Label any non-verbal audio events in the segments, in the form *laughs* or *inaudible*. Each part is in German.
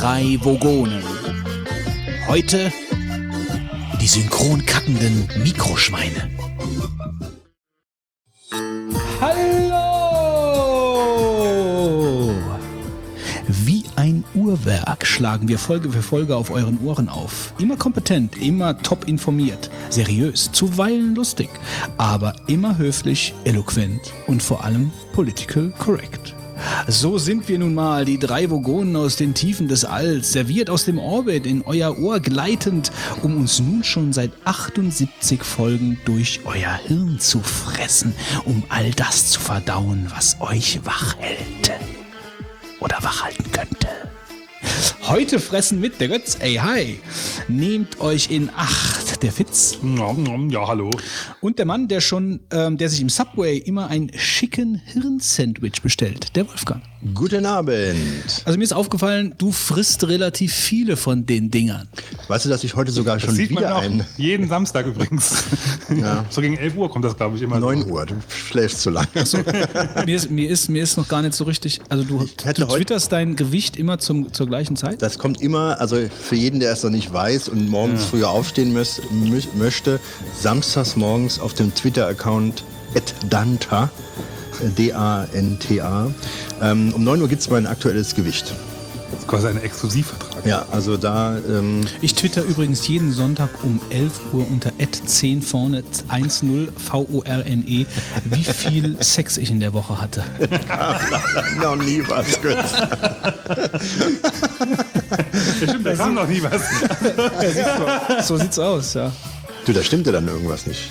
drei Vogonen. Heute die synchron kackenden Mikroschweine. Hallo! Wie ein Uhrwerk schlagen wir Folge für Folge auf euren Ohren auf. Immer kompetent, immer top informiert, seriös, zuweilen lustig, aber immer höflich, eloquent und vor allem political correct. So sind wir nun mal, die drei Vogonen aus den Tiefen des Alls, serviert aus dem Orbit in euer Ohr gleitend, um uns nun schon seit 78 Folgen durch euer Hirn zu fressen, um all das zu verdauen, was euch wach hält. Oder wach halten könnte. Heute fressen mit der Götz, ey hi. Nehmt euch in Acht, der Fitz. Ja, hallo. Und der Mann, der schon, ähm, der sich im Subway immer ein schicken Hirnsandwich bestellt, der Wolfgang. Guten Abend. Also mir ist aufgefallen, du frisst relativ viele von den Dingern. Weißt du, dass ich heute sogar Das schon sieht man wieder auch ein jeden Samstag übrigens. *laughs* Ja. So gegen 11 Uhr kommt das, glaube ich, immer. 9 Uhr. Du schläfst zu lange. Mir ist, mir ist, mir ist noch gar nicht so richtig, also du, hätte du twitterst dein Gewicht immer zum, zur gleichen Zeit? Das kommt immer, also für jeden, der es noch nicht weiß und morgens früher aufstehen müß, mü möchte, samstags morgens auf dem Twitter-Account @danta, D-A-N-T-A. Ähm, um 9 Uhr gibt es mein aktuelles Gewicht. Das ist quasi ein Exklusivvertrag. Ja, also da, ähm, Ich twitter übrigens jeden Sonntag um 11 Uhr unter 10 vorne 10 V-O-R-N-E, E, wie viel *laughs* Sex ich in der Woche hatte. *laughs* noch nie was stimmt, da kam noch nie was. So sieht's aus, ja. Du, da stimmte dann irgendwas nicht.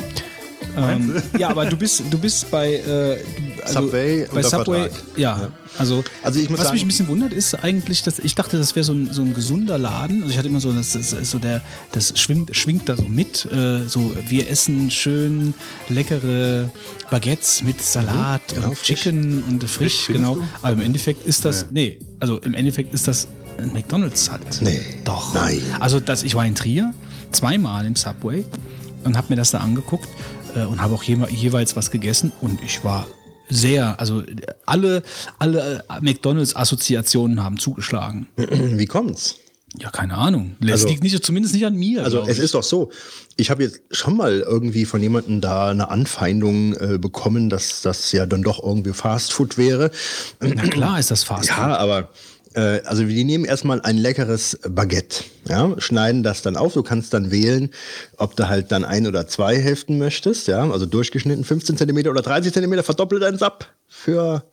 Ähm, ja, aber du bist, du bist bei, äh, also Subway bei Subway, Vertrag. ja. Also, Also ich muss was sagen- mich ein bisschen wundert, ist eigentlich, dass ich dachte, das wäre so ein, so ein gesunder Laden. Also ich hatte immer so, das, das so der, das schwingt, schwingt da so mit. Äh, so, wir essen schön leckere Baguettes mit Salat genau, und frisch. Chicken und frisch, genau. Aber im Endeffekt ist das, nee, also im Endeffekt ist das ein McDonalds halt. Nee. Doch. Nein. Also das, ich war in Trier zweimal im Subway und habe mir das da angeguckt äh, und habe auch je, jeweils was gegessen und ich war sehr, also alle, alle McDonalds-Assoziationen haben zugeschlagen. Wie kommt's? Ja, keine Ahnung. Das Also- liegt nicht, zumindest nicht an mir. Also es ist doch so, ich habe jetzt schon mal irgendwie von jemandem da eine Anfeindung äh, bekommen, dass das ja dann doch irgendwie Fastfood wäre. Na klar ist das fast. Ja, aber äh, also die nehmen erstmal ein leckeres Baguette, ja, schneiden das dann auf. Du kannst dann wählen, ob du halt dann ein oder zwei Hälften möchtest, ja, also durchgeschnitten 15 Zentimeter oder 30 Zentimeter, verdoppel deinen Sub für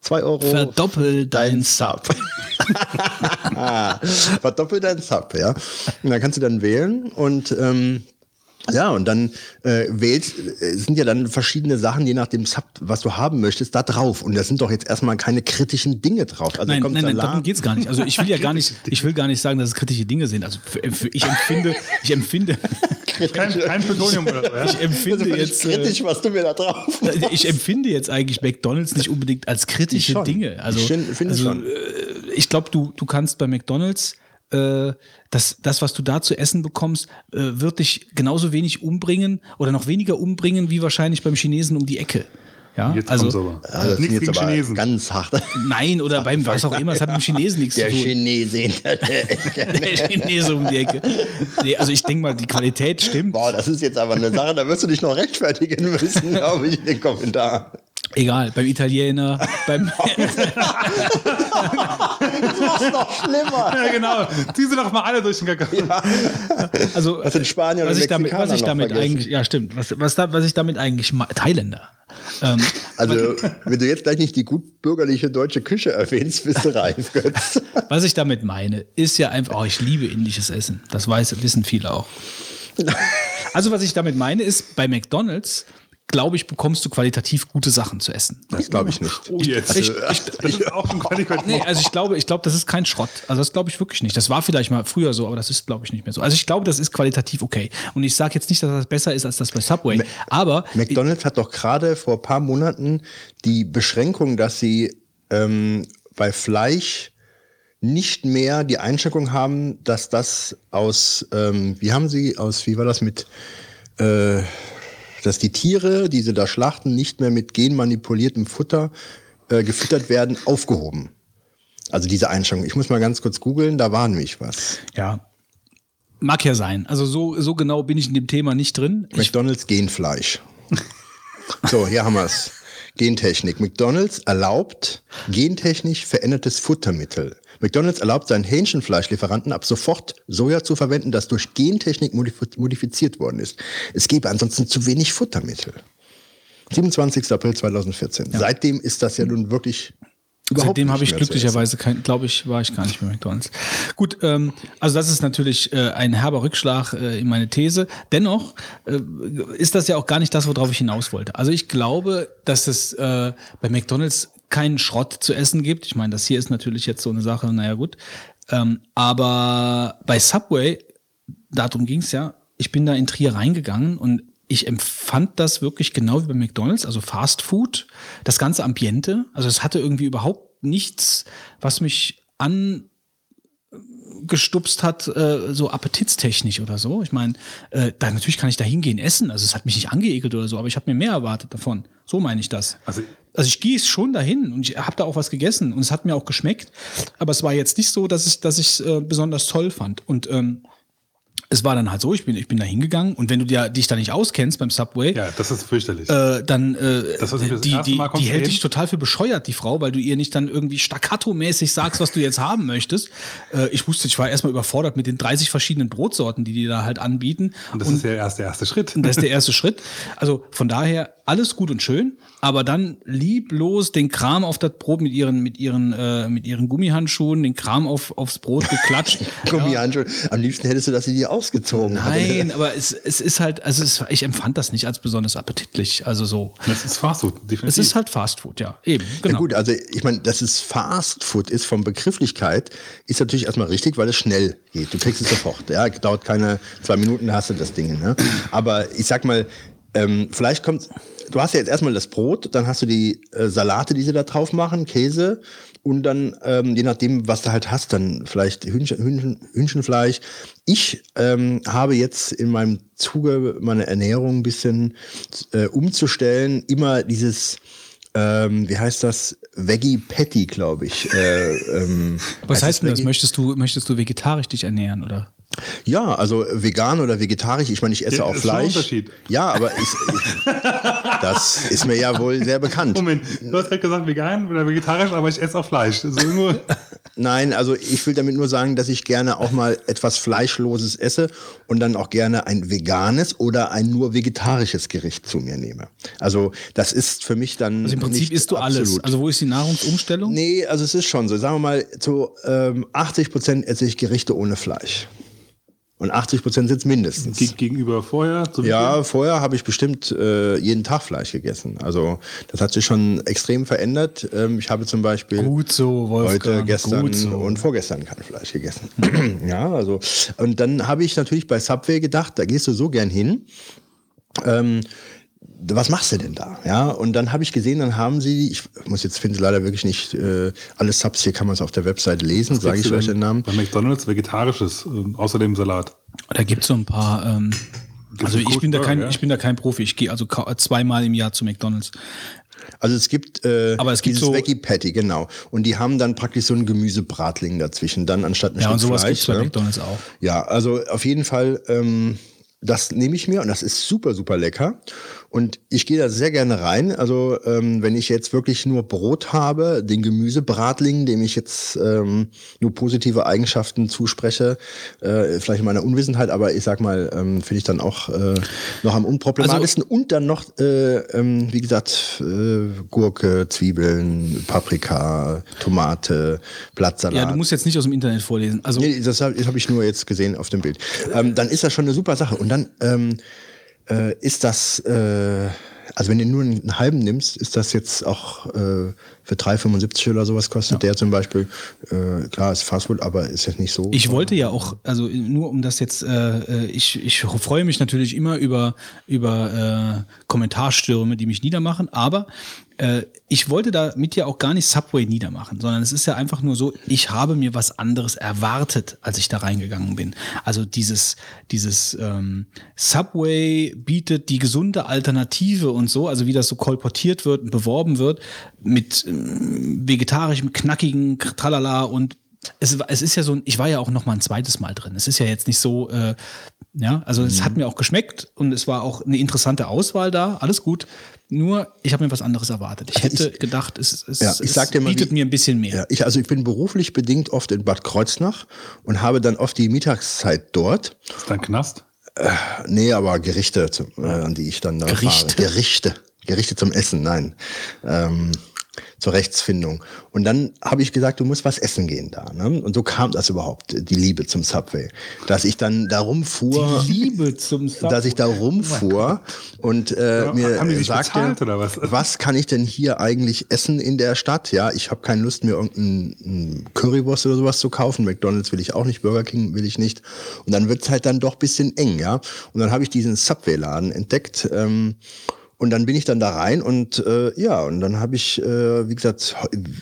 2 Euro. Verdoppel dein dein Sub. *laughs* *laughs* Verdoppel deinen Sub, ja. Und dann kannst du dann wählen und ähm, ja, und dann äh, wählst, äh, sind ja dann verschiedene Sachen, je nach dem Sub, was du haben möchtest, da drauf. Und da sind doch jetzt erstmal keine kritischen Dinge drauf. Also Nein, kommt nein, nein, darum geht's gar nicht. Also ich will ja gar nicht, *laughs* ich will gar nicht sagen, dass es kritische Dinge sind. Also für, für, ich empfinde, ich empfinde, Kein, kein *laughs* Plutonium oder so. Ja? ich empfinde völlig jetzt, äh, kritisch, was du mir da drauf ich empfinde jetzt eigentlich McDonalds nicht unbedingt als kritische Ich schon. Dinge. Also, Ich also äh, ich glaube, du, du kannst bei McDonalds äh, das, das, was du da zu essen bekommst, äh, wird dich genauso wenig umbringen oder noch weniger umbringen wie wahrscheinlich beim Chinesen um die Ecke. Ja, Jetzt also aber. Ja, das Nichts gegen jetzt aber Chinesen. ganz hart. *laughs* nein oder beim was auch immer, es hat mit dem Chinesen nichts Der zu tun. Chinese hinter der Ecke. *laughs* Der Chinese um die Ecke. Nee, also ich denke mal, die Qualität stimmt. Boah, das ist jetzt aber eine Sache, da wirst du dich noch rechtfertigen müssen, *laughs* glaube ich, in den Kommentaren. Egal, beim Italiener, beim *laughs* Das ist noch schlimmer. Ja, genau. Zieh sie doch mal alle durch den Kakao. also Was in Spanien was ich damit, was ich damit vergessen. eigentlich, ja stimmt, was, was, was ich damit eigentlich Thailänder. Ähm, Also, wenn du jetzt gleich nicht die gut bürgerliche deutsche Küche erwähnst, bist du reif, Götz. was ich damit meine, ist ja einfach, oh, ich liebe indisches Essen. Das weiß, wissen viele auch. Also was ich damit meine, ist bei McDonald's glaube ich, bekommst du qualitativ gute Sachen zu essen. Das glaube ich nicht. Oh, jetzt. Ich- das ist auch schon qualitativ. Nee, also ich glaube, ich glaube, das ist kein Schrott. Also das glaube ich wirklich nicht. Das war vielleicht mal früher so, aber das ist, glaube ich, nicht mehr so. Also ich glaube, das ist qualitativ okay. Und ich sage jetzt nicht, dass das besser ist als das bei Subway. Aber McDonald's hat doch gerade vor ein paar Monaten die Beschränkung, dass sie ähm, bei Fleisch nicht mehr die Einschränkung haben, dass das aus, ähm, wie haben sie, aus, wie war das mit, äh, dass die Tiere, die sie da schlachten, nicht mehr mit genmanipuliertem Futter äh, gefüttert werden, aufgehoben. Also diese Einschränkung. Ich muss mal ganz kurz googeln, da war nämlich was. Ja. Mag ja sein. Also so, so genau bin ich in dem Thema nicht drin. McDonalds Genfleisch. *laughs* so, hier haben wir es. Gentechnik. McDonalds erlaubt gentechnisch verändertes Futtermittel. McDonalds erlaubt seinen Hähnchenfleischlieferanten ab sofort Soja zu verwenden, das durch Gentechnik modif- modifiziert worden ist. Es gäbe ansonsten zu wenig Futtermittel. 27. April 2014. Seitdem ist das ja nun wirklich überhaupt Seitdem habe ich glücklicherweise kein, glaube ich, war ich gar nicht bei McDonalds. Gut, ähm, also das ist natürlich äh, ein herber Rückschlag äh, in meine These. Dennoch äh, ist das ja auch gar nicht das, worauf ich hinaus wollte. Also ich glaube, dass es äh, bei McDonalds keinen Schrott zu essen gibt. Ich meine, das hier ist natürlich jetzt so eine Sache, naja gut. Ähm, aber bei Subway, darum ging es ja, ich bin da in Trier reingegangen und ich empfand das wirklich genau wie bei McDonalds, also Fast Food, das ganze Ambiente. Also es hatte irgendwie überhaupt nichts, was mich angestupst hat, äh, so appetitstechnisch oder so. Ich meine, äh, da natürlich kann ich da hingehen essen. Also es hat mich nicht angeekelt oder so, aber ich habe mir mehr erwartet davon. So meine ich das. Also Also ich gehe schon dahin und ich habe da auch was gegessen und es hat mir auch geschmeckt. Aber es war jetzt nicht so, dass ich dass ich äh, besonders toll fand. Und ähm, es war dann halt so, ich bin, ich bin da hingegangen und wenn du dir, dich da nicht auskennst beim Subway, ja, das ist fürchterlich. äh, dann äh, Das, was ich das die, die, die hält dich total für bescheuert, die Frau, weil du ihr nicht dann irgendwie staccato-mäßig sagst, was du jetzt haben möchtest. Äh, ich wusste, ich war erstmal überfordert mit den 30 verschiedenen Brotsorten, die die da halt anbieten. und das ist ja erst der erste Schritt. Und das ist der erste Schritt. Also von daher alles gut und schön, aber dann lieblos den Kram auf das Brot mit ihren mit ihren äh, mit ihren Gummihandschuhen, den Kram auf aufs Brot geklatscht. *laughs* Gummihandschuhe. Am liebsten hättest du das in dir ausgezogen. Nein, aber es, es ist halt, also es, ich empfand das nicht als besonders appetitlich. Also so. Das ist Fastfood, definitiv. Es ist halt Fast Food, ja. Eben, Ja genau. gut, also ich meine, dass es Fast Food ist von Begrifflichkeit, ist natürlich erstmal richtig, weil es schnell geht. Du kriegst es sofort. Ja, dauert keine zwei Minuten, hast du das Ding. Ne? Aber ich sag mal, ähm, vielleicht kommt, du hast ja jetzt erstmal das Brot, dann hast du die äh, Salate, die sie da drauf machen, Käse und dann, ähm, je nachdem, was du halt hast, dann vielleicht Hühnchen, Hühnchen, Hühnchenfleisch. Ich ähm, habe jetzt in meinem Zuge meine Ernährung ein bisschen äh, umzustellen, immer dieses ähm, wie heißt das? Veggie Patty, glaube ich. Äh, ähm, Was heißt denn das? Möchtest du, möchtest du vegetarisch dich ernähren, oder? Ja, also vegan oder vegetarisch. Ich meine, ich esse Ja, auch ist schon ein Fleisch. Unterschied. Ja, aber ich, ich, das ist mir ja wohl sehr bekannt. Moment, du hast gerade gesagt vegan oder vegetarisch, aber ich esse auch Fleisch. Nur *laughs* Nein, also ich will damit nur sagen, dass ich gerne auch mal etwas Fleischloses esse und dann auch gerne ein veganes oder ein nur vegetarisches Gericht zu mir nehme. Also das ist für mich dann Also im Prinzip nicht isst du alles. Also wo ist die Nahrungsumstellung? Nee, also es ist schon so. Sagen wir mal, zu ähm, 80 Prozent esse ich Gerichte ohne Fleisch. Und 80 Prozent sind es mindestens. Ge- gegenüber vorher. Ja, vorher habe ich bestimmt äh, jeden Tag Fleisch gegessen. Also das hat sich schon extrem verändert. Ähm, ich habe zum Beispiel Gut so, Wolfgang. heute, gestern so. und vorgestern kein Fleisch gegessen. *clears throat* ja, also und dann habe ich natürlich bei Subway gedacht, da gehst du so gern hin. Ähm, was machst du denn da? Ja, und dann habe ich gesehen, dann haben sie, ich muss jetzt finde leider wirklich nicht äh, alle Subs hier kann man es auf der Website lesen, sage ich euch den Namen. Bei McDonalds vegetarisches, ähm, außerdem Salat. Da gibt es so ein paar. Ähm, also ich bin da kein, Burger, ich bin da kein Profi. Ich gehe also zweimal im Jahr zu McDonalds. Also es gibt, äh, Aber es gibt dieses so- Veggie Patty, genau. Und die haben dann praktisch so einen Gemüsebratling dazwischen, dann anstatt ein Ja, Stück und sowas Fleisch. gibt's bei ne? McDonalds auch. Ja, also auf jeden Fall, ähm, das nehme ich mir und das ist super, super lecker. Und ich gehe da sehr gerne rein. Also ähm, wenn ich jetzt wirklich nur Brot habe, den Gemüsebratling, dem ich jetzt ähm, nur positive Eigenschaften zuspreche, äh, vielleicht in meiner Unwissenheit, aber ich sag mal, ähm, finde ich dann auch äh, noch am unproblematischsten. und dann noch, äh, ähm, wie gesagt, äh, Gurke, Zwiebeln, Paprika, Tomate, Blattsalat. Ja, du musst jetzt nicht aus dem Internet vorlesen. Also Nee, das habe hab ich nur jetzt gesehen auf dem Bild. Ähm, dann ist das schon eine super Sache. Und dann ähm, äh, ist das, äh, also wenn du nur einen halben nimmst, ist das jetzt auch äh, für 3,75 oder sowas kostet der zum Beispiel. Äh, klar, ist Fastfood, aber ist jetzt nicht so. Ich wollte ja auch, also nur um das jetzt, äh, ich, ich freue mich natürlich immer über, über äh, Kommentarstürme, die mich niedermachen, aber äh, ich wollte da mit dir auch gar nicht Subway niedermachen, sondern es ist ja einfach nur so, ich habe mir was anderes erwartet, als ich da reingegangen bin. Also dieses, dieses ähm, Subway bietet die gesunde Alternative und so, also wie das so kolportiert wird und beworben wird, mit ähm, vegetarischem, knackigen Tralala und es, es ist ja so, ich war ja auch noch mal ein zweites Mal drin. Es ist ja jetzt nicht so, äh, ja, also mhm. es hat mir auch geschmeckt und es war auch eine interessante Auswahl da, alles gut. Nur, ich habe mir was anderes erwartet. Ich hätte ich, gedacht, es, es, ja, ich sag dir mal, bietet wie, mir ein bisschen mehr. Ja, ich, also ich bin beruflich bedingt oft in Bad Kreuznach und habe dann oft die Mittagszeit dort. Ist dein Knast? Äh, nee, aber Gerichte, äh, an die ich dann da Gerichte? fahre. Gerichte. Gerichte zum Essen, nein. Ähm, zur Rechtsfindung. Und dann habe ich gesagt, du musst was essen gehen da. Ne? Und so kam das überhaupt, die Liebe zum Subway. Dass ich dann da rumfuhr. Die Liebe zum Subway. *laughs* Dass ich da rumfuhr und äh, ja, mir sagte, was? *laughs* was? kann ich denn hier eigentlich essen in der Stadt? Ja, ich habe keine Lust, mir irgendeinen Currywurst oder sowas zu kaufen. McDonalds will ich auch nicht, Burger King will ich nicht. Und dann wird's halt dann doch bisschen eng, ja. Und dann habe ich diesen Subway-Laden entdeckt. Ähm, und dann bin ich dann da rein und äh, ja, und dann habe ich, äh, wie gesagt,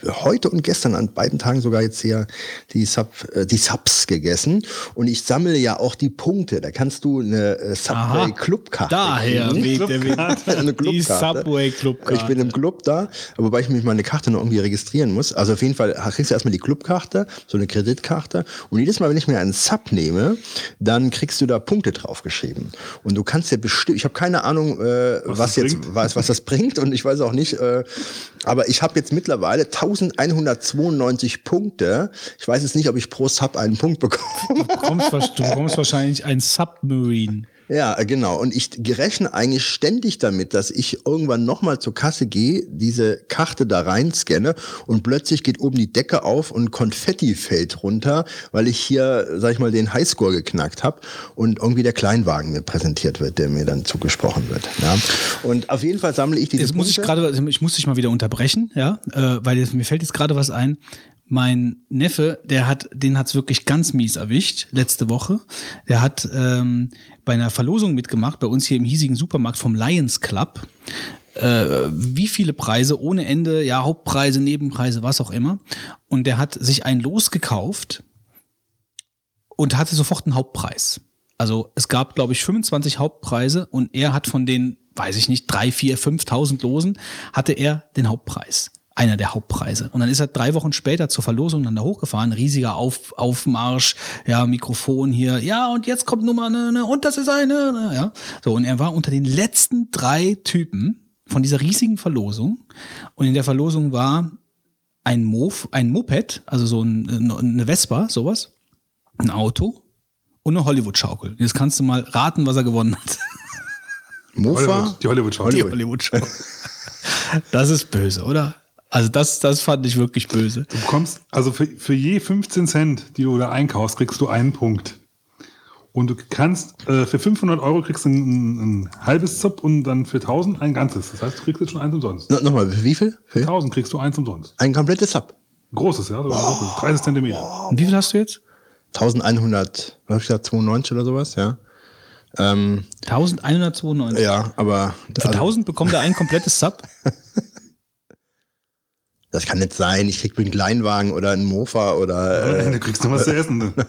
heute und gestern an beiden Tagen sogar jetzt hier die, Sub, äh, die Subs gegessen. Und ich sammle ja auch die Punkte. Da kannst du eine äh, Subway Clubkarte Daher weht der Weg. *laughs* eine Die Subway Clubkarte. Ich bin im Club da, wobei ich mich meine Karte noch irgendwie registrieren muss. Also auf jeden Fall kriegst du erstmal die Clubkarte, so eine Kreditkarte. Und jedes Mal, wenn ich mir einen Sub nehme, dann kriegst du da Punkte draufgeschrieben. Und du kannst ja bestimmt, ich habe keine Ahnung, äh, was, was jetzt jetzt weiß, was das bringt und ich weiß auch nicht. Äh, aber ich habe jetzt mittlerweile 1192 Punkte. Ich weiß jetzt nicht, ob ich pro Sub einen Punkt bekomme. Du bekommst, du bekommst wahrscheinlich ein Submarine. Ja, genau. Und ich rechne eigentlich ständig damit, dass ich irgendwann nochmal zur Kasse gehe, diese Karte da rein scanne und plötzlich geht oben die Decke auf und Konfetti fällt runter, weil ich hier, sag ich mal, den Highscore geknackt habe und irgendwie der Kleinwagen mir präsentiert wird, der mir dann zugesprochen wird. Ja. Und auf jeden Fall sammle ich diese Jetzt muss ich gerade, ich muss dich mal wieder unterbrechen, ja, äh, weil jetzt, mir fällt jetzt gerade was ein mein Neffe, der hat, den hat's wirklich ganz mies erwischt letzte Woche. Der hat ähm, bei einer Verlosung mitgemacht bei uns hier im hiesigen Supermarkt vom Lions Club. Äh, wie viele Preise ohne Ende, ja Hauptpreise, Nebenpreise, was auch immer. Und der hat sich ein Los gekauft und hatte sofort einen Hauptpreis. Also es gab, glaube ich, 25 Hauptpreise und er hat von den, weiß ich nicht, drei, vier, 5.000 Losen, hatte er den Hauptpreis einer der Hauptpreise. Und dann ist er drei Wochen später zur Verlosung dann da hochgefahren, riesiger Auf, Aufmarsch, ja, Mikrofon hier, ja, und jetzt kommt Nummer, ne, ne, und das ist eine, ne, ja. So, und er war unter den letzten drei Typen von dieser riesigen Verlosung. Und in der Verlosung war ein Mof, ein Moped, also so ein, eine Vespa, sowas, ein Auto und eine Hollywood-Schaukel. Jetzt kannst du mal raten, was er gewonnen hat. Mofa? Die Hollywood-Schaukel. Die Hollywood-Schaukel. *laughs* Das ist böse, oder? Also das, das fand ich wirklich böse. Du bekommst, also für, für je 15 Cent, die du da einkaufst, kriegst du einen Punkt. Und du kannst, äh, für 500 Euro kriegst du ein, ein, halbes Zip und dann für 1000 ein ganzes. Das heißt, du kriegst jetzt schon eins umsonst. No, Nochmal, wie viel? Für 1000 kriegst du eins umsonst. Ein komplettes Sub? Großes, ja, oh, 30 Zentimeter. Und wie viel hast du jetzt? 1100, was hab ich gesagt, 92 oder sowas, ja. Ähm, 1192? Ja, aber... Für also, 1000 bekommt er ein komplettes Sub? *laughs* das kann nicht sein, ich krieg einen Kleinwagen oder einen Mofa oder. Äh, du kriegst noch was zu essen. *laughs*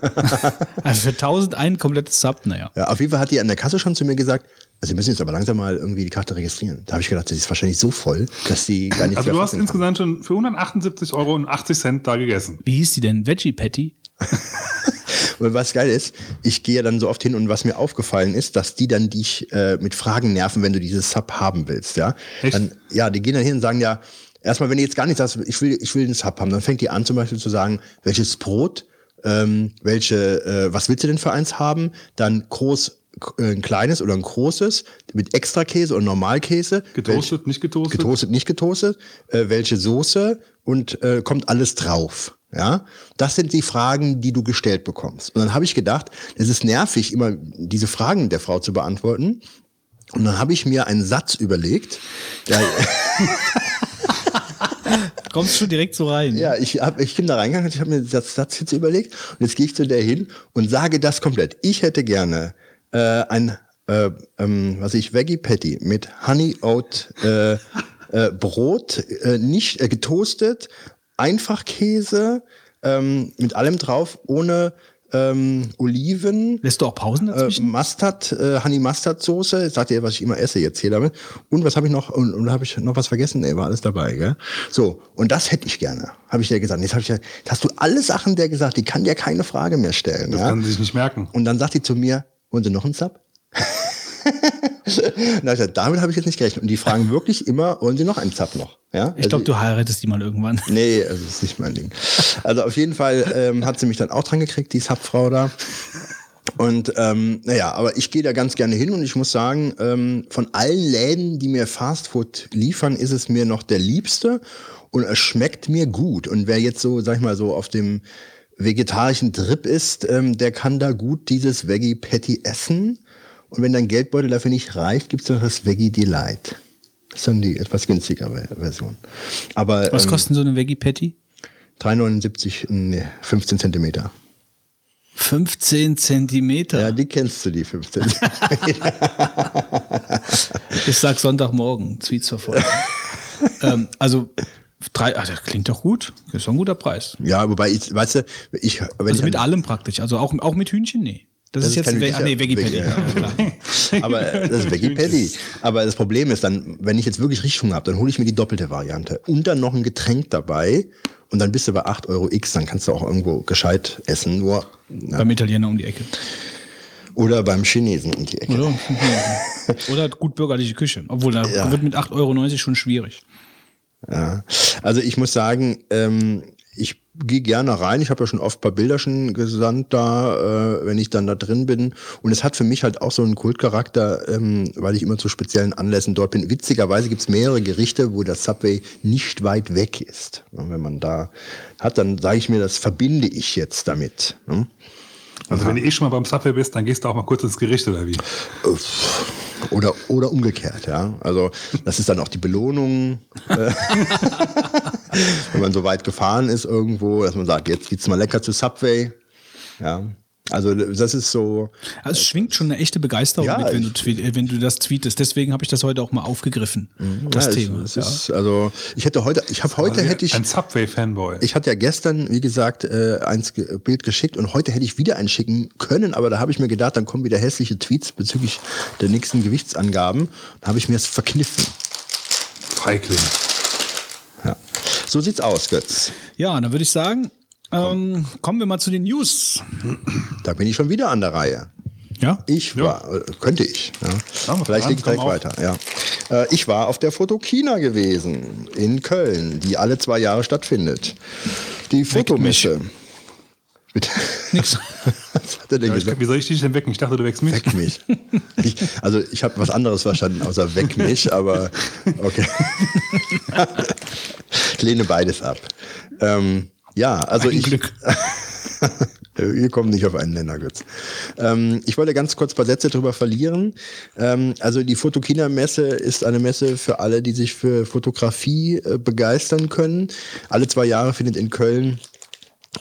Also für 1000 ein komplettes Sub, naja. Ja, auf jeden Fall hat die an der Kasse schon zu mir gesagt, also Sie müssen jetzt aber langsam mal irgendwie die Karte registrieren. Da habe ich gedacht, das ist wahrscheinlich so voll, dass die gar nicht Also du hast insgesamt schon für 178 Euro und 80 Cent da gegessen. Wie hieß die denn? Veggie Patty? *laughs* und was geil ist, ich gehe dann so oft hin und was mir aufgefallen ist, dass die dann dich äh, mit Fragen nerven, wenn du dieses Sub haben willst, ja. Echt? Dann, ja, die gehen dann hin und sagen ja, erstmal, wenn ihr jetzt gar nicht sagst, ich will, ich will einen Sub haben, dann fängt die an zum Beispiel zu sagen, welches Brot, ähm, welche, äh, was willst du denn für eins haben? Dann groß, äh, ein kleines oder ein großes mit Extrakäse und Normalkäse. Getoastet, Welch, nicht getoastet? Getoastet, nicht getoastet. Äh, welche Soße und äh, kommt alles drauf. Ja, das sind die Fragen, die du gestellt bekommst. Und dann habe ich gedacht, es ist nervig, immer diese Fragen der Frau zu beantworten. Und dann habe ich mir einen Satz überlegt. Der *laughs* *laughs* *laughs* Kommst du direkt so rein? Ja, ich, hab, ich bin da reingegangen, ich habe mir das Satz jetzt überlegt und jetzt gehe ich zu der hin und sage das komplett. Ich hätte gerne äh, ein, äh, ähm, was ich, Veggie Patty mit Honey Oat äh, äh, Brot, äh, nicht äh, getoastet, Einfachkäse ähm, mit allem drauf, ohne ähm, Oliven. Lässt du auch Pausen Äh, dazwischen? Mustard, äh, Honey Mustard Soße, sagt ihr, was ich immer esse jetzt hier damit. Und was habe ich noch? Und, und habe ich noch was vergessen? Nee, war alles dabei, gell? So, und das hätte ich gerne, habe ich dir gesagt. Jetzt, hab ich, ja- jetzt hast du alle Sachen der gesagt, die kann dir keine Frage mehr stellen. Das ja? kann sie sich nicht merken. Und dann sagt die zu mir, wollen Sie noch einen Sub? *laughs* *laughs* Na, ich gesagt, damit habe ich jetzt nicht gerechnet. Und die fragen *laughs* wirklich immer, wollen Sie noch einen Sub noch? Ja? ich glaube, du heiratest die mal irgendwann. *laughs* Nee, also das ist nicht mein Ding. Also auf jeden Fall ähm, hat sie mich dann auch dran gekriegt, die Subfrau da. Und ähm, naja, aber ich gehe da ganz gerne hin und ich muss sagen, ähm, von allen Läden, die mir Fastfood liefern, ist es mir noch der liebste und es schmeckt mir gut. Und wer jetzt so, sag ich mal, so auf dem vegetarischen Trip ist, ähm, der kann da gut dieses Veggie Patty essen. Und wenn dein Geldbeutel dafür nicht reicht, gibt's noch das Veggie Delight. Das ist dann die etwas günstigere Version. Aber Was ähm, kostet so eine Veggie Patty? 3,79, nee, 15 Zentimeter. 15 Zentimeter. Ja, die kennst du, die 15 *laughs* Ich sag Sonntagmorgen, Tweets verfolgen. *laughs* ähm, also, drei, also, das klingt doch gut. Das ist doch ein guter Preis. Ja, wobei ich, weißt du, ich, wenn Also ich mit allem praktisch. Also auch, auch mit Hühnchen? Nee. Das, Das ist jetzt Ve ah, nee. Veggie, ja. Klar. *laughs* aber das ist Patty. Aber das Problem ist dann, wenn ich jetzt wirklich richtig Hunger habe, dann hole ich mir die doppelte Variante und dann noch ein Getränk dabei und dann bist du bei 8 Euro X, dann kannst du auch irgendwo gescheit essen, nur ja. Beim Italiener um die Ecke. oder beim Chinesen um die Ecke. Oder? *laughs* Oder gut bürgerliche Küche. Obwohl, da Ja. wird mit 8,90 Euro schon schwierig. Ja. Also ich muss sagen, ähm, ich gehe gerne rein. Ich habe ja schon oft ein paar Bilder schon gesandt da, äh, wenn ich dann da drin bin. Und es hat für mich halt auch so einen Kultcharakter, ähm, weil ich immer zu speziellen Anlässen dort bin. Witzigerweise gibt's mehrere Gerichte, wo das Subway nicht weit weg ist. Und wenn man da hat, dann sage ich mir, das verbinde ich jetzt damit. Ne? Also wenn du eh schon mal beim Subway bist, dann gehst du auch mal kurz ins Gericht oder wie? Oder, oder umgekehrt, ja. Also das ist dann auch die Belohnung, äh, *laughs* *laughs* *laughs* wenn man so weit gefahren ist irgendwo, dass man sagt, jetzt geht's mal lecker zu Subway. Ja. Also das ist so, Also es schwingt schon eine echte Begeisterung Ja, mit, wenn du, wenn du das tweetest. Deswegen habe ich das heute auch mal aufgegriffen. Das ja, es- Thema. Es, ja. ist, also ich hätte heute, ich habe heute Also hätte ich, Ein Subway-Fanboy. ich hatte ja gestern, wie gesagt, äh, eins ge Bild geschickt und heute hätte ich wieder eins schicken können, aber da habe ich mir gedacht, dann kommen wieder hässliche Tweets bezüglich der nächsten Gewichtsangaben. Da habe ich mir es verkniffen. Feigling. Ja. So sieht's aus, Götz. ja, dann würde ich sagen, ähm, kommen wir mal zu den News. Da bin ich schon wieder an der Reihe. Ja? Ich war, äh, könnte ich. Ja. Ja, Vielleicht ich gleich weiter. Ja. Äh, ich war auf der Fotokina gewesen in Köln, die alle zwei Jahre stattfindet. Die Fotomesse. Bitte. Nix. Was hat er denn Ja, gesagt? ich, wie soll ich dich denn wecken? Ich dachte, du wächst mit. Weck mich. Ich, also ich habe was anderes verstanden außer weck mich, aber okay. ich lehne beides ab. Ähm, ja, also Ein ich. Glück. *laughs* Wir kommen nicht auf einen Nenner, Götz. Ähm, ich wollte ganz kurz ein paar Sätze drüber verlieren. Ähm, also die Fotokina-Messe ist eine Messe für alle, die sich für Fotografie äh, begeistern können. Alle zwei Jahre findet in Köln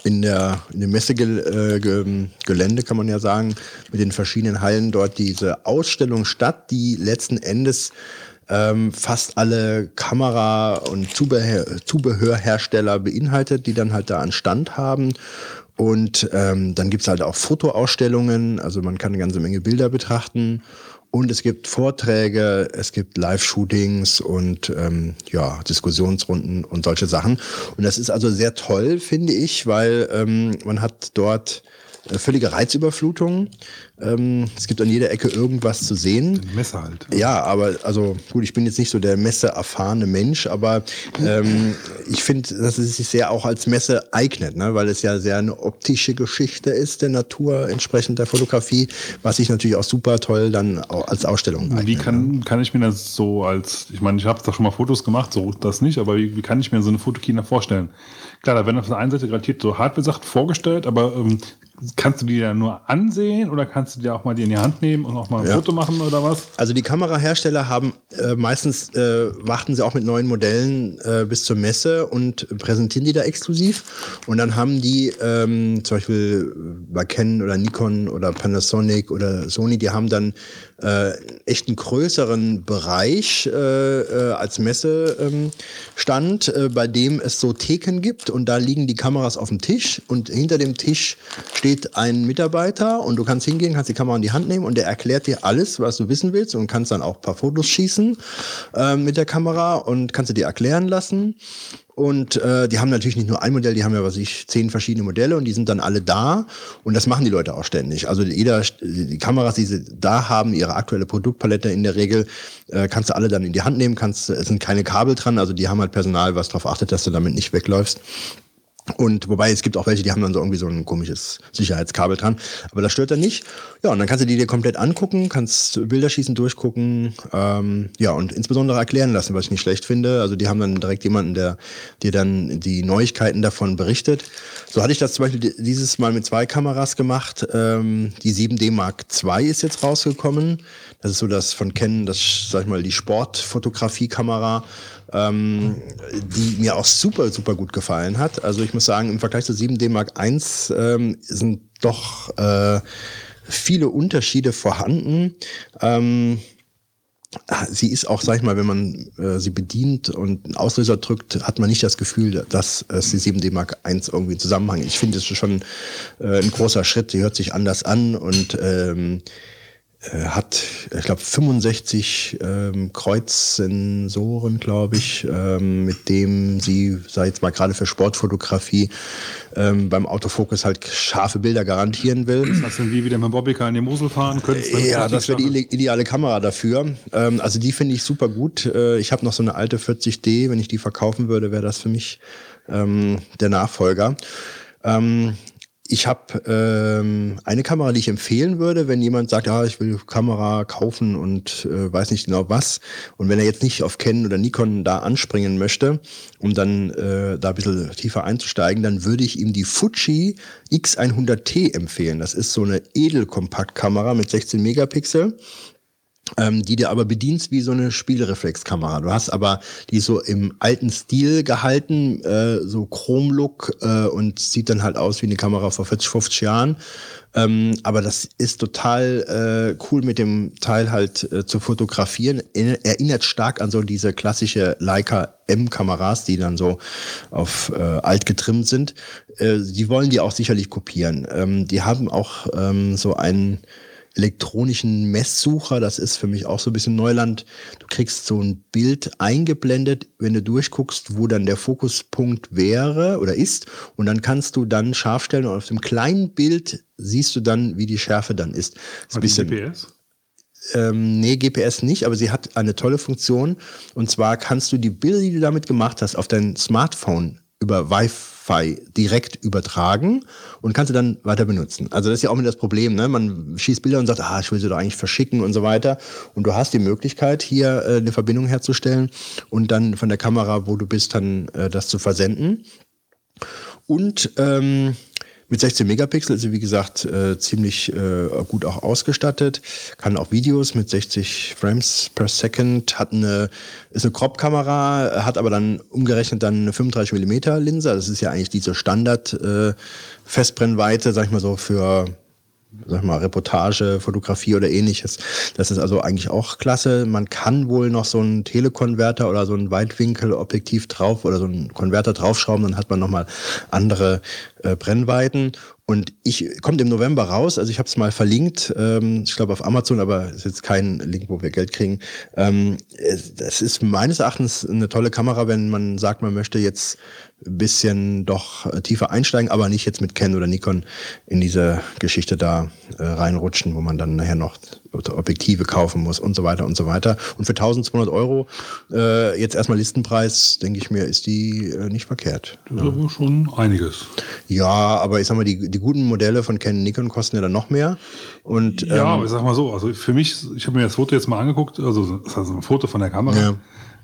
in der in dem Messegelände, äh, Gelände, kann man ja sagen, mit den verschiedenen Hallen dort diese Ausstellung statt, die letzten Endes ähm, fast alle Kamera- und Zubehör, Zubehörhersteller beinhaltet, die dann halt da einen Stand haben. Und ähm, dann gibt's halt auch Fotoausstellungen, also man kann eine ganze Menge Bilder betrachten. Und es gibt Vorträge, es gibt Live-Shootings und ähm, ja, Diskussionsrunden und solche Sachen. Und das ist also sehr toll, finde ich, weil ähm, man hat dort völlige Reizüberflutung. Ähm, es gibt an jeder Ecke irgendwas zu sehen. Die Messe halt. Ja, aber also gut, ich bin jetzt nicht so der messeerfahrene Mensch, aber ähm, ich finde, dass es sich sehr auch als Messe eignet, ne? weil es ja sehr eine optische Geschichte ist der Natur entsprechend der Fotografie, was sich natürlich auch super toll dann auch als Ausstellung eignet. Wie kann, kann ich mir das so als, ich meine, ich habe doch schon mal Fotos gemacht, so das nicht, aber wie, wie kann ich mir so eine Fotokina vorstellen? Klar, da werden auf der einen Seite garantiert so Hardware-Sachen vorgestellt, aber ähm, kannst du die ja nur ansehen oder kannst du die auch mal die in die Hand nehmen und auch mal ein Ja. Foto machen oder was? Also die Kamerahersteller haben äh, meistens äh, warten sie auch mit neuen Modellen äh, bis zur Messe und präsentieren die da exklusiv. Und dann haben die ähm, zum Beispiel bei Canon oder Nikon oder Panasonic oder Sony, die haben dann äh, echt einen größeren Bereich äh, äh, als Messestand, ähm, Stand, äh, bei dem es so Theken gibt und da liegen die Kameras auf dem Tisch und hinter dem Tisch steht ein Mitarbeiter und du kannst hingehen, kannst die Kamera in die Hand nehmen und der erklärt dir alles, was du wissen willst und kannst dann auch ein paar Fotos schießen äh, mit der Kamera und kannst du dir erklären lassen. Und äh, die haben natürlich nicht nur ein Modell, die haben ja, was ich, zehn verschiedene Modelle und die sind dann alle da. Und das machen die Leute auch ständig. Also jeder, die Kameras, die sie da haben, ihre aktuelle Produktpalette in der Regel, äh, kannst du alle dann in die Hand nehmen, kannst, es sind keine Kabel dran, also die haben halt Personal, was darauf achtet, dass du damit nicht wegläufst. Und wobei es gibt auch welche, die haben dann so irgendwie so ein komisches Sicherheitskabel dran. Aber das stört dann nicht. Ja, und dann kannst du die dir komplett angucken, kannst Bilder schießen, durchgucken, ähm, ja, und insbesondere erklären lassen, was ich nicht schlecht finde. Also die haben dann direkt jemanden, der dir dann die Neuigkeiten davon berichtet. So hatte ich das zum Beispiel di- dieses Mal mit zwei Kameras gemacht. Ähm, die 7D Mark II ist jetzt rausgekommen. Das ist so das von Canon, das, sag ich mal, die Sportfotografie-Kamera ähm, die mir auch super, super gut gefallen hat. Also ich muss sagen, im Vergleich zur 7D Mark I ähm, sind doch äh, viele Unterschiede vorhanden. Ähm, sie ist auch, sag ich mal, wenn man äh, sie bedient und einen Auslöser drückt, hat man nicht das Gefühl, dass es die 7D Mark I irgendwie in Zusammenhang. Ich finde, es ist schon äh, ein großer Schritt. Sie hört sich anders an und ähm, äh, hat, ich glaube, 65 ähm, Kreuzsensoren, glaube ich, ähm, mit dem sie, ich jetzt mal gerade für Sportfotografie, ähm, beim Autofokus halt scharfe Bilder garantieren will. Dass du wie wieder mit dem Bobbycar in die Mosel fahren könntest. dann Ja, das wäre die ide- ideale Kamera dafür. Ähm, also die finde ich super gut. Äh, ich habe noch so eine alte 40D. Wenn ich die verkaufen würde, wäre das für mich ähm, der Nachfolger. Ähm, ich habe ähm, eine Kamera, die ich empfehlen würde, wenn jemand sagt, ja, ich will Kamera kaufen und äh, weiß nicht genau was. Und wenn er jetzt nicht auf Canon oder Nikon da anspringen möchte, um dann äh, da ein bisschen tiefer einzusteigen, dann würde ich ihm die Fuji X100T empfehlen. Das ist so eine Edelkompaktkamera mit 16 Megapixel ähm, die dir aber bedienst wie so eine Spielreflexkamera. Du hast aber die so im alten Stil gehalten, äh, so Chromlook äh, und sieht dann halt aus wie eine Kamera vor 40, 50 Jahren. Ähm, aber das ist total äh, cool mit dem Teil halt äh, zu fotografieren. Er- Erinnert stark an so diese klassische Leica M-Kameras, die dann so auf äh, alt getrimmt sind. Äh, die wollen die auch sicherlich kopieren. Ähm, die haben auch ähm, so einen elektronischen Messsucher. Das ist für mich auch so ein bisschen Neuland. Du kriegst so ein Bild eingeblendet, wenn du durchguckst, wo dann der Fokuspunkt wäre oder ist. Und dann kannst du dann scharf stellen und auf dem kleinen Bild siehst du dann, wie die Schärfe dann ist. ist ein bisschen, GPS. ähm, nee, GPS nicht, aber sie hat eine tolle Funktion. Und zwar kannst du die Bilder, die du damit gemacht hast, auf dein Smartphone über Wi-Fi direkt übertragen und kannst du dann weiter benutzen. Also das ist ja auch immer das Problem, ne? Man schießt Bilder und sagt, ah, ich will sie doch eigentlich verschicken und so weiter. Und du hast die Möglichkeit, hier äh, eine Verbindung herzustellen und dann von der Kamera, wo du bist, dann äh, das zu versenden. Und ähm, mit 16 Megapixel ist sie, wie gesagt, äh, ziemlich äh, gut auch ausgestattet. Kann auch Videos mit 60 Frames per Second. Hat eine, ist eine Crop-Kamera, hat aber dann umgerechnet dann eine 35 Millimeter Linse. Das ist ja eigentlich diese Standard äh, Festbrennweite, sag ich mal so, für sag mal, Reportage, Fotografie oder ähnliches. Das ist also eigentlich auch klasse. Man kann wohl noch so einen Telekonverter oder so ein Weitwinkelobjektiv drauf oder so einen Konverter draufschrauben, dann hat man nochmal andere äh, Brennweiten. Und ich kommt im November raus, also ich habe es mal verlinkt, ähm, ich glaube auf Amazon, aber es ist jetzt kein Link, wo wir Geld kriegen. Ähm, das ist meines Erachtens eine tolle Kamera, wenn man sagt, man möchte jetzt bisschen doch äh, tiefer einsteigen, aber nicht jetzt mit Canon oder Nikon in diese Geschichte da äh, reinrutschen, wo man dann nachher noch Objektive kaufen muss und so weiter und so weiter. Und für 1200 Euro, äh, jetzt erstmal Listenpreis, denke ich mir, ist die äh, nicht verkehrt. Das ist aber schon einiges. Ja, aber ich sag mal, die, die guten Modelle von Canon Nikon kosten ja dann noch mehr. Und Ja, ähm, aber ich sag mal so, also für mich, ich habe mir das Foto jetzt mal angeguckt, also das ist also ein Foto von der Kamera. Ja.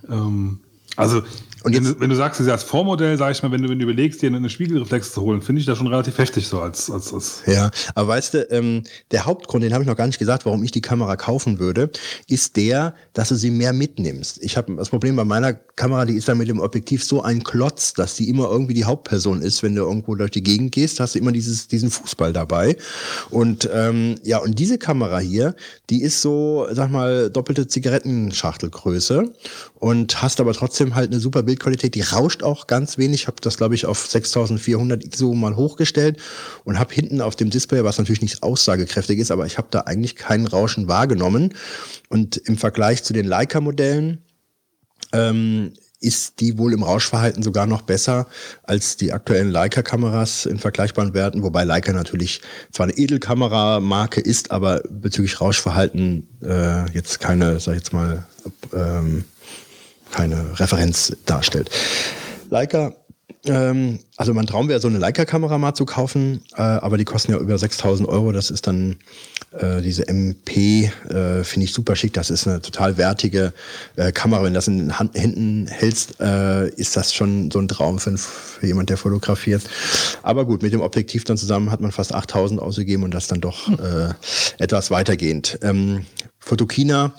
Ähm, also Und Wenn jetzt, du, wenn du sagst, sie als Vormodell, sag ich mal, wenn du, wenn du überlegst, dir eine Spiegelreflex zu holen, finde ich das schon relativ heftig so als, als, als Ja, aber weißt du, ähm, der Hauptgrund, den habe ich noch gar nicht gesagt, warum ich die Kamera kaufen würde, ist der, dass du sie mehr mitnimmst. Ich habe das Problem bei meiner Kamera, die ist dann mit dem Objektiv so ein Klotz, dass die immer irgendwie die Hauptperson ist. Wenn du irgendwo durch die Gegend gehst, hast du immer dieses, diesen Fußball dabei. Und ähm, ja, und diese Kamera hier, die ist so, sag mal, doppelte Zigarettenschachtelgröße und hast aber trotzdem halt eine super Bildqualität. Die rauscht auch ganz wenig. Ich habe das, glaube ich, auf 6400 ISO mal hochgestellt und habe hinten auf dem Display, was natürlich nicht aussagekräftig ist, aber ich habe da eigentlich keinen Rauschen wahrgenommen. Und im Vergleich zu den Leica-Modellen ähm, ist die wohl im Rauschverhalten sogar noch besser als die aktuellen Leica-Kameras in vergleichbaren Werten, wobei Leica natürlich zwar eine Edelkamera-Marke ist, aber bezüglich Rauschverhalten äh, jetzt keine, sag ich jetzt mal, ähm, keine Referenz darstellt. Leica, ähm, also mein Traum wäre, so eine Leica-Kamera mal zu kaufen, äh, aber die kosten ja über 6000 Euro. Das ist dann äh, diese MP, äh, finde ich super schick. Das ist eine total wertige äh, Kamera. Wenn das in den Hand, Händen hältst, äh, ist das schon so ein Traum für, für jemand, der fotografiert. Aber gut, mit dem Objektiv dann zusammen hat man fast 8000 ausgegeben und das dann doch äh, etwas weitergehend. Ähm, Fotokina,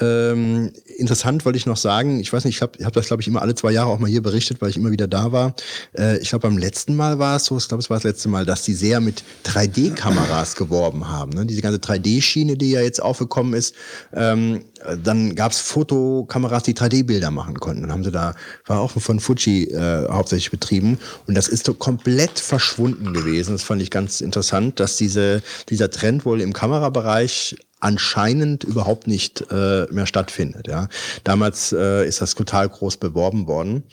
ähm, interessant wollte ich noch sagen, ich weiß nicht, ich habe hab das, glaube ich, immer alle zwei Jahre auch mal hier berichtet, weil ich immer wieder da war. Äh, ich glaube, beim letzten Mal war es so, ich glaube, es war das letzte Mal, dass die sehr mit 3D-Kameras geworben haben. Ne? Diese ganze 3D-Schiene, die ja jetzt aufgekommen ist. Ähm, dann gab es Fotokameras, die 3D-Bilder machen konnten. Dann haben sie da, war auch von Fuji äh, hauptsächlich betrieben. Und das ist so komplett verschwunden gewesen. Das fand ich ganz interessant, dass diese, dieser Trend wohl im Kamerabereich anscheinend überhaupt nicht äh, mehr stattfindet. Ja. Damals äh, ist das total groß beworben worden.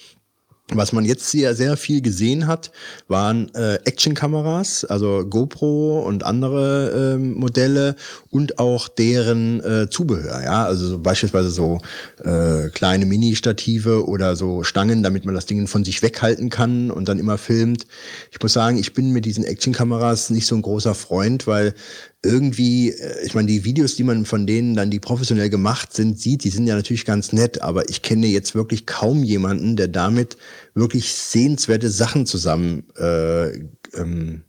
Was man jetzt sehr, sehr viel gesehen hat, waren äh, Actionkameras, also GoPro und andere ähm, Modelle und auch deren äh, Zubehör, ja, also so beispielsweise so äh, kleine Mini-Stative oder so Stangen, damit man das Ding von sich weghalten kann und dann immer filmt. Ich muss sagen, ich bin mit diesen Actionkameras nicht so ein großer Freund, weil irgendwie, äh, ich meine, die Videos, die man von denen dann, die professionell gemacht sind, sieht, die sind ja natürlich ganz nett, aber ich kenne jetzt wirklich kaum jemanden, der damit wirklich sehenswerte Sachen zusammen äh, ähm,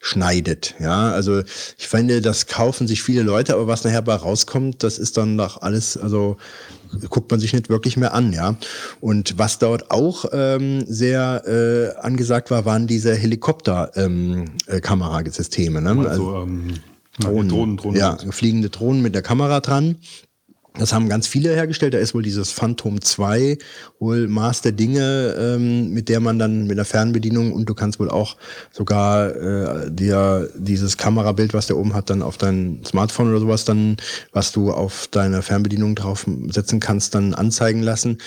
schneidet. Ja, also ich finde, das kaufen sich viele Leute, aber was nachher bei rauskommt, das ist dann doch alles, also guckt man sich nicht wirklich mehr an, ja. Und was dort auch ähm, sehr äh, angesagt war, waren diese Helikopter-Kamerasysteme. Ähm, äh, ne? also, ähm, Drohnen. Drohnen, Drohnen. Ja, fliegende Drohnen mit der Kamera dran. Das haben ganz viele hergestellt. Da ist wohl dieses Phantom 2 wohl Maß der Dinge, ähm, mit der man dann mit der Fernbedienung und du kannst wohl auch sogar äh, dir dieses Kamerabild, was der oben hat, dann auf dein Smartphone oder sowas dann, was du auf deiner Fernbedienung draufsetzen kannst, dann anzeigen lassen.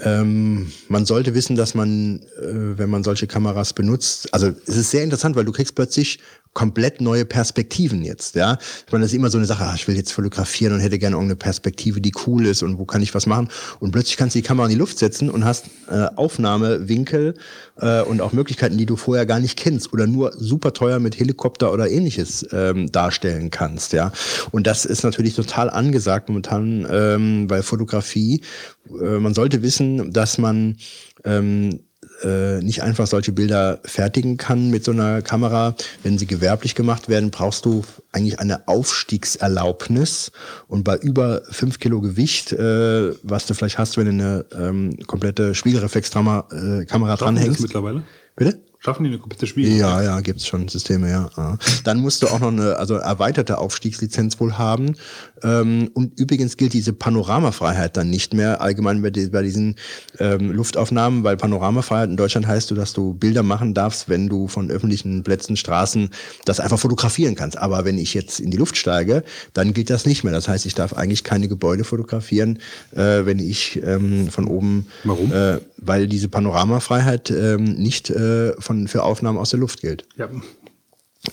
Ähm, man sollte wissen, dass man, äh, wenn man solche Kameras benutzt, also es ist sehr interessant, weil du kriegst plötzlich komplett neue Perspektiven jetzt, ja. Ich meine, das ist immer so eine Sache, ah, ich will jetzt fotografieren und hätte gerne irgendeine Perspektive, die cool ist und wo kann ich was machen. Und plötzlich kannst du die Kamera in die Luft setzen und hast äh, Aufnahmewinkel äh, und auch Möglichkeiten, die du vorher gar nicht kennst oder nur super teuer mit Helikopter oder ähnliches ähm, darstellen kannst, ja. Und das ist natürlich total angesagt momentan ähm, bei Fotografie. Äh, man sollte wissen, dass man ähm, äh, nicht einfach solche Bilder fertigen kann mit so einer Kamera. Wenn sie gewerblich gemacht werden, brauchst du eigentlich eine Aufstiegserlaubnis. Und bei über fünf Kilo Gewicht, äh, was du vielleicht hast, wenn du eine ähm, komplette Spiegelreflexkamera äh, Kamera Schaffen die das dranhängst. mittlerweile? Bitte? Schaffen die eine komplette Spiegel? Ja, ja, gibt's schon Systeme, ja. ja. Dann musst du auch noch eine also erweiterte Aufstiegslizenz wohl haben. Ähm, und übrigens gilt diese Panoramafreiheit dann nicht mehr allgemein bei, die, bei diesen ähm, Luftaufnahmen, weil Panoramafreiheit in Deutschland heißt dass du Bilder machen darfst, wenn du von öffentlichen Plätzen, Straßen das einfach fotografieren kannst. Aber wenn ich jetzt in die Luft steige, dann gilt das nicht mehr. Das heißt, ich darf eigentlich keine Gebäude fotografieren, äh, wenn ich ähm, von oben, Warum? Äh, weil diese Panoramafreiheit ähm, nicht äh, von, für Aufnahmen aus der Luft gilt. Ja.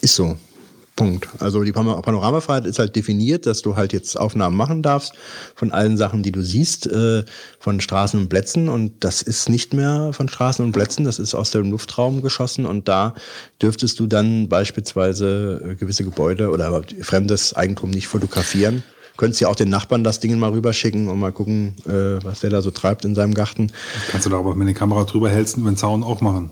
Ist so. Punkt. Also die Pan- Panoramafreiheit ist halt definiert, dass du halt jetzt Aufnahmen machen darfst von allen Sachen, die du siehst, äh, von Straßen und Plätzen. Und das ist nicht mehr von Straßen und Plätzen, das ist aus dem Luftraum geschossen. Und da dürftest du dann beispielsweise äh, gewisse Gebäude oder fremdes Eigentum nicht fotografieren. könntest ja auch den Nachbarn das Ding mal rüberschicken und mal gucken, äh, was der da so treibt in seinem Garten. Kannst du da aber, wenn die Kamera drüber hältst, über den Zaun auch machen.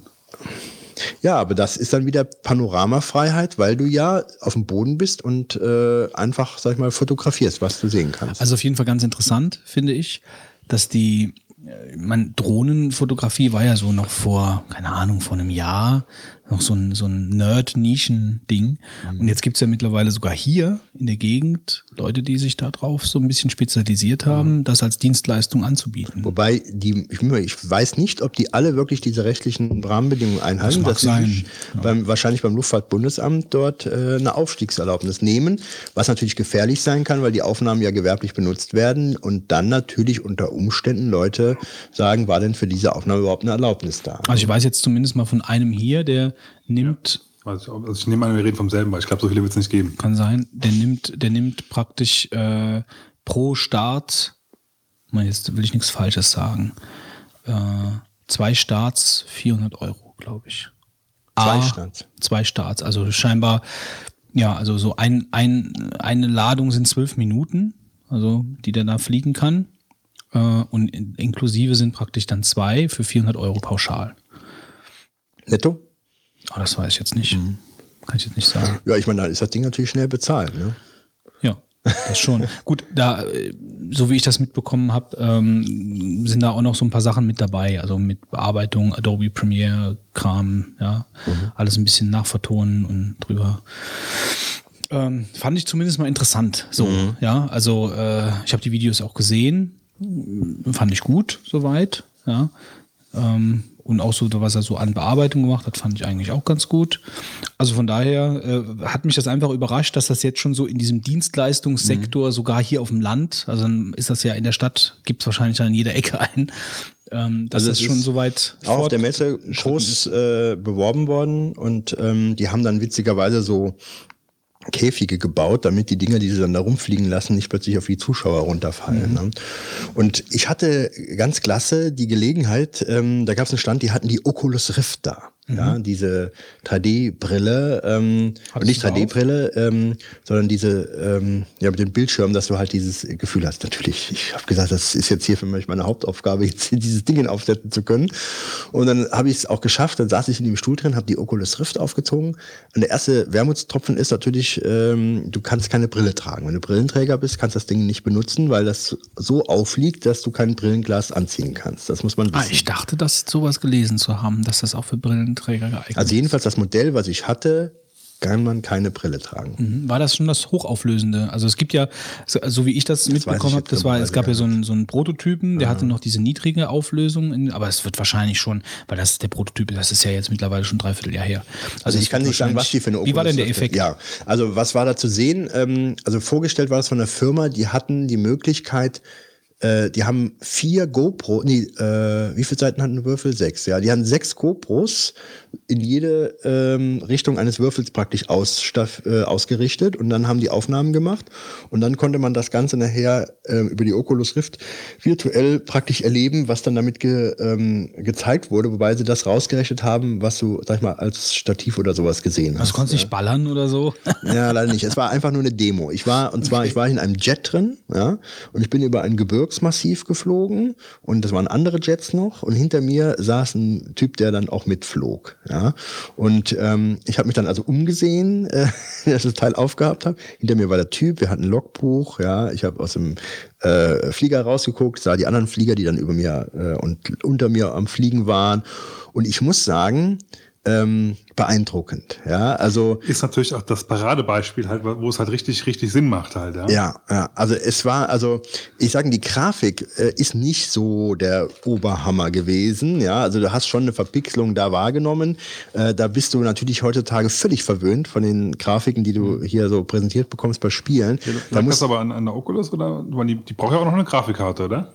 Ja, aber das ist dann wieder Panoramafreiheit, weil du ja auf dem Boden bist und äh, einfach, sag ich mal, fotografierst, was du sehen kannst. Also auf jeden Fall ganz interessant, finde ich, dass die, äh, man, Drohnenfotografie war ja so noch vor, keine Ahnung, vor einem Jahr noch so ein, so ein Nerd-Nischen-Ding. Mhm. Und jetzt gibt's ja mittlerweile sogar hier in der Gegend Leute, die sich da drauf so ein bisschen spezialisiert haben, das als Dienstleistung anzubieten. Wobei, die, ich, weiß nicht, ob die alle wirklich diese rechtlichen Rahmenbedingungen einhalten. Das mag dass sie sein, sich beim, wahrscheinlich beim Luftfahrtbundesamt dort äh, eine Aufstiegserlaubnis nehmen, was natürlich gefährlich sein kann, weil die Aufnahmen ja gewerblich benutzt werden und dann natürlich unter Umständen Leute sagen, war denn für diese Aufnahme überhaupt eine Erlaubnis da? Also ich weiß jetzt zumindest mal von einem hier, der nimmt Also, also ich nehme an, wir reden vom selben, weil ich glaube, so viele wird es nicht geben. Kann sein. Der nimmt, der nimmt praktisch äh, pro Start, mal jetzt will ich nichts Falsches sagen, äh, zwei Starts 400 Euro, glaube ich. Zwei Starts. Zwei Starts. Also scheinbar, ja, also so ein, ein, eine Ladung sind zwölf Minuten, also die der da fliegen kann. Äh, und in, inklusive sind praktisch dann zwei für 400 Euro pauschal. Netto? Aber das weiß ich jetzt nicht. Kann ich jetzt nicht sagen. Ja, ich meine, dann ist das Ding natürlich schnell bezahlt. Ne? Ja, das schon. *laughs* Gut, da, äh, so wie ich das mitbekommen habe, ähm, sind da auch noch so ein paar Sachen mit dabei. Also mit Bearbeitung, Adobe Premiere, Kram, ja. Alles ein bisschen nachvertonen und drüber. Ähm, fand ich zumindest mal interessant. So, ja. Also äh, ich habe die Videos auch gesehen. Fand ich gut, soweit, ja. Ähm, und auch so, was er so an Bearbeitung gemacht hat, fand ich eigentlich auch ganz gut. Also von daher äh, hat mich das einfach überrascht, dass das jetzt schon so in diesem Dienstleistungssektor, sogar hier auf dem Land, also dann ist das ja in der Stadt, gibt es wahrscheinlich dann in jeder Ecke ein, ähm, dass Also das schon ist so weit Auch auf der Messe groß äh, beworben worden und ähm, die haben dann witzigerweise so Käfige gebaut, damit die Dinger, die sie dann da rumfliegen lassen, nicht plötzlich auf die Zuschauer runterfallen. Ne? Und ich hatte ganz klasse die Gelegenheit, ähm, da gab es einen Stand, die hatten die Oculus Rift da. Ja, diese 3D-Brille, ähm, Hattest nicht du da auch? 3D-Brille, ähm, sondern diese, ähm, ja, mit dem Bildschirm, dass du halt dieses Gefühl hast. Natürlich, ich habe gesagt, das ist jetzt hier für mich meine Hauptaufgabe, *laughs* jetzt hier dieses Ding aufsetzen zu können. Und dann habe ich es auch geschafft, dann saß ich in dem Stuhl drin, habe die Oculus Rift aufgezogen. Und der erste Wermutstropfen ist natürlich, ähm, du kannst keine Brille tragen. Wenn du Brillenträger bist, kannst du das Ding nicht benutzen, weil das so aufliegt, dass du kein Brillenglas anziehen kannst. Das muss man wissen. Ah, ich dachte, das sowas gelesen zu haben, dass das auch für Brillenträger geeignet also jedenfalls das Modell, was ich hatte, kann man keine Brille tragen. Mhm. War das schon das Hochauflösende? Also es gibt ja, so, wie ich das, weiß mitbekommen habe, das war, es gab ja so einen, so einen Prototypen, der hatte noch diese niedrige Auflösung, in, aber es wird wahrscheinlich schon, weil das der Prototyp, das ist ja jetzt mittlerweile schon dreiviertel Jahr her. Also es ich kann nicht sagen, was die für eine Wie war denn der Oculus Effekt? Ja, also was war da zu sehen? Ähm, also vorgestellt war das von einer Firma, die hatten die Möglichkeit, äh, die haben vier GoPro, nee, äh, wie viele Seiten hatten ein Würfel? Sechs, ja. Die hatten sechs GoPros in jede ähm, Richtung eines Würfels praktisch ausstaff, äh, ausgerichtet und dann haben die Aufnahmen gemacht und dann konnte man das Ganze nachher äh, über die Oculus Rift virtuell praktisch erleben, was dann damit ge, ähm, gezeigt wurde, wobei sie das rausgerechnet haben, was du, sag ich mal, als Stativ oder sowas gesehen hast. Also konntest nicht ballern oder so? Ja, leider nicht. Es war einfach nur eine Demo. Ich war, und zwar, ich war in einem Jet drin, ja, und ich bin über ein Gebirgsmassiv geflogen und das waren andere Jets noch und hinter mir saß ein Typ, der dann auch mitflog, ja. Und ähm, ich habe mich dann also umgesehen, *laughs* äh, als ich das Teil aufgehabt habe. Hinter mir war der Typ, wir hatten ein Logbuch, ja. Ich habe aus dem äh, Flieger rausgeguckt, sah die anderen Flieger, die dann über mir äh, und unter mir am Fliegen waren. Und ich muss sagen, ähm, beeindruckend. Ja, also Ist natürlich auch das Paradebeispiel halt, wo es halt richtig, richtig Sinn macht halt, ja. ja, ja, also es war, also ich sage, die Grafik äh, ist nicht so der Oberhammer gewesen. Ja, also du hast schon eine Verpixelung da wahrgenommen. Äh, da bist du natürlich heutzutage völlig verwöhnt von den Grafiken, die du hier so präsentiert bekommst bei Spielen. Da Lag muss, aber an, an der Oculus oder? Weil die, die braucht ja auch noch eine Grafikkarte, oder?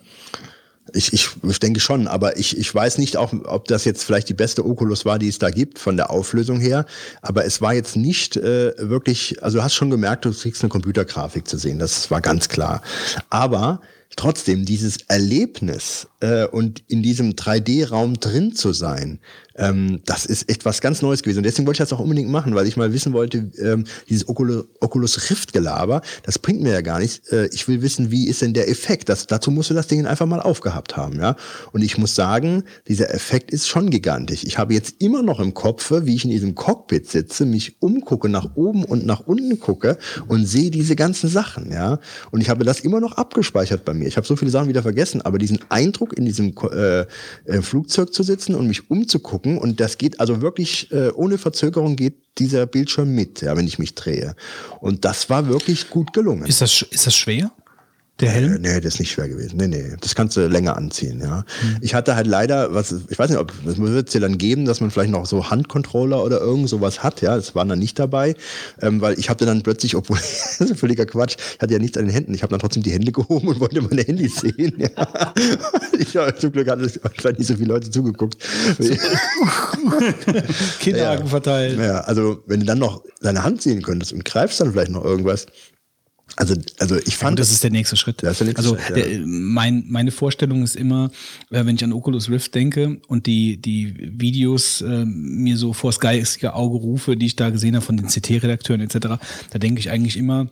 Ich, ich, ich denke schon, aber ich, ich weiß nicht auch, ob das jetzt vielleicht die beste Oculus war, die es da gibt, von der Auflösung her. Aber es war jetzt nicht äh, wirklich, also du hast schon gemerkt, du kriegst eine Computergrafik zu sehen. Das war ganz klar. Aber trotzdem dieses Erlebnis äh, und in diesem 3D-Raum drin zu sein, ähm, das ist etwas ganz Neues gewesen. Und deswegen wollte ich das auch unbedingt machen, weil ich mal wissen wollte, ähm, dieses Oculus, Oculus Rift-Gelaber, das bringt mir ja gar nichts. Äh, ich will wissen, wie ist denn der Effekt? Das, dazu musst du das Ding einfach mal aufgehabt haben. ja. Und ich muss sagen, dieser Effekt ist schon gigantisch. Ich habe jetzt immer noch im Kopf, wie ich in diesem Cockpit sitze, mich umgucke, nach oben und nach unten gucke und sehe diese ganzen Sachen. ja. Und ich habe das immer noch abgespeichert bei mir. Ich habe so viele Sachen wieder vergessen, aber diesen Eindruck, in diesem äh, äh, Flugzeug zu sitzen und mich umzugucken, gucken und das geht also wirklich äh, ohne Verzögerung geht dieser Bildschirm mit, ja, wenn ich mich drehe. Und das war wirklich gut gelungen. Ist das, ist das schwer? Der Helm? Äh, nee, das ist nicht schwer gewesen. Nee, nee, das kannst du länger anziehen, ja. Mhm. Ich hatte halt leider, was, ich weiß nicht, ob, es wird es ja dann geben, dass man vielleicht noch so Handcontroller oder irgend sowas hat, ja. Das war dann nicht dabei, ähm, weil ich hatte dann plötzlich, obwohl, *laughs* das ist völliger Quatsch, ich hatte ja nichts an den Händen. Ich habe dann trotzdem die Hände gehoben und wollte meine Handys sehen, ja. *laughs* Ich, zum Glück hatte vielleicht nicht so viele Leute zugeguckt. *laughs* Kinderhaken ja. verteilt. Ja, also wenn du dann noch deine Hand sehen könntest und greifst dann vielleicht noch irgendwas, also, also ich fand. Ja, das ist der nächste Schritt. Der nächste also Schritt, ja. der, mein, meine Vorstellung ist immer, äh, wenn ich an Oculus Rift denke und die, die Videos äh, mir so vors geistige Auge rufe, die ich da gesehen habe von den CT-Redakteuren etc., da denke ich eigentlich immer,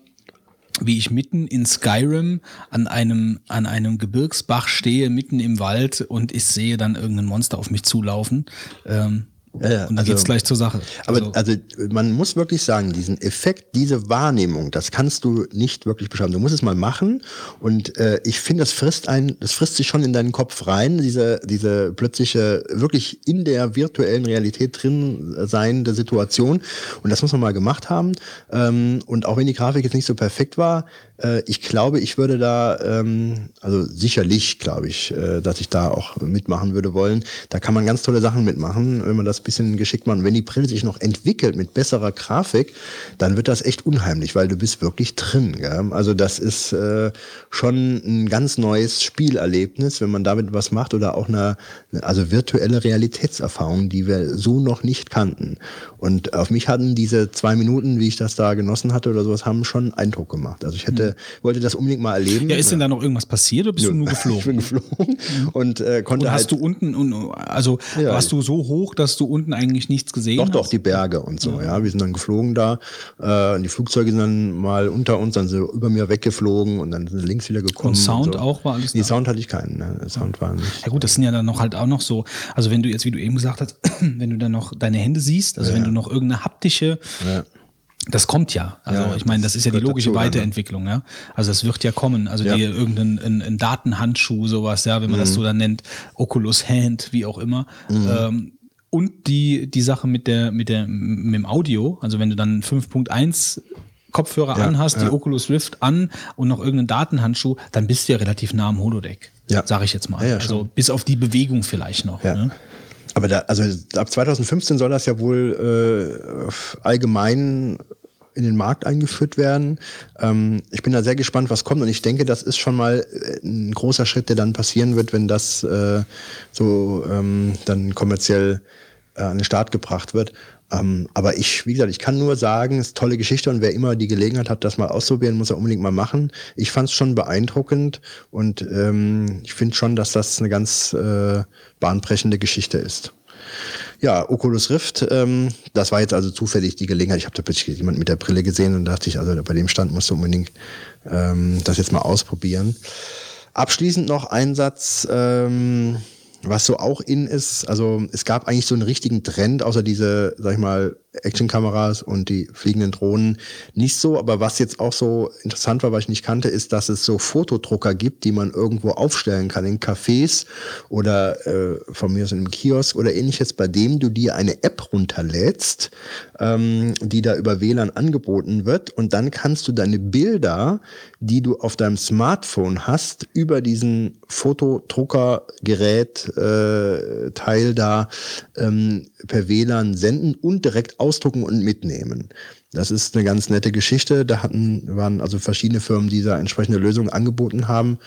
wie ich mitten in Skyrim an einem, an einem Gebirgsbach stehe, mitten im Wald und ich sehe dann irgendein Monster auf mich zulaufen. Ähm, ja, und dann also, geht's gleich zur Sache. Aber also, also man muss wirklich sagen, diesen Effekt, diese Wahrnehmung, das kannst du nicht wirklich beschreiben. Du musst es mal machen und äh, ich finde, das frisst ein, das frisst sich schon in deinen Kopf rein, diese, diese plötzliche, wirklich in der virtuellen Realität drin seiende Situation. Und das muss man mal gemacht haben. Ähm, und auch wenn die Grafik jetzt nicht so perfekt war, äh, ich glaube, ich würde da, ähm, also sicherlich glaube ich, äh, dass ich da auch mitmachen würde wollen. Da kann man ganz tolle Sachen mitmachen, wenn man das bisschen geschickt macht. Und wenn die Brille sich noch entwickelt mit besserer Grafik, dann wird das echt unheimlich, weil du bist wirklich drin. Gell? Also das ist äh, schon ein ganz neues Spielerlebnis, wenn man damit was macht oder auch eine, also virtuelle Realitätserfahrung, die wir so noch nicht kannten. Und auf mich hatten diese zwei Minuten, wie ich das da genossen hatte oder sowas, haben schon Eindruck gemacht. Also ich hätte, mhm. wollte das unbedingt mal erleben. Ja, ist denn da noch irgendwas passiert oder bist ja, du nur geflogen? *laughs* Ich bin geflogen und äh, konnte und hast halt. du unten, also ja, warst du so hoch, dass du unten eigentlich nichts gesehen doch, hast? Doch, die Berge und so, ja. ja. Wir sind dann geflogen da. Äh, die Flugzeuge sind dann mal unter uns, dann so über mir weggeflogen und dann sind sie links wieder gekommen. Und Sound und so. auch war alles Nee, da? Sound hatte ich keinen. Ne? Sound war nicht. Ja gut, das sind ja dann noch halt auch noch so, also wenn du jetzt, wie du eben gesagt hast, *clears throat* wenn du dann noch deine Hände siehst, also wenn du noch irgendeine haptische ja. Das kommt ja. Also ja, ich meine, das ist ja die logische dazu, Weiterentwicklung, ja. Also das wird ja kommen. Also ja. die irgendein ein, ein Datenhandschuh, sowas, ja, wenn man mhm. das so dann nennt, Oculus Hand, wie auch immer. Mhm. Ähm, und die, die Sache mit der, mit der, mit dem Audio, also wenn du dann 5.1 Kopfhörer ja, anhast, die Oculus Rift an und noch irgendeinen Datenhandschuh, dann bist du ja relativ nah am Holodeck. Ja. Sag ich jetzt mal. also bis auf die Bewegung vielleicht noch. Ja. Ne? Aber da, also ab 2015 soll das ja wohl äh, allgemein in den Markt eingeführt werden. Ähm, ich bin da sehr gespannt, was kommt und ich denke, das ist schon mal äh, ein großer Schritt, der dann passieren wird, wenn das äh, so ähm, dann kommerziell äh, an den Start gebracht wird. Ähm, aber ich, wie gesagt, ich kann nur sagen, es ist tolle Geschichte und wer immer die Gelegenheit hat, das mal auszuprobieren, muss er unbedingt mal machen. Ich fand es schon beeindruckend und ähm, ich finde schon, dass das eine ganz äh, bahnbrechende Geschichte ist. Ja, Oculus Rift, ähm, das war jetzt also zufällig die Gelegenheit. Ich habe da plötzlich jemand mit der Brille gesehen und dachte ich, also bei dem Stand musst du unbedingt ähm, das jetzt mal ausprobieren. Abschließend noch ein Satz. Ähm, was so auch in ist, also es gab eigentlich so einen richtigen Trend, außer diese, sag ich mal, Actionkameras und die fliegenden Drohnen nicht so. Aber was jetzt auch so interessant war, was ich nicht kannte, ist, dass es so Fotodrucker gibt, die man irgendwo aufstellen kann in Cafés oder äh, von mir aus in einem Kiosk oder ähnliches, bei dem du dir eine App runterlädst, ähm, die da über WLAN angeboten wird und dann kannst du deine Bilder, die du auf deinem Smartphone hast, über diesen Fotodruckergerät äh, Teil da ähm, per WLAN senden und direkt ausdrucken und mitnehmen. Das ist eine ganz nette Geschichte. Da hatten, waren also verschiedene Firmen, die da entsprechende Lösungen angeboten haben,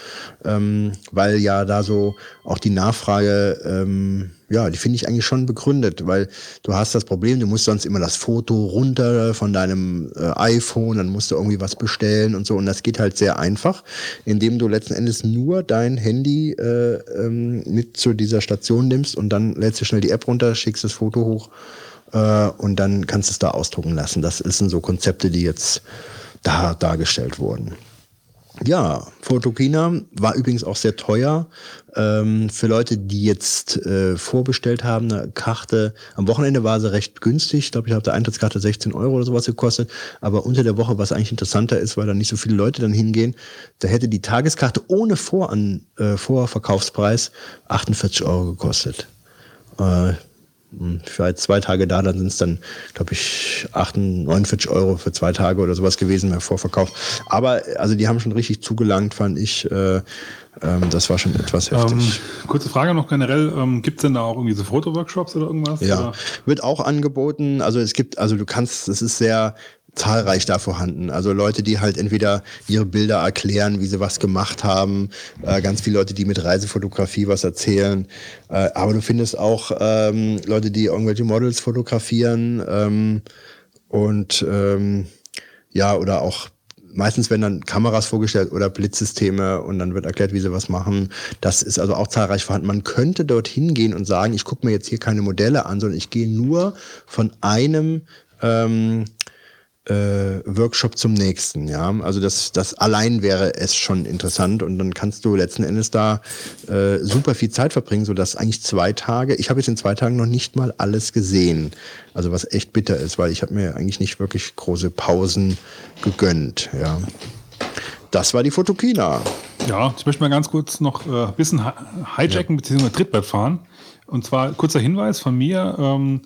ähm, weil ja da so auch die Nachfrage, ähm, ja, die finde ich eigentlich schon begründet, weil du hast das Problem, du musst sonst immer das Foto runter von deinem äh, iPhone, dann musst du irgendwie was bestellen und so. Und das geht halt sehr einfach, indem du letzten Endes nur dein Handy äh, ähm, mit zu dieser Station nimmst und dann lädst du schnell die App runter, schickst das Foto hoch äh, und dann kannst du es da ausdrucken lassen. Das sind so Konzepte, die jetzt da dargestellt wurden. Ja, Photokina war übrigens auch sehr teuer. Ähm, für Leute, die jetzt äh, vorbestellt haben, eine Karte, am Wochenende war sie recht günstig. Ich glaube, ich habe der Eintrittskarte 16 Euro oder sowas gekostet. Aber unter der Woche, was eigentlich interessanter ist, weil da nicht so viele Leute dann hingehen, da hätte die Tageskarte ohne Voran, äh, Vorverkaufspreis 48 Euro gekostet. Äh, ich war jetzt zwei Tage da, dann sind es dann, glaube ich, 48, 49 Euro für zwei Tage oder sowas gewesen mehr Vorverkauf. Aber also die haben schon richtig zugelangt, fand ich. Äh, ähm, das war schon etwas heftig. Ähm, kurze Frage noch generell, ähm, gibt es denn da auch irgendwie so Fotoworkshops oder irgendwas? Ja, oder? wird auch angeboten. Also es gibt, also du kannst, es ist sehr zahlreich da vorhanden. Also Leute, die halt entweder ihre Bilder erklären, wie sie was gemacht haben, äh, ganz viele Leute, die mit Reisefotografie was erzählen. Äh, aber du findest auch ähm, Leute, die irgendwelche Models fotografieren ähm, und ähm, ja, oder auch meistens werden dann Kameras vorgestellt oder Blitzsysteme und dann wird erklärt, wie sie was machen. Das ist also auch zahlreich vorhanden. Man könnte dorthin gehen und sagen, ich gucke mir jetzt hier keine Modelle an, sondern ich gehe nur von einem ähm, äh, Workshop zum nächsten. Ja, also das, das allein wäre es schon interessant und dann kannst du letzten Endes da äh, super viel Zeit verbringen, so dass eigentlich zwei Tage. Ich habe jetzt in zwei Tagen noch nicht mal alles gesehen, also was echt bitter ist, weil ich habe mir eigentlich nicht wirklich große Pausen gegönnt. Ja, das war die Fotokina. Ja, ich möchte mal ganz kurz noch äh, ein bisschen hijacken ja. bzw. Trittbrett fahren. Und zwar kurzer Hinweis von mir. Ähm,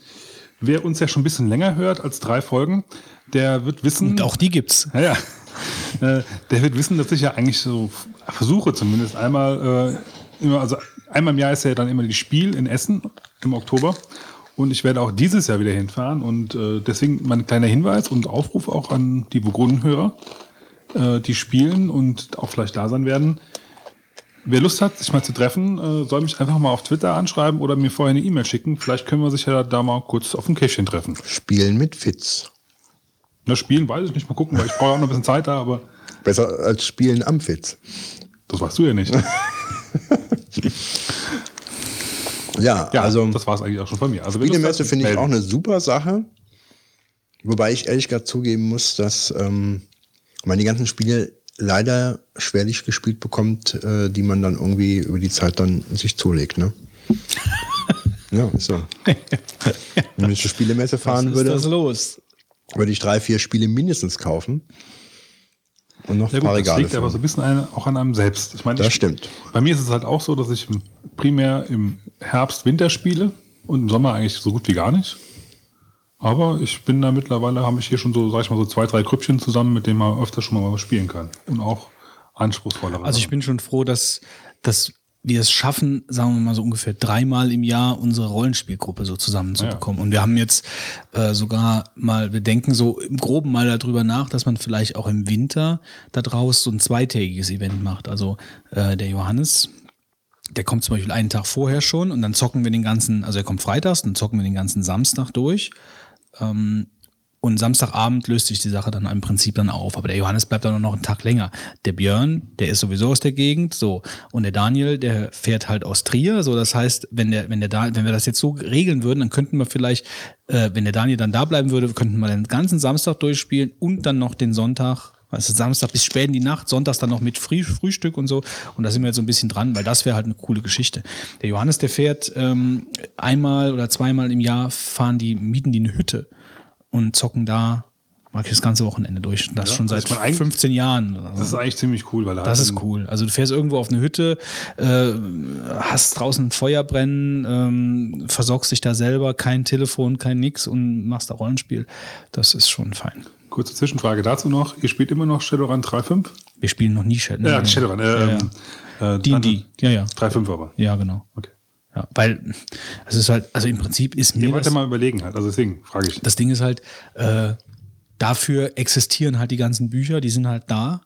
wer uns ja schon ein bisschen länger hört als drei Folgen, der wird wissen. Und auch die gibt's. Ja, ja. Äh, der wird wissen, dass ich ja eigentlich so versuche, zumindest einmal äh, immer, also einmal im Jahr ist ja dann immer die Spiel in Essen im Oktober. Und ich werde auch dieses Jahr wieder hinfahren. Und äh, deswegen mein kleiner Hinweis und Aufruf auch an die Burgundenhörer, äh, die spielen und auch vielleicht da sein werden. Wer Lust hat, sich mal zu treffen, äh, soll mich einfach mal auf Twitter anschreiben oder mir vorher eine E-Mail schicken. Vielleicht können wir sich ja da mal kurz auf dem Kästchen treffen. Spielen mit Fitz. Na, spielen weiß ich nicht. Mal gucken, weil ich brauche auch noch ein bisschen Zeit da, aber. Besser als spielen am Fitz. Das weißt du ja nicht. *laughs* ja, ja, also. Das war es eigentlich auch schon von mir. Also, Spielemesse finde ich auch eine super Sache. Wobei ich ehrlich gesagt zugeben muss, dass ähm, die ganzen Spiele leider schwerlich gespielt bekommt, äh, die man dann irgendwie über die Zeit dann sich zulegt. Ne? *laughs* ja, so. *laughs* Wenn ich zur Spielemesse fahren Was würde. Ist das los? würde ich drei, vier Spiele mindestens kaufen. Und noch ja, ein paar gut, Regale. Das liegt aber so ein bisschen auch an einem selbst. Ich meine, das ich, stimmt. Bei mir ist es halt auch so, dass ich primär im Herbst, Winter spiele und im Sommer eigentlich so gut wie gar nicht. Aber ich bin da mittlerweile, habe ich hier schon so, sag ich mal, so zwei, drei Grüppchen zusammen, mit denen man öfter schon mal was spielen kann. Und auch anspruchsvollere. Also ich bin schon froh, dass, dass wir es schaffen, sagen wir mal so ungefähr dreimal im Jahr unsere Rollenspielgruppe so zusammenzubekommen. Ja. Und wir haben jetzt äh, sogar mal, wir denken so im Groben mal darüber nach, dass man vielleicht auch im Winter da draus so ein zweitägiges Event macht. Also äh, der Johannes, der kommt zum Beispiel einen Tag vorher schon und dann zocken wir den ganzen, also er kommt freitags, dann zocken wir den ganzen Samstag durch. Ähm, und Samstagabend löst sich die Sache dann im Prinzip dann auf. Aber der Johannes bleibt dann noch einen Tag länger. Der Björn, der ist sowieso aus der Gegend, so. Und der Daniel, der fährt halt aus Trier. So, das heißt, wenn der, wenn der da, wenn wir das jetzt so regeln würden, dann könnten wir vielleicht, äh, wenn der Daniel dann da bleiben würde, könnten wir den ganzen Samstag durchspielen und dann noch den Sonntag also Samstag bis spät in die Nacht, sonntags dann noch mit Früh Frühstück und so. Und da sind wir jetzt so ein bisschen dran, weil das wäre halt eine coole Geschichte. Der Johannes, der fährt ähm, einmal oder zweimal im Jahr, fahren die, mieten die eine Hütte und zocken da mag ich das ganze Wochenende durch. Das ja, schon seit 15 Jahren. Das ist eigentlich ziemlich cool, weil das ist cool. Also du fährst irgendwo auf eine Hütte, äh, hast draußen Feuer brennen, ähm, versorgst dich da selber, kein Telefon, kein nix und machst da Rollenspiel. Das ist schon fein. Kurze Zwischenfrage dazu noch. Ihr spielt immer noch Shadowrun 3.5? Wir spielen noch nie Shadowrun. Ja, Shadowrun. Äh, ja, ja. Äh, D&D. Ja, ja. 3.5 aber. Ja, genau. Okay. Ja, weil es ist halt, also im Prinzip ist mir Ihr wollt das, ja mal überlegen halt. Also deswegen frage ich. das Ding ist halt, äh, dafür existieren halt die ganzen Bücher, die sind halt da.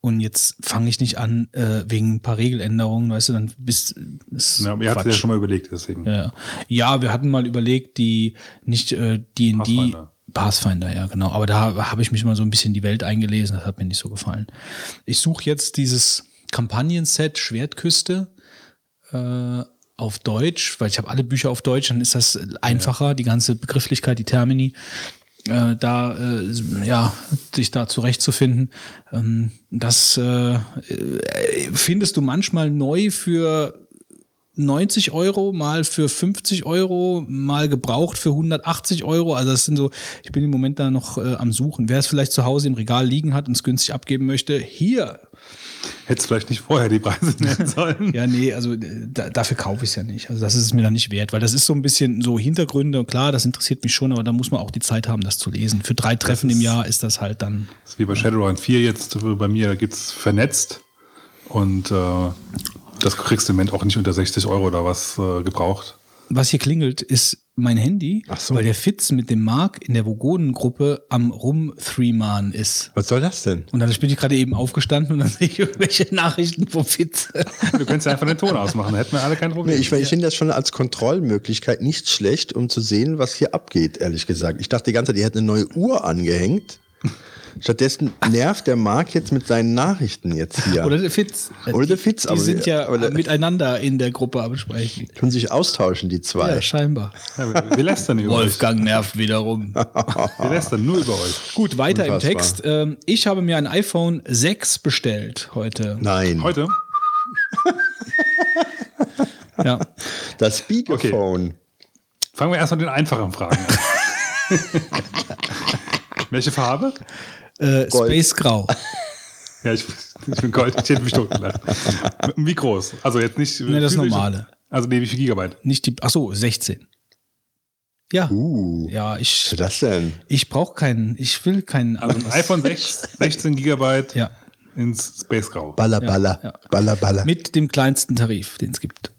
Und jetzt fange ich nicht an, äh, wegen ein paar Regeländerungen, weißt du, dann bist ist Ja, ihr habt ja schon mal überlegt, deswegen. Ja, ja, wir hatten mal überlegt, die nicht äh, die die Pathfinder. Ja, genau. Aber da habe ich mich mal so ein bisschen die Welt eingelesen, das hat mir nicht so gefallen. Ich suche jetzt dieses Kampagnenset Schwertküste äh, auf Deutsch, weil ich habe alle Bücher auf Deutsch, dann ist das einfacher, die ganze Begrifflichkeit, die Termini, äh, da äh, ja sich da zurechtzufinden. Ähm, das äh, äh, findest du manchmal neu für 90 Euro, mal für 50 Euro, mal gebraucht für 180 Euro. Also das sind so, ich bin im Moment da noch äh, am Suchen. Wer es vielleicht zu Hause im Regal liegen hat und es günstig abgeben möchte, hier. Hättest vielleicht nicht vorher die Preise *laughs* nennen sollen. Ja, nee, also äh, da, dafür kaufe ich es ja nicht. Also das ist es mir dann nicht wert, weil das ist so ein bisschen so Hintergründe. Klar, das interessiert mich schon, aber da muss man auch die Zeit haben, das zu lesen. Für drei Treffen im Jahr ist das halt dann. Das ist wie bei Shadowrun 4 jetzt äh, bei mir, da gibt's vernetzt und äh, das kriegst du im Moment auch nicht unter 60 Euro oder was äh, gebraucht. Was hier klingelt, ist mein Handy, Ach so. weil der Fitz mit dem Mark in der Vogonen-Gruppe am Rum-Three-Man ist. Was soll das denn? Und dann bin ich gerade eben aufgestanden und dann *laughs* sehe ich irgendwelche Nachrichten vom Fitz. Du könntest ja einfach den Ton ausmachen, da hätten wir alle kein Nee, Problem. ich ich finde das schon als Kontrollmöglichkeit nicht schlecht, um zu sehen, was hier abgeht, ehrlich gesagt. Ich dachte die ganze Zeit, die hätten eine neue Uhr angehängt. Stattdessen nervt der Marc jetzt mit seinen Nachrichten jetzt hier. Oder der Fitz. Oder der Fitz, Die aber- sind ja miteinander in der Gruppe am Sprechen. Tun sich austauschen, die zwei. Ja, scheinbar. ja, wir, lästern über Wolfgang nervt wiederum. *laughs* Wir lästern nur über euch. Gut, weiter im Unfassbar. Text. Ähm, ich habe mir ein iPhone 6 bestellt heute. Nein, Heute? *laughs* Ja. das Speakerphone. Fangen wir erstmal den einfachen Fragen an. *laughs* Welche Farbe? Äh, Gold. Space Grau. *laughs* Ja, ich, ich bin Gold. Ich hätte mich totgelacht. Wie groß? Also jetzt nicht. Nee, das physisch- normale. Also nee, wie viel Gigabyte? Nicht die. Ach so, 16. Ja. Uh, Ja, was ich, ist das denn? ich brauche keinen, ich will keinen Also ein iPhone 6, 16 Gigabyte Ja. ins Space Grau. Baller, baller, ja. baller, baller. Mit dem kleinsten Tarif, den es gibt.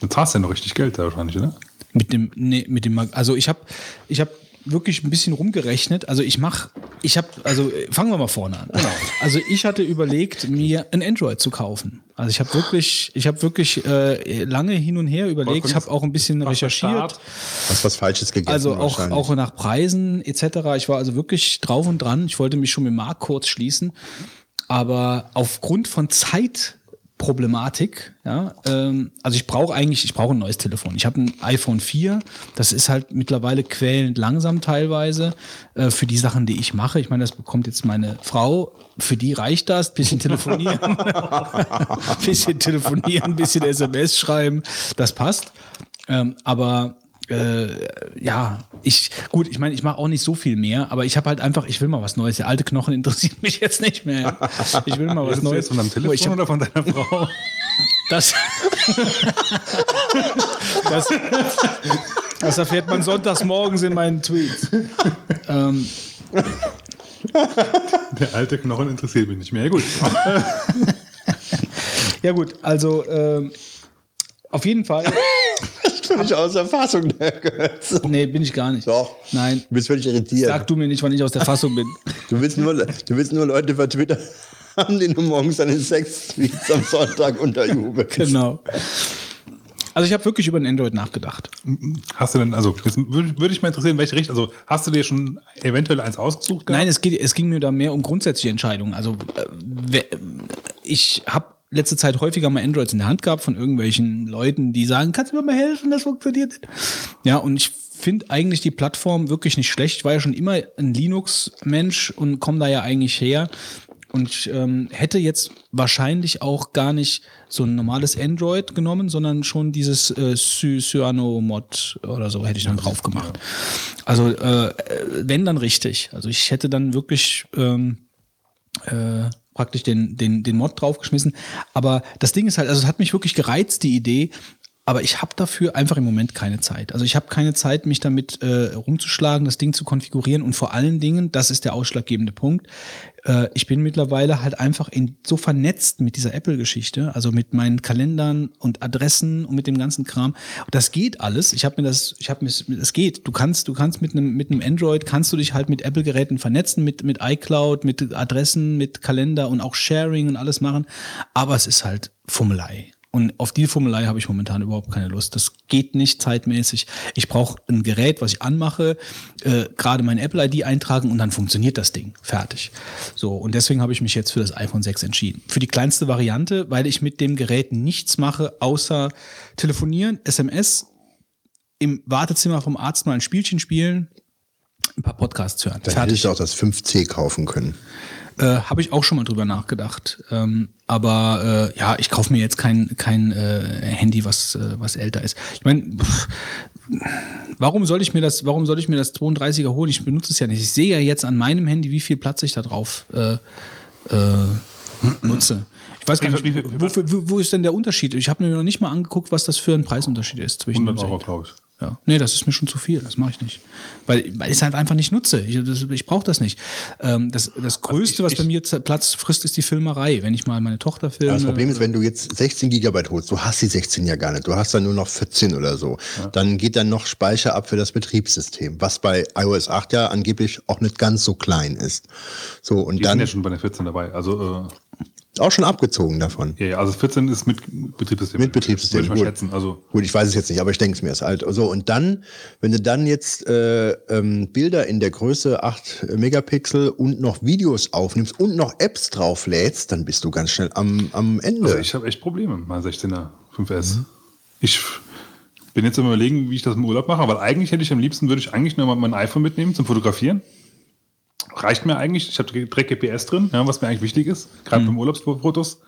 Du zahlst ja noch richtig Geld da wahrscheinlich, oder? Mit dem, nee, mit dem, also ich habe, ich habe wirklich ein bisschen rumgerechnet. Also ich mache, ich habe, also äh, fangen wir mal vorne an. Also ich hatte überlegt, mir ein Android zu kaufen. Also ich habe wirklich, ich habe wirklich äh, lange hin und her überlegt. Ich habe auch ein bisschen recherchiert. Hast was Falsches gegessen Also auch, auch nach Preisen etc. Ich war also wirklich drauf und dran. Ich wollte mich schon mit Marc kurz schließen. Aber aufgrund von Zeitproblematik, ja, ähm, also ich brauche eigentlich, ich brauche ein neues Telefon. Ich habe ein iPhone 4, das ist halt mittlerweile quälend langsam teilweise äh, für die Sachen, die ich mache. Ich meine, das bekommt jetzt meine Frau, für die reicht das, bisschen telefonieren, *laughs* bisschen telefonieren, bisschen SMS schreiben, das passt. Ähm, aber äh, ja, ich, gut, ich meine, ich mache auch nicht so viel mehr, aber ich habe halt einfach, ich will mal was Neues. Der alte Knochen interessiert *laughs* mich jetzt nicht mehr. Ich will mal was Neues. jetzt von deinem Telefon Ich hab, oder von deiner Frau? *laughs* das, *laughs* das, das erfährt man sonntags morgens in meinen Tweets. Ähm, Der alte Knochen interessiert mich nicht mehr. Ja, gut. ja gut, also ähm, auf jeden Fall. *laughs* völlig außer Fassung. der Götz. Nee, bin ich gar nicht. Doch. Nein. Du bist völlig irritiert. Sag du mir nicht, wann ich aus der Fassung bin. Du willst nur, du willst nur Leute bei Twitter haben, die du morgens deine Sex-Tweets am Sonntag unterjubelst. Genau. Also ich habe wirklich über ein Android nachgedacht. Hast du denn, also würde würde ich mal interessieren, welche Richtung, also hast du dir schon eventuell eins ausgesucht? gehabt? Nein, es, geht, es ging mir da mehr um grundsätzliche Entscheidungen. Also äh, ich habe letzte Zeit häufiger mal Androids in der Hand gehabt von irgendwelchen Leuten, die sagen, kannst du mir mal helfen, das funktioniert nicht. Ja, und ich finde eigentlich die Plattform wirklich nicht schlecht. Ich war ja schon immer ein Linux-Mensch und komme da ja eigentlich her. Und ich ähm, hätte jetzt wahrscheinlich auch gar nicht so ein normales Android genommen, sondern schon dieses äh, Cy- Cyano-Mod oder so hätte ich dann drauf gemacht. Also äh, wenn dann richtig. Also ich hätte dann wirklich ähm, äh, praktisch den, den, den Mod draufgeschmissen. Aber das Ding ist halt, also es hat mich wirklich gereizt, die Idee, aber ich habe dafür einfach im Moment keine Zeit. Also ich habe keine Zeit, mich damit äh, rumzuschlagen, das Ding zu konfigurieren und vor allen Dingen, das ist der ausschlaggebende Punkt, äh, ich bin mittlerweile halt einfach in, so vernetzt mit dieser Apple-Geschichte, also mit meinen Kalendern und Adressen und mit dem ganzen Kram. Das geht alles. Ich habe mir das, ich habe mir, es geht. Du kannst, du kannst mit einem mit einem Android kannst du dich halt mit Apple-Geräten vernetzen, mit mit iCloud, mit Adressen, mit Kalender und auch Sharing und alles machen. Aber es ist halt Fummelei. Und auf die Fummelei habe ich momentan überhaupt keine Lust. Das geht nicht zeitmäßig. Ich brauche ein Gerät, was ich anmache, äh, gerade mein Apple-ID eintragen und dann funktioniert das Ding. Fertig. So, und deswegen habe ich mich jetzt für das iPhone 6 entschieden. Für die kleinste Variante, weil ich mit dem Gerät nichts mache, außer telefonieren, SMS, im Wartezimmer vom Arzt mal ein Spielchen spielen, ein paar Podcasts hören. Dann hätte ich auch das 5C kaufen können. Äh, Habe ich auch schon mal drüber nachgedacht. Ähm, aber äh, ja, ich kaufe mir jetzt kein, kein äh, Handy, was, äh, was älter ist. Ich meine, warum soll ich mir das, warum soll ich mir das 32er holen? Ich benutze es ja nicht. Ich sehe ja jetzt an meinem Handy, wie viel Platz ich da drauf äh, äh, nutze. Ich weiß gar nicht, wo, wo, wo ist denn der Unterschied? Ich habe mir noch nicht mal angeguckt, was das für ein Preisunterschied ist zwischen 100 Euro, glaube ich. Ja. Nee, das ist mir schon zu viel. Das mache ich nicht. Weil, weil ich es halt einfach nicht nutze. Ich, das- ich brauche das nicht. Ähm, das, das Größte, was bei mir Platz frisst, ist die Filmerei. Wenn ich mal meine Tochter filme. Das Problem ist, wenn du jetzt 16 Gigabyte holst, du hast die 16 ja gar nicht, du hast dann nur noch 14 oder so, dann geht dann noch Speicher ab für das Betriebssystem, was bei iOS 8 ja angeblich auch nicht ganz so klein ist. So, und Die dann sind ja schon bei der 14 dabei. Also, auch schon abgezogen davon. ja, ja, also 14 ist mit Betriebssystem. Mit Betriebssystem, Würde ich mal gut. schätzen. Also, Gut, ich weiß es jetzt nicht, aber ich denke es mir ist halt. So, und dann, wenn du dann jetzt äh, ähm, Bilder in der Größe 8 Megapixel und noch Videos aufnimmst und noch Apps drauflädst, dann bist du ganz schnell am, am Ende. also ich habe echt Probleme mit meinem 16er 5S. Ich bin jetzt am überlegen, wie ich das im Urlaub mache, weil eigentlich hätte ich am liebsten, würde ich eigentlich nur mal mein iPhone mitnehmen zum Fotografieren. Reicht mir eigentlich. Ich habe direkt GPS drin, ja, was mir eigentlich wichtig ist, gerade beim Urlaubsfotos.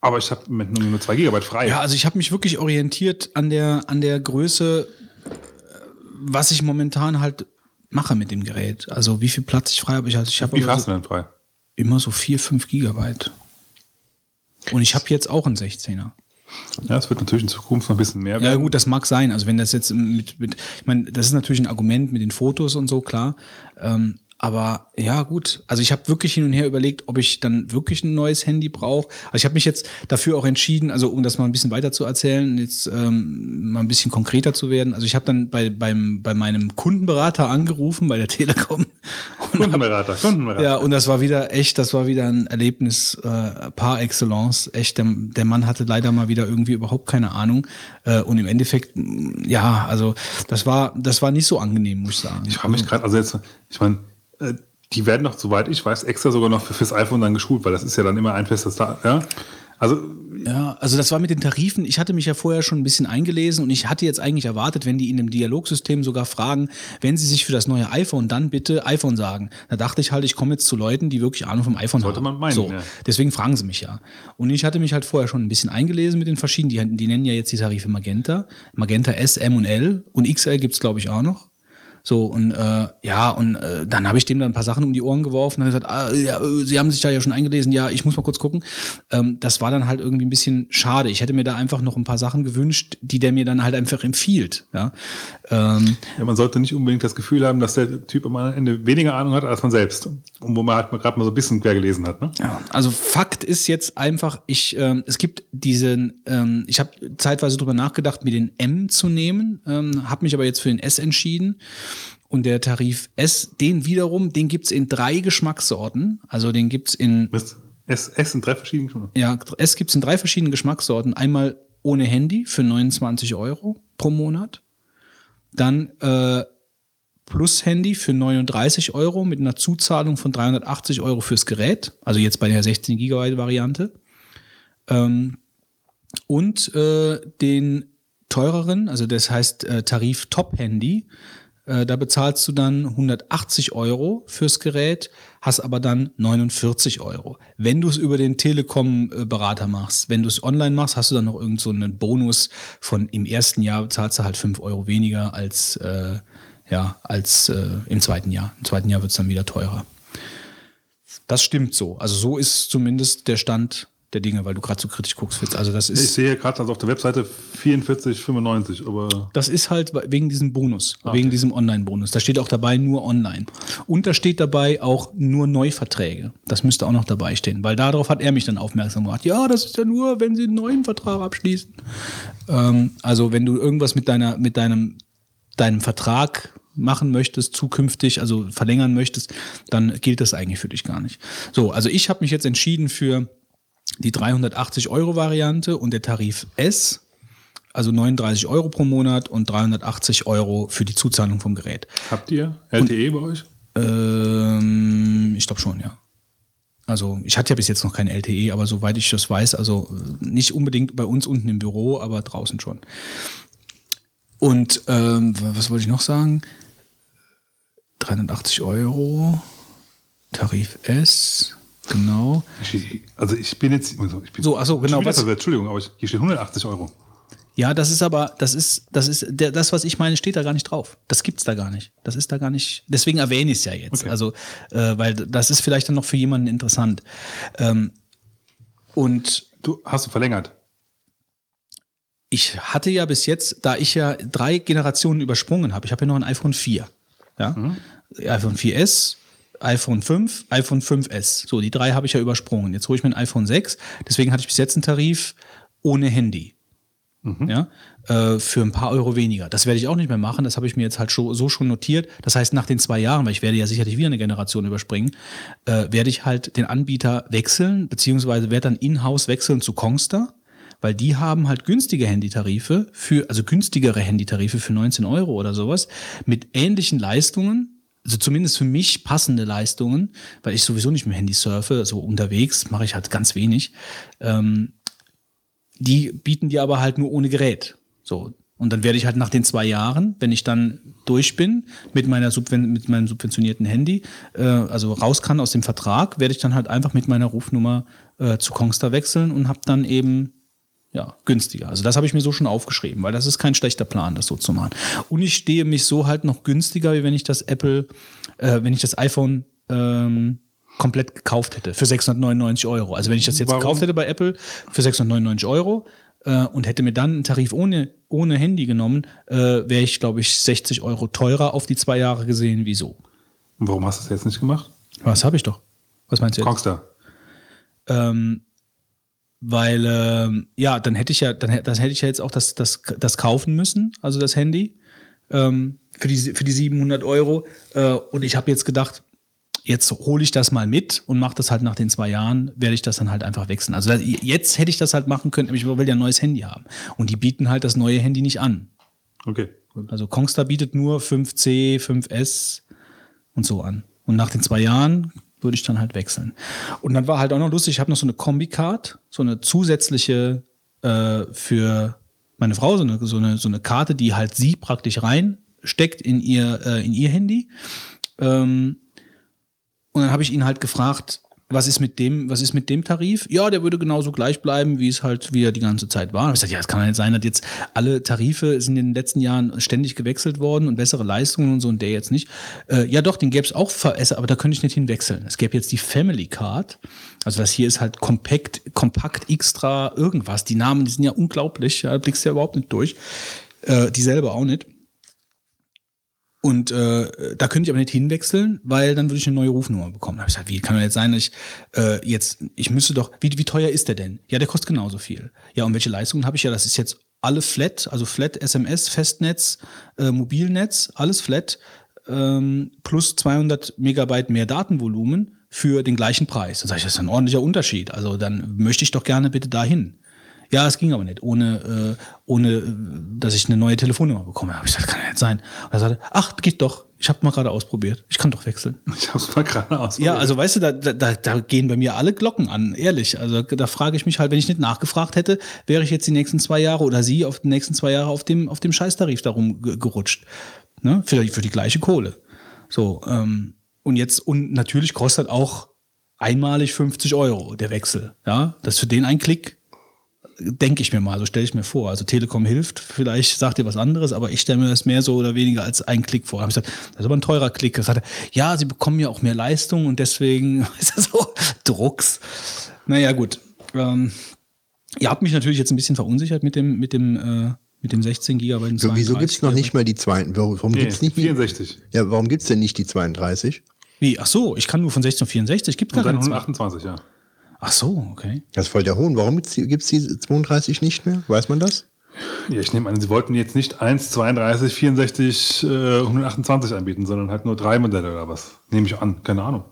Aber ich habe nur, nur 2 Gigabyte frei. Ja, also ich habe mich wirklich orientiert an der, an der Größe, äh, was ich momentan halt mache mit dem Gerät. Also wie viel Platz ich frei habe. Ich, also ich habe wie viel hast so, du denn frei? immer so 4, 5 Gigabyte. Und ich habe jetzt auch einen 16er. Ja, es wird natürlich in Zukunft noch ein bisschen mehr Ja gut, das mag sein. Also wenn das jetzt mit, mit ich meine, das ist natürlich ein Argument mit den Fotos und so, klar. Ähm, aber ja, gut. Also ich habe wirklich hin und her überlegt, ob ich dann wirklich ein neues Handy brauche. Also ich habe mich jetzt dafür auch entschieden, also um das mal ein bisschen weiter zu erzählen, jetzt ähm, mal ein bisschen konkreter zu werden. Also ich habe dann bei, beim, bei meinem Kundenberater angerufen, bei der Telekom. Kundenberater, Kundenberater. Ja, und das war wieder echt, das war wieder ein Erlebnis äh, par excellence. Echt, der, der Mann hatte leider mal wieder irgendwie überhaupt keine Ahnung. Äh, und im Endeffekt, ja, also das war, das war nicht so angenehm, muss ich sagen. Ich frage mich gerade, also jetzt, ich meine, äh, die werden noch, soweit ich weiß, extra sogar noch für, fürs iPhone dann geschult, weil das ist ja dann immer ein festes da, ja. Also, Ja, also das war mit den Tarifen. Ich hatte mich ja vorher schon ein bisschen eingelesen und ich hatte jetzt eigentlich erwartet, wenn die in dem Dialogsystem sogar fragen, wenn sie sich für das neue iPhone dann bitte iPhone sagen. Da dachte ich halt, ich komme jetzt zu Leuten, die wirklich Ahnung vom iPhone Sollte haben. man meinen, so, ja. deswegen fragen sie mich ja. Und ich hatte mich halt vorher schon ein bisschen eingelesen mit den verschiedenen. Die, die nennen ja jetzt die Tarife Magenta, Magenta S, M und L und XL gibt's glaube ich auch noch. So, und äh, ja, und äh, dann habe ich dem dann ein paar Sachen um die Ohren geworfen und gesagt, ah, ja, äh, Sie haben sich da ja schon eingelesen, ja, ich muss mal kurz gucken. Ähm, das war dann halt irgendwie ein bisschen schade. Ich hätte mir da einfach noch ein paar Sachen gewünscht, die der mir dann halt einfach empfiehlt. Ja, ähm, ja, man sollte nicht unbedingt das Gefühl haben, dass der Typ am Ende weniger Ahnung hat als man selbst. Und wo man halt gerade mal so ein bisschen quer gelesen hat, ne? Ja, also Fakt ist jetzt einfach, ich, ähm, es gibt diesen, ähm, ich habe zeitweise drüber nachgedacht, mir den M zu nehmen, ähm, habe mich aber jetzt für den S entschieden. Und der Tarif S, den wiederum, den gibt's in drei Geschmackssorten. Also den gibt's in, Mist. S, S in drei verschiedenen Stunden. ja, S gibt's in drei verschiedenen Geschmackssorten. Einmal ohne Handy für 29 Euro pro Monat. Dann äh, plus Handy für 39 Euro mit einer Zuzahlung von 380 Euro fürs Gerät. Also jetzt bei der 16 Gigabyte Variante. Ähm, und äh, den teureren, also das heißt äh, Tarif Top Handy. Äh, da bezahlst du dann 180 Euro fürs Gerät, hast aber dann 49 Euro. Wenn du es über den Telekom-Berater machst, wenn du es online machst, hast du dann noch irgend so Bonus von im ersten Jahr zahlst du halt 5 Euro weniger als, äh, ja, als äh, im zweiten Jahr. Im zweiten Jahr wird es dann wieder teurer. Das stimmt so. Also so ist zumindest der Stand der Dinge, weil du gerade so kritisch guckst, Fitz. Also das Ich ist, sehe gerade also auf der Webseite 44,95, aber das ist halt wegen diesem Bonus, Ah, wegen diesem Online-Bonus. Da steht auch dabei nur online. Und da steht dabei auch nur Neuverträge. Das müsste auch noch dabei stehen, weil darauf hat er mich dann aufmerksam gemacht. Ja, das ist ja nur, wenn sie einen neuen Vertrag abschließen. Ähm, also wenn du irgendwas mit deiner, mit deinem, deinem Vertrag machen möchtest, zukünftig, also verlängern möchtest, dann gilt das eigentlich für dich gar nicht. So, also ich habe mich jetzt entschieden für die 380 Euro Variante und der Tarif S, also 39 Euro pro Monat und 380 Euro für die Zuzahlung vom Gerät. habt ihr LTE bei euch? Ähm, ich glaube schon, ja. Also ich hatte ja bis jetzt noch kein LTE, aber soweit ich das weiß, also nicht unbedingt bei uns unten im Büro, aber draußen schon. Und ähm, was wollte ich noch sagen? 380 Euro, Tarif S, genau. Also ich bin jetzt, also ich bin So, ach so, genau, was- verwirrt, Entschuldigung, aber hier steht 180 Euro. Ja, das ist aber, das ist, das ist, der, das, was ich meine, steht da gar nicht drauf. Das gibt's da gar nicht. Das ist da gar nicht. Deswegen erwähne ich es ja jetzt. Okay. Also, äh, weil das ist vielleicht dann noch für jemanden interessant. Ähm, und Du hast du verlängert. ich hatte ja bis jetzt, da ich ja drei Generationen übersprungen habe, ich habe ja noch ein iPhone 4. Ja? iPhone 4S, iPhone 5, iPhone 5S. So, die drei habe ich ja übersprungen. Jetzt hole ich mir ein iPhone 6. Deswegen hatte ich bis jetzt einen Tarif ohne Handy. Ja, äh, für ein paar Euro weniger. Das werde ich auch nicht mehr machen. Das habe ich mir jetzt halt schon, so schon notiert. Das heißt, nach den zwei Jahren, weil ich werde ja sicherlich wieder eine Generation überspringen, äh, werde ich halt den Anbieter wechseln, beziehungsweise werde dann in-house wechseln zu Kongstar, weil die haben halt günstige Handytarife für, also günstigere Handytarife für 19 Euro oder sowas, mit ähnlichen Leistungen, also zumindest für mich passende Leistungen, weil ich sowieso nicht mit dem Handy surfe, so unterwegs mache ich halt ganz wenig. Ähm, die bieten dir aber halt nur ohne Gerät. So. Und dann werde ich halt nach den zwei Jahren, wenn ich dann durch bin mit meiner Subven mit meinem subventionierten Handy, äh, also raus kann aus dem Vertrag, werde ich dann halt einfach mit meiner Rufnummer äh, zu Kongstar wechseln und habe dann eben ja, günstiger. Also das habe ich mir so schon aufgeschrieben, weil das ist kein schlechter Plan, das so zu machen. Und ich stehe mich so halt noch günstiger, wie wenn ich das Apple, äh, wenn ich das iPhone ähm, komplett gekauft hätte für 699 Euro. Also wenn ich das jetzt Warum? gekauft hätte bei Apple für 699 Euro äh, und hätte mir dann einen Tarif ohne, ohne Handy genommen, äh, wäre ich, glaube ich, 60 Euro teurer auf die zwei Jahre gesehen. Wieso? Und warum hast du das jetzt nicht gemacht? Was habe ich doch? Was meinst du jetzt? Kongstar. Ähm, weil, ähm, ja, dann hätte ich ja, dann, dann hätte ich ja jetzt auch das, das, das kaufen müssen, also das Handy, ähm, für, die, für die 700 Euro. Äh, und ich habe jetzt gedacht, jetzt hole ich das mal mit und mache das halt nach den zwei Jahren, werde ich das dann halt einfach wechseln. Also da- jetzt hätte ich das halt machen können, aber ich will ja ein neues Handy haben. Und die bieten halt das neue Handy nicht an. Okay. Also Kongstar bietet nur 5C, 5S und so an. Und nach den zwei Jahren würde ich dann halt wechseln. Und dann war halt auch noch lustig, ich habe noch so eine Kombi-Card, so eine zusätzliche äh, für meine Frau, so eine, so, eine, so eine Karte, die halt sie praktisch reinsteckt in ihr, äh, in ihr Handy. Ähm, und dann habe ich ihn halt gefragt, was ist mit dem, was ist mit dem Tarif? Ja, der würde genauso gleich bleiben, wie es halt, wie er die ganze Zeit war. Ich gesagt, ja, es kann nicht sein, dass jetzt alle Tarife sind in den letzten Jahren ständig gewechselt worden und bessere Leistungen und so und der jetzt nicht. Äh, ja, doch, den gäbe es auch, aber da könnte ich nicht hinwechseln. Es gäbe jetzt die Family Card. Also das hier ist halt kompakt, kompakt extra irgendwas. Die Namen, die sind ja unglaublich. Ja, blickst ja überhaupt nicht durch. Äh, die selber auch nicht. Und äh, da könnte ich aber nicht hinwechseln, weil dann würde ich eine neue Rufnummer bekommen. Da habe ich gesagt, wie kann das jetzt sein, dass ich äh, jetzt, ich müsste doch, wie, wie teuer ist der denn? Ja, der kostet genauso viel. Ja, und welche Leistungen habe ich? Ja, das ist jetzt alle flat, also flat SMS, Festnetz, äh, Mobilnetz, alles flat, ähm, plus 200 Megabyte mehr Datenvolumen für den gleichen Preis. Da sage ich, das ist ein ordentlicher Unterschied. Also dann möchte ich doch gerne bitte dahin. Ja, es ging aber nicht, ohne, äh, ohne äh, dass ich eine neue Telefonnummer bekomme. Habe ich gesagt, das kann ja nicht sein. Und er sagte, ach, geht doch. Ich habe mal gerade ausprobiert. Ich kann doch wechseln. *laughs* Ich hab's mal gerade aus. Ja, also weißt du, da, da, da gehen bei mir alle Glocken an, ehrlich. Also da frage ich mich halt, wenn ich nicht nachgefragt hätte, wäre ich jetzt die nächsten zwei Jahre oder sie auf die nächsten zwei Jahre auf dem, auf dem Scheißtarif darum ge- gerutscht. Ne? Für, die- für die gleiche Kohle. So, ähm, und jetzt, und natürlich kostet auch einmalig 50 Euro der Wechsel. Ja, das ist für den ein Klick, denke ich mir mal, so stelle ich mir vor. Also Telekom hilft, vielleicht sagt ihr was anderes, aber ich stelle mir das mehr so oder weniger als ein Klick vor. Da habe ich gesagt, das ist aber ein teurer Klick. Das hat er, ja, sie bekommen ja auch mehr Leistung und deswegen *laughs* ist das so Drucks. Naja, gut. Ähm, ihr habt mich natürlich jetzt ein bisschen verunsichert mit dem, mit dem, äh, mit dem 16 GB. So, wieso gibt es noch nicht mal die zweiten? Warum Nee, gibt's nicht 64. Ja, warum gibt es denn nicht die 32? Wie? Ach so, ich kann nur von 16 auf 64. Gibt gar Und dann keine 128, ja. Ach so, okay. Das ist voll der Hohn. Warum gibt es die 32 nicht mehr? Weiß man das? Ja, ich nehme an, sie wollten jetzt nicht 1, 32, 64, äh, 128 anbieten, sondern halt nur drei Modelle oder was. Nehme ich an, keine Ahnung.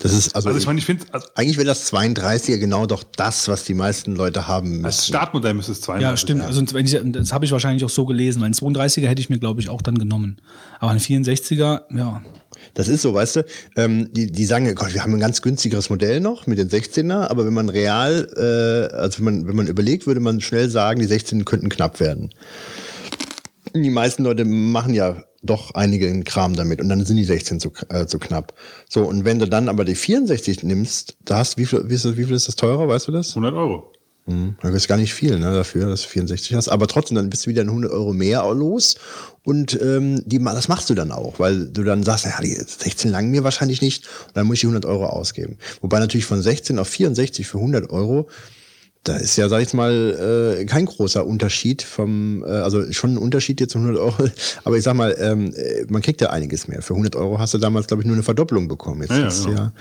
Das ist also, Also ich meine, ich finde, als, eigentlich wäre das 32er genau doch das, was die meisten Leute haben als müssen. Startmodell müsste es 32 Ja, stimmt. Also wenn ich, das habe ich wahrscheinlich auch so gelesen. Ein 32er hätte ich mir, glaube ich, auch dann genommen. Aber ein 64er, ja. Das ist so, weißt du, ähm, die, die sagen, Gott, wir haben ein ganz günstigeres Modell noch mit den 16er, aber wenn man real, äh, also wenn man, wenn man überlegt, würde man schnell sagen, die 16 könnten knapp werden. Die meisten Leute machen ja doch einigen Kram damit und dann sind die 16 zu, äh, zu knapp. So, und wenn du dann aber die 64 nimmst, da hast wie viel, wie viel, wie viel ist das teurer, weißt du das? 100 Euro. Mhm. Das ist gar nicht viel, ne, dafür, dass du 64 hast. Aber trotzdem, dann bist du wieder 100 Euro mehr los. Und ähm, die, das machst du dann auch, weil du dann sagst, ja, die 16 langen mir wahrscheinlich nicht. Und dann muss ich die 100 Euro ausgeben. Wobei natürlich von 16 auf 64 für 100 Euro, da ist ja, sag ich mal, äh, kein großer Unterschied vom, äh, also schon ein Unterschied jetzt zu 100 Euro. *laughs* Aber ich sag mal, ähm, äh, man kriegt ja einiges mehr. Für 100 Euro hast du damals, glaube ich, nur eine Verdopplung bekommen. Jetzt Ja, ja, ist genau. ja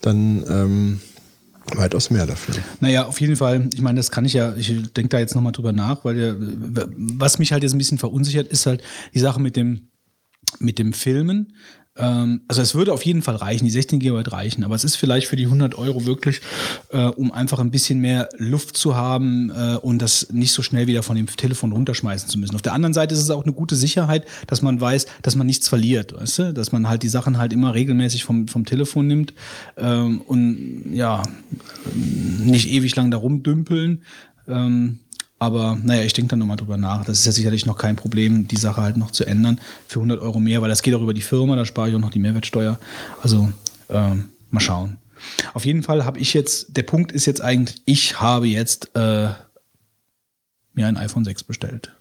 dann ähm, weitaus mehr dafür. Naja, auf jeden Fall, ich meine, das kann ich ja, ich denke da jetzt nochmal drüber nach, weil was mich halt jetzt ein bisschen verunsichert, ist halt die Sache mit dem, mit dem Filmen. Ähm, also es würde auf jeden Fall reichen, die 16 GB reichen, aber es ist vielleicht für die 100 Euro wirklich, äh, um einfach ein bisschen mehr Luft zu haben äh, und das nicht so schnell wieder von dem Telefon runterschmeißen zu müssen. Auf der anderen Seite ist es auch eine gute Sicherheit, dass man weiß, dass man nichts verliert, weißt du? dass man halt die Sachen halt immer regelmäßig vom, vom Telefon nimmt ähm, und ja, nicht ewig lang da rumdümpeln. Ähm, aber naja, ich denke da nochmal drüber nach. Das ist ja sicherlich noch kein Problem, die Sache halt noch zu ändern für 100 Euro mehr, weil das geht auch über die Firma, da spare ich auch noch die Mehrwertsteuer. Also ähm, mal schauen. Auf jeden Fall habe ich jetzt, der Punkt ist jetzt eigentlich, ich habe jetzt äh, mir ein iPhone 6 bestellt.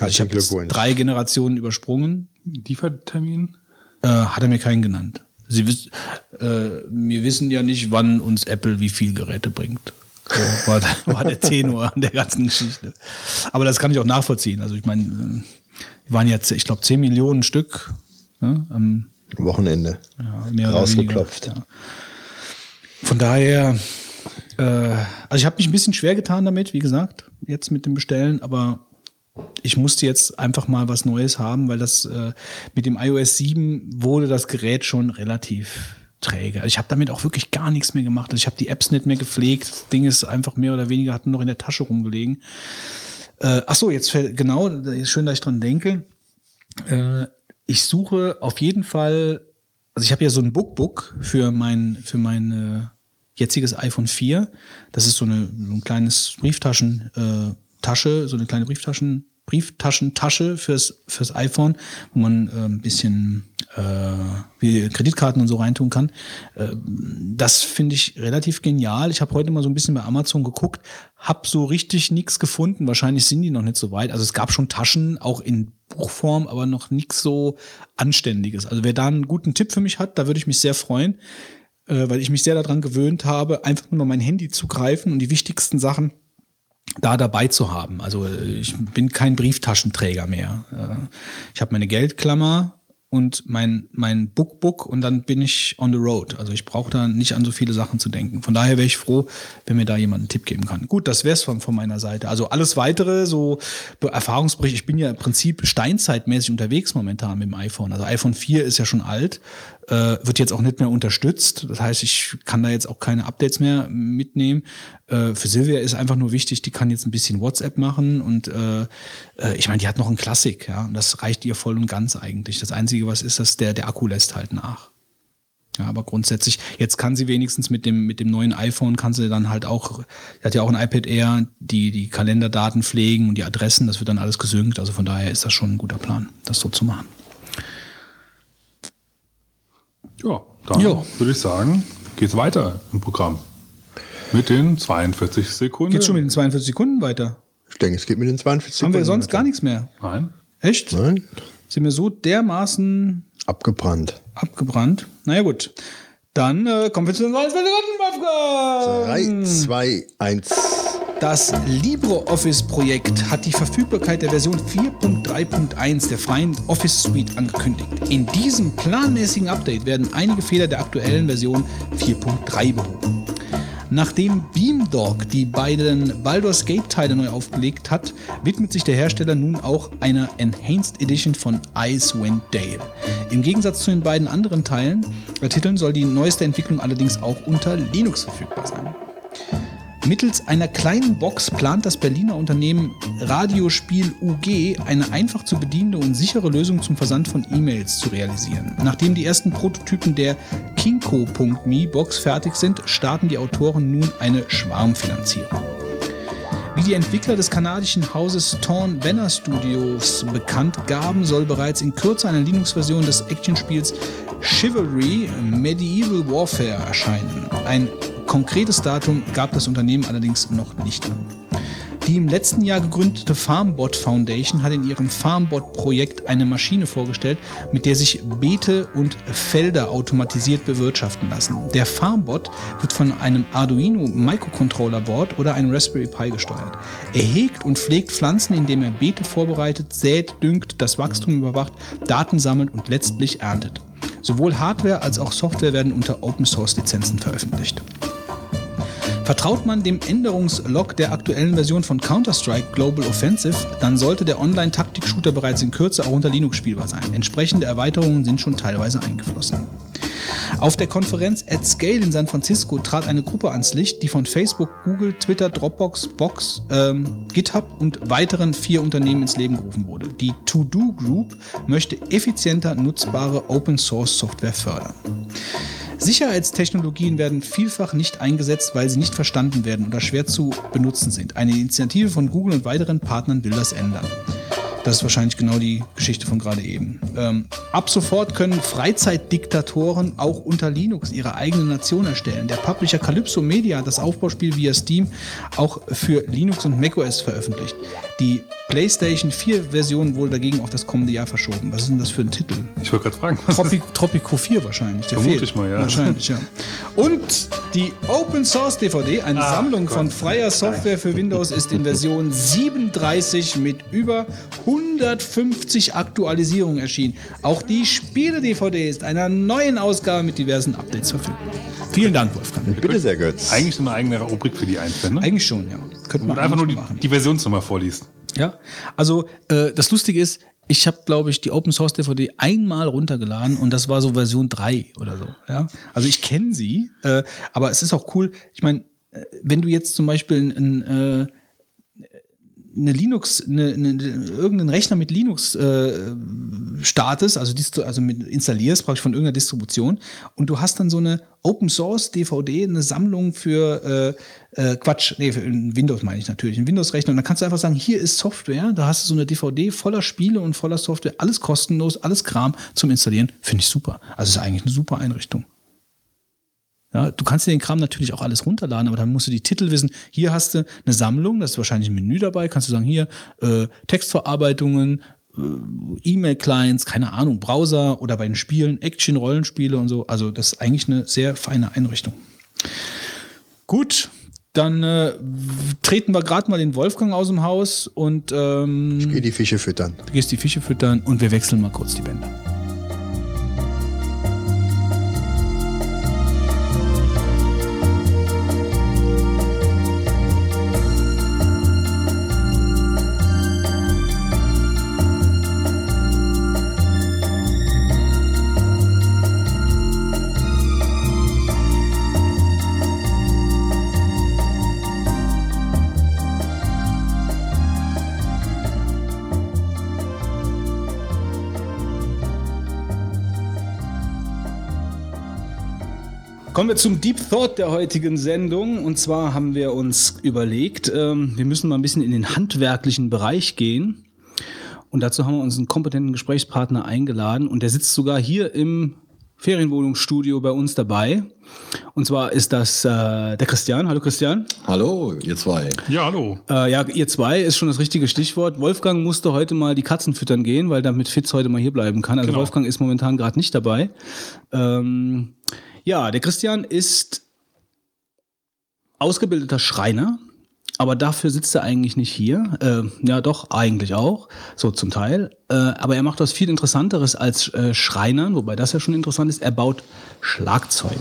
Also ich habe jetzt drei Generationen übersprungen, Liefertermin? äh, hat er mir keinen genannt. Sie wiss, äh, wir wissen ja nicht, wann uns Apple wie viel Geräte bringt. So war, der- *laughs* war der Tenor an der ganzen Geschichte. Aber das kann ich auch nachvollziehen. Also ich meine, äh, wir waren jetzt, ich glaube, 10 Millionen Stück. Ne, am, Wochenende. ja, Rausgeklopft. weniger, ja. Von daher, äh, also ich habe mich ein bisschen schwer getan damit, wie gesagt, jetzt mit dem Bestellen, aber ich musste jetzt einfach mal was Neues haben, weil das äh, mit dem iOS 7 wurde das Gerät schon relativ träge. Also ich habe damit auch wirklich gar nichts mehr gemacht. Also ich habe die Apps nicht mehr gepflegt. Das Ding ist einfach mehr oder weniger hat noch in der Tasche rumgelegen. Äh, ach so, jetzt fällt, genau, ist schön, dass ich dran denke. Äh, ich suche auf jeden Fall, also ich habe ja so ein Bookbook für mein, für mein äh, jetziges iPhone 4. Das ist so, eine, so ein kleines Brieftaschen, äh, Tasche, so eine kleine Brieftaschen, Brieftaschentasche fürs, fürs iPhone, wo man äh, ein bisschen äh, wie Kreditkarten und so reintun kann. Äh, das finde ich relativ genial. Ich habe heute mal so ein bisschen bei Amazon geguckt, habe so richtig nichts gefunden. Wahrscheinlich sind die noch nicht so weit. Also es gab schon Taschen, auch in Buchform, aber noch nichts so Anständiges. Also wer da einen guten Tipp für mich hat, da würde ich mich sehr freuen, äh, weil ich mich sehr daran gewöhnt habe, einfach nur mein Handy zu greifen und die wichtigsten Sachen da dabei zu haben. Also äh, ich bin kein Brieftaschenträger mehr. Äh, Ich habe meine Geldklammer und mein, mein Bookbook und dann bin ich on the road. Also ich brauche da nicht an so viele Sachen zu denken. Von daher wäre ich froh, wenn mir da jemand einen Tipp geben kann. Gut, das wäre es von, von meiner Seite. Also alles weitere, so Be- Erfahrungsbericht, ich bin ja im Prinzip steinzeitmäßig unterwegs momentan mit dem iPhone. Also iPhone 4 ist ja schon alt, äh, wird jetzt auch nicht mehr unterstützt. Das heißt, ich kann da jetzt auch keine Updates mehr mitnehmen. Äh, für Silvia ist einfach nur wichtig, die kann jetzt ein bisschen WhatsApp machen und äh, äh, ich meine, die hat noch einen Klassik, ja, und das reicht ihr voll und ganz eigentlich. Das Einzige, was ist, dass der, der Akku lässt halt nach. Ja, aber grundsätzlich, jetzt kann sie wenigstens mit dem, mit dem neuen iPhone, kann sie dann halt auch, sie hat ja auch ein iPad Air, die, die Kalenderdaten pflegen und die Adressen, das wird dann alles gesynkt. Also von daher ist das schon ein guter Plan, das so zu machen. Ja, dann Jo. würde ich sagen, geht's weiter im Programm. Mit den 42 Sekunden. Geht schon mit den 42 Sekunden weiter. Ich denke, es geht mit den 42 Haben wir Sekunden sonst weiter. gar nichts mehr. Nein. Echt? Nein? Sind wir so dermaßen Abgebrannt. abgebrannt? Naja, gut. Dann äh, kommen wir zu den Wolfgang. 3, 2, 1. Das LibreOffice-Projekt hat die Verfügbarkeit der Version 4.3.1 der freien Office Suite angekündigt. In diesem planmäßigen Update werden einige Fehler der aktuellen Version 4.3 behoben. Nachdem Beamdog die beiden Baldur's Gate-Teile neu aufgelegt hat, widmet sich der Hersteller nun auch einer Enhanced Edition von Icewind Dale. Im Gegensatz zu den beiden anderen Teilen, äh, Titeln soll die neueste Entwicklung allerdings auch unter Linux verfügbar sein. Mittels einer kleinen Box plant das Berliner Unternehmen Radiospiel UG eine einfach zu bedienende und sichere Lösung zum Versand von E-Mails zu realisieren. Nachdem die ersten Prototypen der Kinko.me Box fertig sind, starten die Autoren nun eine Schwarmfinanzierung. Wie die Entwickler des kanadischen Hauses Torn Banner Studios bekannt gaben, soll bereits in Kürze eine Linux-Version des Actionspiels Chivalry Medieval Warfare erscheinen. Ein konkretes Datum gab das Unternehmen allerdings noch nicht an. Die im letzten Jahr gegründete Farmbot Foundation hat in ihrem Farmbot-Projekt eine Maschine vorgestellt, mit der sich Beete und Felder automatisiert bewirtschaften lassen. Der Farmbot wird von einem Arduino Microcontroller Board oder einem Raspberry Pi gesteuert. Er hegt und pflegt Pflanzen, indem er Beete vorbereitet, sät, düngt, das Wachstum überwacht, Daten sammelt und letztlich erntet. Sowohl Hardware als auch Software werden unter Open Source Lizenzen veröffentlicht. Vertraut man dem Änderungslog der aktuellen Version von Counter-Strike Global Offensive, dann sollte der Online-Taktik-Shooter bereits in Kürze auch unter Linux spielbar sein. Entsprechende Erweiterungen sind schon teilweise eingeflossen. Auf der Konferenz at Scale in San Francisco trat eine Gruppe ans Licht, die von Facebook, Google, Twitter, Dropbox, Box, ähm, GitHub und weiteren vier Unternehmen ins Leben gerufen wurde. Die To-Do Group möchte effizienter nutzbare Open-Source-Software fördern. Sicherheitstechnologien werden vielfach nicht eingesetzt, weil sie nicht verstanden werden oder schwer zu benutzen sind. Eine Initiative von Google und weiteren Partnern will das ändern. Das ist wahrscheinlich genau die Geschichte von gerade eben. Ähm, ab sofort können Freizeitdiktatoren auch unter Linux ihre eigene Nation erstellen. Der Publisher Calypso Media hat das Aufbauspiel via Steam auch für Linux und macOS veröffentlicht. Die PlayStation 4 Version wohl dagegen auf das kommende Jahr verschoben. Was ist denn das für ein Titel? Ich wollte gerade fragen. Was Tropi Tropico 4 wahrscheinlich. Der Vermute fehlt. ich mal, ja. Wahrscheinlich, ja. Und die Open Source DVD, eine Ah, Sammlung Gott. von freier Software für Windows, ist in Version 37 mit über 150 Aktualisierungen erschienen. Auch die Spiele-DVD ist einer neuen Ausgabe mit diversen Updates verfügbar. Vielen Dank, Wolfgang. Bitte sehr, Götz. Eigentlich eine eigene Rubrik für die Einzelnen. Ne? Eigentlich schon, ja. Könnte man Und einfach nur die, machen. die Versionsnummer vorliest. Ja, also äh, das Lustige ist, ich habe, glaube ich, die Open Source DVD einmal runtergeladen und das war so Version 3 oder so. Ja? Also ich kenne sie, äh, aber es ist auch cool. Ich meine, äh, wenn du jetzt zum Beispiel ein, ein, äh, eine Linux, eine, eine, irgendeinen Rechner mit Linux äh, startest, also, also mit installierst praktisch von irgendeiner Distribution und du hast dann so eine Open Source DVD, eine Sammlung für äh, äh, Quatsch, nee, für in Windows meine ich natürlich, ein Windows-Rechner und dann kannst du einfach sagen, hier ist Software, da hast du so eine DVD voller Spiele und voller Software, alles kostenlos, alles Kram zum Installieren, finde ich super. Also ist eigentlich eine super Einrichtung. Ja, du kannst dir den Kram natürlich auch alles runterladen, aber dann musst du die Titel wissen. Hier hast du eine Sammlung, da ist wahrscheinlich ein Menü dabei, kannst du sagen, hier äh, Textverarbeitungen, äh, E-Mail-Clients, keine Ahnung, Browser oder bei den Spielen, Action-Rollenspiele und so. Also das ist eigentlich eine sehr feine Einrichtung. Gut, dann äh, treten wir gerade mal den Wolfgang aus dem Haus und ähm, Geh die Fische füttern. du gehst die Fische füttern und wir wechseln mal kurz die Bänder. Kommen wir zum Deep Thought der heutigen Sendung. Und zwar haben wir uns überlegt, ähm, wir müssen mal ein bisschen in den handwerklichen Bereich gehen. Und dazu haben wir uns einen kompetenten Gesprächspartner eingeladen. Und der sitzt sogar hier im Ferienwohnungsstudio bei uns dabei. Und zwar ist das äh, der Christian. Hallo Christian. Hallo, ihr zwei. Ja, hallo. Äh, ja, ihr zwei ist schon das richtige Stichwort. Wolfgang musste heute mal die Katzen füttern gehen, weil damit Fitz heute mal hier bleiben kann. Also Genau. Wolfgang ist momentan gerade nicht dabei. Ähm, Ja, der Christian ist ausgebildeter Schreiner, aber dafür sitzt er eigentlich nicht hier. Äh, ja, doch, eigentlich auch, so zum Teil. Äh, aber er macht was viel Interessanteres als äh, Schreinern, wobei das ja schon interessant ist. Er baut Schlagzeuge.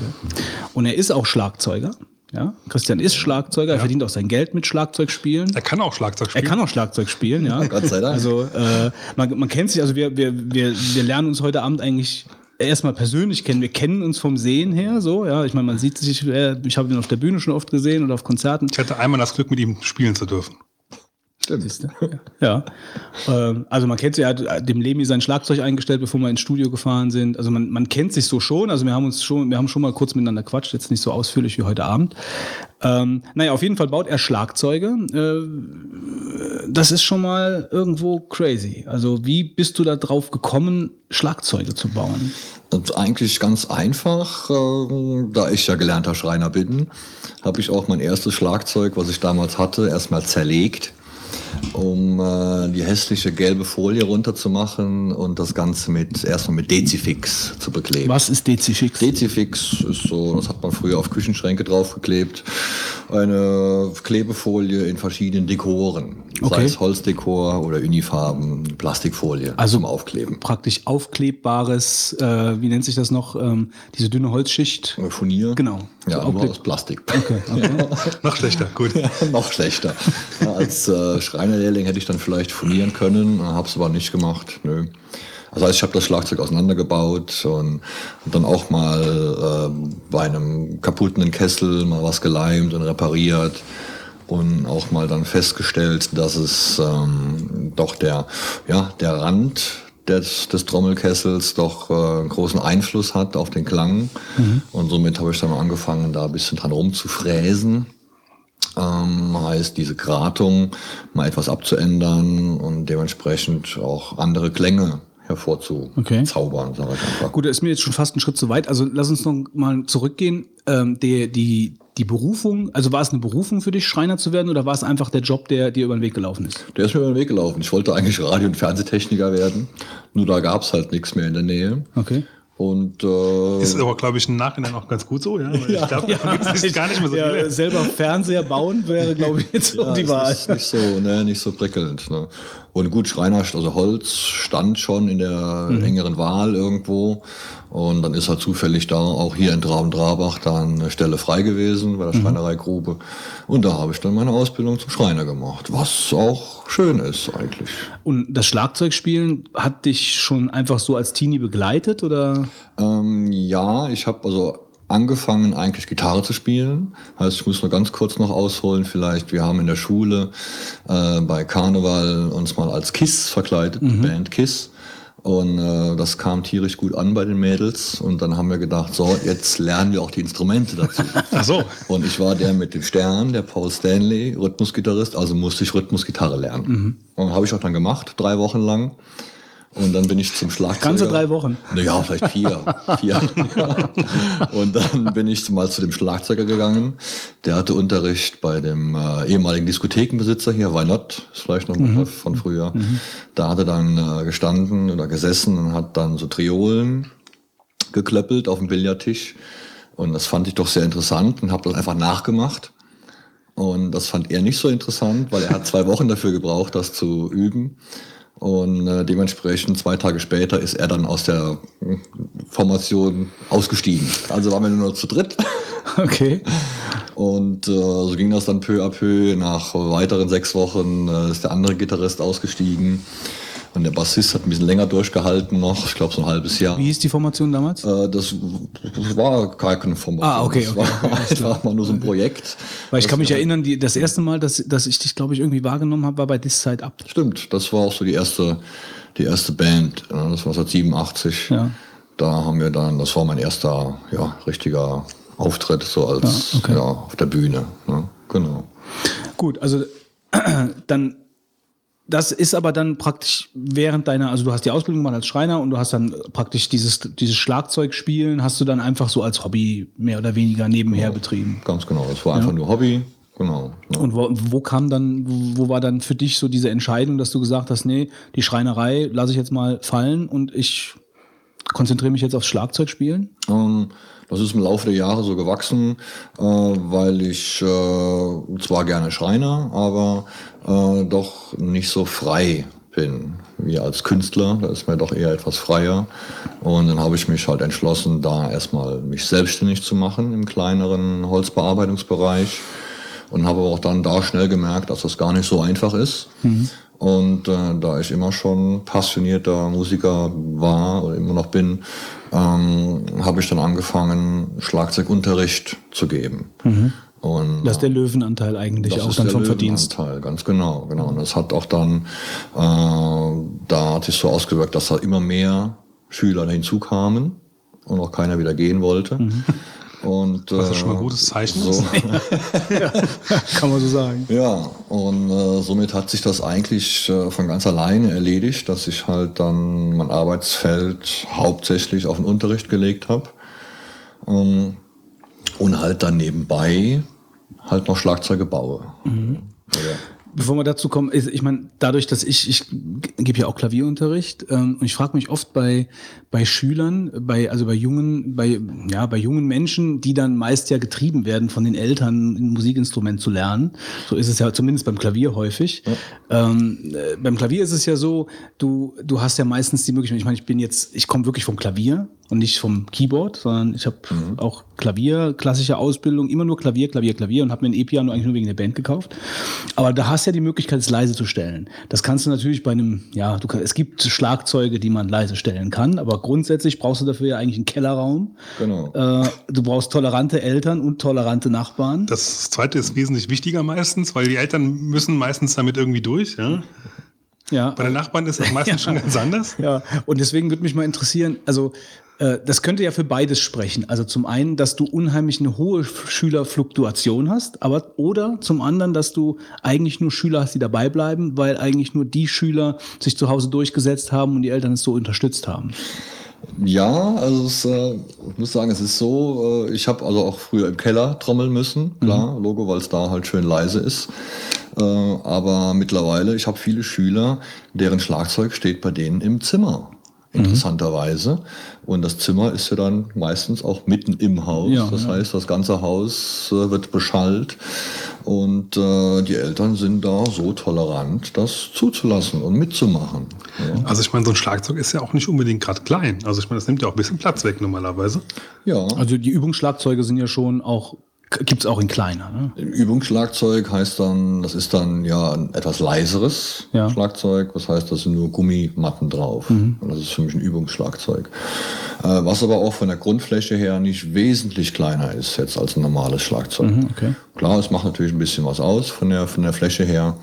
Und er ist auch Schlagzeuger. Ja, Christian ist Schlagzeuger, er verdient auch sein Geld mit Schlagzeugspielen. Er kann auch Schlagzeug Er spielen. kann auch Schlagzeug spielen, ja. *laughs* Gott sei Dank. Also äh, man, man kennt sich, also wir, wir, wir, wir lernen uns heute Abend eigentlich erstmal persönlich kennen. Wir kennen uns vom Sehen her, so, ja. Ich meine, man sieht sich, äh, ich habe ihn auf der Bühne schon oft gesehen oder auf Konzerten. Ich hatte einmal das Glück, mit ihm spielen zu dürfen. Stimmt. Ja. Ähm, also man kennt sich, er hat dem Lemi sein Schlagzeug eingestellt, bevor wir ins Studio gefahren sind. Also man, man kennt sich so schon. Also wir haben uns schon, wir haben schon mal kurz miteinander quatscht, jetzt nicht so ausführlich wie heute Abend. Ähm, naja, auf jeden Fall baut er Schlagzeuge. Äh, das ist schon mal irgendwo crazy. Also wie bist du da drauf gekommen, Schlagzeuge zu bauen? Und eigentlich ganz einfach, äh, da ich ja gelernter Schreiner bin, habe ich auch mein erstes Schlagzeug, was ich damals hatte, erstmal zerlegt, um äh, die hässliche gelbe Folie runterzumachen und das Ganze mit erstmal mit Dezifix zu bekleben. Was ist Dezifix? Dezifix ist so, das hat man früher auf Küchenschränke draufgeklebt. Eine Klebefolie in verschiedenen Dekoren. Sei Okay. es Holzdekor oder Unifarben, Plastikfolie Also zum Aufkleben. Praktisch aufklebbares, äh, wie nennt sich das noch, ähm, diese dünne Holzschicht. Furnier. Genau. Ja, So nur aus Plastik. *laughs* Noch schlechter, gut. Noch schlechter. Ja, als äh, Schreinerlehrling hätte ich dann vielleicht furnieren können, habe es aber nicht gemacht. Nö. Also heißt, ich habe das Schlagzeug auseinandergebaut und, dann auch mal ähm, bei einem kaputten Kessel mal was geleimt und repariert und auch mal dann festgestellt, dass es ähm, doch der, ja, der Rand des, des Trommelkessels doch äh, einen großen Einfluss hat auf den Klang. Und somit habe ich dann angefangen, da ein bisschen dran rumzufräsen. Ähm, heißt, diese Gratung mal etwas abzuändern und dementsprechend auch andere Klänge hervorzuzaubern, sage ich einfach. Gut, da ist mir jetzt schon fast ein Schritt zu weit. Also lass uns noch mal zurückgehen. Ähm, die, die, die Berufung, also war es eine Berufung für dich, Schreiner zu werden, oder war es einfach der Job, der dir über den Weg gelaufen ist? Der ist mir über den Weg gelaufen. Ich wollte eigentlich Radio- und Fernsehtechniker werden, nur da gab es halt nichts mehr in der Nähe. Okay. Und äh, Ist aber, glaube ich, im Nachhinein auch ganz gut so, ja. Weil ich *laughs* glaube, da gibt es gar nicht mehr so ja, viele. selber Fernseher bauen wäre, glaube ich, jetzt so ja, die es Wahl. ist nicht so, ne, nicht so prickelnd. Ne. Und gut, Schreiner, also Holz stand schon in der Mhm. engeren Wahl irgendwo. Und dann ist halt zufällig da auch hier in Traben-Drabach da eine Stelle frei gewesen bei der Mhm. Schreinereigrube. Und da habe ich dann meine Ausbildung zum Schreiner gemacht, was auch schön ist eigentlich. Und das Schlagzeugspielen hat dich schon einfach so als Teenie begleitet, oder? Ähm, ja, ich habe also angefangen eigentlich Gitarre zu spielen. Heißt, ich muss nur ganz kurz noch ausholen vielleicht. Wir haben in der Schule äh, bei Karneval uns mal als Kiss verkleidet, die Band Kiss. Und äh, das kam tierisch gut an bei den Mädels. Und dann haben wir gedacht, so, jetzt lernen wir auch die Instrumente dazu. *laughs* Ach so. Und ich war der mit dem Stern, der Paul Stanley, Rhythmusgitarrist, also musste ich Rhythmusgitarre lernen. Und habe ich auch dann gemacht, drei Wochen lang. Und dann bin ich zum Schlagzeuger. Ganze drei Wochen. Naja, vielleicht vier. vier. *laughs* Und dann bin ich mal zu dem Schlagzeuger gegangen. Der hatte Unterricht bei dem äh, ehemaligen Diskothekenbesitzer hier, Why Not, ist vielleicht noch ein Begriff von früher. Da hat er dann äh, gestanden oder gesessen und hat dann so Triolen geklöppelt auf dem Billardtisch. Und das fand ich doch sehr interessant und habe das einfach nachgemacht. Und das fand er nicht so interessant, weil er hat zwei Wochen dafür gebraucht, das zu üben. Und äh, dementsprechend zwei Tage später ist er dann aus der äh, Formation ausgestiegen. Also waren wir nur noch zu dritt. *laughs* Okay. Und äh, so ging das dann peu à peu. Nach weiteren sechs Wochen äh, ist der andere Gitarrist ausgestiegen. Und der Bassist hat ein bisschen länger durchgehalten noch, ich glaube so ein halbes Jahr. Wie hieß die Formation damals? Äh, das war keine Formation. Ah, okay, Das okay, war einfach *laughs* nur so ein Projekt. Weil ich kann mich Das- erinnern, die, das erste Mal, dass, dass ich dich, glaube ich, irgendwie wahrgenommen habe, war bei This Side Up. Stimmt, das war auch so die erste, die erste Band. äh, Das war seit 87. Ja. Da haben wir dann, das war mein erster, ja, richtiger Auftritt so als, Ja, okay. ja, auf der Bühne. Ne? Genau. Gut, also *clears throat* dann, das ist aber dann praktisch während deiner, also du hast die Ausbildung gemacht als Schreiner und du hast dann praktisch dieses, dieses Schlagzeugspielen, hast du dann einfach so als Hobby mehr oder weniger nebenher betrieben. Ganz genau. Das war einfach nur Hobby. Genau. Ne? Und wo, wo kam dann, wo war dann für dich so diese Entscheidung, dass du gesagt hast, nee, die Schreinerei lasse ich jetzt mal fallen und ich konzentriere mich jetzt aufs Schlagzeugspielen? Ähm, das ist im Laufe der Jahre so gewachsen, äh, weil ich äh, zwar gerne Schreiner, aber äh, doch nicht so frei bin wie als Künstler. Da ist mir doch eher etwas freier. Und dann habe ich mich halt entschlossen, da erstmal mich selbstständig zu machen im kleineren Holzbearbeitungsbereich. Und habe auch dann da schnell gemerkt, dass das gar nicht so einfach ist. Mhm. Und äh, da ich immer schon passionierter Musiker war oder immer noch bin, ähm, habe ich dann angefangen, Schlagzeugunterricht zu geben. Mhm. Und, das ist der Löwenanteil eigentlich auch dann vom Verdienst. Löwenanteil, ganz genau, genau. Und das hat auch dann, äh, da hat sich so ausgewirkt, dass da immer mehr Schüler hinzukamen und auch keiner wieder gehen wollte. Mhm. Und, Was ja schon mal ein gutes Zeichen so. ist. *laughs* ja, kann man so sagen. Ja, und äh, somit hat sich das eigentlich äh, von ganz alleine erledigt, dass ich halt dann mein Arbeitsfeld hauptsächlich auf den Unterricht gelegt habe. Ähm, und halt dann nebenbei halt noch Schlagzeuge baue. Mhm. Ja. Bevor wir dazu kommen, ich meine, dadurch, dass ich, ich gebe ja auch Klavierunterricht ähm, und ich frage mich oft bei, bei Schülern, bei, also bei jungen, bei, ja, bei jungen Menschen, die dann meist ja getrieben werden von den Eltern, ein Musikinstrument zu lernen. So ist es ja zumindest beim Klavier häufig. Ja. Ähm, äh, beim Klavier ist es ja so, du, du hast ja meistens die Möglichkeit, ich meine, ich bin jetzt, ich komme wirklich vom Klavier und nicht vom Keyboard, sondern ich habe mhm. auch Klavier, klassische Ausbildung, immer nur Klavier, Klavier, Klavier und habe mir ein E-Piano eigentlich nur wegen der Band gekauft. Aber da hast du ja die Möglichkeit, es leise zu stellen. Das kannst du natürlich bei einem, ja, du kann, es gibt Schlagzeuge, die man leise stellen kann, aber grundsätzlich brauchst du dafür ja eigentlich einen Kellerraum. Genau. Äh, du brauchst tolerante Eltern und tolerante Nachbarn. Das zweite ist wesentlich wichtiger meistens, weil die Eltern müssen meistens damit irgendwie durch, ja. Ja. Bei den Nachbarn ist das meistens *laughs* ja. schon ganz anders. Ja, und deswegen würde mich mal interessieren, also das könnte ja für beides sprechen. Also zum einen, dass du unheimlich eine hohe Schülerfluktuation hast, aber oder zum anderen, dass du eigentlich nur Schüler hast, die dabei bleiben, weil eigentlich nur die Schüler sich zu Hause durchgesetzt haben und die Eltern es so unterstützt haben. Ja, also es, äh, ich muss sagen, es ist so, äh, ich habe also auch früher im Keller trommeln müssen, klar, mhm. Logo, weil es da halt schön leise ist. Äh, aber mittlerweile, ich habe viele Schüler, deren Schlagzeug steht bei denen im Zimmer. Mhm. interessanterweise. Und das Zimmer ist ja dann meistens auch mitten im Haus. Ja, das ja. heißt, das ganze Haus äh, wird beschallt. Und äh, die Eltern sind da so tolerant, das zuzulassen und mitzumachen. Ja. Also ich meine, so ein Schlagzeug ist ja auch nicht unbedingt gerade klein. Also ich meine, das nimmt ja auch ein bisschen Platz weg normalerweise. Ja. Also die Übungsschlagzeuge sind ja schon auch Gibt es auch in kleiner. Ne? Übungsschlagzeug heißt dann, das ist dann ja ein etwas leiseres ja. Schlagzeug. Das heißt, da sind nur Gummimatten drauf. Mhm. Und das ist für mich ein Übungsschlagzeug. Äh, was aber auch von der Grundfläche her nicht wesentlich kleiner ist jetzt als ein normales Schlagzeug. Mhm, okay. Klar, es macht natürlich ein bisschen was aus von der, von der Fläche her.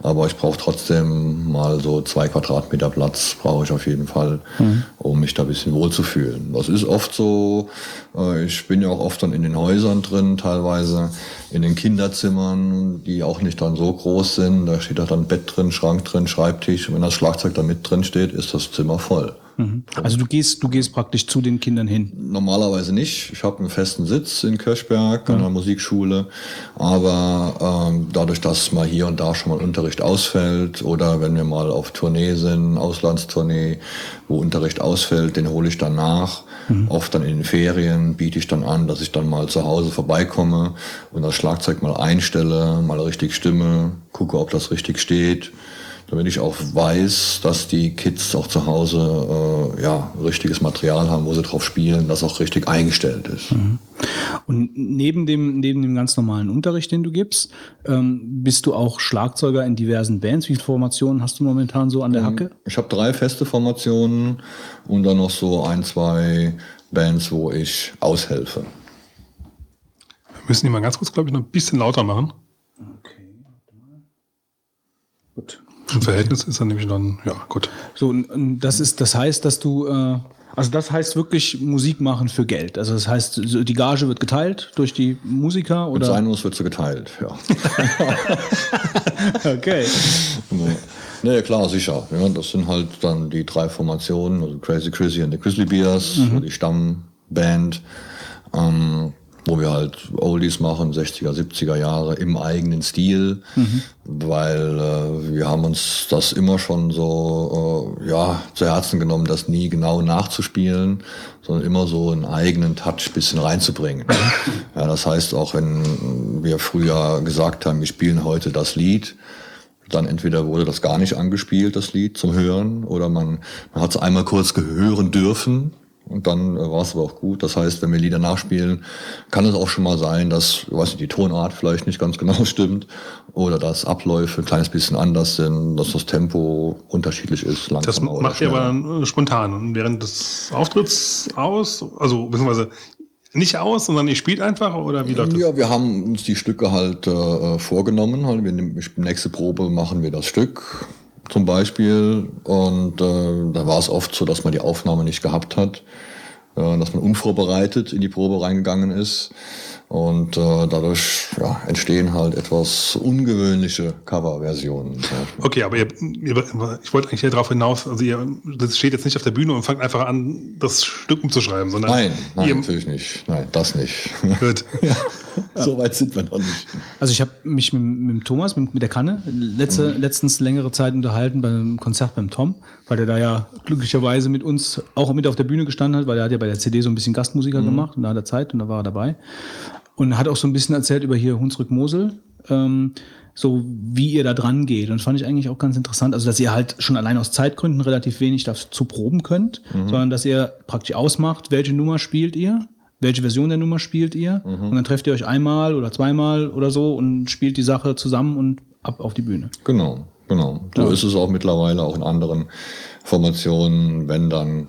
Aber ich brauche trotzdem mal so zwei Quadratmeter Platz, brauche ich auf jeden Fall, mhm. um mich da ein bisschen wohlzufühlen. Das ist oft so, äh, ich bin ja auch oft dann in den Häusern drin, teilweise in den Kinderzimmern, die auch nicht dann so groß sind. Da steht auch dann Bett drin, Schrank drin, Schreibtisch. Und wenn das Schlagzeug da mit drin steht, ist das Zimmer voll. Mhm. Also du gehst, du gehst praktisch zu den Kindern hin? Normalerweise nicht. Ich habe einen festen Sitz in Kirchberg an der Musikschule, aber ähm, dadurch, dass mal hier und da schon mal Unterricht ausfällt oder wenn wir mal auf Tournee sind, Auslandstournee, wo Unterricht ausfällt, den hole ich dann nach. Mhm. Oft dann in den Ferien biete ich dann an, dass ich dann mal zu Hause vorbeikomme und das Schlagzeug mal einstelle, mal richtig stimme, gucke, ob das richtig steht damit ich auch weiß, dass die Kids auch zu Hause äh, ja, richtiges Material haben, wo sie drauf spielen, das auch richtig eingestellt ist. Mhm. Und neben dem, neben dem ganz normalen Unterricht, den du gibst, ähm, bist du auch Schlagzeuger in diversen Bands. Wie viele Formationen hast du momentan so an der ähm, Hacke? Ich habe drei feste Formationen und dann noch so ein, zwei Bands, wo ich aushelfe. Wir müssen die mal ganz kurz, glaube ich, noch ein bisschen lauter machen. Okay. Gut. Im Verhältnis ist er nämlich dann, ja, gut. So, das ist, das heißt, dass du, äh, also das heißt wirklich Musik machen für Geld. Also das heißt, die Gage wird geteilt durch die Musiker oder? Mit sein muss, wird sie geteilt, ja. *laughs* okay. Nee. nee, klar, sicher. Ja, das sind halt dann die drei Formationen, also Crazy Chrissy und the Grizzly Bears, mhm. die Stammband. Ähm, wo wir halt Oldies machen, 60er, 70er Jahre im eigenen Stil, mhm. weil äh, wir haben uns das immer schon so äh, ja zu Herzen genommen, das nie genau nachzuspielen, sondern immer so einen eigenen Touch bisschen reinzubringen. Ja, das heißt auch, wenn wir früher gesagt haben, wir spielen heute das Lied, dann entweder wurde das gar nicht angespielt, das Lied zum Hören, oder man, man hat es einmal kurz gehören dürfen und dann äh, war es aber auch gut. Das heißt, wenn wir Lieder nachspielen, kann es auch schon mal sein, dass, weiß nicht, die Tonart vielleicht nicht ganz genau *laughs* stimmt oder dass Abläufe ein kleines bisschen anders sind, dass das Tempo unterschiedlich ist. Das macht ihr aber äh, spontan während des Auftritts aus, also beziehungsweise nicht aus, sondern ihr spielt einfach oder wie läuft das? Ja, wir haben uns die Stücke halt äh, vorgenommen. Halt. Wir, nächste Probe machen wir das Stück zum Beispiel. Und äh, da war es oft so, dass man die Aufnahme nicht gehabt hat, äh, dass man unvorbereitet in die Probe reingegangen ist. Und äh, dadurch ja, entstehen halt etwas ungewöhnliche Coverversionen. Okay, aber ihr, ihr, ich wollte eigentlich darauf hinaus, also ihr das steht jetzt nicht auf der Bühne und fangt einfach an, das Stück umzuschreiben, sondern. Nein, nein, ihr, natürlich nicht. Nein, das nicht. *laughs* Gut. ja, so weit sind wir noch nicht. Also ich habe mich mit, mit Thomas, mit, mit der Kanne, letzte, mhm. letztens längere Zeit unterhalten beim Konzert beim Tom, weil der da ja glücklicherweise mit uns auch mit auf der Bühne gestanden hat, weil er hat ja bei der CD so ein bisschen Gastmusiker mhm. gemacht und da hat er Zeit und da war er dabei. Und hat auch so ein bisschen erzählt über hier Hunsrück-Mosel, ähm, so wie ihr da dran geht. Und das fand ich eigentlich auch ganz interessant. Also, dass ihr halt schon allein aus Zeitgründen relativ wenig dazu proben könnt, mhm. sondern dass ihr praktisch ausmacht, welche Nummer spielt ihr, welche Version der Nummer spielt ihr. Mhm. Und dann trefft ihr euch einmal oder zweimal oder so und spielt die Sache zusammen und ab auf die Bühne. Genau, genau. So ja. ist es auch mittlerweile auch in anderen Formationen, wenn dann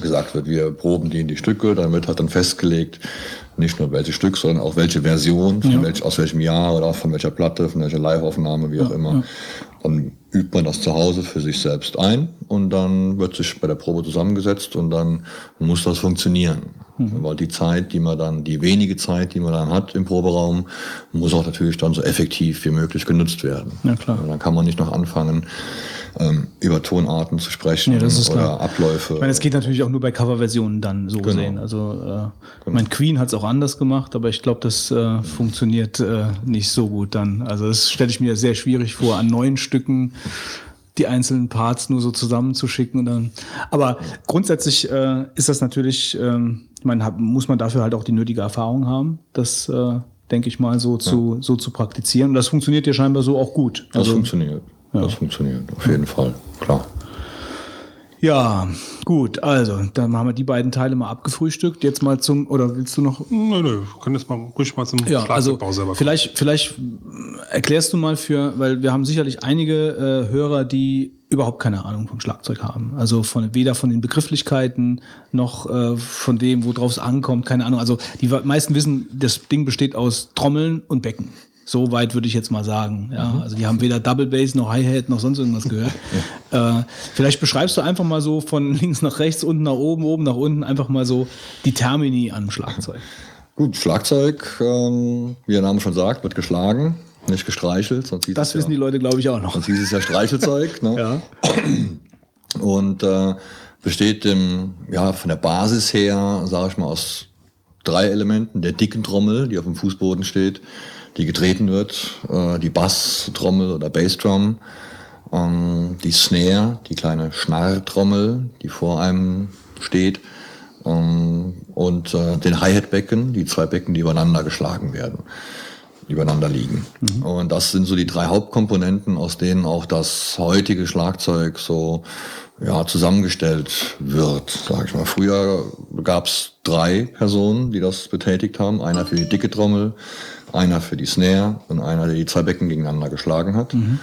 gesagt wird, wir proben die in die Stücke, dann wird halt dann festgelegt, nicht nur welches Stück, sondern auch welche Version, ja. welch, aus welchem Jahr oder von welcher Platte, von welcher Live-Aufnahme, wie ja, auch immer. Ja. Dann übt man das zu Hause für sich selbst ein und dann wird sich bei der Probe zusammengesetzt und dann muss das funktionieren. Mhm. Weil die Zeit, die man dann, die wenige Zeit, die man dann hat im Proberaum, muss auch natürlich dann so effektiv wie möglich genutzt werden. Ja, klar. Und dann kann man nicht noch anfangen, ähm, über Tonarten zu sprechen ja, oder klar. Abläufe. Ich meine, es geht natürlich auch nur bei Coverversionen dann so genau. gesehen. Also äh, genau. mein Queen hat es auch anders gemacht, aber ich glaube, das äh, funktioniert äh, nicht so gut dann. Also das stelle ich mir sehr schwierig vor, an neuen Stücken die einzelnen Parts nur so zusammenzuschicken. Und dann, aber grundsätzlich äh, ist das natürlich, ähm, ich meine, muss man dafür halt auch die nötige Erfahrung haben, das äh, denke ich mal so zu, ja. so zu praktizieren. Und das funktioniert ja scheinbar so auch gut. Das also, funktioniert. Ja. Das funktioniert, auf jeden Fall, klar. Ja, gut, also, dann haben wir die beiden Teile mal abgefrühstückt. Jetzt mal zum, oder willst du noch? Nö, nö, können jetzt mal ruhig mal zum ja, also selber vielleicht, vielleicht erklärst du mal für, weil wir haben sicherlich einige äh, Hörer, die überhaupt keine Ahnung vom Schlagzeug haben. Also von, weder von den Begrifflichkeiten noch äh, von dem, worauf es ankommt, keine Ahnung. Also die meisten wissen, das Ding besteht aus Trommeln und Becken. So weit würde ich jetzt mal sagen. Ja, mhm. also die haben weder Double Bass noch Hi-Hat noch sonst irgendwas gehört. *laughs* äh, vielleicht beschreibst du einfach mal so von *laughs* links nach rechts, unten nach oben, oben nach unten, einfach mal so die Termini an Schlagzeug. Gut, Schlagzeug, ähm, wie der Name schon sagt, wird geschlagen, nicht gestreichelt. Sonst das wissen ja, die Leute, glaube ich, auch noch. Sonst hieß es ja Streichelzeug. ne? *laughs* ja. *clears throat* Und äh, besteht im, ja, von der Basis her, sage ich mal, aus drei Elementen. Der dicken Trommel, die auf dem Fußboden steht, die getreten wird, äh, die Basstrommel oder Bassdrum, ähm, die Snare, die kleine Schnarrtrommel, die vor einem steht, ähm, und äh, den Hi-Hat-Becken, die zwei Becken, die übereinander geschlagen werden, übereinander liegen. Mhm. Und das sind so die drei Hauptkomponenten, aus denen auch das heutige Schlagzeug so ja, zusammengestellt wird, sage ich mal. Früher gab es drei Personen, die das betätigt haben. Einer für die dicke Trommel, einer für die Snare und einer, der die zwei Becken gegeneinander geschlagen hat. Mhm.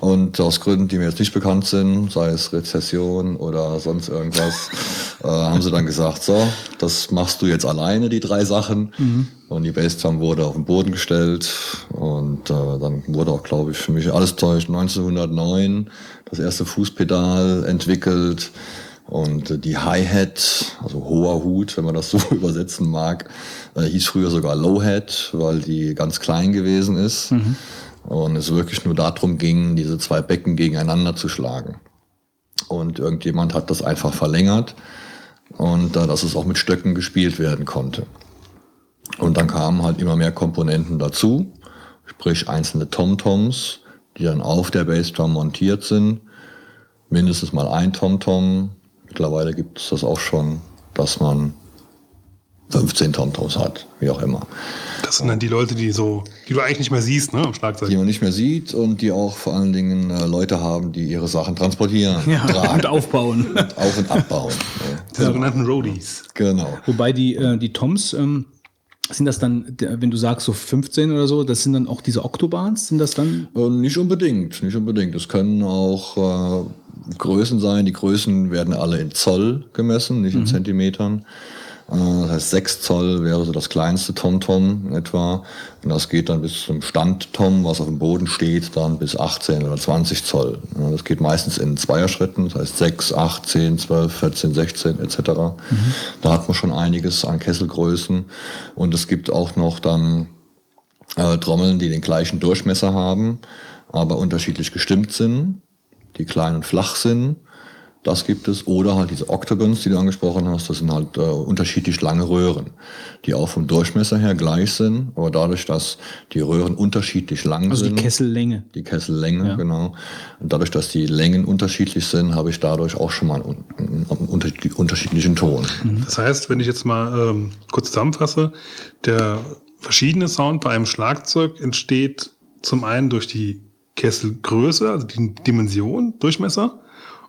Und aus Gründen, die mir jetzt nicht bekannt sind, sei es Rezession oder sonst irgendwas, *laughs* äh, haben sie dann gesagt, so, das machst du jetzt alleine, die drei Sachen. Mhm. Und die Bassdrum wurde auf den Boden gestellt. Und äh, dann wurde auch, glaube ich, für mich alles täuscht, 1909 das erste Fußpedal entwickelt. Und die Hi-Hat, also hoher Hut, wenn man das *laughs* so übersetzen mag, äh, hieß früher sogar Low-Hat, weil die ganz klein gewesen ist. Mhm. Und es wirklich nur darum ging, diese zwei Becken gegeneinander zu schlagen. Und irgendjemand hat das einfach verlängert und äh, dass es auch mit Stöcken gespielt werden konnte. Und dann kamen halt immer mehr Komponenten dazu, sprich einzelne Tom-Toms, die dann auf der Bassdrum montiert sind. Mindestens mal ein Tom-Tom. Mittlerweile gibt es das auch schon, dass man 15 Tom-Toms hat, wie auch immer. Das sind dann die Leute, die so, die du eigentlich nicht mehr siehst, ne, am Schlagzeug. Die man nicht mehr sieht und die auch vor allen Dingen äh, Leute haben, die ihre Sachen transportieren, Ja, tragen, und aufbauen. *laughs* auf und abbauen. *laughs* ne? Die sogenannten Roadies. Genau. Wobei die, äh, die Toms, ähm, sind das dann, wenn du sagst so 15 oder so, das sind dann auch diese Octobahns? Sind das dann? Äh, Nicht unbedingt, nicht unbedingt. Es können auch äh, Größen sein. Die Größen werden alle in Zoll gemessen, nicht in Zentimetern. Äh, das heißt, 6 Zoll wäre so das kleinste Tom-Tom etwa. Und das geht dann bis zum Stand-Tom, was auf dem Boden steht, dann bis 18 oder 20 Zoll. Das geht meistens in Zweierschritten, das heißt 6, 8, 10, 12, 14, 16 etc. Da hat man schon einiges an Kesselgrößen. Und es gibt auch noch dann äh, Trommeln, die den gleichen Durchmesser haben, aber unterschiedlich gestimmt sind, die klein und flach sind. Das gibt es. Oder halt diese Octagons, die du angesprochen hast, das sind halt äh, unterschiedlich lange Röhren, die auch vom Durchmesser her gleich sind, aber dadurch, dass die Röhren unterschiedlich lang Also die sind. Kessellänge. Die Kessellänge, Ja. genau. Und dadurch, dass die Längen unterschiedlich sind, habe ich dadurch auch schon mal einen, einen, einen unter- unterschiedlichen Ton. Das heißt, wenn ich jetzt mal ähm, kurz zusammenfasse, der verschiedene Sound bei einem Schlagzeug entsteht zum einen durch die Kesselgröße, also die Dimension, Durchmesser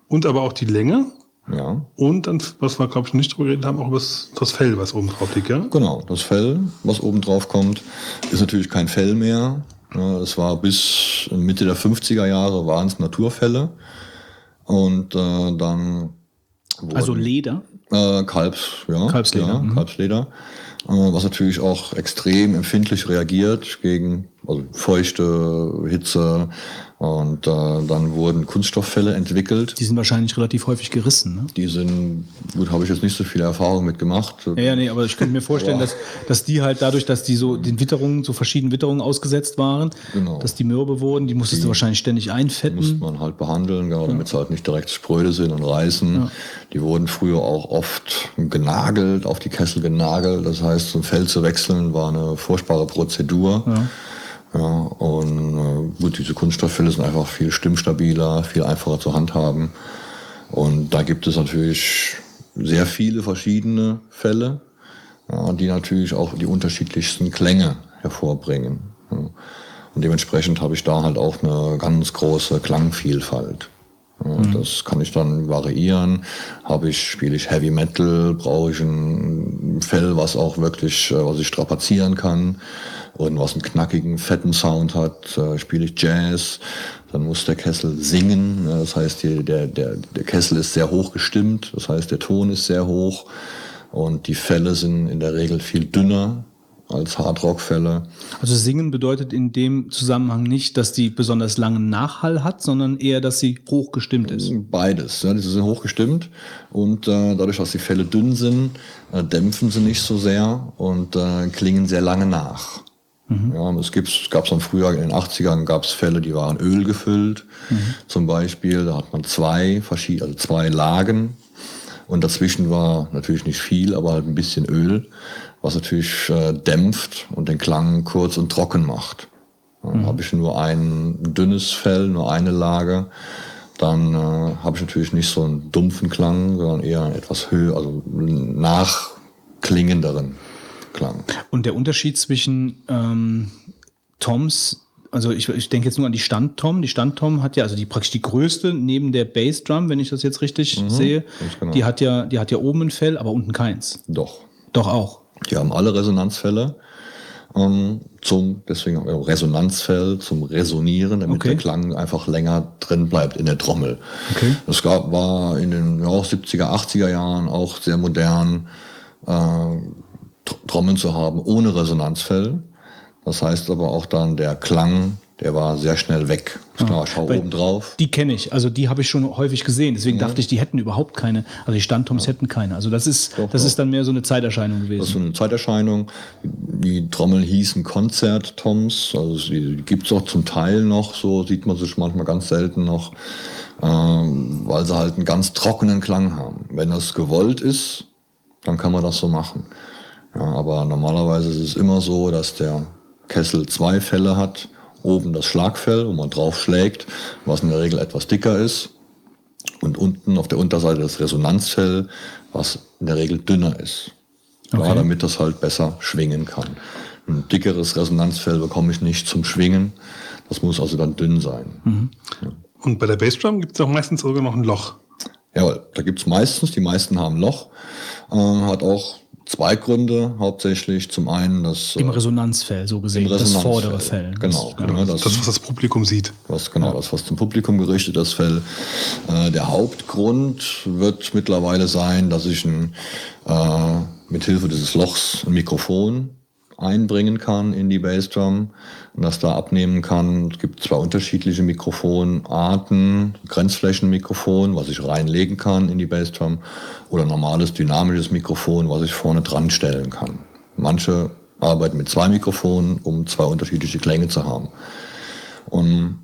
und aber auch die Länge Ja. und dann, was wir glaube ich nicht drüber geredet haben, auch über das, das Fell, was oben drauf liegt, ja? Genau, das Fell, was oben drauf kommt, ist natürlich kein Fell mehr. Es war bis Mitte der 50er Jahre waren es Naturfälle. Und äh, dann wurden, Also Leder. äh, Kalbs, ja, Kalbsleder, Ja, mhm. Kalbsleder. Äh, was natürlich auch extrem empfindlich reagiert gegen also feuchte Hitze. Und äh, dann wurden Kunststofffälle entwickelt. Die sind wahrscheinlich relativ häufig gerissen. Ne? Die sind, gut, habe ich jetzt nicht so viel Erfahrung mit gemacht. Ja, ja, nee, aber ich könnte mir vorstellen, *laughs* dass, dass die halt dadurch, dass die so den Witterungen, so verschiedenen Witterungen ausgesetzt waren, Genau. dass die mürbe wurden, die musstest du wahrscheinlich ständig musste einfetten. man halt behandeln, ja, damit sie halt nicht direkt spröde sind und reißen. Die wurden früher auch oft genagelt, auf die Kessel genagelt. Das heißt, so ein Fell zu wechseln war eine furchtbare Prozedur. Ja. Und äh, gut, diese Kunststofffälle sind einfach viel stimmstabiler, viel einfacher zu handhaben. Und da gibt es natürlich sehr viele verschiedene Fälle, ja, die natürlich auch die unterschiedlichsten Klänge hervorbringen. Ja. Und dementsprechend habe ich da halt auch eine ganz große Klangvielfalt. Ja, Das kann ich dann variieren. Habe ich, spiele ich Heavy Metal, brauche ich ein Fell, was auch wirklich, äh, was ich strapazieren kann und was einen knackigen, fetten Sound hat. Äh, Spiele ich Jazz, dann muss der Kessel singen. Ja, Das heißt, die, der, der, der Kessel ist sehr hoch gestimmt. Das heißt, der Ton ist sehr hoch und die Fälle sind in der Regel viel dünner als Hardrock-Fälle. Also singen bedeutet in dem Zusammenhang nicht, dass die besonders langen Nachhall hat, sondern eher, dass sie hochgestimmt ist. Beides. Ja, die sind hochgestimmt und äh, dadurch, dass die Fälle dünn sind, äh, dämpfen sie nicht so sehr und äh, klingen sehr lange nach. Ja, es gibt, es gab dann früher in den 80ern gab es Fälle, die waren Öl gefüllt, zum Beispiel. Da hat man zwei verschiedene, also zwei Lagen und dazwischen war natürlich nicht viel, aber halt ein bisschen Öl, was natürlich äh, dämpft und den Klang kurz und trocken macht. Dann habe ich nur ein dünnes Fell, nur eine Lage. Dann äh, habe ich natürlich nicht so einen dumpfen Klang, sondern eher einen etwas höher, also nachklingenderen Klang. Und der Unterschied zwischen ähm, Toms, also ich, ich denke jetzt nur an die Stand-Tom. Die Stand-Tom hat ja, also die praktisch die größte neben der Bassdrum, wenn ich das jetzt richtig sehe, genau. die hat ja, die hat ja oben ein Fell, aber unten keins. Doch. Doch auch. Die haben alle Resonanzfälle. Ähm, zum, deswegen Resonanzfell zum Resonieren, damit Okay. der Klang einfach länger drin bleibt in der Trommel. Okay. Das gab, war in den ja, auch 70er, 80er Jahren auch sehr modern, äh, Trommeln zu haben ohne Resonanzfell. Das heißt aber auch dann der Klang, der war sehr schnell weg. Ist klar, schau oben drauf. Die kenne ich, also die habe ich schon häufig gesehen. Deswegen dachte ich, die hätten überhaupt keine, also die Standtoms hätten keine. Also das ist, Doch, das doch. ist dann mehr so eine Zeiterscheinung Das ist gewesen. so eine Zeiterscheinung. Die Trommeln hießen Konzert-Toms. Also die, die gibt's auch zum Teil noch, so sieht man sich manchmal ganz selten noch, ähm, weil sie halt einen ganz trockenen Klang haben. Wenn das gewollt ist, dann kann man das so machen. Ja, aber normalerweise ist es immer so, dass der Kessel zwei Fälle hat. Oben das Schlagfell, wo man drauf schlägt, was in der Regel etwas dicker ist. Und unten auf der Unterseite das Resonanzfell, was in der Regel dünner ist. Ja, Okay. damit das halt besser schwingen kann. Ein dickeres Resonanzfell bekomme ich nicht zum Schwingen. Das muss also dann dünn sein. Und bei der Bassdrum gibt es auch meistens sogar noch ein Loch. Jawohl, da gibt's meistens, die meisten haben Loch. Äh, hat auch zwei Gründe hauptsächlich. Zum einen das, äh, Im Resonanzfell, so gesehen. Im das Resonanzfell. vordere Fell. Genau, Das, genau. Das, Das, was das Publikum sieht. was, genau das, was zum Publikum gerichtet das Fell. Äh, der Hauptgrund wird mittlerweile sein, dass ich ein, äh, mit Hilfe dieses Lochs ein Mikrofon einbringen kann in die Bassdrum und das da abnehmen kann. Es gibt zwei unterschiedliche Mikrofonarten, Grenzflächenmikrofon, was ich reinlegen kann in die Bassdrum oder normales dynamisches Mikrofon, was ich vorne dran stellen kann. Manche arbeiten mit zwei Mikrofonen, um zwei unterschiedliche Klänge zu haben. Und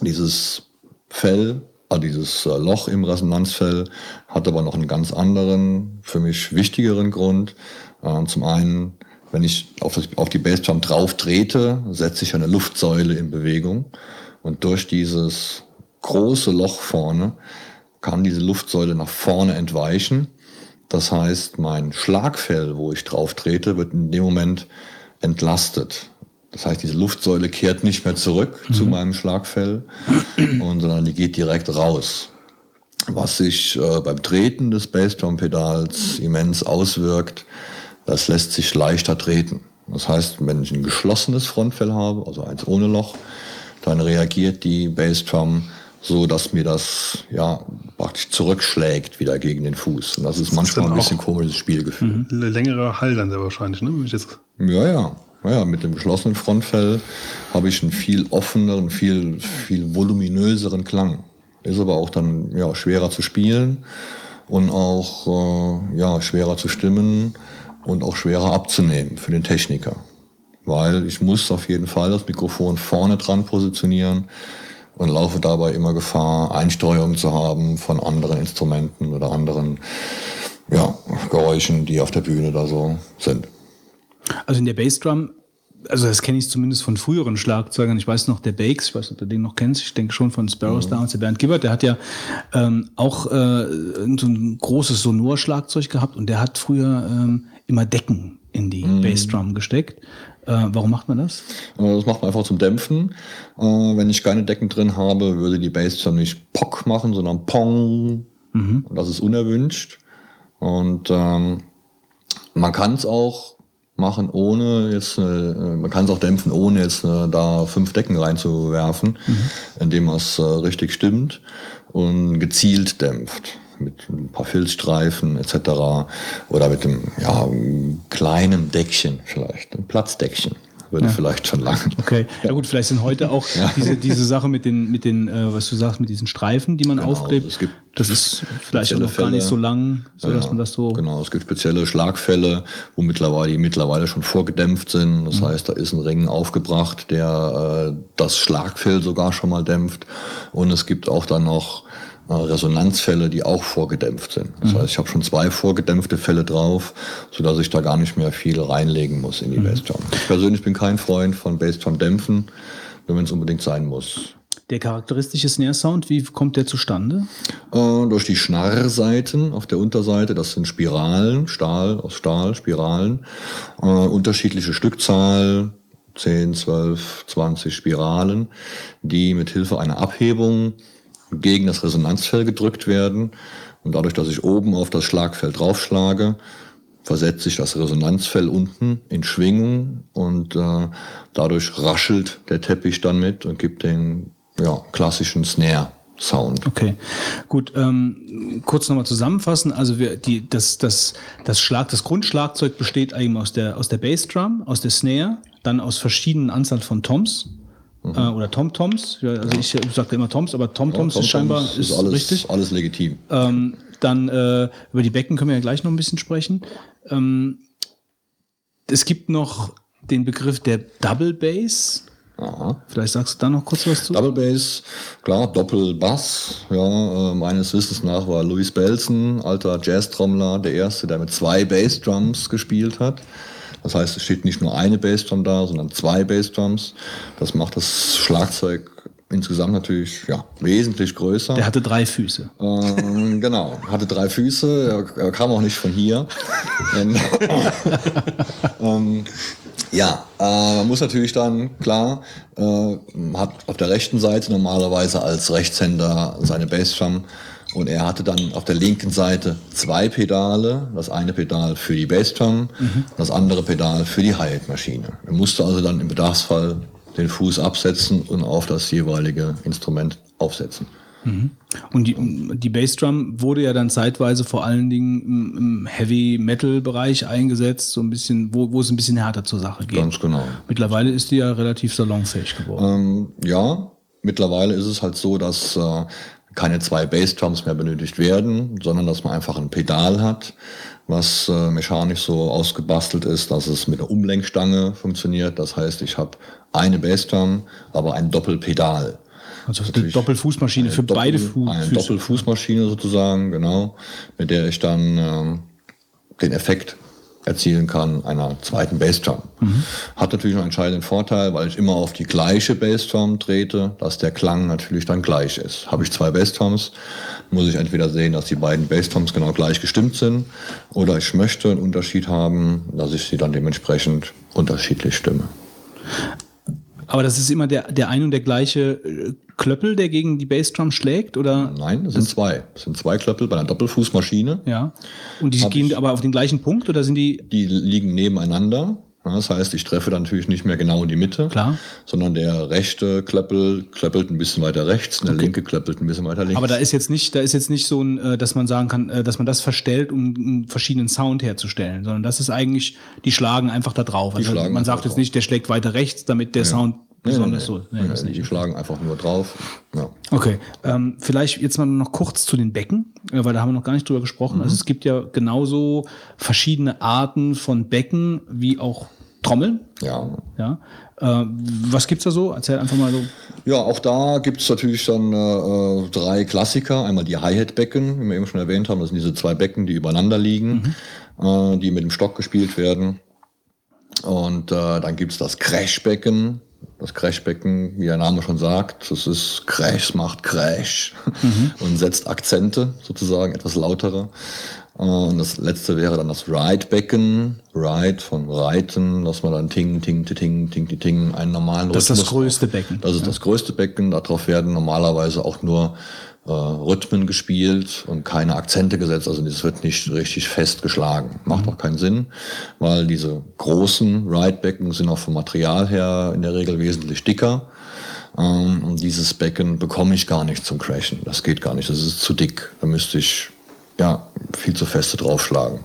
dieses Fell, also dieses äh, Loch im Resonanzfell, hat aber noch einen ganz anderen, für mich wichtigeren Grund. Äh, Zum einen, wenn ich auf, das, auf die Bassdrum drauf trete, setze ich eine Luftsäule in Bewegung. Und durch dieses große Loch vorne kann diese Luftsäule nach vorne entweichen. Das heißt, mein Schlagfell, wo ich drauf trete, wird in dem Moment entlastet. Das heißt, diese Luftsäule kehrt nicht mehr zurück zu meinem Schlagfell, und, sondern die geht direkt raus. Was sich äh, beim Treten des Bassdrum-Pedals immens auswirkt, das lässt sich leichter treten. Das heißt, wenn ich ein geschlossenes Frontfell habe, also eins ohne Loch, dann reagiert die Bassdrum so, dass mir das ja praktisch zurückschlägt wieder gegen den Fuß. Und das ist manchmal dann ein bisschen komisches Spielgefühl. L- Längerer Hall dann sehr wahrscheinlich, ne? Ja. Ja, ja, mit dem geschlossenen Frontfell habe ich einen viel offeneren, viel, viel voluminöseren Klang. Ist aber auch dann ja, schwerer zu spielen und auch äh, ja, schwerer zu stimmen und auch schwerer abzunehmen für den Techniker. Weil ich muss auf jeden Fall das Mikrofon vorne dran positionieren und laufe dabei immer Gefahr, Einsteuerungen zu haben von anderen Instrumenten oder anderen ja, Geräuschen, die auf der Bühne da so sind. Also in der Bassdrum, also das kenne ich zumindest von früheren Schlagzeugern. Ich weiß noch, der Bakes, ich weiß nicht, ob du den noch kennst, ich denke schon von Sparrows damals, der Bernd Gibbert, der hat ja ähm, auch äh, so ein großes Sonor-Schlagzeug gehabt und der hat früher ähm, immer Decken in die Bassdrum gesteckt. Äh, warum macht man das? Äh, Das macht man einfach zum Dämpfen. Äh, Wenn ich keine Decken drin habe, würde die Bassdrum nicht Pock machen, sondern Pong. Und das ist unerwünscht. Und ähm, man kann es auch machen, ohne jetzt, äh, man kann es auch dämpfen, ohne jetzt äh, da fünf Decken reinzuwerfen, indem man es äh, richtig stimmt und gezielt dämpft. Mit ein paar Filzstreifen etc. Oder mit einem ja, kleinen Deckchen vielleicht, ein Platzdeckchen. Würde vielleicht schon langen. Okay, ja gut, vielleicht sind heute auch *laughs* diese, diese Sache mit den, mit den äh, was du sagst, mit diesen Streifen, die man aufklebt, Genau, es gibt das ist vielleicht auch noch gar nicht Fälle. so lang, so dass Ja, man das so... Genau, es gibt spezielle Schlagfälle, wo mittlerweile, die mittlerweile schon vorgedämpft sind. Das heißt, da ist ein Ring aufgebracht, der äh, das Schlagfell sogar schon mal dämpft. Und es gibt auch dann noch Resonanzfälle, die auch vorgedämpft sind. Das heißt, ich habe schon zwei vorgedämpfte Fälle drauf, sodass ich da gar nicht mehr viel reinlegen muss in die Bassdrum. Ich persönlich bin kein Freund von Bassdrum dämpfen, nur wenn es unbedingt sein muss. Der charakteristische Snare-Sound, wie kommt der zustande? Äh, durch die Schnarrseiten auf der Unterseite, das sind Spiralen, Stahl, aus Stahl, Spiralen, äh, unterschiedliche Stückzahl, 10, 12, 20 Spiralen, die mit Hilfe einer Abhebung gegen das Resonanzfell gedrückt werden. Und dadurch, dass ich oben auf das Schlagfell draufschlage, versetzt sich das Resonanzfell unten in Schwingung und äh, dadurch raschelt der Teppich dann mit und gibt den ja, klassischen Snare-Sound. Okay, gut. Ähm, kurz nochmal zusammenfassen. Also wir, die, das, das, das Schlag, das Grundschlagzeug besteht eigentlich aus der, aus der Bassdrum, aus der Snare, dann aus verschiedenen Anzahl von Toms äh, oder Tom-Toms. Ja, also ich, ich sagte immer Toms, aber Tom-Toms Ja, ist scheinbar Tom-Toms ist alles, richtig. alles legitim. Ähm, dann äh, über die Becken können wir ja gleich noch ein bisschen sprechen. Ähm, es gibt noch den Begriff der Double Bass. Aha. Vielleicht sagst du da noch kurz was zu? Double Bass, klar, Doppelbass. Ja, äh, meines Wissens nach war Louis Belson, alter Jazz-Trommler, der erste, der mit zwei Bassdrums gespielt hat. Das heißt, es steht nicht nur eine Bassdrum da, sondern zwei Bassdrums. Das macht das Schlagzeug insgesamt natürlich ja, wesentlich größer. Der hatte drei Füße. Ähm, genau, hatte drei Füße, er, er kam auch nicht von hier. Und, *laughs* ähm, ja, äh, man muss natürlich dann, klar, äh, hat auf der rechten Seite normalerweise als Rechtshänder seine Bassdrum und er hatte dann auf der linken Seite zwei Pedale, das eine Pedal für die Bassdrum, das andere Pedal für die Hi-Hat-Maschine. Er musste also dann im Bedarfsfall den Fuß absetzen und auf das jeweilige Instrument aufsetzen. Und die, die Bassdrum wurde ja dann zeitweise vor allen Dingen im, im Heavy-Metal-Bereich eingesetzt, so ein bisschen, wo, wo es ein bisschen härter zur Sache geht. Ganz genau. Mittlerweile ist die ja relativ salonfähig geworden. Ähm, ja, mittlerweile ist es halt so, dass äh, keine zwei Bassdrums mehr benötigt werden, sondern dass man einfach ein Pedal hat, was äh, mechanisch so ausgebastelt ist, dass es mit einer Umlenkstange funktioniert. Das heißt, ich habe eine Bassdrum, aber ein Doppelpedal. Also eine Doppelfußmaschine für Doppel- beide Fu Eine Füße. Doppelfußmaschine sozusagen, genau, mit der ich dann ähm, den Effekt erzielen kann einer zweiten Bassdrum. Mhm. Hat natürlich einen entscheidenden Vorteil, weil ich immer auf die gleiche Bassdrum trete, dass der Klang natürlich dann gleich ist. Habe ich zwei Bassdrums, muss ich entweder sehen, dass die beiden Bassdrums genau gleich gestimmt sind, oder ich möchte einen Unterschied haben, dass ich sie dann dementsprechend unterschiedlich stimme. Aber das ist immer der, der ein und der gleiche äh, Klöppel, der gegen die Bassdrum schlägt, oder? Nein, es sind zwei. Es sind zwei Klöppel bei einer Doppelfußmaschine. Ja. Und die Hab gehen aber auf den gleichen Punkt oder sind die Die liegen nebeneinander. Ja, Das heißt, ich treffe dann natürlich nicht mehr genau in die Mitte, Klar. sondern der rechte Klöppel klöppelt ein bisschen weiter rechts und der linke klöppelt ein bisschen weiter links. Aber da ist jetzt nicht, da ist jetzt nicht so ein, äh, dass man sagen kann, äh, dass man das verstellt, um einen verschiedenen Sound herzustellen, sondern das ist eigentlich, die schlagen einfach da drauf. Also man sagt jetzt drauf. nicht, der schlägt weiter rechts, damit der Sound Nee, nee, besonders nee. so. Nee, die schlagen einfach nur drauf. Ja. Okay, ähm, vielleicht jetzt mal noch kurz zu den Becken, äh, weil da haben wir noch gar nicht drüber gesprochen. Also es gibt ja genauso verschiedene Arten von Becken wie auch Trommeln. ja. Ja. Äh, was gibt's da so? Erzähl einfach mal so. Ja, auch da gibt es natürlich dann äh, äh, drei Klassiker. Einmal die Hi-Hat-Becken, wie wir eben schon erwähnt haben. Das sind diese zwei Becken, die übereinander liegen, äh, die mit dem Stock gespielt werden. Und äh, dann gibt es das Crashbecken. Das Crashbecken, wie der Name schon sagt, das ist Crash, macht Crash *laughs* und setzt Akzente sozusagen, etwas lautere. Und das letzte wäre dann das Ride-Becken. Ride von Reiten, dass man dann Ting, Ting, Ting, Ting, Ting, Ting, einen normalen Das ist das Rhythmus größte Becken. das ist das größte Becken. Darauf werden normalerweise auch nur äh, Rhythmen gespielt und keine Akzente gesetzt. Also es wird nicht richtig fest geschlagen. Macht auch keinen Sinn, weil diese großen Ride-Becken sind auch vom Material her in der Regel wesentlich dicker. Ähm, und dieses Becken bekomme ich gar nicht zum Crashen. Das geht gar nicht. Das ist zu dick. Da müsste ich ja viel zu feste draufschlagen.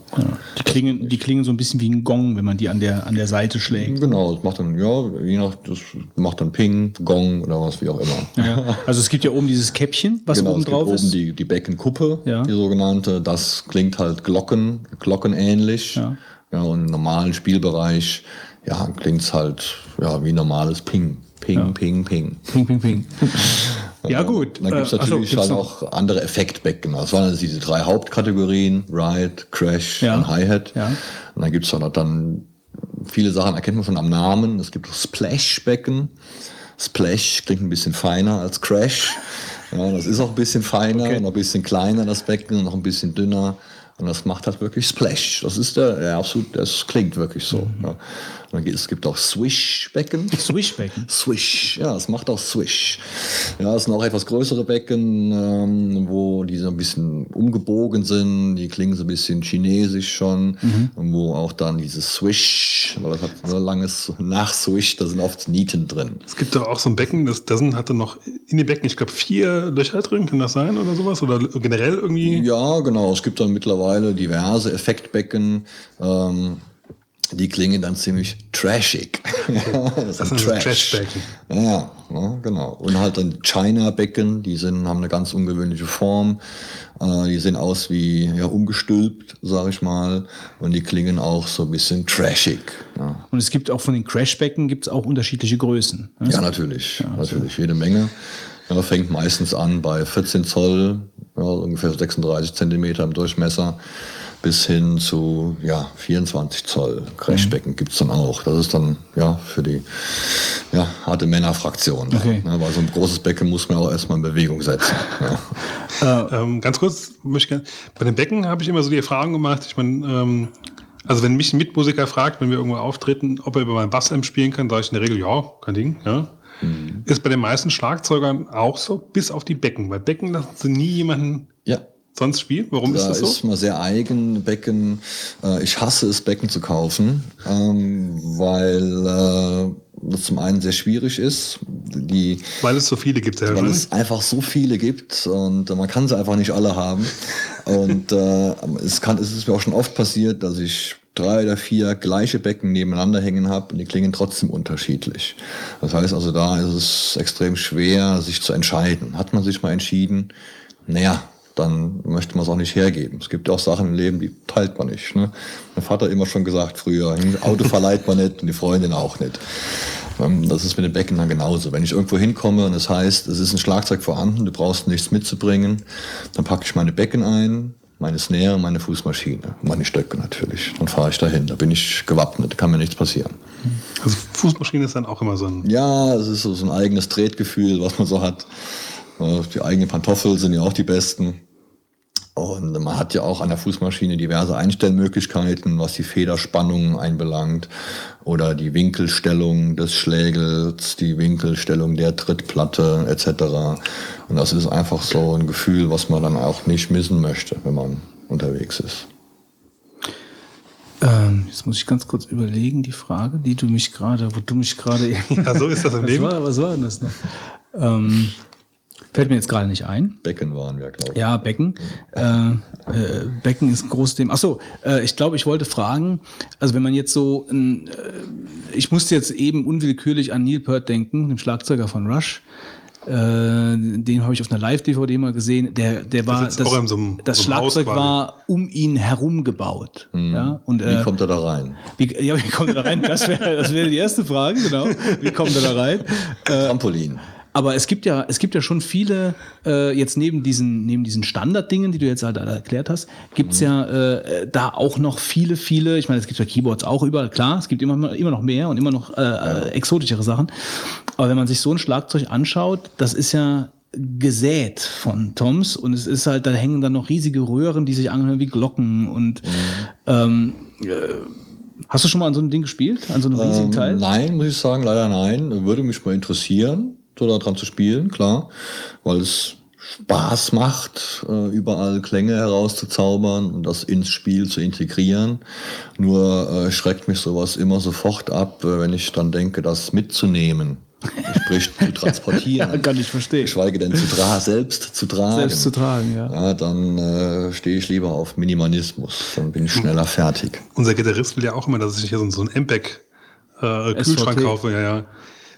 Die klingen, die klingen so ein bisschen wie ein Gong, wenn man die an der, an der Seite schlägt. Genau, das macht dann, ja, je nach, das macht dann Ping, Gong oder was wie auch immer. Ja. Also es gibt ja oben dieses Käppchen, was genau, oben es gibt drauf oben ist. die, die Beckenkuppe, Ja. die sogenannte. Das klingt halt Glocken, glockenähnlich. Ja. Ja. und im normalen Spielbereich, ja, klingt's halt, ja, wie normales Ping. Ping, ping, ping. Ping, ping, ping. *laughs* ja, gut. Dann gibt's Äh, ach so, natürlich gibt's halt noch- auch andere Effektbecken. Das waren also diese drei Hauptkategorien, Ride, Crash Ja. und Hi-Hat. Ja. Und dann gibt's auch noch dann viele Sachen, erkennt man schon am Namen. Es gibt auch Splash-Becken. Splash klingt ein bisschen feiner als Crash. Ja, das ist auch ein bisschen feiner Okay. und noch ein bisschen kleiner, das Becken, und noch ein bisschen dünner. Und das macht halt wirklich Splash. Das ist der, der absolut, das klingt wirklich so. Mhm. Ja. Dann gibt, es gibt auch Swish-Becken. Swishbecken. *laughs* Swish, ja, es macht auch Swish. Ja, es sind auch etwas größere Becken, ähm, wo die so ein bisschen umgebogen sind, die klingen so ein bisschen chinesisch schon, und wo auch dann dieses Swish, weil das hat so ein langes Nach-Swish, da sind oft Nieten drin. Es gibt doch auch so ein Becken, das, da sind, hatte noch in den Becken, ich glaube, vier Löcher drin, kann das sein oder sowas? Oder generell irgendwie? Ja, genau. Es gibt dann mittlerweile diverse Effektbecken. Ähm, die klingen dann ziemlich trashig. *laughs* das, Das sind Trash. Trashbecken. Ja, ja, genau. Und halt dann China-Becken, die sind, haben eine ganz ungewöhnliche Form. Äh, die sehen aus wie ja, umgestülpt, sag ich mal. Und die klingen auch so ein bisschen trashig. Ja, Und es gibt auch von den Crashbecken gibt es auch unterschiedliche Größen. ne? ja natürlich. natürlich, jede Menge. Ja, fängt meistens an bei 14 Zoll, ja, ungefähr 36 Zentimeter im Durchmesser, bis hin zu ja, 24 Zoll Crashbecken gibt's dann auch. Das ist dann ja für die ja, harte Männerfraktion. Okay. Ja, weil so ein großes Becken muss man auch erstmal in Bewegung setzen. Ja. *laughs* Ähm, ganz kurz, möchte ich gerne- bei den Becken habe ich immer so die Erfahrung gemacht, ich meine, ähm, also wenn mich ein Mitmusiker fragt, wenn wir irgendwo auftreten, ob er über meinen Bassamp spielen kann, sage ich in der Regel, ja, kein Ding, ja. Ist bei den meisten Schlagzeugern auch so, bis auf die Becken. Bei Becken lassen sie nie jemanden ja. Sonst spielen. Warum Da ist das so? ist man sehr eigen, Becken. Äh, ich hasse es, Becken zu kaufen, ähm, weil äh, das zum einen sehr schwierig ist. Die, Weil es so viele gibt. Ja, weil es einfach so viele gibt und man kann sie einfach nicht alle haben. Und äh, es, kann, es ist mir auch schon oft passiert, dass ich drei oder vier gleiche Becken nebeneinander hängen habe und die klingen trotzdem unterschiedlich. Das heißt also, da ist es extrem schwer, sich zu entscheiden. Hat man sich mal entschieden, naja, dann möchte man es auch nicht hergeben. Es gibt ja auch Sachen im Leben, die teilt man nicht. Ne? Mein Vater hat immer schon gesagt früher, ein Auto verleiht man nicht und die Freundin auch nicht. Ähm, Das ist mit den Becken dann genauso. Wenn ich irgendwo hinkomme und es heißt, es ist ein Schlagzeug vorhanden, du brauchst nichts mitzubringen, dann packe ich meine Becken ein, meine Snare, meine Fußmaschine, meine Stöcke natürlich. Dann fahre ich dahin. Da bin ich gewappnet, kann mir nichts passieren. Also Fußmaschine ist dann auch immer so ein. Ja, es ist so so ein eigenes Tretgefühl, was man so hat. Äh, Die eigenen Pantoffeln sind ja auch die besten. Und man hat ja auch an der Fußmaschine diverse Einstellmöglichkeiten, was die Federspannung einbelangt oder die Winkelstellung des Schlägels, die Winkelstellung der Trittplatte etc. Und das ist einfach so ein Gefühl, was man dann auch nicht missen möchte, wenn man unterwegs ist. Ähm, jetzt muss ich ganz kurz überlegen, die Frage, die du mich gerade, wo du mich gerade. *laughs* Ja, so ist das im was Leben. War, was war denn das noch? Ähm, fällt mir jetzt gerade nicht ein. Becken waren wir, glaube ich. Ja, Becken. Äh, äh, Becken ist ein großes Thema. Achso, äh, ich glaube, ich wollte fragen, also wenn man jetzt so, ein, äh, ich musste jetzt eben unwillkürlich an Neil Peart denken, dem Schlagzeuger von Rush. Äh, den habe ich auf einer Live-DVD mal gesehen. Der, der war, so einem- das so einem Haus Schlagzeug quasi. war um ihn herum gebaut. Ja, und, Wie äh, kommt er da rein? wie, ja, wie kommt er da rein? Das wäre das wäre die erste Frage, genau. Wie kommt er da rein? Äh, Trampolin. Aber es gibt ja, es gibt ja schon viele, äh, jetzt neben diesen, neben diesen Standarddingen, die du jetzt halt erklärt hast, gibt's ja äh, da auch noch viele, viele, ich meine, es gibt ja Keyboards auch überall, klar, es gibt immer, immer noch mehr und immer noch äh, äh, exotischere Sachen. Aber wenn man sich so ein Schlagzeug anschaut, das ist ja gesät von Toms und es ist halt, da hängen dann noch riesige Röhren, die sich anhören wie Glocken und ähm, äh, hast du schon mal an so einem Ding gespielt? An so einem riesigen Ähm, Teil? Nein, muss ich sagen, leider nein. Würde mich mal interessieren, so daran zu spielen, klar, weil es Spaß macht, äh, überall Klänge herauszuzaubern und das ins Spiel zu integrieren. Nur äh, schreckt mich sowas immer sofort ab, äh, wenn ich dann denke, das mitzunehmen. Sprich, zu *laughs* transportieren. Ja, kann ich verstehen. Geschweige denn zu tra selbst zu tragen. Selbst zu tragen, ja. Ja, dann äh, stehe ich lieber auf Minimalismus. Dann bin ich schneller fertig. Unser Gitarrist will ja auch immer, dass ich hier so, so einen MPEG äh, Kühlschrank kaufe. Ja, ja.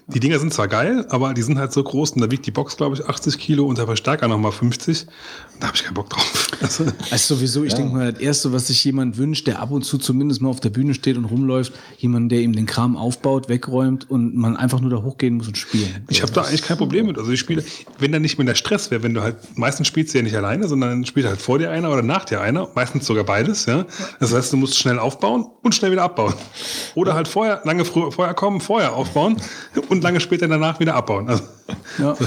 Die Dinger sind zwar geil, aber die sind halt so groß und da wiegt die Box, glaube ich, 80 Kilo und der Verstärker nochmal 50. Und da habe ich keinen Bock drauf. *laughs* Also, Also sowieso, ich denke mal, das Erste, was sich jemand wünscht, der ab und zu zumindest mal auf der Bühne steht und rumläuft, jemand, der ihm den Kram aufbaut, wegräumt und man einfach nur da hochgehen muss und spielen. ich habe da eigentlich kein Problem mit. Also ich spiele, wenn da nicht mehr der Stress wäre, wenn du halt, meistens spielst du ja nicht alleine, sondern spielt halt vor dir einer oder nach dir einer, meistens sogar beides, ja. Das heißt, du musst schnell aufbauen und schnell wieder abbauen. Oder halt vorher, lange früher, vorher kommen, vorher aufbauen und lange später danach wieder abbauen. Also, Ja. *laughs*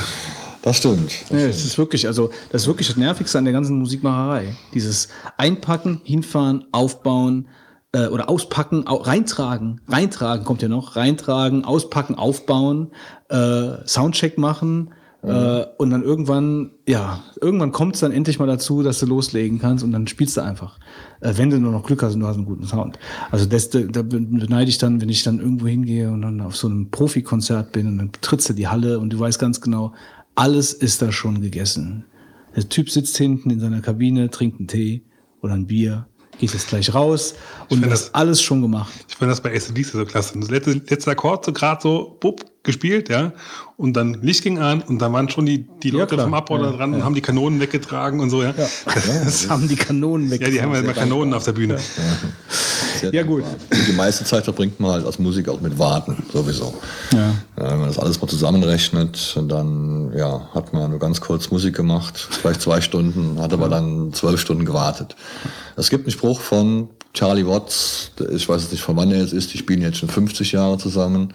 Das stimmt. Ja, das ist wirklich, also das ist wirklich das Nervigste an der ganzen Musikmacherei. Dieses Einpacken, hinfahren, aufbauen äh, oder auspacken, au reintragen, reintragen kommt ja noch, reintragen, auspacken, aufbauen, äh, Soundcheck machen äh, und dann irgendwann, ja, irgendwann kommt es dann endlich mal dazu, dass du loslegen kannst und dann spielst du einfach. Äh, wenn du nur noch Glück hast und du hast einen guten Sound. Also das, da beneide ich dann, wenn ich dann irgendwo hingehe und dann auf so einem Profikonzert bin und dann trittst du die Halle und du weißt ganz genau, alles ist da schon gegessen. Der Typ sitzt hinten in seiner Kabine, trinkt einen Tee oder ein Bier, gehst jetzt gleich raus und das das- alles schon gemacht. Ich fand das bei ACDC so klasse. Das letzte, letzte Akkord so gerade so, bupp, gespielt, ja. Und dann Licht ging an und dann waren schon die, die Ja, Leute klar. vom Abbau da Ja, dran ja. und haben die Kanonen weggetragen und so, ja. Ja, *laughs* Das haben die Kanonen weg. die haben ja immer Kanonen auf der Bühne. Ja, gut. die meiste Zeit verbringt man halt als Musiker auch mit Warten, sowieso. Ja. Ja, wenn man das alles mal zusammenrechnet, dann ja, hat man nur ganz kurz Musik gemacht, vielleicht zwei Stunden, hat aber dann zwölf Stunden gewartet. Es gibt einen Spruch von Charlie Watts, ich weiß nicht, von wann er jetzt ist, die spielen jetzt schon 50 Jahre zusammen.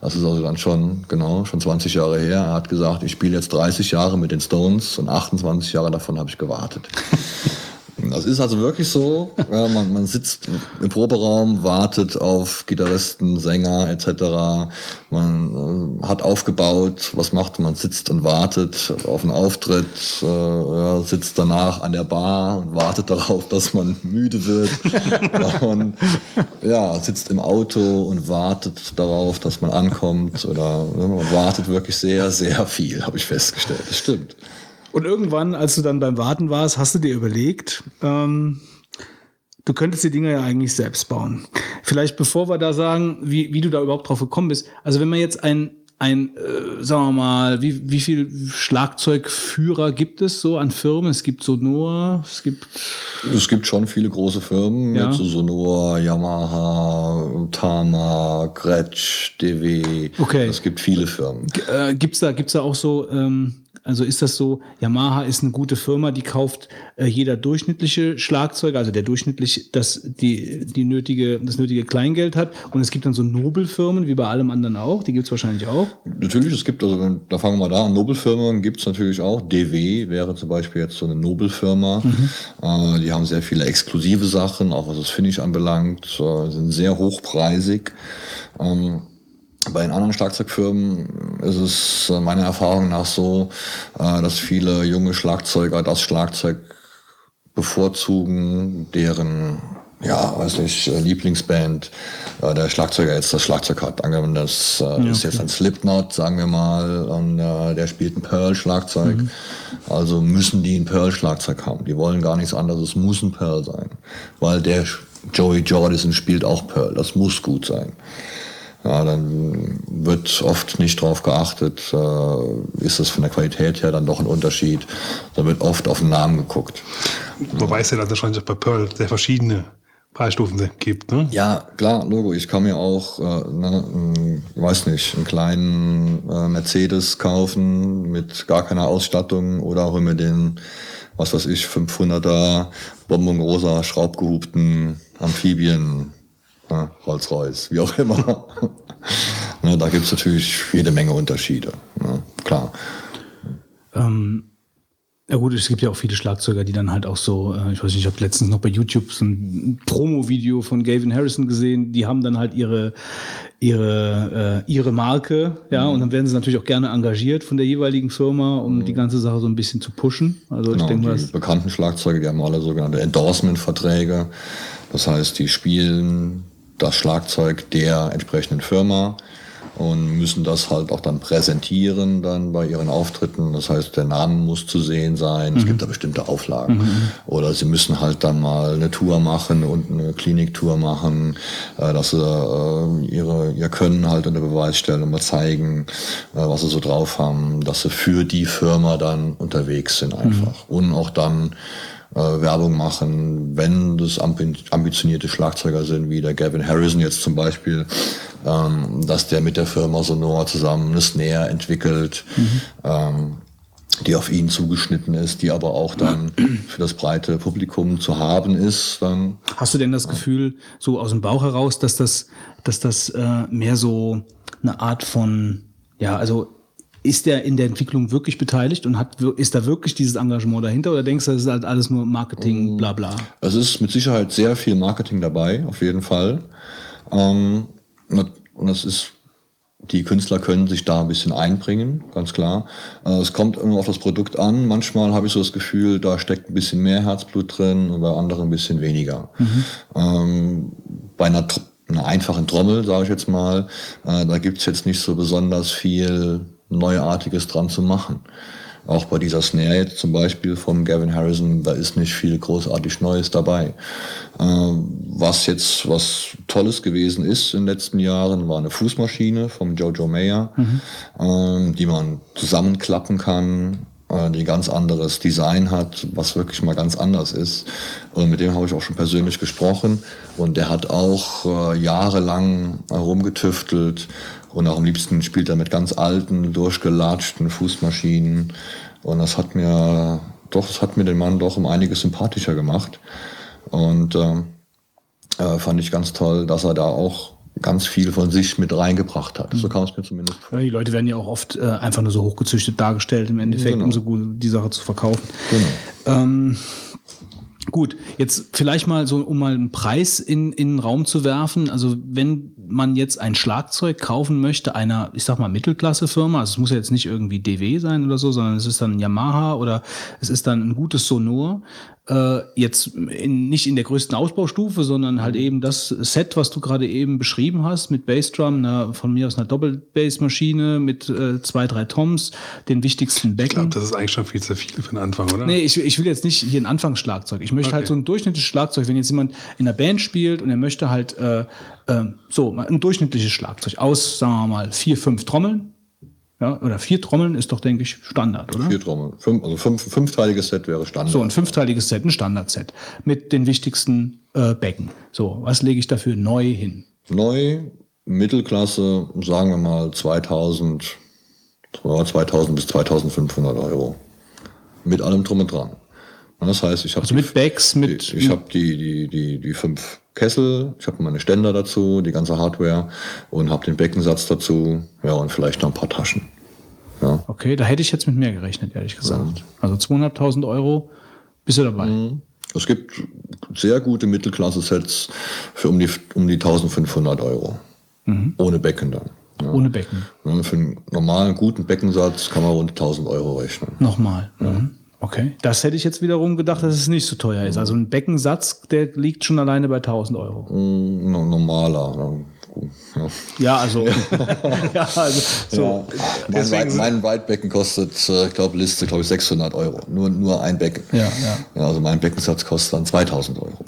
Das ist also dann schon, genau, schon 20 Jahre her. Er hat gesagt, ich spiele jetzt 30 Jahre mit den Stones und 28 Jahre davon habe ich gewartet. *laughs* Das ist also wirklich so. Ja, man, man sitzt im Proberaum, wartet auf Gitarristen, Sänger etc. Man äh, hat aufgebaut, was macht man? Sitzt und wartet auf einen Auftritt, äh, ja, sitzt danach an der Bar und wartet darauf, dass man müde wird. *laughs* und ja, sitzt im Auto und wartet darauf, dass man ankommt. Oder ja, man wartet wirklich sehr, sehr viel, habe ich festgestellt. Das stimmt. Und irgendwann, als du dann beim Warten warst, hast du dir überlegt, ähm, du könntest die Dinger ja eigentlich selbst bauen. Vielleicht bevor wir da sagen, wie, wie du da überhaupt drauf gekommen bist. Also wenn man jetzt ein, ein äh, sagen wir mal, wie, wie viel Schlagzeugführer gibt es so an Firmen? Es gibt Sonor, es gibt Es gibt schon viele große Firmen, Ja. mit so Sonor, Yamaha, Tama, Gretsch, DW. Okay. Es gibt viele Firmen. Äh, gibt's da, gibt's da auch so, ähm, also ist das so, Yamaha ist eine gute Firma, die kauft äh, jeder durchschnittliche Schlagzeuger, also der durchschnittlich das, die, die nötige, das nötige Kleingeld hat. Und es gibt dann so Nobelfirmen, wie bei allem anderen auch, die gibt's wahrscheinlich auch. Natürlich, es gibt, also da fangen wir mal da an, Nobelfirmen gibt es natürlich auch. DW wäre zum Beispiel jetzt so eine Nobelfirma. Äh, die haben sehr viele exklusive Sachen, auch was das Finish anbelangt, äh, sind sehr hochpreisig. Ähm, bei den anderen Schlagzeugfirmen ist es äh, meiner Erfahrung nach so, äh, dass viele junge Schlagzeuger das Schlagzeug bevorzugen, deren ja, weiß nicht, äh, Lieblingsband, der Schlagzeuger jetzt das Schlagzeug hat. Angenommen, das äh, ist jetzt ein Slipknot, sagen wir mal, und der spielt ein Pearl-Schlagzeug. Also müssen die ein Pearl-Schlagzeug haben. Die wollen gar nichts anderes, es muss ein Pearl sein. Weil der Joey Jordison spielt auch Pearl, das muss gut sein. Ja, dann wird oft nicht drauf geachtet, äh, ist das von der Qualität her dann doch ein Unterschied. Da wird oft auf den Namen geguckt. Wobei es ja dann wahrscheinlich auch bei Pearl sehr verschiedene Preisstufen gibt, ne? Ja, klar, Logo. Ich kann mir auch, äh, ne, ich weiß nicht, einen kleinen äh, Mercedes kaufen mit gar keiner Ausstattung oder hol mir den, was weiß ich, 500er bonbonrosa schraubgehubten Amphibien, ne, Rolls-Royce, wie auch immer. *laughs* ne, da gibt's natürlich jede Menge Unterschiede, ne, klar. Ähm, ja gut, es gibt ja auch viele Schlagzeuger, die dann halt auch so, äh, ich weiß nicht, ich habe letztens noch bei YouTube so ein Promo-Video von Gavin Harrison gesehen, die haben dann halt ihre, ihre, äh, ihre Marke, ja, und dann werden sie natürlich auch gerne engagiert von der jeweiligen Firma, um die ganze Sache so ein bisschen zu pushen. Also ich Genau, denke mal, die bekannten Schlagzeuge, die haben alle sogenannte Endorsement-Verträge. Das heißt, die spielen das Schlagzeug der entsprechenden Firma und müssen das halt auch dann präsentieren dann bei ihren Auftritten. Das heißt, der Name muss zu sehen sein. Es gibt da bestimmte Auflagen. Oder sie müssen halt dann mal eine Tour machen und eine Kliniktour machen, äh, dass sie äh, ihre, ihr Können halt unter Beweis stellen und mal zeigen, äh, was sie so drauf haben, dass sie für die Firma dann unterwegs sind einfach. Und auch dann äh, Werbung machen, wenn das ambi- ambitionierte Schlagzeuger sind, wie der Gavin Harrison jetzt zum Beispiel, ähm, dass der mit der Firma Sonora zusammen eine Snare entwickelt, ähm, die auf ihn zugeschnitten ist, die aber auch dann für das breite Publikum zu haben ist, dann hast du denn das Gefühl, so aus dem Bauch heraus, dass das, dass das äh, mehr so eine Art von, ja, also ist der in der Entwicklung wirklich beteiligt und hat, ist da wirklich dieses Engagement dahinter oder denkst du, das ist halt alles nur Marketing, bla bla? Es ist mit Sicherheit sehr viel Marketing dabei, auf jeden Fall. Ähm, und das ist, die Künstler können sich da ein bisschen einbringen, ganz klar. Äh, es kommt immer auf das Produkt an. Manchmal habe ich so das Gefühl, da steckt ein bisschen mehr Herzblut drin und bei anderen ein bisschen weniger. Ähm, bei einer, einer einfachen Trommel, sage ich jetzt mal, äh, da gibt's jetzt nicht so besonders viel Neuartiges dran zu machen. Auch bei dieser Snare jetzt zum Beispiel von Gavin Harrison, da ist nicht viel großartig Neues dabei. Ähm, was jetzt was Tolles gewesen ist in den letzten Jahren, war eine Fußmaschine vom Jojo Mayer, ähm, die man zusammenklappen kann, äh, die ganz anderes Design hat, was wirklich mal ganz anders ist. Und mit dem habe ich auch schon persönlich gesprochen. Und der hat auch äh, jahrelang herumgetüftelt und auch am liebsten spielt er mit ganz alten, durchgelatschten Fußmaschinen. Und das hat mir, doch, das hat mir den Mann doch um einiges sympathischer gemacht. Und ähm, äh, fand ich ganz toll, dass er da auch ganz viel von sich mit reingebracht hat. So kam es mir zumindest vor. Ja, die Leute werden ja auch oft äh, einfach nur so hochgezüchtet dargestellt im Endeffekt, Genau. um so gut die Sache zu verkaufen. Genau. Ähm, gut, jetzt vielleicht mal so, um mal einen Preis in, in den Raum zu werfen. Also wenn man jetzt ein Schlagzeug kaufen möchte, einer, ich sag mal, Mittelklasse-Firma, also es muss ja jetzt nicht irgendwie DW sein oder so, sondern es ist dann Yamaha oder es ist dann ein gutes Sonor. Äh, jetzt in, nicht in der größten Ausbaustufe, sondern halt eben das Set, was du gerade eben beschrieben hast, mit Bassdrum, einer, von mir aus einer Doppelbass-Maschine mit äh, zwei, drei Toms, den wichtigsten Ich Becken. glaube, das ist eigentlich schon viel zu viel für den Anfang, oder? Nee, ich, ich will jetzt nicht hier ein Anfangsschlagzeug. Ich möchte halt Okay. so ein durchschnittliches Schlagzeug. Wenn jetzt jemand in einer Band spielt und er möchte halt äh, äh, so ein durchschnittliches Schlagzeug aus, sagen wir mal, vier, fünf Trommeln. Ja, oder vier Trommeln ist doch, denke ich, Standard, oder? Vier Trommeln. Fünf, also fünf, fünfteiliges Set wäre Standard. So, ein fünfteiliges Set, ein Standardset mit den wichtigsten äh, Becken. So, was lege ich dafür neu hin? Neu, Mittelklasse, sagen wir mal 2000, ja, 2000 bis 2500 Euro. Mit allem drum und dran. Und Das heißt, ich habe Also mit Backs, mit. ich habe die, die, die, die fünf Kessel, ich habe meine Ständer dazu, die ganze Hardware und habe den Beckensatz dazu, ja, und vielleicht noch ein paar Taschen. Ja. Okay, da hätte ich jetzt mit mehr gerechnet, ehrlich gesagt. Also 200.000 Euro bist du dabei. Mhm. Es gibt sehr gute Mittelklasse-Sets für um die, um die 1500 Euro. Ohne Becken dann. Ja. Ohne Becken. Ja, Für einen normalen, guten Beckensatz kann man rund 1000 Euro rechnen. Nochmal. Mhm. Okay. Das hätte ich jetzt wiederum gedacht, dass es nicht so teuer ist. Also ein Beckensatz, der liegt schon alleine bei 1000 Euro. Mm, no- Normaler. Ja. Ja, also. *laughs* ja, also so. Ja. Mein, Weit, mein Weitbecken kostet, äh, ich glaube, Liste, glaube ich, 600 Euro. Nur, nur ein Becken. Ja, ja. ja. Also mein Beckensatz kostet dann 2000 Euro.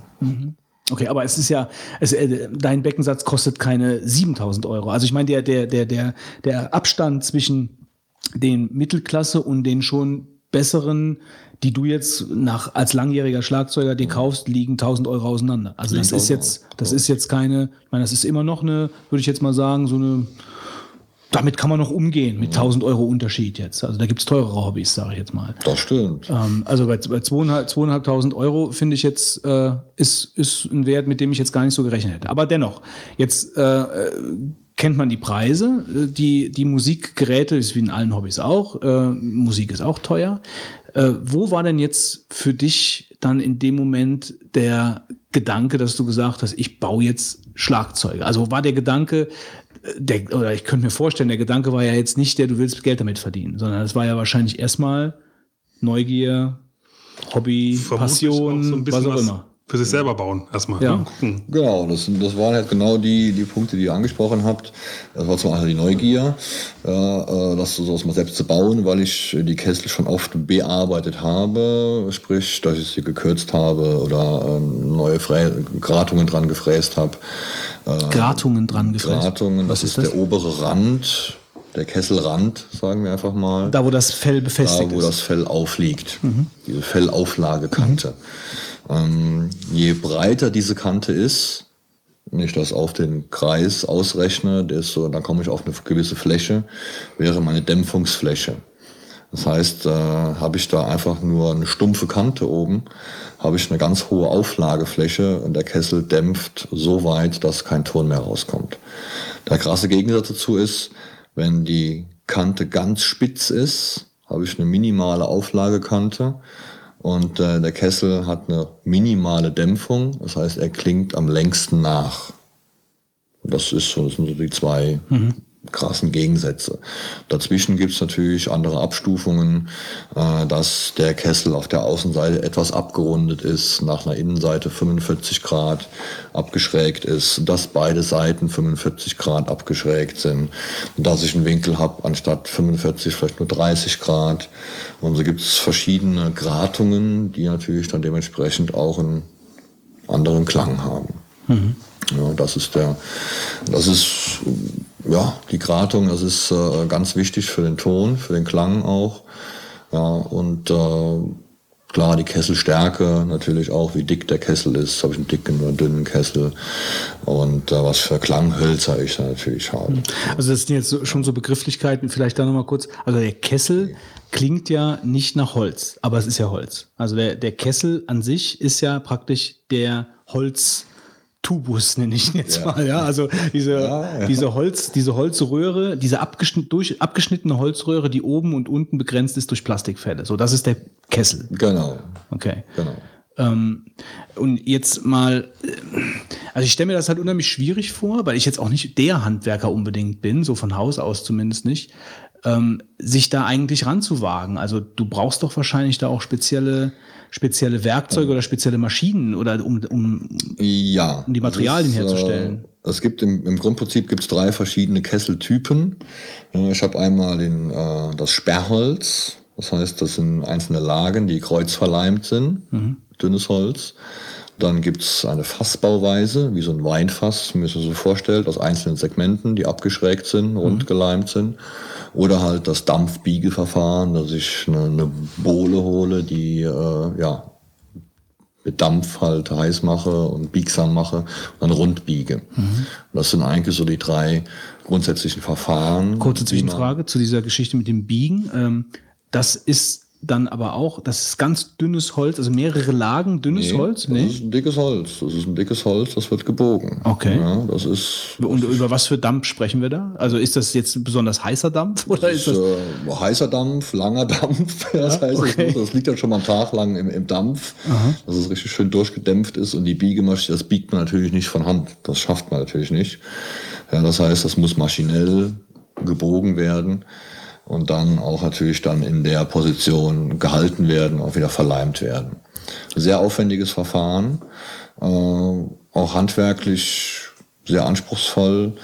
Okay, aber es ist ja, es, äh, dein Beckensatz kostet keine 7000 Euro. Also ich meine, der, der, der, der, der Abstand zwischen den Mittelklasse und den schon besseren, die du jetzt nach, als langjähriger Schlagzeuger dir kaufst, liegen 1000 Euro auseinander. Also das ist 1000 jetzt, das ist jetzt keine, ich meine, das ist immer noch eine, würde ich jetzt mal sagen, so eine, damit kann man noch umgehen mit 1000 Euro Unterschied jetzt. Also da gibt's teurere Hobbys, sage ich jetzt mal. Das stimmt. Ähm, also bei, bei 2.500 2.500 Euro finde ich jetzt, äh, ist, ist ein Wert, mit dem ich jetzt gar nicht so gerechnet hätte. Aber dennoch, jetzt äh, äh, kennt man die Preise. Äh, Die, die Musikgeräte ist wie in allen Hobbys auch. Äh, Musik ist auch teuer. Äh, wo war denn jetzt für dich dann in dem Moment der Gedanke, dass du gesagt hast, ich baue jetzt Schlagzeuge? Also war der Gedanke, äh, der, oder ich könnte mir vorstellen, der Gedanke war ja jetzt nicht der, du willst Geld damit verdienen, sondern es war ja wahrscheinlich erstmal Neugier, Hobby, Vermutlich Passion, so was auch immer. Für sich selber bauen, erstmal. Ja. Ne? Gucken. Genau, das, das waren halt genau die, die Punkte, die ihr angesprochen habt. Das war zum einen die Neugier, ja, äh, das so mal selbst zu bauen, weil ich die Kessel schon oft bearbeitet habe, sprich, dass ich sie gekürzt habe oder ähm, neue Frä Gratungen dran gefräst habe. Gratungen dran gefräst. Gratungen, das Was ist, ist das? der obere Rand, der Kesselrand, sagen wir einfach mal. Da, wo das Fell da, befestigt wo ist. das Fell aufliegt. Diese Fellauflagekante. Ähm, je breiter diese Kante ist, wenn ich das auf den Kreis ausrechne, desto, dann komme ich auf eine gewisse Fläche, wäre meine Dämpfungsfläche. Das heißt, äh, habe ich da einfach nur eine stumpfe Kante oben, habe ich eine ganz hohe Auflagefläche und der Kessel dämpft so weit, dass kein Ton mehr rauskommt. Der krasse Gegensatz dazu ist, wenn die Kante ganz spitz ist, habe ich eine minimale Auflagekante und äh, der Kessel hat eine minimale Dämpfung, das heißt, er klingt am längsten nach. Das, ist so, das sind so die zwei krassen Gegensätze. Dazwischen gibt es natürlich andere Abstufungen, äh, dass der Kessel auf der Außenseite etwas abgerundet ist, nach einer Innenseite 45 Grad abgeschrägt ist, dass beide Seiten 45 Grad abgeschrägt sind, dass ich einen Winkel habe anstatt 45 vielleicht nur 30 Grad. Und so gibt es verschiedene Gratungen, die natürlich dann dementsprechend auch einen anderen Klang haben. Mhm. Ja, das ist der, das ist ja die Gratung, das ist äh, ganz wichtig für den Ton, für den Klang auch. Ja, und äh, klar die Kesselstärke natürlich auch, wie dick der Kessel ist, habe ich einen dicken oder dünnen Kessel und äh, was für Klanghölzer ich da natürlich habe. Also das sind jetzt schon so Begrifflichkeiten, vielleicht da nochmal kurz. Also der Kessel klingt ja nicht nach Holz, aber es ist ja Holz. Also der, der Kessel an sich ist ja praktisch der Holz. Tubus nenne ich ihn jetzt ja. mal, ja. Also diese, ja, ja. diese Holz, diese Holzröhre, diese abgeschnitt, durch, abgeschnittene Holzröhre, die oben und unten begrenzt ist durch Plastikfälle. So, das ist der Kessel. Genau. Okay. Genau. Ähm, und jetzt mal, also ich stelle mir das halt unheimlich schwierig vor, weil ich jetzt auch nicht der Handwerker unbedingt bin, so von Haus aus zumindest nicht, ähm, sich da eigentlich ranzuwagen. Also du brauchst doch wahrscheinlich da auch spezielle spezielle Werkzeuge oder spezielle Maschinen oder um, um, ja, um die Materialien ist, herzustellen? Äh, es gibt im, im Grundprinzip gibt es drei verschiedene Kesseltypen. Ich habe einmal den, äh, das Sperrholz, das heißt, das sind einzelne Lagen, die kreuzverleimt sind, mhm. dünnes Holz. Dann gibt es eine Fassbauweise, wie so ein Weinfass, wie man sich so vorstellt, aus einzelnen Segmenten, die abgeschrägt sind, rund mhm. geleimt sind. Oder halt das Dampfbiegeverfahren, dass ich eine, eine Bohle hole, die äh, ja mit Dampf halt heiß mache und biegsam mache und dann rund biege. Mhm. Das sind eigentlich so die drei grundsätzlichen Verfahren. Kurze Zwischenfrage zu dieser Geschichte mit dem Biegen. Ähm, das ist dann aber auch, das ist ganz dünnes Holz, also mehrere Lagen dünnes nee, Holz? Nee, das ist ein dickes Holz. Das ist ein dickes Holz, das wird gebogen. Okay. Ja, das ist. Und über was für Dampf sprechen wir da? Also ist das jetzt besonders heißer Dampf oder das ist, ist das äh, heißer Dampf, langer *laughs* Dampf? das heißt, okay. das, liegt dann schon mal einen Tag lang im, im Dampf, Aha. dass es richtig schön durchgedämpft ist und die Biegemaschine, das biegt man natürlich nicht von Hand. Das schafft man natürlich nicht. Ja, das heißt, das muss maschinell gebogen werden und dann auch natürlich dann in der Position gehalten werden, auch wieder verleimt werden. Sehr aufwendiges Verfahren, äh, auch handwerklich sehr anspruchsvoll,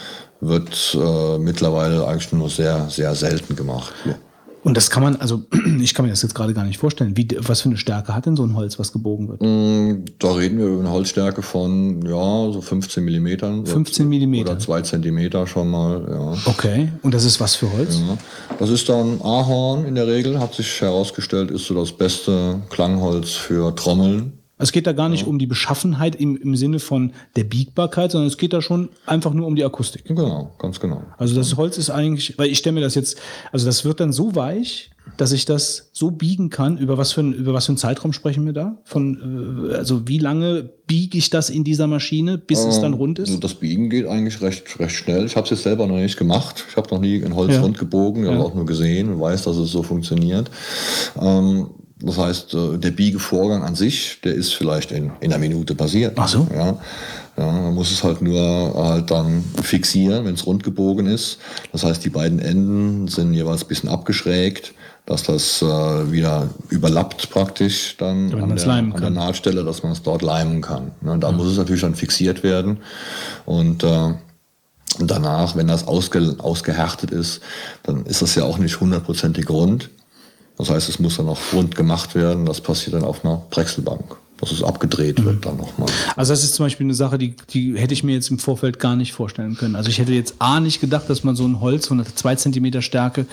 wird äh, mittlerweile eigentlich nur sehr, sehr selten gemacht. Und das kann man, also *clears throat* ich kann mir das jetzt gerade gar nicht vorstellen. Wie, was für eine Stärke hat denn so ein Holz, was gebogen wird? Mm, da reden wir über eine Holzstärke von, ja, so 15 Millimetern. 15 Millimeter? Oder zwei Zentimeter schon mal, ja. Okay, und das ist was für Holz? Ja. Das ist dann Ahorn in der Regel, hat sich herausgestellt, ist so das beste Klangholz für Trommeln. Es geht da gar nicht ja. um die Beschaffenheit im, im Sinne von der Biegbarkeit, sondern es geht da schon einfach nur um die Akustik. Genau, ganz genau. Also das Holz ist eigentlich, weil ich stelle mir das jetzt, also das wird dann so weich, dass ich das so biegen kann. Über was für ein, über was für einen Zeitraum sprechen wir da? Von, äh, also wie lange biege ich das in dieser Maschine, bis ähm, es dann rund ist? Das Biegen geht eigentlich recht, recht schnell. Ich habe es jetzt selber noch nicht gemacht. Ich habe noch nie ein Holz ja. rund gebogen, ich ja. habe auch nur gesehen und weiß, dass es so funktioniert. Ähm, das heißt, äh, der Biegevorgang an sich, der ist vielleicht in, in einer Minute passiert. Ach so. Ja. Ja, man muss es halt nur halt dann fixieren, wenn es rund gebogen ist. Das heißt, die beiden Enden sind jeweils ein bisschen abgeschrägt, dass das äh, wieder überlappt praktisch dann an der, an der, Nahtstelle, dass man es dort leimen kann. Ne, da mhm. muss es natürlich dann fixiert werden. Und äh, danach, wenn das ausge, ausgehärtet ist, dann ist das ja auch nicht hundertprozentig rund. Das heißt, es muss dann auch rund gemacht werden. Das passiert dann auf einer Drechselbank dass es abgedreht wird mhm. dann nochmal. Also das ist zum Beispiel eine Sache, die, die hätte ich mir jetzt im Vorfeld gar nicht vorstellen können. Also ich hätte jetzt A nicht gedacht, dass man so ein Holz von einer 2 cm Stärke,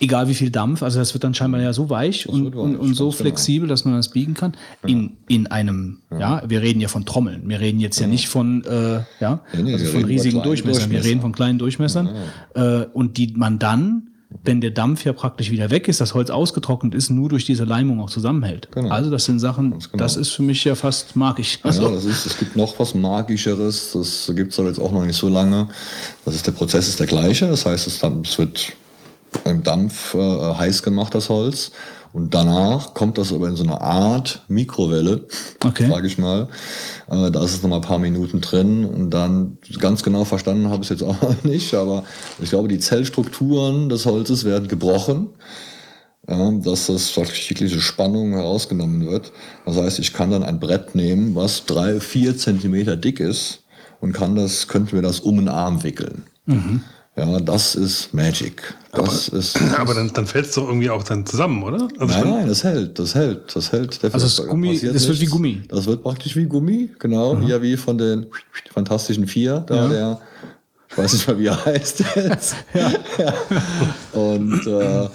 egal wie viel Dampf, also das wird dann scheinbar ja so weich und, und, und, so genau. flexibel, genau. dass man das biegen kann. In, in einem, ja. ja. wir reden ja von Trommeln. Wir reden jetzt ja, ja nicht von, äh, ja, nee, nee, also von riesigen Durchmessern. Durchmesser. Wir reden von kleinen Durchmessern. Äh, und die man dann wenn der Dampf ja praktisch wieder weg ist, das Holz ausgetrocknet ist, nur durch diese Leimung auch zusammenhält. Genau. Also das sind Sachen, genau. das ist für mich ja fast magisch. Also. Ja, das ist, es gibt noch was Magischeres, das gibt es aber jetzt auch noch nicht so lange. Das ist der Prozess ist der gleiche, das heißt, es, es wird im Dampf äh, heiß gemacht, das Holz. Und danach kommt das aber in so eine Art Mikrowelle, Okay. sage ich mal. Äh, da ist es noch mal ein paar Minuten drin und dann ganz genau verstanden habe ich es jetzt auch *laughs* nicht, aber ich glaube, die Zellstrukturen des Holzes werden gebrochen ja, dass das jegliche Spannung herausgenommen wird. Das heißt, ich kann dann ein Brett nehmen, was drei, vier Zentimeter dick ist und kann das, könnten wir das um den Arm wickeln. Ja, das ist Magic. Das ist. *clears throat* Aber dann, dann fällt es doch irgendwie auch dann zusammen, oder? Also Nein, nein, das hält, das hält, das hält. Also das Gummi- das wird wie. Gummi. Das wird praktisch wie Gummi, genau, ja wie von den Fantastischen Vier, da der, ich weiß nicht mal, wie er heißt jetzt. *laughs* ja. *laughs* Und äh,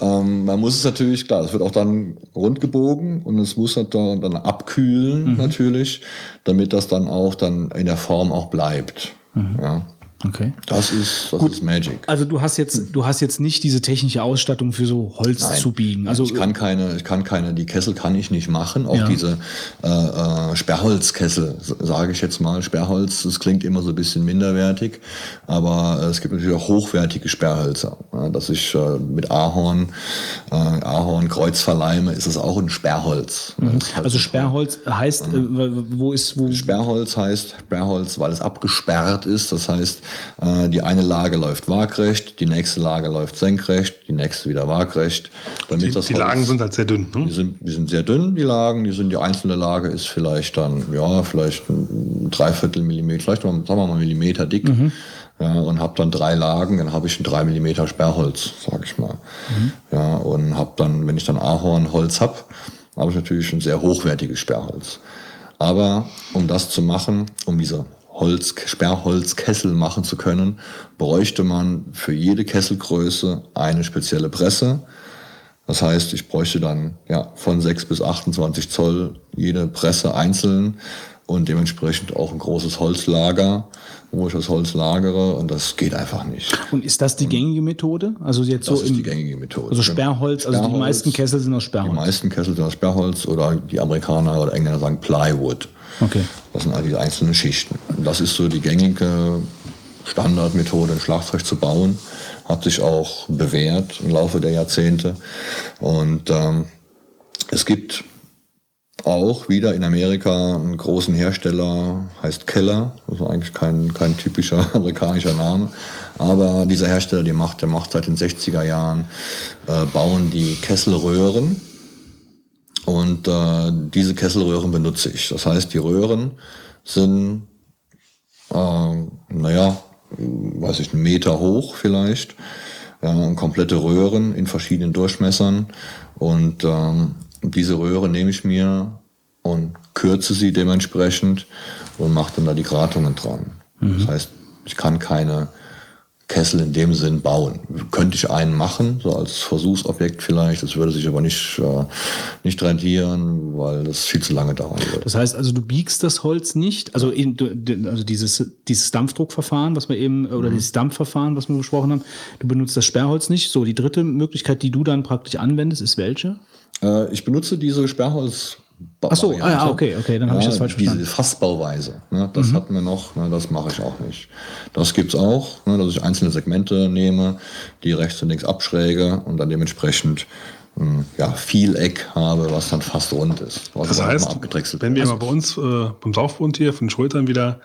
ähm, man muss es natürlich, klar, es wird auch dann rund gebogen und es muss halt dann, dann abkühlen natürlich, damit das dann auch dann in der Form auch bleibt. Ja, Okay. das ist, das ist Magic. Also du hast jetzt, du hast jetzt nicht diese technische Ausstattung für so Holz Nein. zu biegen. Also ich kann keine, ich kann keine, die Kessel kann ich nicht machen. Auch Ja. diese äh, äh, Sperrholzkessel, sage ich jetzt mal. Sperrholz, das klingt immer so ein bisschen minderwertig, aber es gibt natürlich auch hochwertige Sperrhölzer. Ja, dass ich äh, mit Ahorn, äh, Ahorn Kreuz verleime, ist es auch ein Sperrholz. Halt also so- Sperrholz heißt, äh, wo ist wo? Sperrholz heißt Sperrholz, weil es abgesperrt ist. Das heißt, äh, die eine Lage läuft waagrecht, die nächste Lage läuft senkrecht, die nächste wieder waagrecht. Damit die, das die Holz- Lagen sind halt sehr dünn. die Ne? sind, die sind sehr dünn, die Lagen. Die sind, die einzelne Lage ist vielleicht dann, ja, vielleicht ein Dreiviertel Millimeter, vielleicht mal, sagen wir mal Millimeter dick. Ja, und habe dann drei Lagen, dann habe ich ein drei Millimeter Sperrholz, sag ich mal. Ja, und habe dann, wenn ich dann Ahornholz hab, habe ich natürlich ein sehr hochwertiges Sperrholz. Aber um das zu machen, um diese Holz, Sperrholzkessel machen zu können, bräuchte man für jede Kesselgröße eine spezielle Presse. Das heißt, ich bräuchte dann ja, von 6 bis 28 Zoll jede Presse einzeln und dementsprechend auch ein großes Holzlager, wo ich das Holz lagere und das geht einfach nicht. Und ist das die gängige Methode? Also jetzt Das so ist die gängige Methode. also Sperrholz, also die Sperrholz. meisten Kessel sind aus Die Sperrholz. meisten Kessel sind aus Sperrholz oder die Amerikaner oder Engländer sagen Plywood. Okay. Das sind all diese einzelnen Schichten. Und das ist so die gängige Standardmethode, ein Schlagzeug zu bauen. Hat sich auch bewährt im Laufe der Jahrzehnte. Und ähm, es gibt auch wieder in Amerika einen großen Hersteller, heißt Keller. Das ist eigentlich kein, kein typischer *laughs* amerikanischer Name. Aber dieser Hersteller, der macht, der macht seit den 60er Jahren, äh, bauen die Kesselröhren. Und äh, diese Kesselröhren benutze ich. Das heißt, die Röhren sind, äh, naja, weiß ich, einen Meter hoch vielleicht. Ja, komplette Röhren in verschiedenen Durchmessern. Und ähm, diese Röhre nehme ich mir und kürze sie dementsprechend und mache dann da die Gratungen dran. Das heißt, ich kann keine Kessel in dem Sinn bauen. Könnte ich einen machen, so als Versuchsobjekt vielleicht. Das würde sich aber nicht, äh, nicht rentieren, weil das viel zu lange dauern würde. Das heißt also, du biegst das Holz nicht, also, in, also dieses, dieses Dampfdruckverfahren, was wir eben, oder dieses Dampfverfahren, was wir besprochen haben, du benutzt das Sperrholz nicht. So, die dritte Möglichkeit, die du dann praktisch anwendest, ist welche? Äh, ich benutze diese Sperrholz. Ach so, ah ja, okay, okay, dann habe ich das falsch diese verstanden. Fassbauweise, ne, das hatten wir noch, ne, das mache ich auch nicht. Das gibt's auch, ne, dass ich einzelne Segmente nehme, die rechts und links abschräge und dann dementsprechend mh, ja, viel Eck habe, was dann fast rund ist. Was Das heißt, wenn wir wird. mal bei uns äh, beim Saufbund hier von den Schultern wieder,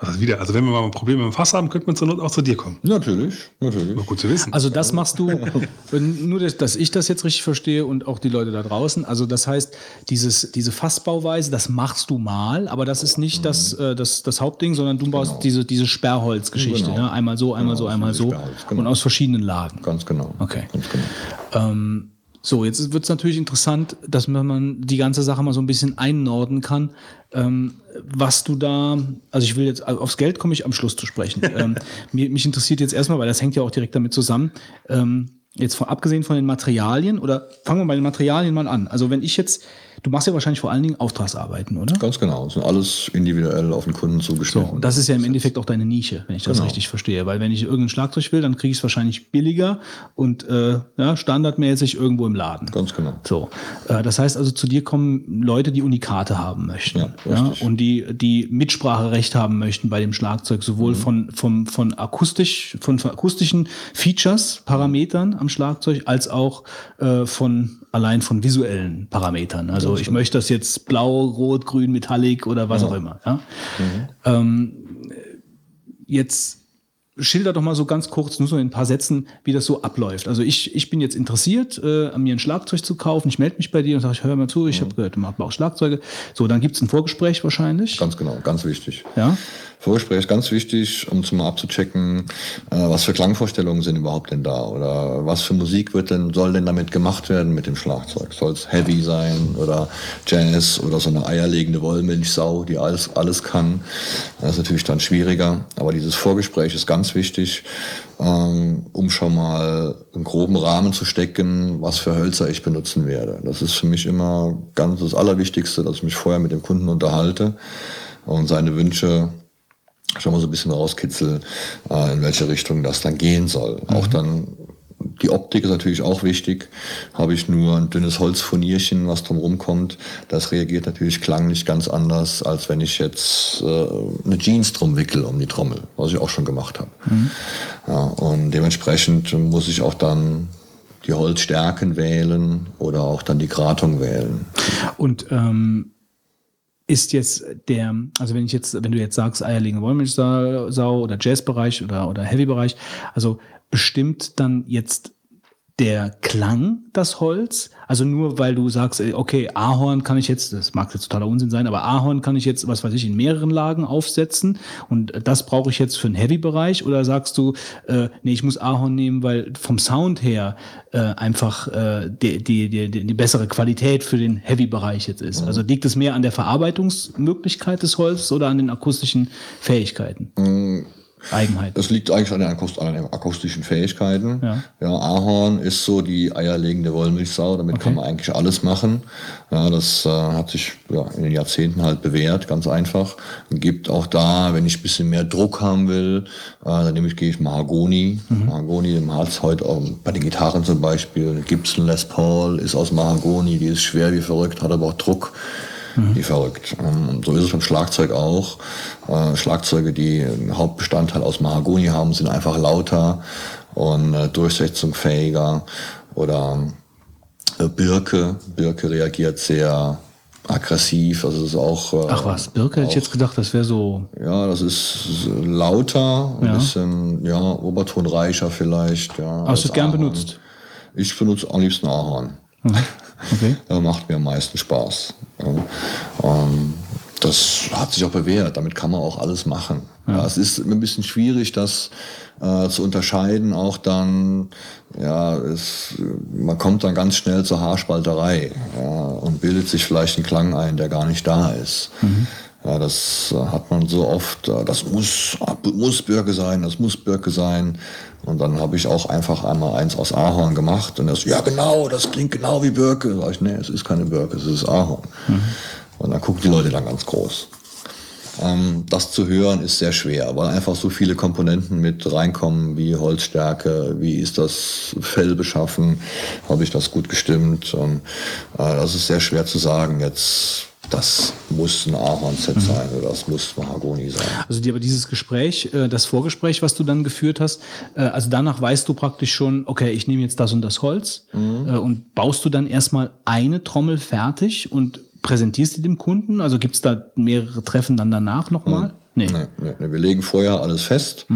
also wieder, also wenn wir mal ein Problem mit dem Fass haben, könnte man zur Not auch zu dir kommen. Natürlich, natürlich. War gut zu wissen. Also das machst du, *laughs* nur dass, ich das jetzt richtig verstehe und auch die Leute da draußen. Also das heißt, dieses, diese Fassbauweise, das machst du mal, aber das ist nicht das, äh, das, das Hauptding, sondern du baust diese, diese Sperrholzgeschichte. Genau. Ne? Einmal so, einmal Genau, so, einmal so. Genau. Und aus verschiedenen Lagen. Ganz genau. Okay. Ganz genau. Ähm, so, jetzt wird es natürlich interessant, dass man- die ganze Sache mal so ein bisschen einnorden kann. Ähm, was du da, also ich will jetzt, also aufs Geld komme ich am Schluss zu sprechen. *laughs* ähm, mir, mich interessiert jetzt erstmal, weil das hängt ja auch direkt damit zusammen, ähm, jetzt von, abgesehen von den Materialien oder fangen wir bei den Materialien mal an. Also wenn ich jetzt du machst ja wahrscheinlich vor allen Dingen Auftragsarbeiten, oder? Ganz genau. Das sind alles individuell auf den Kunden So, zugeschnitten. und das ist ja im Endeffekt auch deine Nische, wenn ich das Genau. richtig verstehe. Weil wenn ich irgendein Schlagzeug will, dann kriege ich es wahrscheinlich billiger und äh, ja, standardmäßig irgendwo im Laden. Ganz genau. So, äh, das heißt also, zu dir kommen Leute, die Unikate haben möchten. Ja, ja, und die, die Mitspracherecht haben möchten bei dem Schlagzeug, sowohl Mhm. von, vom, von akustisch, von, von akustischen Features, Parametern am Schlagzeug, als auch äh, von allein von visuellen Parametern. Also ich möchte das jetzt blau, rot, grün, metallic oder was auch immer. Ja? Ähm, jetzt schilder doch mal so ganz kurz, nur so in ein paar Sätzen, wie das so abläuft. Also ich, ich bin jetzt interessiert, äh, an mir ein Schlagzeug zu kaufen. Ich melde mich bei dir und sage, ich hör mal zu, ich habe gehört, du machst auch Schlagzeuge. So, dann gibt's ein Vorgespräch wahrscheinlich. Ganz genau, ganz wichtig. Ja. Vorgespräch ist ganz wichtig, um zum abzuchecken, äh, was für Klangvorstellungen sind überhaupt denn da oder was für Musik wird denn, soll denn damit gemacht werden mit dem Schlagzeug? Soll es Heavy sein oder Jazz oder so eine eierlegende Wollmilchsau, die alles, alles kann? Das ist natürlich dann schwieriger, aber dieses Vorgespräch ist ganz wichtig, ähm, um schon mal einen groben Rahmen zu stecken, was für Hölzer ich benutzen werde. Das ist für mich immer ganz das Allerwichtigste, dass ich mich vorher mit dem Kunden unterhalte und seine Wünsche schon mal so ein bisschen rauskitzel, äh, in welche Richtung das dann gehen soll. Auch dann die Optik ist natürlich auch wichtig. Habe ich nur ein dünnes Holzfurnierchen, was drum rumkommt, das reagiert natürlich klanglich ganz anders, als wenn ich jetzt äh, eine Jeans drum wickel um die Trommel, was ich auch schon gemacht habe. Ja, und dementsprechend muss ich auch dann die Holzstärken wählen oder auch dann die Gratung wählen. Und ähm, ist jetzt der, also wenn ich jetzt, wenn du jetzt sagst, eierlegende Wollmilchsau oder Jazzbereich oder, oder Heavy-Bereich, also bestimmt dann jetzt der Klang das Holz? Also nur weil du sagst, ey, okay, Ahorn kann ich jetzt, das mag jetzt totaler Unsinn sein, aber Ahorn kann ich jetzt, was weiß ich, in mehreren Lagen aufsetzen und das brauche ich jetzt für den Heavy-Bereich oder sagst du, äh, nee, ich muss Ahorn nehmen, weil vom Sound her äh, einfach äh, die, die, die, die, die bessere Qualität für den Heavy-Bereich jetzt ist? Also liegt es mehr an der Verarbeitungsmöglichkeit des Holzes oder an den akustischen Fähigkeiten? Eigenheiten. Das liegt eigentlich an den, Akust an den akustischen Fähigkeiten. Ja. Ja. Ahorn ist so die eierlegende Wollmilchsau, damit kann man eigentlich alles machen. Ja, das äh, hat sich ja, in den Jahrzehnten halt bewährt, ganz einfach. Gibt auch da, wenn ich ein bisschen mehr Druck haben will, äh, dann nehme ich, gehe ich Mahagoni. Mahagoni im Hals heute auch bei den Gitarren zum Beispiel. Gibson Les Paul ist aus Mahagoni, die ist schwer wie verrückt, hat aber auch Druck wie verrückt. Ähm, So ist es beim Schlagzeug auch. Äh, Schlagzeuge, die einen Hauptbestandteil aus Mahagoni haben, sind einfach lauter und äh, durchsetzungsfähiger. Oder äh, Birke. Birke reagiert sehr aggressiv. Also es ist auch. Ach was, Birke hätte ich jetzt gedacht, das wäre so. Ja, das ist lauter, ein Ja. bisschen, ja, obertonreicher vielleicht. Ja, Hast du als gern benutzt? Ich benutze am liebsten Ahorn. Okay. *laughs* Das macht mir am meisten Spaß. Ja. Ähm, das hat sich auch bewährt. Damit kann man auch alles machen. Ja. es ist ein bisschen schwierig, das äh, zu unterscheiden. Auch dann, ja, es, man kommt dann ganz schnell zur Haarspalterei ja, und bildet sich vielleicht einen Klang ein, der gar nicht da ist. Ja, das äh, hat man so oft, äh, das muss, muss Birke sein, das muss Birke sein. Und dann habe ich auch einfach einmal eins aus Ahorn gemacht und das, ja genau, das klingt genau wie Birke. Sag ich, nee, es ist keine Birke, es ist Ahorn. Und dann gucken die Leute dann ganz groß. Ähm, das zu hören ist sehr schwer, weil einfach so viele Komponenten mit reinkommen, wie Holzstärke, wie ist das Fell beschaffen, habe ich das gut gestimmt. Und, äh, das ist sehr schwer zu sagen jetzt. Das muss ein Ahorn-Set sein oder das muss Mahagoni sein. Also die, aber dieses Gespräch, äh, das Vorgespräch, was du dann geführt hast, äh, also danach weißt du praktisch schon, okay, ich nehme jetzt das und das Holz äh, und baust du dann erstmal eine Trommel fertig und präsentierst die dem Kunden? Also gibt es da mehrere Treffen dann danach nochmal? Nee. Nee, nee, nee. Wir legen vorher alles fest.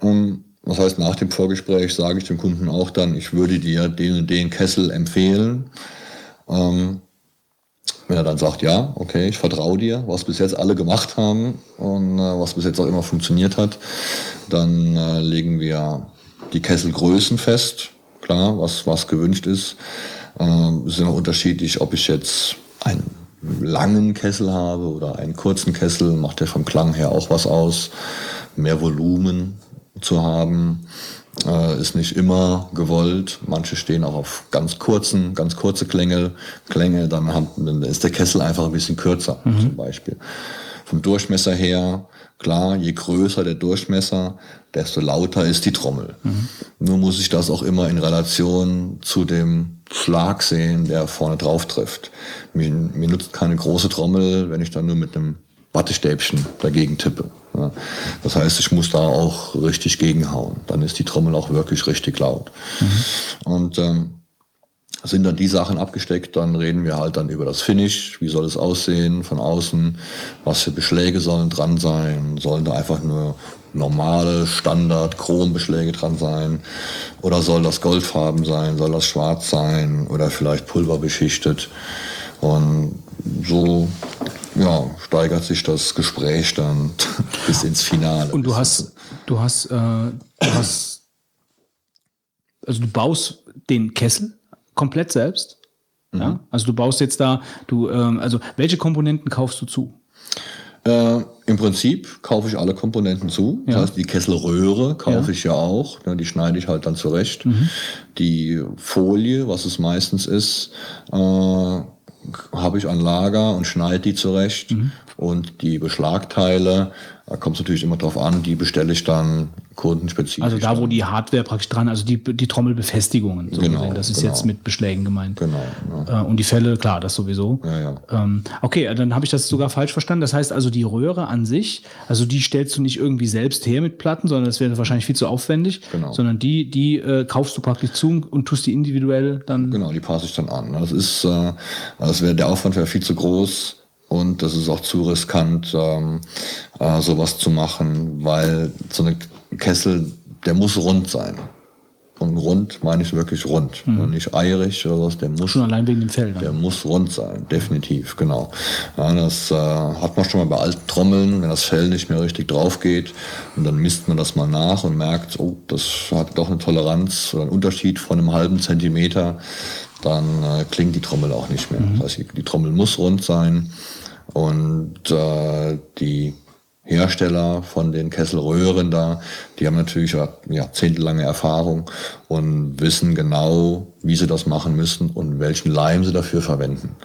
Ähm, das heißt, nach dem Vorgespräch sage ich dem Kunden auch dann, ich würde dir den und den Kessel empfehlen. Ähm, wenn er dann sagt, ja, okay, ich vertraue dir, was bis jetzt alle gemacht haben und äh, was bis jetzt auch immer funktioniert hat, dann äh, legen wir die Kesselgrößen fest, klar, was, was gewünscht ist. Ähm, es ist immer unterschiedlich, ob ich jetzt einen langen Kessel habe oder einen kurzen Kessel, macht ja vom Klang her auch was aus, mehr Volumen zu haben. Äh, ist nicht immer gewollt. Manche stehen auch auf ganz kurzen, ganz kurze Klänge. Klänge, dann, haben, dann ist der Kessel einfach ein bisschen kürzer, mhm. zum Beispiel. Vom Durchmesser her, klar, je größer der Durchmesser, desto lauter ist die Trommel. Mhm. Nur muss ich das auch immer in Relation zu dem Schlag sehen, der vorne drauf trifft. Mir, mir nutzt keine große Trommel, wenn ich dann nur mit einem Wattestäbchen dagegen tippe. Das heißt, ich muss da auch richtig gegenhauen. Dann ist die Trommel auch wirklich richtig laut. Mhm. Und ähm, sind dann die Sachen abgesteckt, dann reden wir halt dann über das Finish, wie soll es aussehen von außen, was für Beschläge sollen dran sein, sollen da einfach nur normale Standard Chrombeschläge dran sein oder soll das Goldfarben sein, soll das schwarz sein oder vielleicht pulverbeschichtet und so ja, steigert sich das Gespräch dann *laughs* bis ins Finale. Und du hast, du hast, äh, du hast, also du baust den Kessel komplett selbst. Mhm. Ja? Also du baust jetzt da, du, ähm, also welche Komponenten kaufst du zu? Äh, Im Prinzip kaufe ich alle Komponenten zu. Ja. Das heißt, die Kesselröhre kaufe ja. ich ja auch. Ne, die schneide ich halt dann zurecht. Mhm. Die Folie, was es meistens ist, äh, habe ich an Lager und schneide die zurecht. Mhm. Und die Beschlagteile, da kommt es natürlich immer drauf an, die bestelle ich dann kundenspezifisch. Also da, wo die Hardware praktisch dran, also die, die Trommelbefestigungen, so genau, gesehen. das ist genau. jetzt mit Beschlägen gemeint. Genau. Ja. Äh, und die Fälle, klar, das sowieso. Ja, ja. Ähm, okay, dann habe ich das sogar falsch verstanden. Das heißt also, die Röhre an sich, also die stellst du nicht irgendwie selbst her mit Platten, sondern das wäre wahrscheinlich viel zu aufwendig, genau. sondern die, die äh, kaufst du praktisch zu und tust die individuell dann. Genau, die passe ich dann an. Das ist, äh, das wäre der Aufwand wäre viel zu groß und das ist auch zu riskant, ähm, äh, sowas zu machen, weil so eine Kessel, der muss rund sein. Und rund meine ich wirklich rund. Mhm. Und nicht eierig oder was. Der muss, schon allein wegen dem Fell. Der muss rund sein, definitiv, genau. Ja, das äh, hat man schon mal bei alten Trommeln, wenn das Fell nicht mehr richtig drauf geht. Und dann misst man das mal nach und merkt, oh, das hat doch eine Toleranz oder einen Unterschied von einem halben Zentimeter. Dann äh, klingt die Trommel auch nicht mehr. Mhm. Das heißt, die Trommel muss rund sein. Und äh, die Hersteller von den Kesselröhren da, die haben natürlich jahrzehntelange Erfahrung und wissen genau, wie sie das machen müssen und welchen Leim sie dafür verwenden.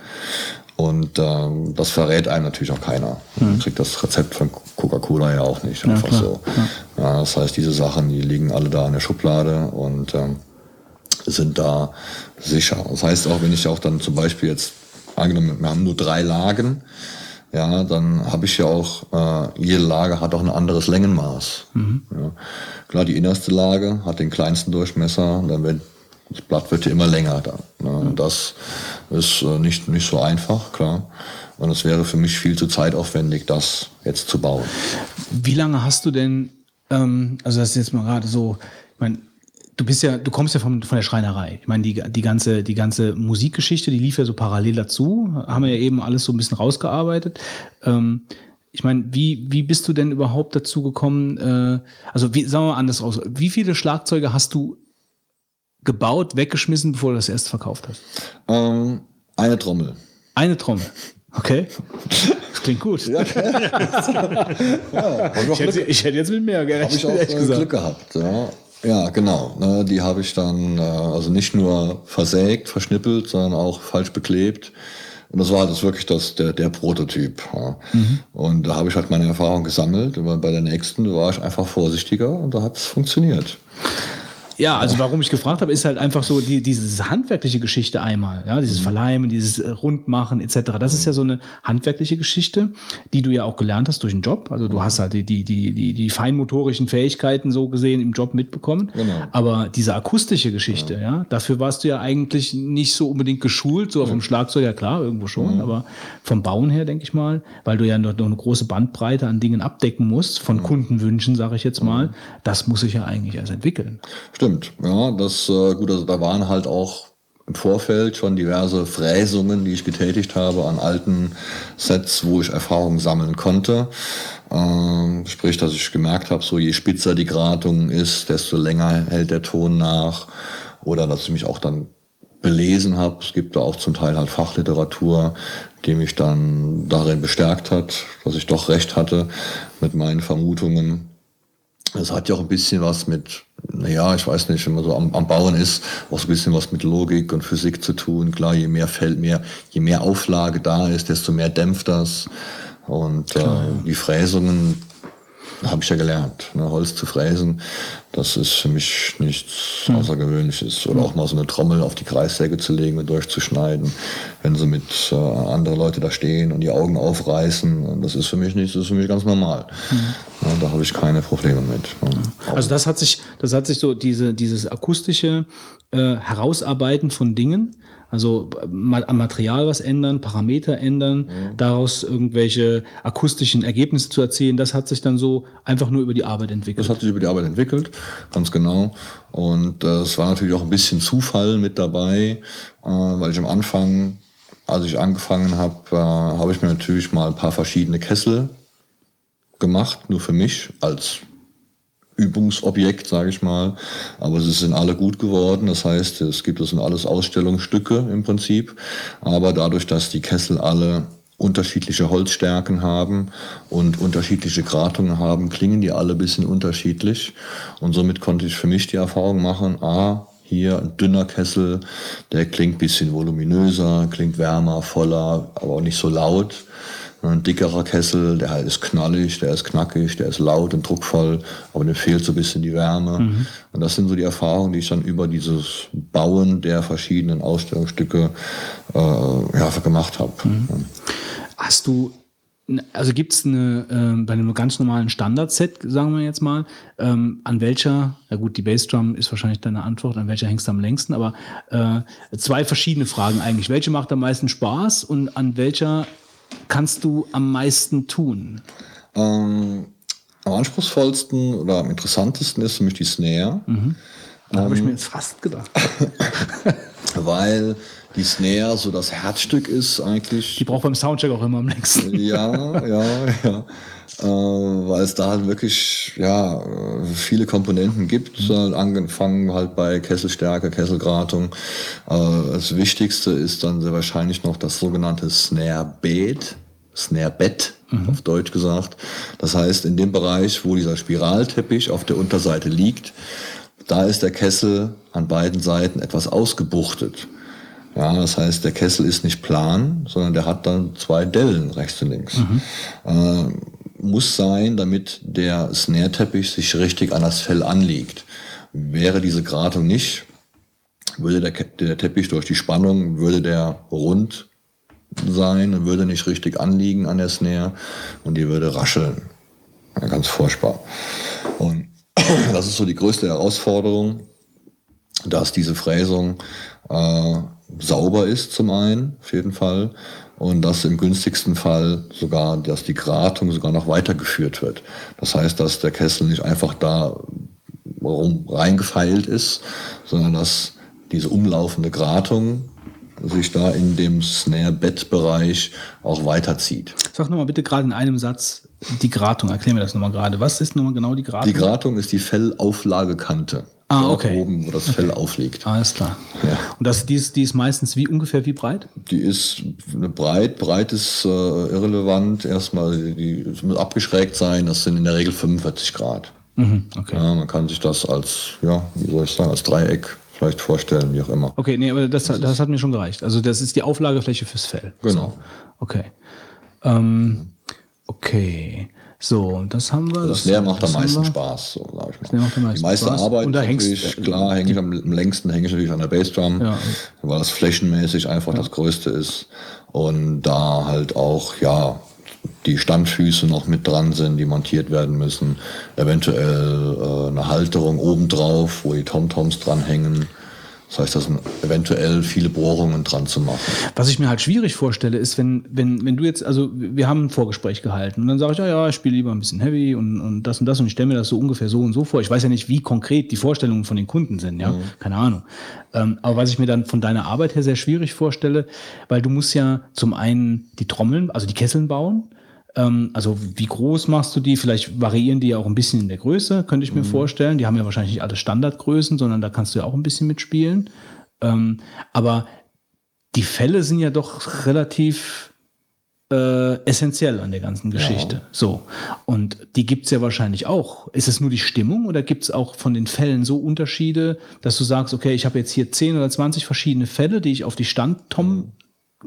Und ähm, das verrät einem natürlich auch keiner. Man mhm. kriegt das Rezept von Coca-Cola ja auch nicht einfach ja, so. Ja. Ja, das heißt, diese Sachen, die liegen alle da in der Schublade und ähm, sind da sicher. Das heißt auch, wenn ich auch dann zum Beispiel jetzt angenommen, wir haben nur drei Lagen, ja, dann habe ich ja auch, äh, jede Lage hat auch ein anderes Längenmaß. Mhm. Ja. Klar, die innerste Lage hat den kleinsten Durchmesser, dann wird das Blatt wird ja immer länger dann. Ne? Mhm. Und das ist äh, nicht, nicht so einfach, klar. Und es wäre für mich viel zu zeitaufwendig, das jetzt zu bauen. Wie lange hast du denn, ähm, also das ist jetzt mal gerade so, ich meine, du bist ja, du kommst ja von, von der Schreinerei. Ich meine, die, die, ganze, die ganze Musikgeschichte, die lief ja so parallel dazu. Haben wir ja eben alles so ein bisschen rausgearbeitet. Ähm, ich meine, wie, wie bist du denn überhaupt dazu gekommen? Äh, also, wie, sagen wir mal anders aus. Wie viele Schlagzeuge hast du gebaut, weggeschmissen, bevor du das erst verkauft hast? Ähm, eine Trommel. Eine Trommel. Okay. *laughs* Das klingt gut. *laughs* ja, ja. Ich, hätte, ich, hätte, jetzt mit mehr gerechnet. Habe ich auch äh, Glück gehabt. Ja. Ja, genau. Ne, die habe ich dann äh, also nicht nur versägt, verschnippelt, sondern auch falsch beklebt. Und das war das wirklich das, der, der Prototyp. Ja. Mhm. Und da habe ich halt meine Erfahrung gesammelt. Und bei der nächsten war ich einfach vorsichtiger und da hat es funktioniert. Ja, also warum ich gefragt habe, ist halt einfach so die, diese handwerkliche Geschichte einmal, ja, dieses mhm. Verleimen, dieses äh, Rundmachen etc. Das ist ja so eine handwerkliche Geschichte, die du ja auch gelernt hast durch den Job. Also du mhm. hast halt die, die, die, die, die feinmotorischen Fähigkeiten so gesehen im Job mitbekommen. Genau. Aber diese akustische Geschichte, ja. ja. dafür warst du ja eigentlich nicht so unbedingt geschult, so auf dem Schlagzeug, ja klar, irgendwo schon, mhm. aber vom Bauen her, denke ich mal, weil du ja noch, noch eine große Bandbreite an Dingen abdecken musst, von. Kundenwünschen, sage ich jetzt mal, das muss sich ja eigentlich erst entwickeln. Stimmt. Stimmt, ja, das äh, gut, also da waren halt auch im Vorfeld schon diverse Fräsungen, die ich getätigt habe an alten Sets, wo ich Erfahrungen sammeln konnte. Ähm, sprich, dass ich gemerkt habe, so je spitzer die Gratung ist, desto länger hält der Ton nach. Oder dass ich mich auch dann belesen habe. Es gibt da auch zum Teil halt Fachliteratur, die mich dann darin bestärkt hat, dass ich doch recht hatte mit meinen Vermutungen. Das hat ja auch ein bisschen was mit, naja, ich weiß nicht, wenn man so am, am Bauen ist, auch so ein bisschen was mit Logik und Physik zu tun. Klar, je mehr Feld, mehr, je mehr Auflage da ist, desto mehr dämpft das. Und äh, die Fräsungen habe ich ja gelernt, ne, Holz zu fräsen. Das ist für mich nichts Außergewöhnliches. Oder auch mal so eine Trommel auf die Kreissäge zu legen und durchzuschneiden, wenn sie mit äh, andere Leute da stehen und die Augen aufreißen. Das ist für mich nichts, das ist für mich ganz normal. Ja, da habe ich keine Probleme mit. ne. Also das hat sich, das hat sich so diese, dieses akustische äh, Herausarbeiten von Dingen, also am Material was ändern, Parameter ändern, daraus irgendwelche akustischen Ergebnisse zu erzielen, das hat sich dann so einfach nur über die Arbeit entwickelt. Das hat sich über die Arbeit entwickelt, ganz genau. Und äh, es war natürlich auch ein bisschen Zufall mit dabei, äh, weil ich am Anfang, als ich angefangen habe, äh, habe ich mir natürlich mal ein paar verschiedene Kessel gemacht, nur für mich als Übungsobjekt, sage ich mal. Aber sie sind alle gut geworden. Das heißt, es gibt es sind alles Ausstellungsstücke im Prinzip. Aber dadurch, dass die Kessel alle unterschiedliche Holzstärken haben und unterschiedliche Gratungen haben, klingen die alle ein bisschen unterschiedlich. Und somit konnte ich für mich die Erfahrung machen, ah, hier ein dünner Kessel, der klingt ein bisschen voluminöser, klingt wärmer, voller, aber auch nicht so laut. Ein dickerer Kessel, der halt ist knallig, der ist knackig, der ist laut und druckvoll, aber dem fehlt so ein bisschen die Wärme. Und das sind so die Erfahrungen, die ich dann über dieses Bauen der verschiedenen Ausstellungsstücke äh, ja, gemacht habe. Hast du, also gibt es eine, ähm, bei einem ganz normalen Standard-Set, sagen wir jetzt mal, ähm, an welcher, ja gut, die Bassdrum ist wahrscheinlich deine Antwort, an welcher hängst du am längsten, aber äh, zwei verschiedene Fragen eigentlich. Welche macht am meisten Spaß und an welcher kannst du am meisten tun? Ähm, am anspruchsvollsten oder am interessantesten ist für mich die Snare. Da habe ich mir jetzt fast gedacht. *laughs* weil die Snare so das Herzstück ist eigentlich. Die braucht beim Soundcheck auch immer am längsten. Ja, ja, ja. Äh, weil es da halt wirklich ja, viele Komponenten gibt, äh, angefangen halt bei Kesselstärke, Kesselgratung. Äh, das Wichtigste ist dann sehr wahrscheinlich noch das sogenannte Snare Bed, Snare Bed auf Deutsch gesagt. Das heißt, in dem Bereich, wo dieser Spiralteppich auf der Unterseite liegt, da ist der Kessel an beiden Seiten etwas ausgebuchtet. Ja, das heißt, der Kessel ist nicht plan, sondern der hat dann zwei Dellen rechts und links. Äh, muss sein, damit der Snare-Teppich sich richtig an das Fell anliegt. Wäre diese Gratung nicht, würde der, der Teppich durch die Spannung, würde der rund sein und würde nicht richtig anliegen an der Snare und die würde rascheln. Ja, ganz furchtbar. Und *clears throat* das ist so die größte Herausforderung, dass diese Fräsung äh, sauber ist zum einen, auf jeden Fall, und dass im günstigsten Fall sogar, dass die Gratung sogar noch weitergeführt wird. Das heißt, dass der Kessel nicht einfach da rum reingefeilt ist, sondern dass diese umlaufende Gratung sich da in dem Snare-Bett-Bereich auch weiterzieht. Sag nochmal bitte gerade in einem Satz die Gratung. Erklär mir das nochmal gerade. Was ist nochmal genau die Gratung? Die Gratung ist die Fellauflagekante. Ah, okay. Oben, wo das Fell aufliegt. Alles klar. Ja. Und das, die, ist, die ist meistens wie ungefähr wie breit? Die ist breit, breit ist äh, irrelevant. Erstmal, die, die es muss abgeschrägt sein. Das sind in der Regel 45 Grad. Mhm, okay. Ja, man kann sich das als, ja, wie soll ich sagen, als Dreieck vielleicht vorstellen, wie auch immer. Okay, nee, aber das, das hat mir schon gereicht. Also das ist die Auflagefläche fürs Fell. Genau. So. Okay. Ähm, okay. So, das haben wir. Das Snare macht am das meisten. Spaß, so ich mal. Snare macht am meisten die meiste Spaß. Arbeit Und da ist hängst- natürlich, klar, hänge ich am, am längsten hänge ich natürlich an der Bassdrum, Ja. weil das flächenmäßig einfach das Größte ist. Und da halt auch, ja, die Standfüße noch mit dran sind, die montiert werden müssen. Eventuell äh, eine Halterung obendrauf, wo die Tomtoms dranhängen. Das heißt, da sind eventuell viele Bohrungen dran zu machen. Was ich mir halt schwierig vorstelle, ist, wenn, wenn, wenn du jetzt, also wir haben ein Vorgespräch gehalten und dann sage ich, ja, ja, ich spiele lieber ein bisschen Heavy und, und das und das und ich stelle mir das so ungefähr so und so vor. Ich weiß ja nicht, wie konkret die Vorstellungen von den Kunden sind, ja, keine Ahnung. Ähm, aber was ich mir dann von deiner Arbeit her sehr schwierig vorstelle, weil du musst ja zum einen die Trommeln, also die Kesseln bauen, ähm, also wie groß machst du die? Vielleicht variieren die ja auch ein bisschen in der Größe, könnte ich mir vorstellen. Die haben ja wahrscheinlich nicht alle Standardgrößen, sondern da kannst du ja auch ein bisschen mitspielen. Ähm, aber die Fälle sind ja doch relativ äh, essentiell an der ganzen Geschichte. So. Und die gibt's ja wahrscheinlich auch. Ist es nur die Stimmung oder gibt's auch von den Fällen so Unterschiede, dass du sagst, okay, ich habe jetzt hier 10 oder 20 verschiedene Fälle, die ich auf die Standtom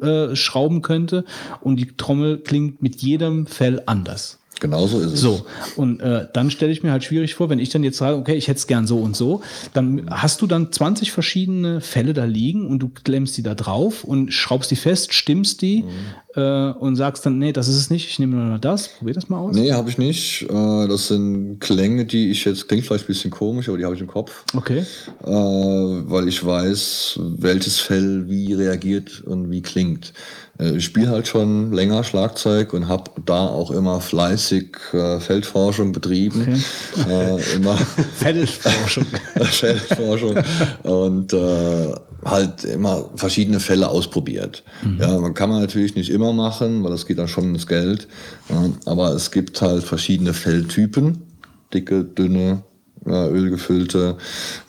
äh, schrauben könnte und die Trommel klingt mit jedem Fell anders. Genauso ist es. So, und äh, dann stelle ich mir halt schwierig vor, wenn ich dann jetzt sage, okay, ich hätte es gern so und so, dann hast du dann 20 verschiedene Fälle da liegen und du klemmst die da drauf und schraubst die fest, stimmst die Mhm. Äh, und sagst dann, nee, das ist es nicht, ich nehme nur noch das, probier das mal aus. Nee, habe ich nicht. Äh, Das sind Klänge, die ich jetzt, klingt vielleicht ein bisschen komisch, aber die habe ich im Kopf. Okay. Äh, weil ich weiß, welches Fell wie reagiert und wie klingt. Äh, Ich spiele halt schon länger Schlagzeug und habe da auch immer fleißig äh, Feldforschung betrieben. Äh, immer *laughs* Feldforschung. *laughs* Feldforschung und äh, halt immer verschiedene Fälle ausprobiert. Ja, man kann man natürlich nicht immer machen, weil das geht dann schon ins Geld. Ja, aber es gibt halt verschiedene Felltypen, dicke, dünne, ja, ölgefüllte,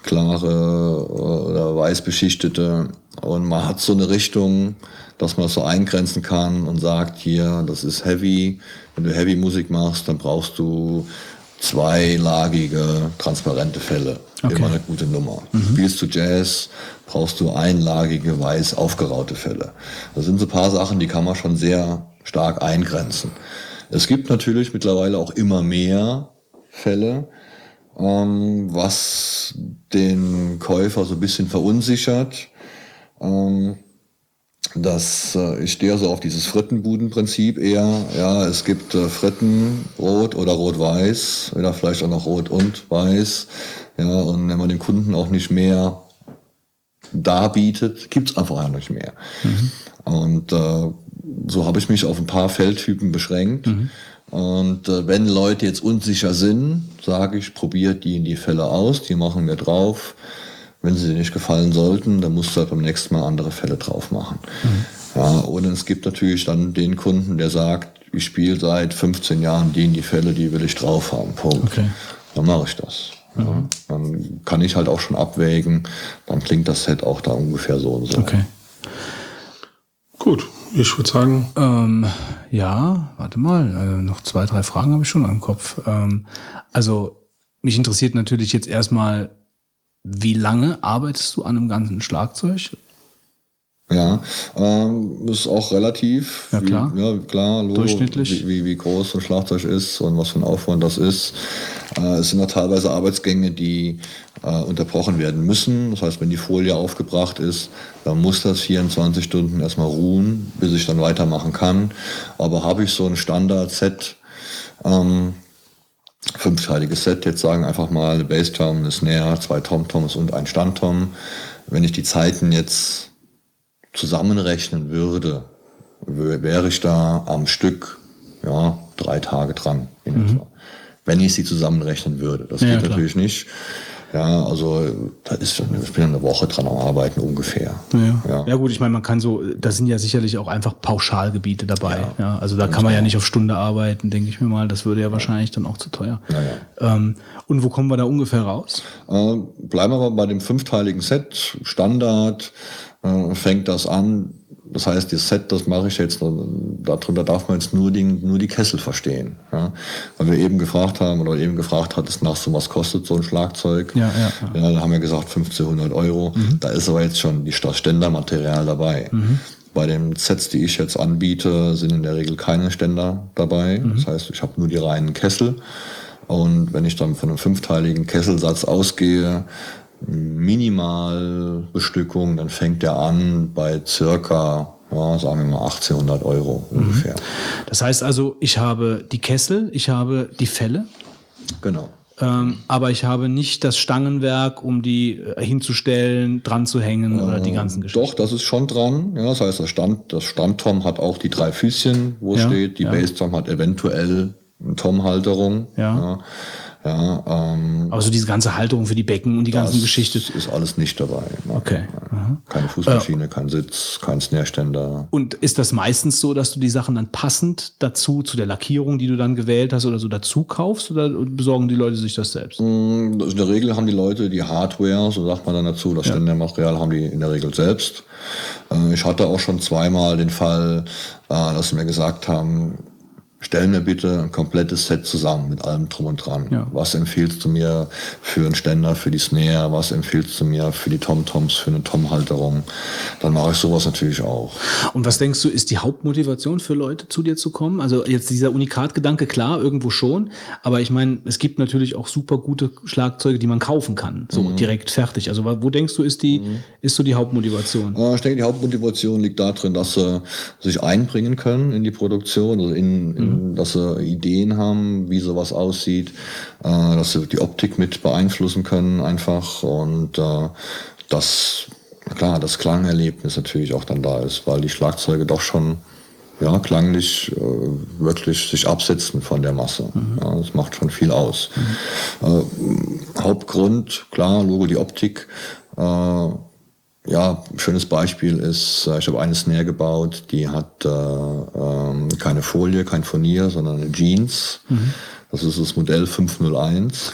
klare äh, oder weiß beschichtete. Und man hat so eine Richtung, dass man das so eingrenzen kann und sagt, hier, das ist Heavy. Wenn du Heavy-Musik machst, dann brauchst du zweilagige, transparente Fälle. Okay. Immer eine gute Nummer. Spielst du Jazz, brauchst du einlagige, weiß aufgeraute Fälle. Das sind so paar Sachen, die kann man schon sehr stark eingrenzen. Es gibt natürlich mittlerweile auch immer mehr Fälle, ähm, was den Käufer so ein bisschen verunsichert. Ähm, das, äh, ich stehe so auf dieses Frittenbudenprinzip eher. Ja, es gibt äh, Fritten rot oder rot-weiß oder vielleicht auch noch rot und weiß. Ja, und wenn man dem Kunden auch nicht mehr darbietet, gibt's einfach auch nicht mehr. Und äh, so habe ich mich auf ein paar Feldtypen beschränkt. Und äh, wenn Leute jetzt unsicher sind, sage ich, probiert die in die Fälle aus, die machen wir drauf. Wenn sie dir nicht gefallen sollten, dann musst du halt beim nächsten Mal andere Fälle drauf machen. Ja, und es gibt natürlich dann den Kunden, der sagt, ich spiele seit 15 Jahren die in die Fälle, die will ich drauf haben. Punkt. Okay. Dann mache ich das. Ja, dann kann ich halt auch schon abwägen, dann klingt das Set auch da ungefähr so und so. Okay. Gut, ich würde sagen, Ähm, ja, warte mal, äh, noch zwei, drei Fragen habe ich schon am Kopf. Ähm, also mich interessiert natürlich jetzt erstmal, wie lange arbeitest du an einem ganzen Schlagzeug? Ja, ähm, ist auch relativ. Ja, klar. Wie, ja, klar, Logo, Durchschnittlich. Wie, wie, groß ein Schlagzeug ist und was für ein Aufwand das ist. Äh, es sind ja teilweise Arbeitsgänge, die äh, unterbrochen werden müssen. Das heißt, wenn die Folie aufgebracht ist, dann muss das 24 Stunden erstmal ruhen, bis ich dann weitermachen kann. Aber habe ich so ein Standard-Set, ähm, fünfteiliges Set, jetzt sagen einfach mal eine Bassdrum, eine Snare, zwei Tom-Toms und ein Standtom. Wenn ich die Zeiten jetzt zusammenrechnen würde, wär- wäre ich da am Stück ja, drei Tage dran. In etwa. Wenn ich sie zusammenrechnen würde. Das Ja, geht klar. natürlich nicht. Ja, also da ist schon, ich bin eine Woche dran am Arbeiten ungefähr. Ja. Ja. ja gut, ich meine, man kann so, da sind ja sicherlich auch einfach Pauschalgebiete dabei. Ja, also da kann man ja nicht auf Stunde arbeiten, denke ich mir mal. Das würde ja wahrscheinlich dann auch zu teuer. Ähm, und wo kommen wir da ungefähr raus? Äh, bleiben wir aber bei dem fünfteiligen Set, Standard, äh, fängt das an. Das heißt, das Set, das mache ich jetzt, darunter darf man jetzt nur, den, nur die Kessel verstehen. Ja? Weil wir eben gefragt haben, oder eben gefragt hattest, nach so was kostet so ein Schlagzeug. Ja, ja, ja. ja da haben wir gesagt 1500 Euro. Da ist aber jetzt schon die, das Ständermaterial dabei. Bei den Sets, die ich jetzt anbiete, sind in der Regel keine Ständer dabei. Das heißt, ich habe nur die reinen Kessel. Und wenn ich dann von einem fünfteiligen Kesselsatz ausgehe, Minimalbestückung, dann fängt der an bei circa, ja, sagen wir mal 1800 Euro ungefähr. Das heißt also, ich habe die Kessel, ich habe die Felle, Genau. ähm, aber ich habe nicht das Stangenwerk, um die äh, hinzustellen, dran zu hängen oder die ganzen Geschichten. Doch, das ist schon dran. Ja, das heißt, das, Stand, das Standtom hat auch die drei Füßchen, wo es Ja, steht. Die ja. Basstom hat eventuell eine Tom-Halterung. Ja. Ja, ähm, Also diese ganze Halterung für die Becken und die ganzen das Geschichte. ist alles nicht dabei. Nein, Okay. nein. Keine Fußmaschine, kein Sitz, kein Snare-Ständer. Und ist das meistens so, dass du die Sachen dann passend dazu, zu der Lackierung, die du dann gewählt hast oder so dazu kaufst oder besorgen die Leute sich das selbst? Mm, In der Regel haben die Leute die Hardware, so sagt man dann dazu, das Ständermaterial haben die in der Regel selbst. Äh, Ich hatte auch schon zweimal den Fall, äh, dass sie mir gesagt haben, stell mir bitte ein komplettes Set zusammen mit allem drum und dran. Ja. Was empfiehlst du mir für einen Ständer, für die Snare? Was empfiehlst du mir für die Tom-Toms, für eine Tom-Halterung? Dann mache ich sowas natürlich auch. Und was denkst du, ist die Hauptmotivation für Leute zu dir zu kommen? Also jetzt dieser Unikat-Gedanke, klar, irgendwo schon, aber ich meine, es gibt natürlich auch super gute Schlagzeuge, die man kaufen kann, so Mhm. direkt fertig. Also wo denkst du, ist die, ist so die Hauptmotivation? Ich denke, die Hauptmotivation liegt darin, dass sie sich einbringen können in die Produktion, also in, in, dass sie Ideen haben, wie sowas aussieht, äh, dass sie die Optik mit beeinflussen können einfach und äh, dass, na klar, das Klangerlebnis natürlich auch dann da ist, weil die Schlagzeuge doch schon ja, klanglich äh, wirklich sich absetzen von der Masse. Ja, das macht schon viel aus. Äh, Hauptgrund, klar, Logo, die Optik. Äh, ja, ein schönes Beispiel ist, äh, ich habe eine Snare gebaut, die hat äh, ähm, keine Folie, kein Furnier, sondern eine Jeans. Das ist das Modell 501.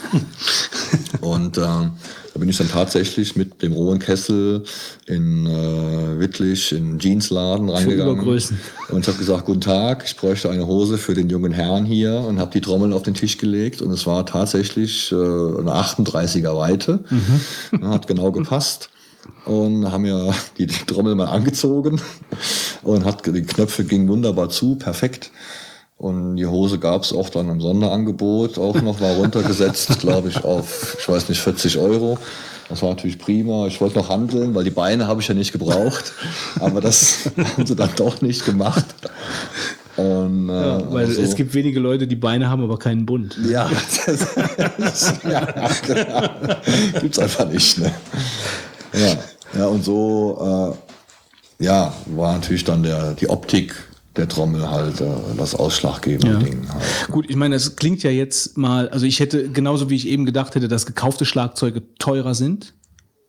*laughs* Und ähm, da bin ich dann tatsächlich mit dem rohen Kessel in äh, Wittlich in Jeansladen reingegangen. Und habe gesagt, guten Tag, ich bräuchte eine Hose für den jungen Herrn hier und habe die Trommel auf den Tisch gelegt und es war tatsächlich äh, eine 38er Weite. Ja, Hat genau gepasst. Und haben ja die, die Trommel mal angezogen und hat die Knöpfe gingen wunderbar zu, perfekt. Und die Hose gab es auch dann im Sonderangebot, auch noch mal runtergesetzt, glaube ich, auf, ich weiß nicht, 40 Euro. Das war natürlich prima. Ich wollte noch handeln, weil die Beine habe ich ja nicht gebraucht. Aber das *laughs* haben sie dann doch nicht gemacht. Und, äh, Ja, weil also- es gibt wenige Leute, die Beine haben, aber keinen Bund. ja, *laughs* das, ja genau. gibt's einfach nicht. Ne? Ja, ja, und so, äh, ja, war natürlich dann der, die Optik der Trommel halt äh, das ausschlaggebende Ja. Ding. Halt. Gut, ich meine, es klingt ja jetzt mal, also ich hätte, genauso wie ich eben gedacht hätte, dass gekaufte Schlagzeuge teurer sind,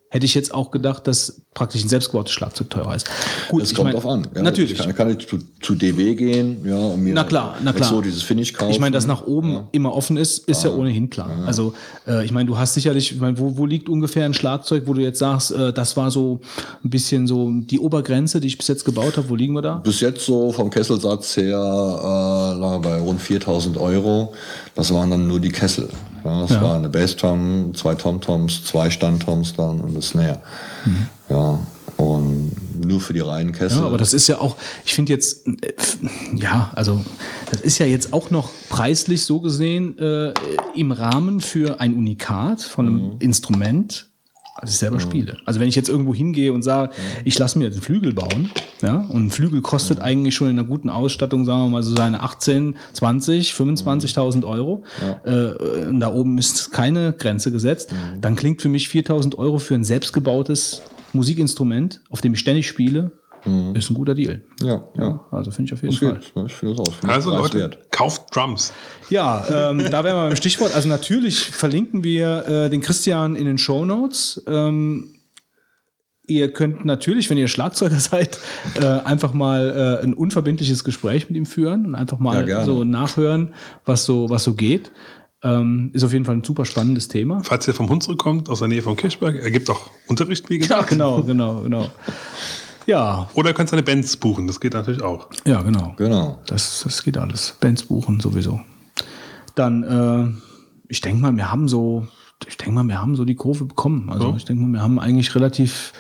hätte ich jetzt auch gedacht, dass praktisch ein selbstgebautes Schlagzeug teurer ist. Gut, Es ich kommt meine, drauf an. Ja, natürlich. Ich kann, kann ich zu, zu DW gehen, ja, und mir Na klar, na klar. so dieses Finish kaufen. Ich meine, dass nach oben immer offen ist, ist ja, ohnehin klar. Also äh, ich meine, du hast sicherlich, ich meine, wo, wo liegt ungefähr ein Schlagzeug, wo du jetzt sagst, äh, das war so ein bisschen so die Obergrenze, die ich bis jetzt gebaut habe. Wo liegen wir da? Bis jetzt so vom Kesselsatz her äh, bei rund 4000 Euro. Das waren dann nur die Kessel. Ja, das Ja. war eine Basstom, zwei Tomtoms, zwei Standtoms dann und das Snare. Ja, und nur für die reinen Kessel. Ja, aber das ist ja auch, ich finde jetzt, äh, ja, also das ist ja jetzt auch noch preislich so gesehen äh, im Rahmen für ein Unikat von einem Instrument, das ich selber spiele. Also wenn ich jetzt irgendwo hingehe und sage, ich lasse mir den Flügel bauen, ja, und ein Flügel kostet eigentlich schon in einer guten Ausstattung, sagen wir mal so seine 18, 20, 25.000 Euro, äh, und da oben ist keine Grenze gesetzt, dann klingt für mich 4.000 Euro für ein selbstgebautes Musikinstrument, auf dem ich ständig spiele, ist ein guter Deal. ja, ja. Ja, also finde ich auf jeden Fall. geht. Ich finde das auch. Also das Leute, preiswert. kauft Drums. Ja, ähm, da wären wir beim Stichwort. Also natürlich verlinken wir äh, den Christian in den Show Notes. Ähm, ihr könnt natürlich, wenn ihr Schlagzeuger *laughs* seid, äh, einfach mal äh, ein unverbindliches Gespräch mit ihm führen und einfach Ja, mal gerne. so nachhören, was so, was so geht. Ähm, ist auf jeden Fall ein super spannendes Thema. Falls ihr vom Hunsrück kommt, aus der Nähe von Kirchberg, er gibt auch Unterricht, wie Ja, gesagt. genau, genau, genau. Ja, Oder ihr könnt seine Bands buchen, das geht natürlich auch. ja, genau. Genau. Das, das geht alles. Bands buchen sowieso. Dann, äh, ich denke mal, wir haben so, ich denke mal, wir haben so die Kurve bekommen. Also Ja. ich denke mal, wir haben eigentlich relativ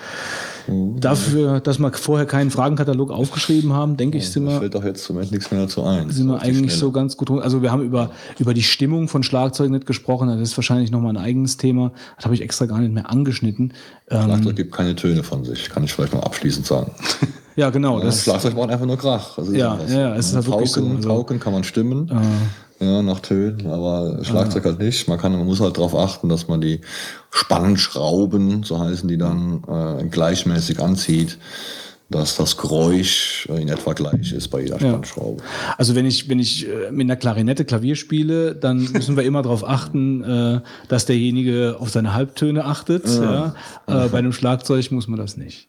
dafür, dass wir vorher keinen Fragenkatalog aufgeschrieben haben, denke ich, sind Mir wir, fällt doch jetzt zum Moment nichts mehr dazu ein. sind wir eigentlich so ganz gut. Also wir haben über, über die Stimmung von Schlagzeugen nicht gesprochen. Das ist wahrscheinlich nochmal ein eigenes Thema. Das habe ich extra gar nicht mehr angeschnitten. Ähm, Schlagzeug gibt keine Töne von sich, kann ich vielleicht noch abschließend sagen. ja, genau. Das Das, Schlagzeug macht einfach nur Krach. Also Ja, ja, es ist halt wirklich so, also- Pauken kann man stimmen, ja, nach Tönen, aber Schlagzeug halt nicht. Man kann, man muss halt darauf achten, dass man die Spannschrauben, so heißen die dann, äh, gleichmäßig anzieht. dass das Geräusch in etwa gleich ist bei jeder Spannschraube. Also wenn ich, wenn ich äh, mit einer Klarinette Klavier spiele, dann müssen wir immer darauf achten, äh, dass derjenige auf seine Halbtöne achtet. Ja. Äh, bei einem Schlagzeug muss man das nicht.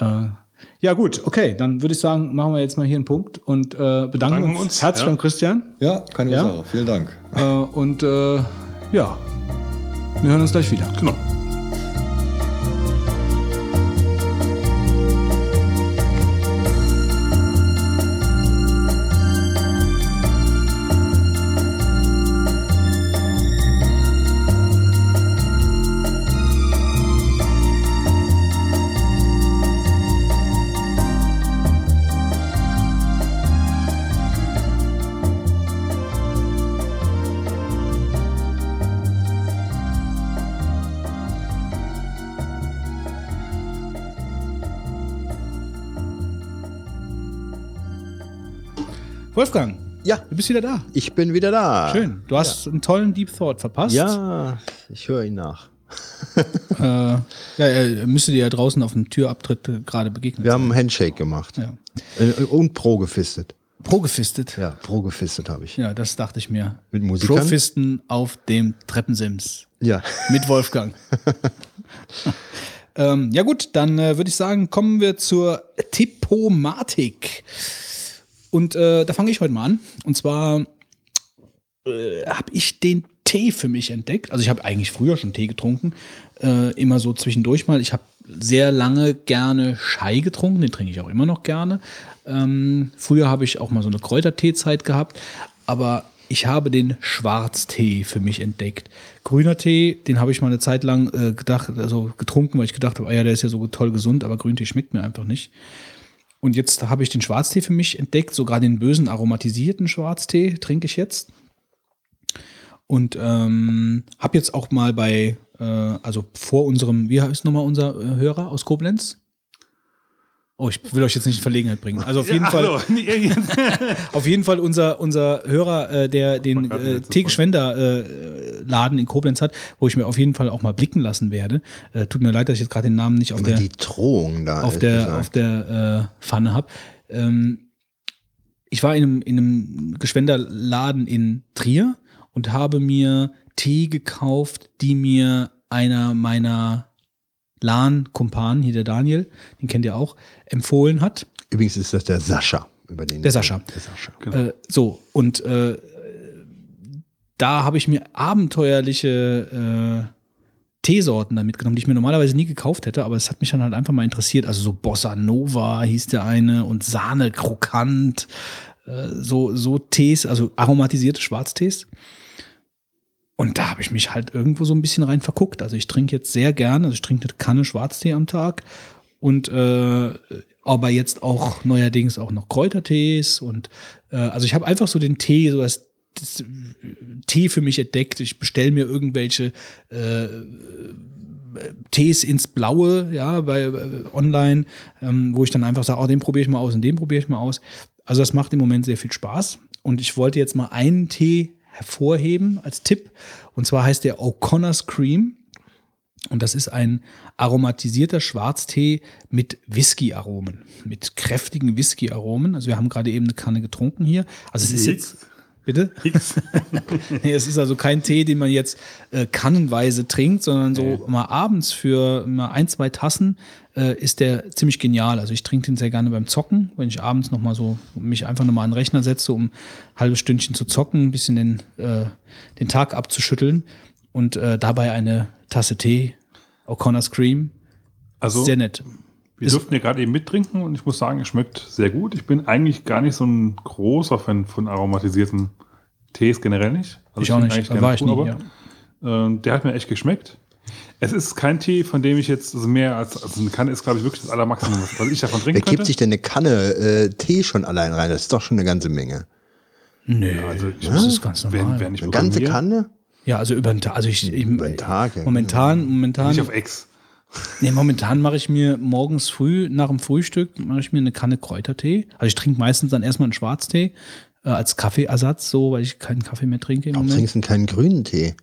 Ja. Ja gut, okay, dann würde ich sagen, machen wir jetzt mal hier einen Punkt und äh, bedanken, Bedanken uns, uns, herzlich ja. beim Christian. Ja, keine Ja? Ursache. Vielen Dank. Äh, und äh, ja, wir hören uns gleich wieder. Genau. Wolfgang, Ja, du bist wieder da. ich bin wieder da. Schön. Du hast einen tollen Deep Thought verpasst. Ja, ich höre ihn nach. *laughs* Äh, ja, er müsste dir ja draußen auf dem Türabtritt gerade begegnet Wir haben einen Handshake gemacht. Ja. Äh, Und Pro gefistet. Pro-gefistet. Ja, Pro gefistet habe ich. Ja, das dachte ich mir. Mit Musikern? Profisten auf dem Treppensims. Ja. Mit Wolfgang. *laughs* ähm, ja gut, dann äh, würde ich sagen, kommen wir zur Tippomatik. Und äh, da fange ich heute mal an. Und zwar äh, habe ich den Tee für mich entdeckt. Also ich habe eigentlich früher schon Tee getrunken, äh, immer so zwischendurch mal. Ich habe sehr lange gerne Schei getrunken, den trinke ich auch immer noch gerne. Ähm, früher habe ich auch mal so eine Kräuterteezeit gehabt, aber ich habe den Schwarztee für mich entdeckt. Grüner Tee, den habe ich mal eine Zeit lang äh, gedacht, also getrunken, weil ich gedacht habe, ah ja, der ist ja so toll gesund, aber Grüntee schmeckt mir einfach nicht. Und jetzt habe ich den Schwarztee für mich entdeckt, sogar den bösen aromatisierten Schwarztee trinke ich jetzt. Und ähm, habe jetzt auch mal bei, äh, also vor unserem, wie heißt nochmal unser äh, Hörer aus Koblenz? Oh, ich will euch jetzt nicht in Verlegenheit bringen. Also auf jeden Ja, Fall, hallo. *laughs* *laughs* Auf jeden Fall unser, unser Hörer, äh, der den grad äh, letztes Teegeschwender äh, Laden in Koblenz hat, wo ich mir auf jeden Fall auch mal blicken lassen werde. Äh, tut mir leid, dass ich jetzt gerade den Namen nicht auf Immer der die Drohung da. auf der, gesagt. auf der äh, Pfanne habe. Ähm, ich war in einem, in einem Geschwenderladen in Trier und habe mir Tee gekauft, die mir einer meiner LAN-Kumpanen, hier der Daniel, den kennt ihr auch, empfohlen hat. Übrigens ist das der Sascha. Über den Der Sascha. Der Sascha. Äh, so, und äh, da habe ich mir abenteuerliche äh, Teesorten da mitgenommen, die ich mir normalerweise nie gekauft hätte, aber es hat mich dann halt einfach mal interessiert. Also so Bossa Nova hieß der eine und Sahne Krokant, äh, so, so Tees, also aromatisierte Schwarztees. Und da habe ich mich halt irgendwo so ein bisschen rein verguckt. Also ich trinke jetzt sehr gerne, also ich trinke eine Kanne Schwarztee am Tag und äh, aber jetzt auch neuerdings auch noch Kräutertees und äh, also ich habe einfach so den Tee, so das, das äh, Tee für mich entdeckt. Ich bestelle mir irgendwelche äh, Tees ins Blaue, ja, bei äh, online, ähm, wo ich dann einfach sage, oh, den probiere ich mal aus und den probiere ich mal aus. Also das macht im Moment sehr viel Spaß. Und ich wollte jetzt mal einen Tee hervorheben als Tipp. Und zwar heißt der O'Connor's Cream. Und das ist ein aromatisierter Schwarztee mit Whisky-Aromen, mit kräftigen Whisky-Aromen. Also wir haben gerade eben eine Kanne getrunken hier. Also es ist jetzt, bitte? *laughs* nee, es ist also kein Tee, den man jetzt äh, kannenweise trinkt, sondern so mal abends für mal ein, zwei Tassen äh, ist der ziemlich genial. Also ich trinke den sehr gerne beim Zocken, wenn ich abends noch mal so mich einfach noch mal an den Rechner setze, um ein halbes Stündchen zu zocken, ein bisschen den, äh, den Tag abzuschütteln und äh, dabei eine Tasse Tee, O'Connor's Cream, Also, sehr nett. wir Ist- durften ja gerade eben mittrinken und ich muss sagen, es schmeckt sehr gut. Ich bin eigentlich gar nicht so ein großer Fan von aromatisierten Tees generell nicht. Also ich auch trinke nicht, da war ich nie. Ja. ähm, der hat mir echt geschmeckt. Es ist kein Tee, von dem ich jetzt also mehr als also eine Kanne ist, glaube ich, wirklich das Allermaximum, was was ich davon Wer trinken kippt könnte. sich denn eine Kanne äh, Tee schon allein rein? Das ist doch schon eine ganze Menge. Nö, also, das ist ganz normal. Wenn, wenn ich Eine ganze programmiere, Kanne? ja, also über den Tag. Also ich, ich, Über den Tag, ja. momentan, momentan, Nicht auf Ex. nee, momentan mache ich mir morgens früh nach dem Frühstück mache ich mir eine Kanne Kräutertee. Also ich trinke meistens dann erstmal einen Schwarztee äh, als Kaffeeersatz, so weil ich keinen Kaffee mehr trinke im Warum Moment. trinkst du denn keinen grünen Tee?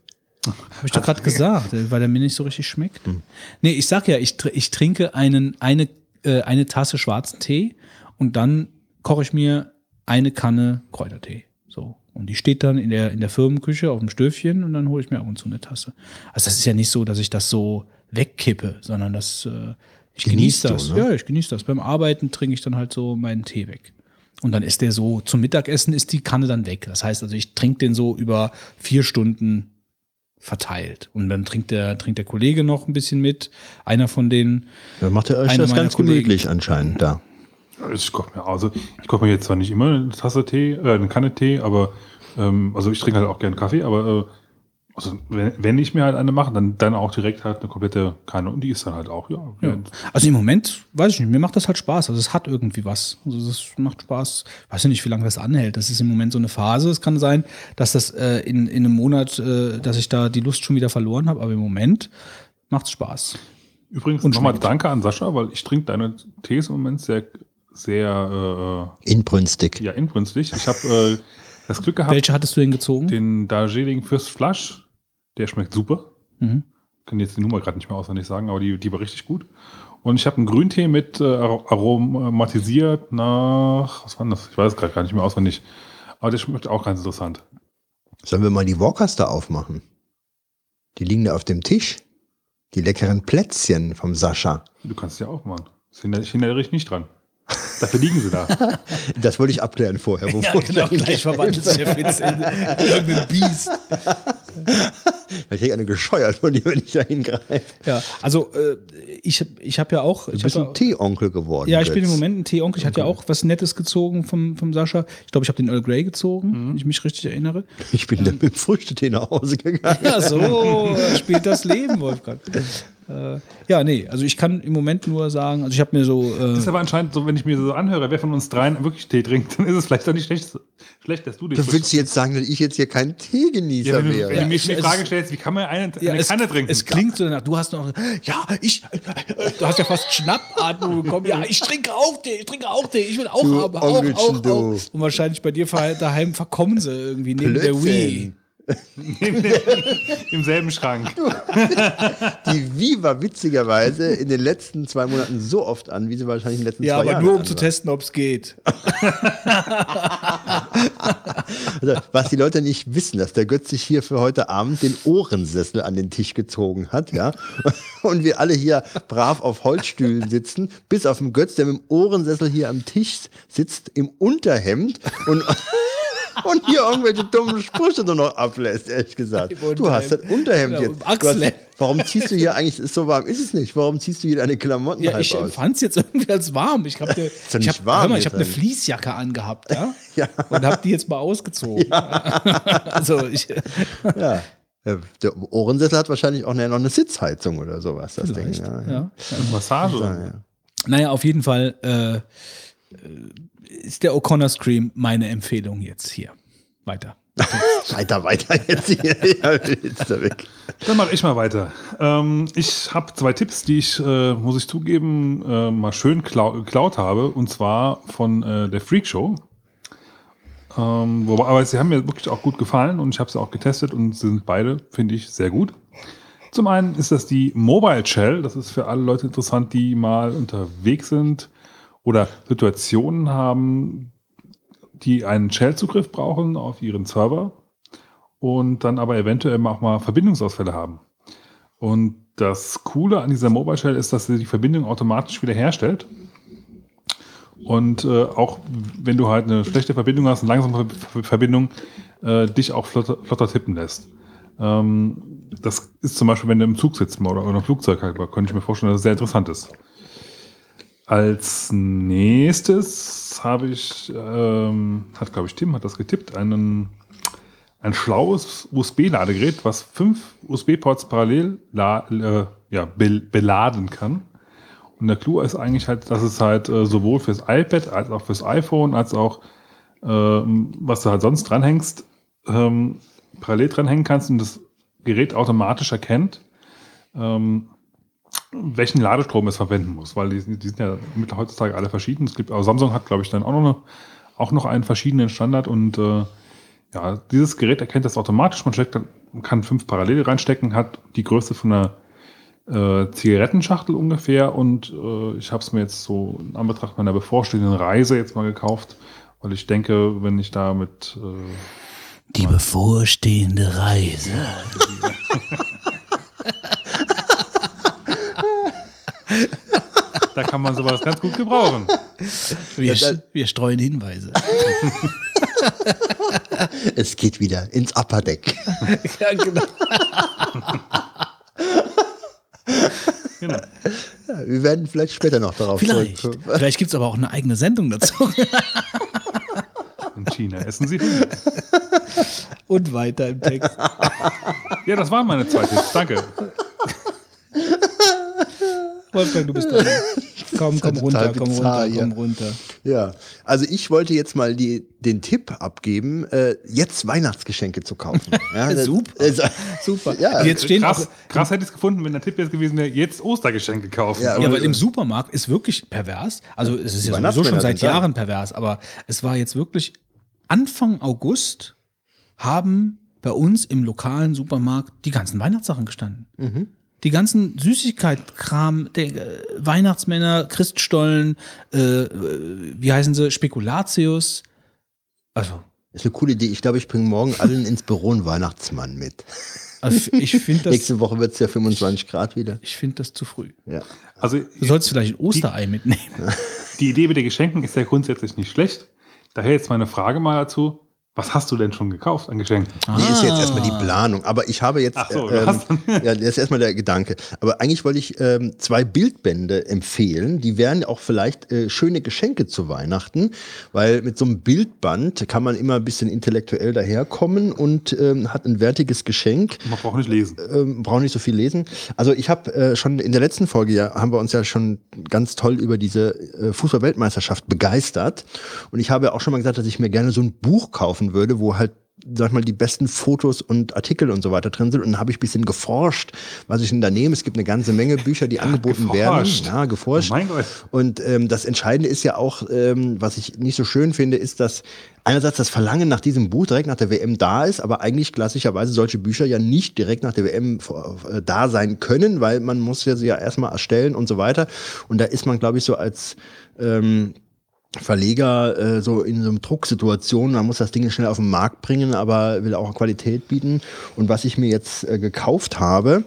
Habe ich doch gerade gesagt, äh, weil der mir nicht so richtig schmeckt. Hm. Nee, ich sag ja, ich, ich trinke einen, eine, äh, eine Tasse schwarzen Tee und dann koche ich mir eine Kanne Kräutertee. So. Und die steht dann in der, in der Firmenküche auf dem Stöfchen und dann hole ich mir ab und zu eine Tasse. Also das ist ja nicht so, dass ich das so wegkippe, sondern das, äh, ich genieße Genießt du, das. ne? Ja, ich genieße das. Beim Arbeiten trinke ich dann halt so meinen Tee weg. Und dann ist der so, zum Mittagessen ist die Kanne dann weg. Das heißt also, ich trinke den so über vier Stunden verteilt. Und dann trinkt der, trinkt der Kollege noch ein bisschen mit. Einer von denen, Dann macht ihr euch das ganz Kollegen. gemütlich anscheinend da. Ich koche mir also ich koche mir jetzt zwar nicht immer eine Tasse Tee, äh, eine Kanne Tee, aber ähm, also ich trinke halt auch gerne Kaffee, aber äh, also wenn, wenn ich mir halt eine mache, dann dann auch direkt halt eine komplette Kanne und die ist dann halt auch ja. Ja. Also im Moment, weiß ich nicht, mir macht das halt Spaß. Also es hat irgendwie was. Also es macht Spaß. Weiß ja nicht, wie lange das anhält. Das ist im Moment so eine Phase. Es kann sein, dass das äh, in, in einem Monat, äh, dass ich da die Lust schon wieder verloren habe, aber im Moment macht es Spaß. Übrigens Und nochmal danke an Sascha, weil ich trinke deine Tees im Moment sehr sehr Inbrünstig. äh, ja inbrünstig. Ich habe äh, das Glück gehabt, Welche hattest du denn gezogen? den Darjeeling First Flush, der schmeckt super. Mhm. kann jetzt die Nummer gerade nicht mehr auswendig sagen, aber die, die war richtig gut. Und ich habe einen Grüntee mit äh, ar- aromatisiert nach, was war das? Ich weiß es gerade gar nicht mehr auswendig. Aber der schmeckt auch ganz interessant. Sollen wir mal die Walkers da aufmachen? Die liegen da auf dem Tisch. Die leckeren Plätzchen vom Sascha. Du kannst ja auch machen. Das ich hindere ich nicht dran. Dafür liegen sie da. *laughs* Das wollte ich abklären vorher. Ja, bevor genau, ich- gleich verwandelt sich der Fitz in irgendein Biest. *laughs* Ich kriege eine gescheuert von dir, wenn ich da hingreife. Ja, also äh, ich, ich habe ja auch. Du Ich bist ein ja- Teeonkel geworden. Ja, ich bin im. Moment ein Teeonkel. Ich hatte ja auch was Nettes gezogen vom, vom Sascha. Ich glaube, ich habe den Earl Grey gezogen, Mhm. wenn ich mich richtig erinnere. Ich bin dann mit dem Früchtetee nach Hause gegangen. Ja, so *laughs* spielt das Leben, Wolfgang. Äh, ja, nee, also ich kann im Moment nur sagen, also ich habe mir so. Das ist Äh, aber anscheinend so, wenn ich mir so anhöre, wer von uns dreien wirklich Tee trinkt, *laughs* dann ist es vielleicht auch nicht schlecht, schlecht dass du den Du willst jetzt sagen, dass ich jetzt hier kein ja, Teegenießer wenn, du, wäre. wenn du mir die Frage stellst, wie kann man eine, ja, eine es, Kanne trinken? es klingt so danach, du hast noch, ja, ich, äh, du hast ja fast Schnappatmung bekommen. Ja, ich trinke auch Tee, ich trinke auch Tee, ich will auch Du haben, auch, auch, du. auch. Und wahrscheinlich bei dir daheim verkommen sie irgendwie neben der Wii. *laughs* Im selben Schrank. Die war witzigerweise in den letzten zwei Monaten so oft an, wie sie wahrscheinlich in den letzten Ja, zwei aber Jahren nur um zu war. testen, ob es geht. *laughs* Also, was die Leute nicht wissen, dass der Götz sich hier für heute Abend den Ohrensessel an den Tisch gezogen hat, ja. *laughs* Und wir alle hier brav auf Holzstühlen sitzen, bis auf den Götz, der mit dem Ohrensessel hier am Tisch sitzt, im Unterhemd und, und hier irgendwelche dummen Sprüche nur noch ablässt, ehrlich gesagt. Du hast das Unterhemd Genau, jetzt. im Du hast, Achselhemd. warum ziehst du hier eigentlich, so warm ist es nicht, warum ziehst du hier deine Klamotten Ja, halb ich aus? fand es jetzt irgendwie als warm. Ich habe *laughs* doch ich nicht hab, warm hör mal, jetzt ich habe eine. Fließjacke angehabt, ja, *laughs* Ja. und habe die jetzt mal ausgezogen. *laughs* also ich, Ja. Ja, Der Ohrensessel hat wahrscheinlich auch nachher noch eine Sitzheizung oder sowas, das Ding. vielleicht, Ja, ja. ja. Massage. Ja, ja. Naja, auf jeden Fall äh, äh, ist der O'Connor Scream meine Empfehlung jetzt hier. Weiter. *laughs* Weiter, weiter jetzt hier. Ja, jetzt da weg. Dann mache ich mal weiter. Ähm, ich habe zwei Tipps, die ich, äh, muss ich zugeben, äh, mal schön klau geklaut habe. Und zwar von äh, der Freak Show. Ähm, wobei, aber sie haben mir wirklich auch gut gefallen und ich habe sie auch getestet und sie sind beide, finde ich, sehr gut. Zum einen ist das die Mobile Shell. Das ist für alle Leute interessant, die mal unterwegs sind oder Situationen haben, die einen Shell-Zugriff brauchen auf ihren Server und dann aber eventuell auch mal Verbindungsausfälle haben. Und das Coole an dieser Mobile Shell ist, dass sie die Verbindung automatisch wieder herstellt. Und äh, auch wenn du halt eine schlechte Verbindung hast, eine langsame Ver- Verbindung, äh, dich auch flotter, flotter tippen lässt. Ähm, das ist zum Beispiel, wenn du im Zug sitzt oder, oder im Flugzeug halt, könnte ich mir vorstellen, dass es sehr interessant ist. Als nächstes habe ich, ähm, hat glaube ich Tim, hat das getippt, einen, ein schlaues USB-Ladegerät, was fünf USB-Ports parallel äh, ja, be, beladen kann. Und der Clou ist eigentlich halt, dass es halt äh, sowohl fürs iPad als auch fürs iPhone, als auch ähm, was du halt sonst dranhängst, ähm, parallel dranhängen kannst und das Gerät automatisch erkennt, ähm, welchen Ladestrom es verwenden muss, weil die, die sind ja heutzutage alle verschieden. Es gibt, aber Samsung hat, glaube ich, dann auch noch, eine, auch noch einen verschiedenen Standard und äh, ja, dieses Gerät erkennt das automatisch. Man steckt, kann fünf parallel reinstecken, hat die Größe von einer äh, Zigarettenschachtel ungefähr und äh, ich habe es mir jetzt so in Anbetracht meiner bevorstehenden Reise jetzt mal gekauft, weil ich denke, wenn ich da mit äh, Die bevorstehende Reise. Da kann man sowas ganz gut gebrauchen. Wir, wir streuen Hinweise. *laughs* Es geht wieder ins Upper Deck. *laughs* ja, genau. Genau. Ja, wir werden vielleicht später noch darauf Vielleicht. zurückkommen. Vielleicht gibt es aber auch eine eigene Sendung dazu. In China essen sie Hunde. Und weiter im Text. Ja, das waren meine zwei Tipps. Danke. *laughs* Wolfgang, du bist dran. *laughs* Komm, komm runter, komm bizarr runter, komm runter. Ja, also ich wollte jetzt mal die, den Tipp abgeben, äh, jetzt Weihnachtsgeschenke zu kaufen. *laughs* Ja, das- Super. Also, Super. Ja, jetzt stehen auch, Krass, krass hätte ich es gefunden, wenn der Tipp jetzt gewesen wäre, jetzt Ostergeschenke kaufen. Ja, Ja, aber- weil im Supermarkt ist wirklich pervers. Also es ist ja sowieso schon seit. Jahren pervers, aber es war jetzt wirklich Anfang August haben bei uns im lokalen Supermarkt die ganzen Weihnachtssachen gestanden. Mhm. Die ganzen Süßigkeitskram, der, äh, Weihnachtsmänner, Christstollen, äh, äh, wie heißen sie, Spekulatius. Also, ist eine coole Idee. Ich glaube, ich bringe morgen allen ins Büro einen Weihnachtsmann mit. also ich finde das, Nächste Woche wird es ja 25 Grad wieder. ich finde das zu früh. Ja. Also Du sollst vielleicht ein Osterei mitnehmen. *laughs* die Idee mit den Geschenken ist ja grundsätzlich nicht schlecht. Daher jetzt meine Frage mal dazu. Was hast du denn schon gekauft an Geschenken? Nee, ist jetzt erstmal die Planung. Aber ich habe jetzt, Ach so, äh, ähm, *laughs* ja, das ist erstmal der Gedanke. Aber eigentlich wollte ich ähm, zwei Bildbände empfehlen. Die wären auch vielleicht äh, schöne Geschenke zu Weihnachten, weil mit so einem Bildband kann man immer ein bisschen intellektuell daherkommen und ähm, hat ein wertiges Geschenk. Man braucht nicht lesen. ähm, brauche nicht so viel lesen. Also ich habe äh, schon in der letzten Folge ja haben wir uns ja schon ganz toll über diese äh, Fußball-Weltmeisterschaft begeistert und ich habe ja auch schon mal gesagt, dass ich mir gerne so ein Buch kaufen würde, wo halt sag ich mal, die besten Fotos und Artikel und so weiter drin sind. Und dann habe ich ein bisschen geforscht, was ich denn da nehme. Es gibt eine ganze Menge Bücher, die angeboten werden. geforscht. Ja, geforscht. Oh mein Gott. Und ähm, das Entscheidende ist ja auch, ähm, was ich nicht so schön finde, ist, dass einerseits das Verlangen nach diesem Buch direkt nach der WM da ist, aber eigentlich klassischerweise solche Bücher ja nicht direkt nach der WM äh, da sein können, weil man muss ja sie ja erstmal erstellen und so weiter. Und da ist man, glaube ich, so als ähm, Verleger äh, so in so einer Drucksituation, man muss das Ding schnell auf den Markt bringen, aber will auch Qualität bieten. Und was ich mir jetzt äh, gekauft habe,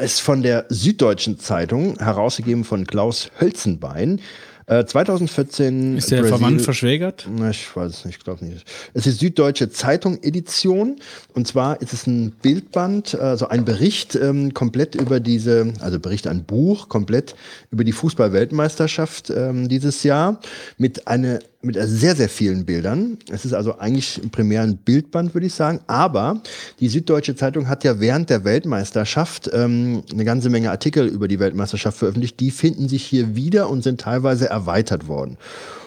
ist von der Süddeutschen Zeitung, herausgegeben von Klaus Hölzenbein. Äh, 2014. Ist der Brasil- verwandt verschwägert? na, Ich weiß es nicht, ich glaube nicht. Es ist Süddeutsche Zeitung Edition und zwar ist es ein Bildband, also ein Bericht ähm, komplett über diese, also Bericht, ein Buch komplett über die Fußball-Weltmeisterschaft ähm, dieses Jahr mit eine mit sehr, sehr vielen Bildern. Es ist also eigentlich primär ein Bildband, würde ich sagen. Aber die Süddeutsche Zeitung hat ja während der Weltmeisterschaft ähm, eine ganze Menge Artikel über die Weltmeisterschaft veröffentlicht. Die finden sich hier wieder und sind teilweise erweitert worden.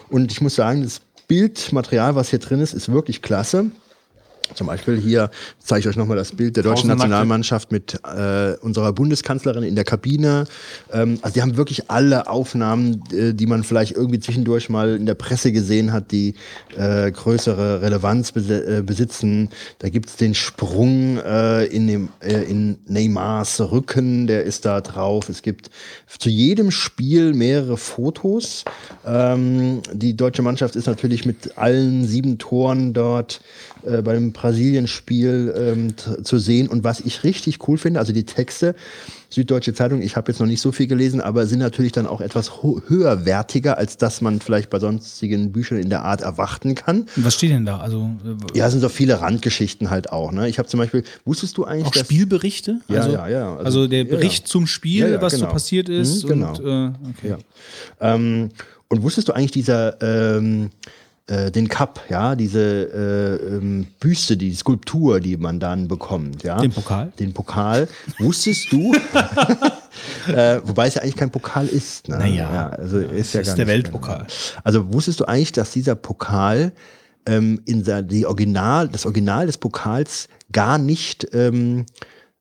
Und ich muss sagen, das Bildmaterial, was hier drin ist, ist wirklich klasse. Zum Beispiel hier zeige ich euch nochmal das Bild der deutschen. Nationalmannschaft mit äh, unserer Bundeskanzlerin in der Kabine. Ähm, also die haben wirklich alle Aufnahmen, äh, die man vielleicht irgendwie zwischendurch mal in der Presse gesehen hat, die äh, größere Relevanz besi äh, besitzen. Da gibt's den Sprung äh, in, dem, äh, in Neymars Rücken, der ist da drauf. Es gibt zu jedem Spiel mehrere Fotos. Ähm, die deutsche Mannschaft ist natürlich mit allen sieben Toren dort äh, beim Brasilien-Spiel ähm, zu sehen. Und was ich richtig cool finde, also die Texte, Süddeutsche Zeitung, ich habe jetzt noch nicht so viel gelesen, aber sind natürlich dann auch etwas höherwertiger, als das man vielleicht bei sonstigen Büchern in der Art erwarten kann. Was steht denn da? Also äh, Ja, es sind so viele Randgeschichten halt auch. Ne? Ich habe zum Beispiel, wusstest du eigentlich, auch dass Spielberichte? Ja, also, ja, ja. Also- Also, der ja, ja. Bericht zum Spiel, Ja, was so genau. passiert ist. Mhm, genau. Und, äh, okay. Ähm, und wusstest du eigentlich dieser ähm, äh, den Cup, ja, diese äh, ähm, Büste, die Skulptur, die man dann bekommt, ja, Den Pokal? den Pokal, wusstest du? *laughs* *laughs* äh, wobei es ja eigentlich kein Pokal ist. Ne? Naja, ja, also ist ja ist der Weltpokal. Also wusstest du eigentlich, dass dieser Pokal ähm, in der, die Original, das Original des Pokals gar nicht ähm,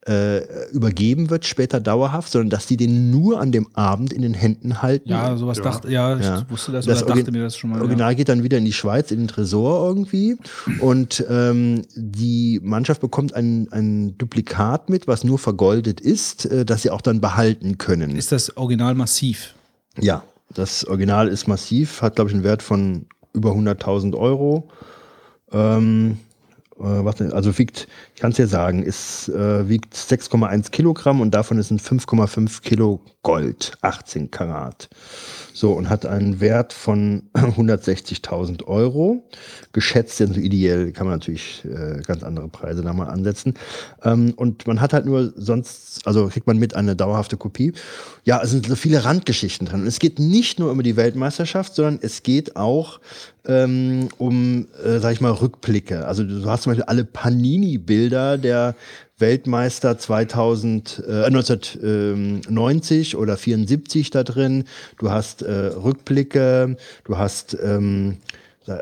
äh, übergeben wird, später dauerhaft, sondern dass die den nur an dem Abend in den Händen halten. Ja, sowas Ja. dachte, ja, Ja. ich wusste das, Das oder dachte mir das schon mal. Original ja. geht dann wieder in die Schweiz, in den Tresor irgendwie. Und ähm, die Mannschaft bekommt ein, ein Duplikat mit, was nur vergoldet ist, äh, das sie auch dann behalten können. Ist das Original massiv? Ja, das Original ist massiv, hat, glaube ich, einen Wert von über 100.000 Euro. Ähm, äh, was denn? Also wiegt, ich kann es dir sagen, ist, äh, wiegt 6,1 Kilogramm und davon ist ein 5,5 Kilo Gold, 18 Karat. So, und hat einen Wert von *clears throat* 160.000 Euro. Geschätzt, also ideell kann man natürlich äh, ganz andere Preise da mal ansetzen. Ähm, und man hat halt nur sonst, also kriegt man mit eine dauerhafte Kopie. Ja, es sind so viele Randgeschichten drin. Und es geht nicht nur um die Weltmeisterschaft, sondern es geht auch ähm, um, äh, sag ich mal, Rückblicke. Also du hast zum Beispiel alle Panini-Bilder der Weltmeister 2000, äh, 1990 oder 74 da drin. Du hast äh, Rückblicke, du hast, ähm,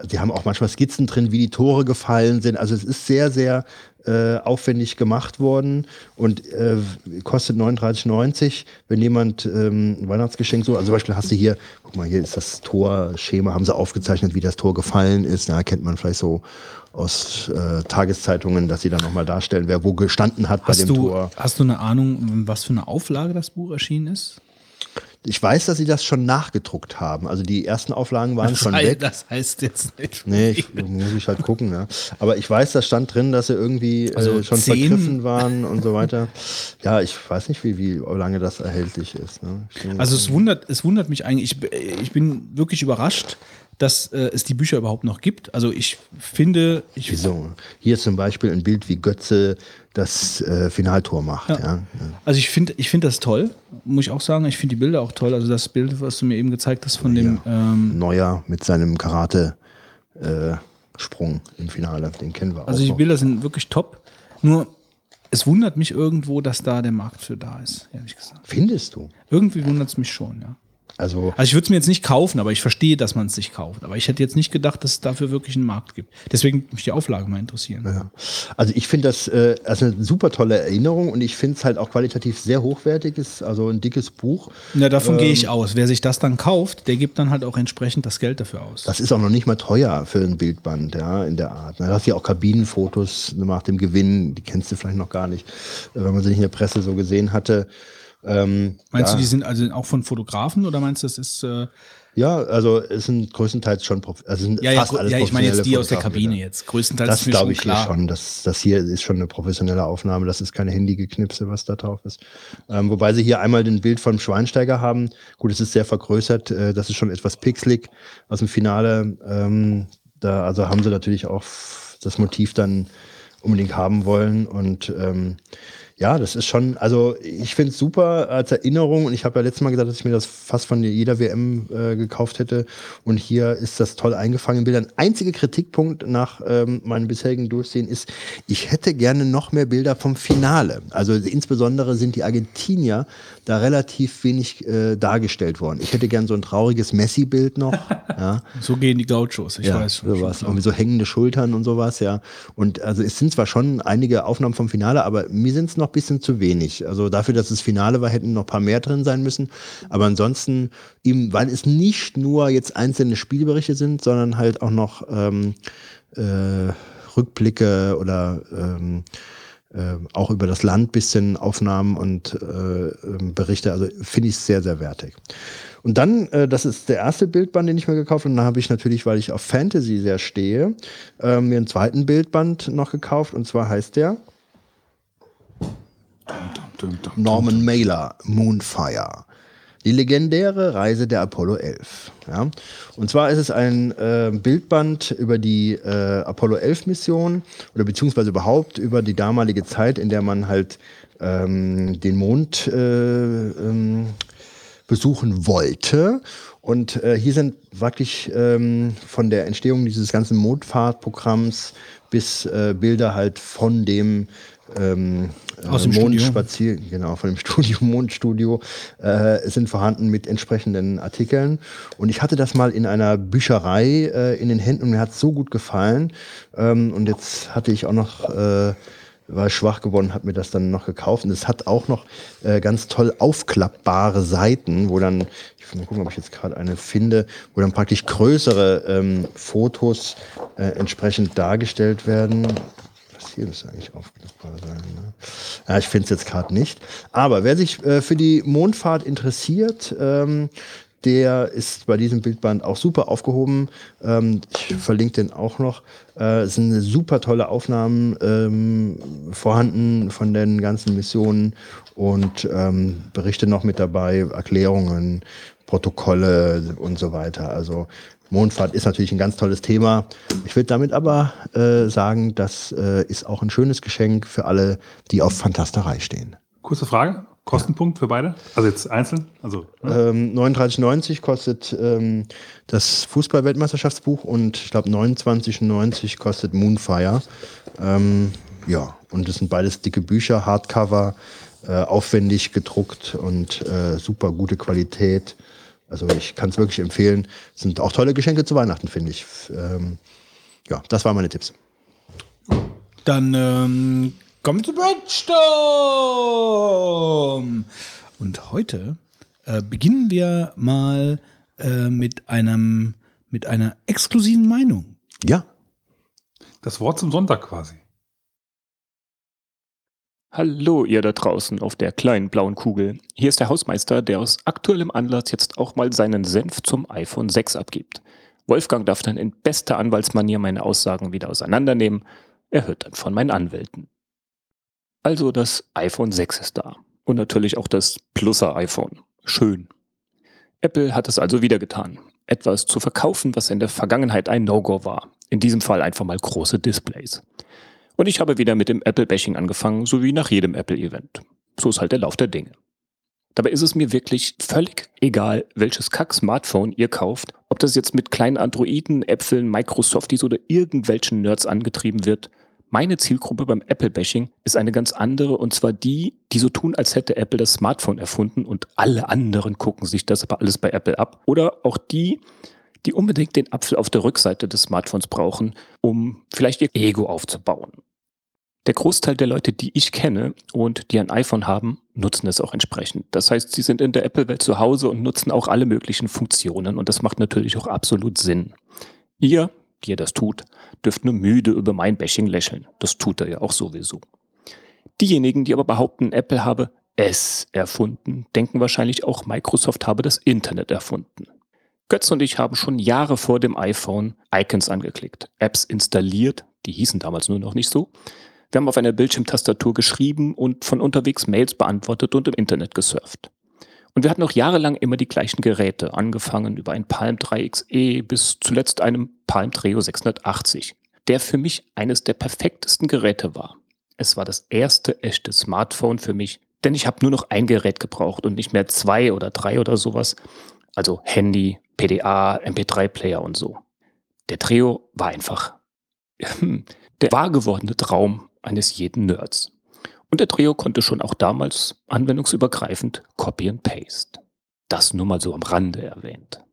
die haben auch manchmal Skizzen drin, wie die Tore gefallen sind. Also es ist sehr, sehr äh, aufwendig gemacht worden und äh, kostet 39,90. Wenn jemand ähm, ein Weihnachtsgeschenk so, also zum Beispiel hast du hier, guck mal, hier ist das Torschema, haben sie aufgezeichnet, wie das Tor gefallen ist. Ja, kennt man vielleicht so aus äh, Tageszeitungen, dass sie dann nochmal darstellen, wer wo gestanden hat bei Hast dem du, Tor. hast du eine Ahnung, was für eine Auflage das Buch erschienen ist? Ich weiß, dass sie das schon nachgedruckt haben. Also die ersten Auflagen waren Das schon heißt, weg. das heißt jetzt nicht. Nee, ich, muss ich halt gucken. Ja. Aber ich weiß, da stand drin, dass sie irgendwie Also äh, schon zehn- vergriffen waren und so weiter. Ja, ich weiß nicht, wie, wie lange das erhältlich ist. Ne? Also es wundert, es wundert mich eigentlich. Ich, ich bin wirklich überrascht, dass äh, es die Bücher überhaupt noch gibt. Also ich finde, ich, Wieso? Hier zum Beispiel ein Bild, wie Götze das äh, Finaltor macht. Ja. Ja. also ich finde, ich finde das toll, muss ich auch sagen. Ich finde die Bilder auch toll. Also das Bild, was du mir eben gezeigt hast von dem, ähm, Neuer mit seinem Karate-Sprung im Finale, den kennen wir also auch. die noch. Bilder sind wirklich top. Nur es wundert mich irgendwo, dass da der Markt für da ist, ehrlich gesagt. Findest du? Irgendwie wundert es mich schon, ja. Also Also ich würde es mir jetzt nicht kaufen, aber ich verstehe, dass man es sich kauft. Aber ich hätte jetzt nicht gedacht, dass es dafür wirklich einen Markt gibt. Deswegen mich die Auflage mal interessieren. Ja. Also ich finde das äh, also eine super tolle Erinnerung und ich finde es halt auch qualitativ sehr hochwertig, ist also ein dickes Buch. Ja, davon gehe Ähm. ich aus. Wer sich das dann kauft, der gibt dann halt auch entsprechend das Geld dafür aus. Das ist auch noch nicht mal teuer für ein Bildband, ja, in der Art. Da hast du ja auch Kabinenfotos nach dem Gewinn, die kennst du vielleicht noch gar nicht, äh, wenn man sie nicht in der Presse so gesehen hatte. Ähm, Meinst ja, du, die sind also auch von Fotografen oder meinst du, das ist äh, Ja, also es sind größtenteils schon, prof- also sind ja, ja, fast alles ja, ich meine jetzt die aus der Kabine jetzt. Größtenteils Das glaube ich hier klar. schon. Das, das hier ist schon eine professionelle Aufnahme. Das ist keine Handygeknipse, was da drauf ist. Ähm, wobei sie hier einmal den Bild vom Schweinsteiger haben. Gut, es ist sehr vergrößert. Äh, das ist schon etwas pixelig aus dem Finale. Ähm, da, also haben sie natürlich auch das Motiv dann unbedingt haben wollen. Und ähm, ja, das ist schon, also ich finde es super als Erinnerung und ich habe ja letztes Mal gesagt, dass ich mir das fast von jeder WM äh, gekauft hätte und hier ist das toll eingefangen in Bildern. Einziger Kritikpunkt nach ähm, meinem bisherigen Durchsehen ist, ich hätte gerne noch mehr Bilder vom Finale. Also insbesondere sind die Argentinier da relativ wenig äh, dargestellt worden. Ich hätte gern so ein trauriges Messi-Bild noch. *laughs* ja. So gehen die Gauchos, ich Ja, weiß schon. sowas. schon so hängende Schultern und sowas, ja. Und also es sind zwar schon einige Aufnahmen vom Finale, aber mir sind es noch ein bisschen zu wenig. Also dafür, dass es Finale war, hätten noch ein paar mehr drin sein müssen. Aber ansonsten, eben, weil es nicht nur jetzt einzelne Spielberichte sind, sondern halt auch noch ähm, äh, Rückblicke oder ähm, äh, auch über das Land bisschen Aufnahmen und äh, ähm, Berichte. Also finde ich sehr, sehr wertig. Und dann, äh, das ist der erste Bildband, den ich mir gekauft habe. Und dann habe ich natürlich, weil ich auf Fantasy sehr stehe, äh, mir einen zweiten Bildband noch gekauft. Und zwar heißt der Norman Mailer, Moonfire. Die legendäre Reise der Apollo 11. Ja? Und zwar ist es ein äh, Bildband über die äh, Apollo 11 Mission oder beziehungsweise überhaupt über die damalige Zeit, in der man halt ähm, den Mond äh, ähm, besuchen wollte. Und äh, hier sind wirklich ähm, von der Entstehung dieses ganzen Mondfahrtprogramms bis äh, Bilder halt von dem ähm, Aus dem äh, Studio. Genau, von dem *laughs* Studio, Mondstudio, äh, sind vorhanden mit entsprechenden Artikeln. Und ich hatte das mal in einer Bücherei äh, in den Händen und mir hat es so gut gefallen. Ähm, und jetzt hatte ich auch noch äh, war schwach geworden, habe mir das dann noch gekauft. Und es hat auch noch äh, ganz toll aufklappbare Seiten, wo dann, ich mal gucken, ob ich jetzt gerade eine finde, wo dann praktisch größere ähm, Fotos äh, entsprechend dargestellt werden. Hier ist eigentlich aufklappbar sein? Ne? Ja, ich finde es jetzt gerade nicht. Aber wer sich äh, für die Mondfahrt interessiert, ähm, der ist bei diesem Bildband auch super aufgehoben. Ähm, ich verlinke den auch noch. Äh, es sind super tolle Aufnahmen ähm, vorhanden von den ganzen Missionen und ähm, Berichte noch mit dabei, Erklärungen, Protokolle und so weiter. Also Mondfahrt ist natürlich ein ganz tolles Thema. Ich würde damit aber äh, sagen, das äh, ist auch ein schönes Geschenk für alle, die auf Fantasterei stehen. Kurze Frage. Kostenpunkt für beide? Also jetzt einzeln? Also, ne? ähm, 39,90 kostet ähm, das Fußball-Weltmeisterschaftsbuch und ich glaube 29,90 kostet Moonfire. Ähm, ja, und das sind beides dicke Bücher, Hardcover, äh, aufwendig gedruckt und äh, super gute Qualität. Also ich kann es wirklich empfehlen. Sind auch tolle Geschenke zu Weihnachten, finde ich. Ähm, ja, das waren meine Tipps. Dann ähm, kommen zu Brainstorm. Und heute äh, beginnen wir mal äh, mit einem mit einer exklusiven Meinung. Ja. Das Wort zum Sonntag quasi. Hallo, ihr da draußen auf der kleinen blauen Kugel. Hier ist der Hausmeister, der aus aktuellem Anlass jetzt auch mal seinen Senf zum iPhone 6 abgibt. Wolfgang darf dann in bester Anwaltsmanier meine Aussagen wieder auseinandernehmen. Er hört dann von meinen Anwälten. Also das iPhone 6 ist da. Und natürlich auch das Pluser iPhone. Schön. Apple hat es also wieder getan. Etwas zu verkaufen, was in der Vergangenheit ein No-Go war. In diesem Fall einfach mal große Displays. Und ich habe wieder mit dem Apple-Bashing angefangen, so wie nach jedem Apple-Event. So ist halt der Lauf der Dinge. Dabei ist es mir wirklich völlig egal, welches Kack-Smartphone ihr kauft, ob das jetzt mit kleinen Androiden, Äpfeln, Microsofties oder irgendwelchen Nerds angetrieben wird. Meine Zielgruppe beim Apple-Bashing ist eine ganz andere und zwar die, die so tun, als hätte Apple das Smartphone erfunden und alle anderen gucken sich das aber alles bei Apple ab. Oder auch die, die unbedingt den Apfel auf der Rückseite des Smartphones brauchen, um vielleicht ihr Ego aufzubauen. Der Großteil der Leute, die ich kenne und die ein iPhone haben, nutzen es auch entsprechend. Das heißt, sie sind in der Apple-Welt zu Hause und nutzen auch alle möglichen Funktionen und das macht natürlich auch absolut Sinn. Ihr, die ihr das tut, dürft nur müde über mein Bashing lächeln. Das tut er ja auch sowieso. Diejenigen, die aber behaupten, Apple habe es erfunden, denken wahrscheinlich auch, Microsoft habe das Internet erfunden. Götz und ich haben schon Jahre vor dem iPhone Icons angeklickt, Apps installiert, die hießen damals nur noch nicht so. Wir haben auf einer Bildschirmtastatur geschrieben und von unterwegs Mails beantwortet und im Internet gesurft. Und wir hatten auch jahrelang immer die gleichen Geräte, angefangen über ein Palm 3XE bis zuletzt einem Palm Treo 680, der für mich eines der perfektesten Geräte war. Es war das erste echte Smartphone für mich, denn ich habe nur noch ein Gerät gebraucht und nicht mehr zwei oder drei oder sowas. Also Handy, PDA, MP3-Player und so. Der Treo war einfach *laughs* der wahr gewordene Traum eines jeden Nerds. Und der Treo konnte schon auch damals anwendungsübergreifend Copy and Paste. Das nur mal so am Rande erwähnt.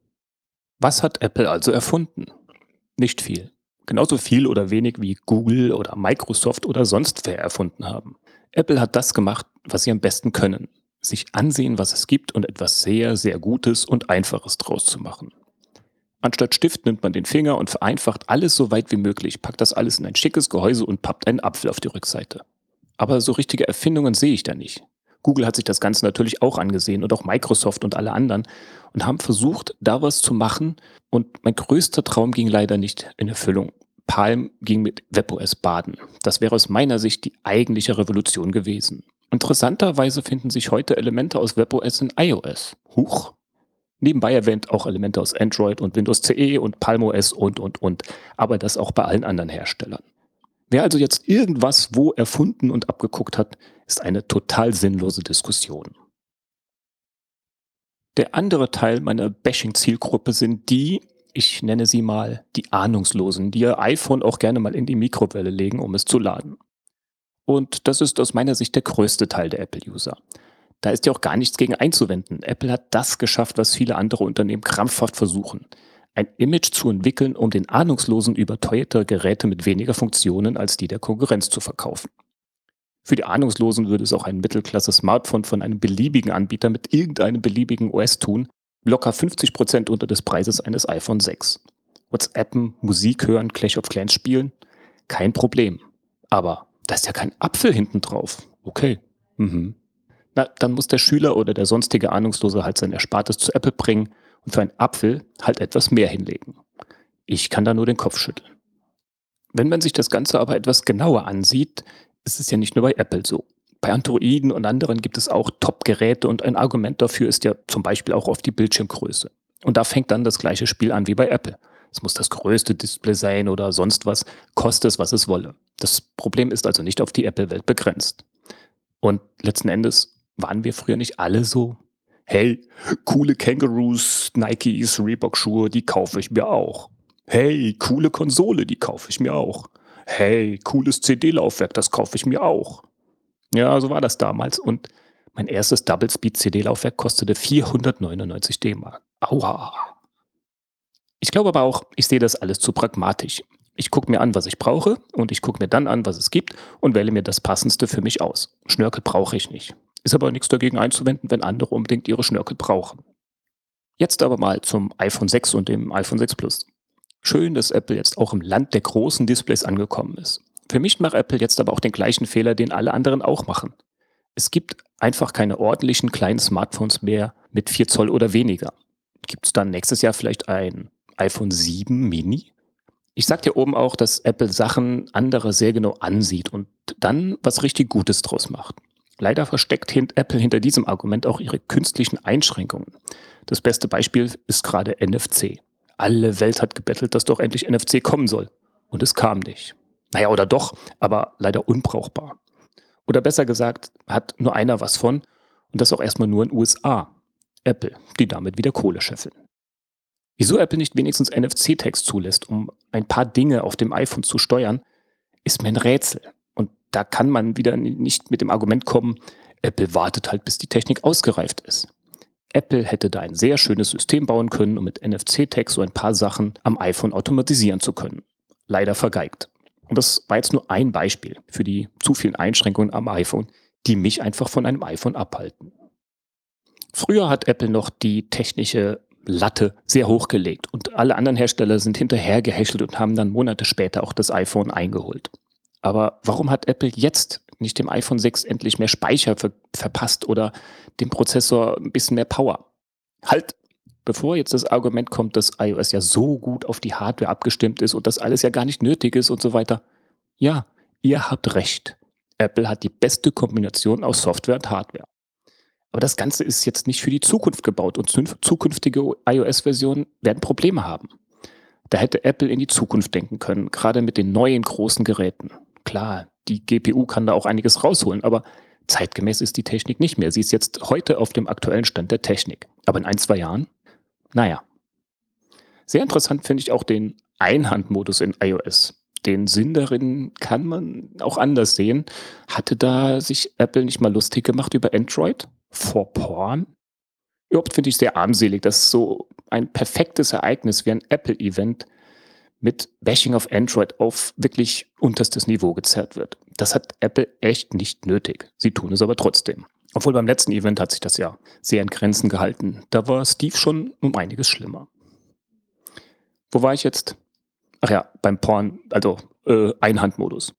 Was hat Apple also erfunden? Nicht viel. Genauso viel oder wenig wie Google oder Microsoft oder sonst wer erfunden haben. Apple hat das gemacht, was sie am besten können. Sich ansehen, was es gibt und etwas sehr, sehr Gutes und Einfaches draus zu machen. Anstatt Stift nimmt man den Finger und vereinfacht alles so weit wie möglich, packt das alles in ein schickes Gehäuse und pappt einen Apfel auf die Rückseite. Aber so richtige Erfindungen sehe ich da nicht. Google hat sich das Ganze natürlich auch angesehen und auch Microsoft und alle anderen und haben versucht, da was zu machen. Und mein größter Traum ging leider nicht in Erfüllung. Palm ging mit WebOS baden. Das wäre aus meiner Sicht die eigentliche Revolution gewesen. Interessanterweise finden sich heute Elemente aus WebOS in iOS. Huch, Nebenbei erwähnt auch Elemente aus Android und Windows CE und PalmOS und, und, und. Aber das auch bei allen anderen Herstellern. Wer also jetzt irgendwas wo erfunden und abgeguckt hat, ist eine total sinnlose Diskussion. Der andere Teil meiner Bashing-Zielgruppe sind die, ich nenne sie mal die Ahnungslosen, die ihr iPhone auch gerne mal in die Mikrowelle legen, um es zu laden. Und das ist aus meiner Sicht der größte Teil der Apple-User. Da ist ja auch gar nichts gegen einzuwenden. Apple hat das geschafft, was viele andere Unternehmen krampfhaft versuchen. Ein Image zu entwickeln, um den ahnungslosen überteuerte Geräte mit weniger Funktionen als die der Konkurrenz zu verkaufen. Für die Ahnungslosen würde es auch ein Mittelklasse-Smartphone von einem beliebigen Anbieter mit irgendeinem beliebigen OS tun, locker 50 Prozent unter des Preises eines iPhone 6. WhatsAppen, Musik hören, Clash of Clans spielen, kein Problem. Aber da ist ja kein Apfel hinten drauf. Okay. Mhm. Na, dann muss der Schüler oder der sonstige Ahnungslose halt sein Erspartes zu Apple bringen und für einen Apfel halt etwas mehr hinlegen. Ich kann da nur den Kopf schütteln. Wenn man sich das Ganze aber etwas genauer ansieht, ist es ja nicht nur bei Apple so. Bei Androiden und anderen gibt es auch Top-Geräte und ein Argument dafür ist ja zum Beispiel auch auf die Bildschirmgröße. Und da fängt dann das gleiche Spiel an wie bei Apple. Es muss das größte Display sein oder sonst was, koste es, was es wolle. Das Problem ist also nicht auf die Apple-Welt begrenzt. Und letzten Endes waren wir früher nicht alle so, hey, coole Kangaroos, Nikes, Reebok-Schuhe, die kaufe ich mir auch. Hey, coole Konsole, die kaufe ich mir auch. Hey, cooles CD-Laufwerk, das kaufe ich mir auch. Ja, so war das damals. Und mein erstes Double-Speed-CD-Laufwerk kostete 499 D-Mark. Aua. Ich glaube aber auch, ich sehe das alles zu pragmatisch. Ich gucke mir an, was ich brauche und ich gucke mir dann an, was es gibt und wähle mir das Passendste für mich aus. Schnörkel brauche ich nicht. Ist aber nichts dagegen einzuwenden, wenn andere unbedingt ihre Schnörkel brauchen. Jetzt aber mal zum iPhone 6 und dem iPhone 6 Plus. Schön, dass Apple jetzt auch im Land der großen Displays angekommen ist. Für mich macht Apple jetzt aber auch den gleichen Fehler, den alle anderen auch machen. Es gibt einfach keine ordentlichen kleinen Smartphones mehr mit 4 Zoll oder weniger. Gibt es dann nächstes Jahr vielleicht ein iPhone 7 Mini? Ich sagte ja oben auch, dass Apple Sachen andere sehr genau ansieht und dann was richtig Gutes draus macht. Leider versteckt Apple hinter diesem Argument auch ihre künstlichen Einschränkungen. Das beste Beispiel ist gerade NFC. Alle Welt hat gebettelt, dass doch endlich NFC kommen soll. Und es kam nicht. Naja, oder doch, aber leider unbrauchbar. Oder besser gesagt, hat nur einer was von und das auch erstmal nur in USA. Apple, die damit wieder Kohle scheffeln. Wieso Apple nicht wenigstens NFC-Text zulässt, um ein paar Dinge auf dem iPhone zu steuern, ist mir ein Rätsel. Und da kann man wieder nicht mit dem Argument kommen, Apple wartet halt, bis die Technik ausgereift ist. Apple hätte da ein sehr schönes System bauen können, um mit NFC-Text so ein paar Sachen am iPhone automatisieren zu können. Leider vergeigt. Und das war jetzt nur ein Beispiel für die zu vielen Einschränkungen am iPhone, die mich einfach von einem iPhone abhalten. Früher hat Apple noch die technische Latte sehr hochgelegt und alle anderen Hersteller sind hinterher gehäschelt und haben dann Monate später auch das iPhone eingeholt. Aber warum hat Apple jetzt nicht dem iPhone 6 endlich mehr Speicher ver verpasst oder dem Prozessor ein bisschen mehr Power? Halt, bevor jetzt das Argument kommt, dass iOS ja so gut auf die Hardware abgestimmt ist und das alles ja gar nicht nötig ist und so weiter. Ja, ihr habt recht. Apple hat die beste Kombination aus Software und Hardware. Aber das Ganze ist jetzt nicht für die Zukunft gebaut und zukünftige iOS-Versionen werden Probleme haben. Da hätte Apple in die Zukunft denken können, gerade mit den neuen großen Geräten. Klar, die GPU kann da auch einiges rausholen, aber zeitgemäß ist die Technik nicht mehr. Sie ist jetzt heute auf dem aktuellen Stand der Technik. Aber in ein, zwei Jahren? Naja. Sehr interessant finde ich auch den Einhandmodus in iOS. Den Sinn darin kann man auch anders sehen. Hatte da sich Apple nicht mal lustig gemacht über Android? Vor Porn. Überhaupt finde ich sehr armselig, dass so ein perfektes Ereignis wie ein Apple-Event mit Bashing of Android auf wirklich unterstes Niveau gezerrt wird. Das hat Apple echt nicht nötig. Sie tun es aber trotzdem. Obwohl beim letzten Event hat sich das ja sehr in Grenzen gehalten. Da war Steve schon um einiges schlimmer. Wo war ich jetzt? Ach ja, beim Porn, also äh, Einhandmodus.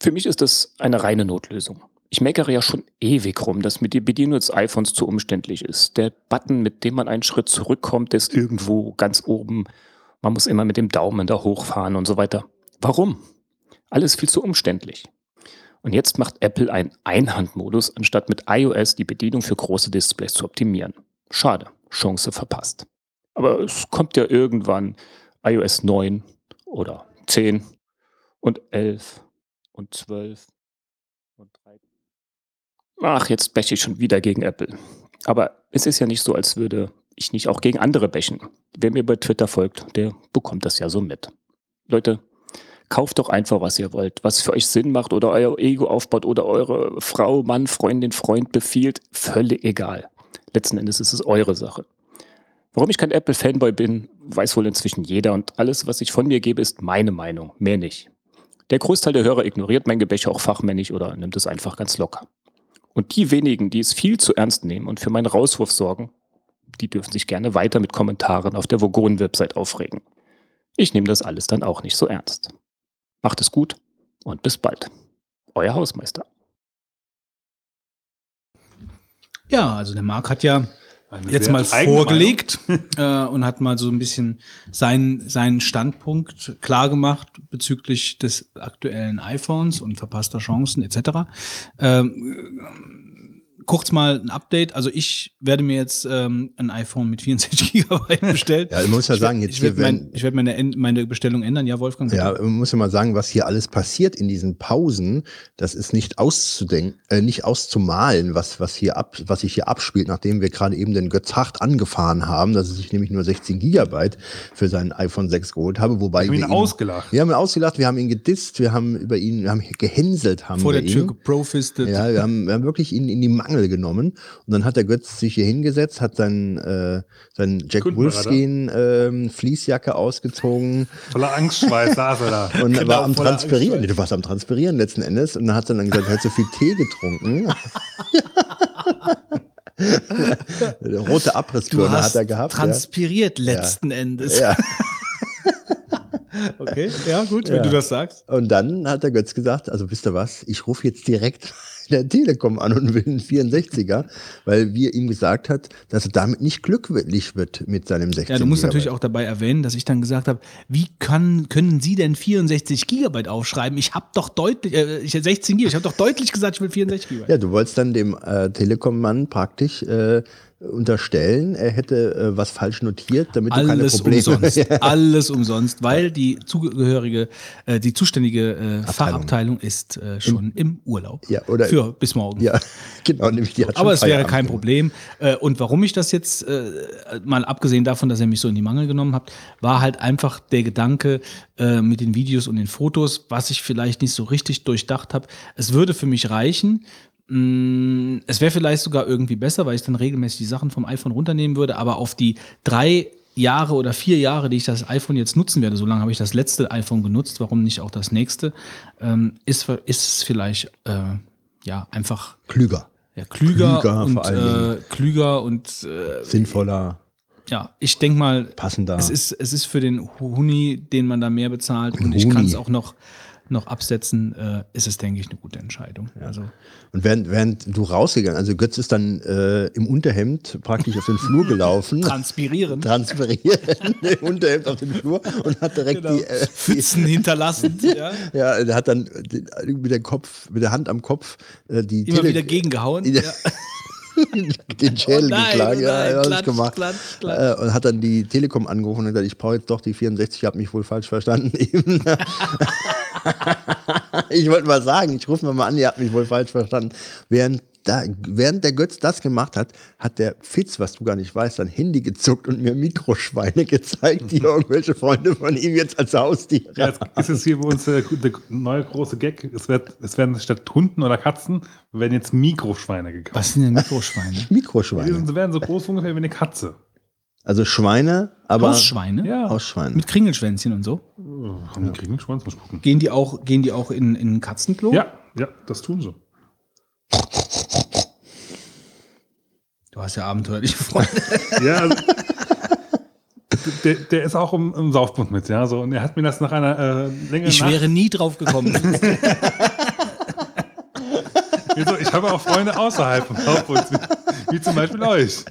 Für mich ist das eine reine Notlösung. Ich meckere ja schon ewig rum, dass mir die Bedienung des iPhones zu umständlich ist. Der Button, mit dem man einen Schritt zurückkommt, ist irgendwo ganz oben. Man muss immer mit dem Daumen da hochfahren und so weiter. Warum? Alles viel zu umständlich. Und jetzt macht Apple einen Einhandmodus, anstatt mit iOS die Bedienung für große Displays zu optimieren. Schade, Chance verpasst. Aber es kommt ja irgendwann iOS 9 oder 10 und 11 und 12 und 13. Ach, jetzt bäche ich schon wieder gegen Apple. Aber es ist ja nicht so, als würde ich nicht auch gegen andere bächen. Wer mir bei Twitter folgt, der bekommt das ja so mit. Leute, kauft doch einfach, was ihr wollt, was für euch Sinn macht oder euer Ego aufbaut oder eure Frau, Mann, Freundin, Freund befiehlt. Völlig egal. Letzten Endes ist es eure Sache. Warum ich kein Apple-Fanboy bin, weiß wohl inzwischen jeder und alles, was ich von mir gebe, ist meine Meinung, mehr nicht. Der Großteil der Hörer ignoriert mein Gebäche auch fachmännisch oder nimmt es einfach ganz locker. Und die wenigen, die es viel zu ernst nehmen und für meinen Rauswurf sorgen, die dürfen sich gerne weiter mit Kommentaren auf der Vogonen-Website aufregen. Ich nehme das alles dann auch nicht so ernst. Macht es gut und bis bald. Euer Hausmeister. Ja, also der Marc hat ja Eine jetzt mal vorgelegt *laughs* äh, und hat mal so ein bisschen seinen, seinen Standpunkt klar gemacht bezüglich des aktuellen iPhones und verpasster Chancen etc. Ähm, kurz mal ein Update. Also ich werde mir jetzt ähm, ein iPhone mit 64 *laughs* Gigabyte bestellen. Ja, ich muss ja Ich sagen, werd- jetzt ich werde mein, werd meine, meine Bestellung ändern. Ja, Wolfgang? bitte. Ja, man muss ja mal sagen, was hier alles passiert in diesen Pausen, das ist nicht auszudenken, äh, nicht auszumalen, was, was hier ab, was sich hier abspielt, nachdem wir gerade eben den Götz Hart angefahren haben, dass er sich nämlich nur 16 Gigabyte für sein iPhone 6 geholt habe, wobei Wir haben ihn wir ihn- ausgelacht. Wir haben ihn ausgelacht, wir haben ihn gedisst, wir haben über ihn, wir haben gehänselt, haben Vor wir der Tür ihn. geprofistet. Ja, wir haben, wir haben wirklich ihn in die Mangel genommen. Und dann hat der Götz sich hier hingesetzt, hat sein, äh, sein Jack Kundenberater. Wolfskin ähm, Fließjacke ausgezogen *laughs* Voller Angstschweiß saß er da. *laughs* und Genau, war am Transpirieren. Du warst am Transpirieren letzten Endes. Und dann hat er dann gesagt, er hat so viel Tee getrunken. *laughs* Rote hast hat er gehabt. ja. transpiriert letzten Endes. Ja. Okay, ja gut, wenn Ja. du das sagst. Und dann hat der Götz gesagt, also wisst ihr was, ich rufe jetzt direkt der Telekom an und will einen 64er, weil wir ihm gesagt hat, dass er damit nicht glücklich wird mit seinem 16 Ja, du musst Gigabyte. natürlich auch dabei erwähnen, dass ich dann gesagt habe, wie kann, können Sie denn 64 Gigabyte aufschreiben? Ich habe doch deutlich, äh, ich 16 Gigabyte, ich habe doch deutlich gesagt, ich will 64 Gigabyte. Ja, du wolltest dann dem äh, Telekom-Mann praktisch äh, unterstellen, er hätte äh, was falsch notiert, damit du keine Alles Probleme umsonst, *laughs* alles umsonst, weil die zugehörige, äh, die zuständige äh, Fachabteilung ist äh, schon im Urlaub. Ja, oder- Für bis morgen. Ja, *laughs* genau, nämlich die hat Aber es wäre kein. Problem. Äh, Und warum ich das jetzt, äh, mal abgesehen davon, dass er mich so in die Mangel genommen hat, war halt einfach der Gedanke mit den Videos und den Fotos, was ich vielleicht nicht so richtig durchdacht habe. Es würde für mich reichen. Mm, Es wäre vielleicht sogar irgendwie besser, weil ich dann regelmäßig die Sachen vom iPhone runternehmen würde, aber auf die drei Jahre oder vier Jahre, die ich das iPhone jetzt nutzen werde, so lange habe ich das letzte iPhone genutzt, warum nicht auch das nächste, ähm, ist, ist es vielleicht äh, ja einfach Klüger, ja, klüger, Klüger und vor allen äh, klüger und äh, sinnvoller, ja, ich denke mal, passender. es ist es ist für den Huni, den man da mehr bezahlt und ich kann es auch noch noch absetzen, äh, ist es denke ich eine gute Entscheidung. Also Und während, während du rausgegangen, also Götz ist dann äh, im Unterhemd praktisch auf den Flur *laughs* gelaufen, transpirieren, transferieren, *laughs* im Unterhemd auf den Flur und hat direkt genau. die, äh, Pfützen *laughs* hinterlassen, ja, ja, er hat dann den- mit der Kopf, mit der Hand am Kopf äh, die immer Tele- wieder gegengehauen. Ja. *laughs* Den Schädel Oh nein, geschlagen, ja, nein, ja, das klatsch, gemacht. klatsch, klatsch. Äh, und hat dann die Telekom angerufen und gesagt, ich brauche jetzt doch die 64, ich habe mich wohl falsch verstanden. *laughs* Eben. *laughs* ich wollte mal sagen, ich rufe mir mal an, ihr habt mich wohl falsch verstanden. Während, da, während der Götz das gemacht hat, hat der Fitz, was du gar nicht weißt, sein Handy gezuckt und mir Mikroschweine gezeigt, die irgendwelche Freunde von ihm jetzt als Haustiere Ja, jetzt ist es hier bei uns der, der neue große Gag. Es, wird, es werden statt Hunden oder Katzen werden jetzt Mikroschweine gekauft. Was sind denn Mikroschweine? *laughs* Die Mikroschweine. sind- werden so groß ungefähr wie eine Katze. Also Schweine, aber Hausschweine? Ja. Hausschweine. Mit Kringelschwänzchen und so? Haben die Schwanz? Muss gucken. Gehen die auch, gehen die auch in, in ein Katzenklo? Ja, ja, das tun sie. Du hast ja abenteuerliche Freunde. *laughs* Ja, also, der, der ist auch im, im Saufbund mit, ja. So, und er hat mir das nach einer äh, längeren Ich wäre nie drauf gekommen. *laughs* Wieso? Ich habe auch Freunde außerhalb vom Saufbund, wie, wie zum Beispiel euch.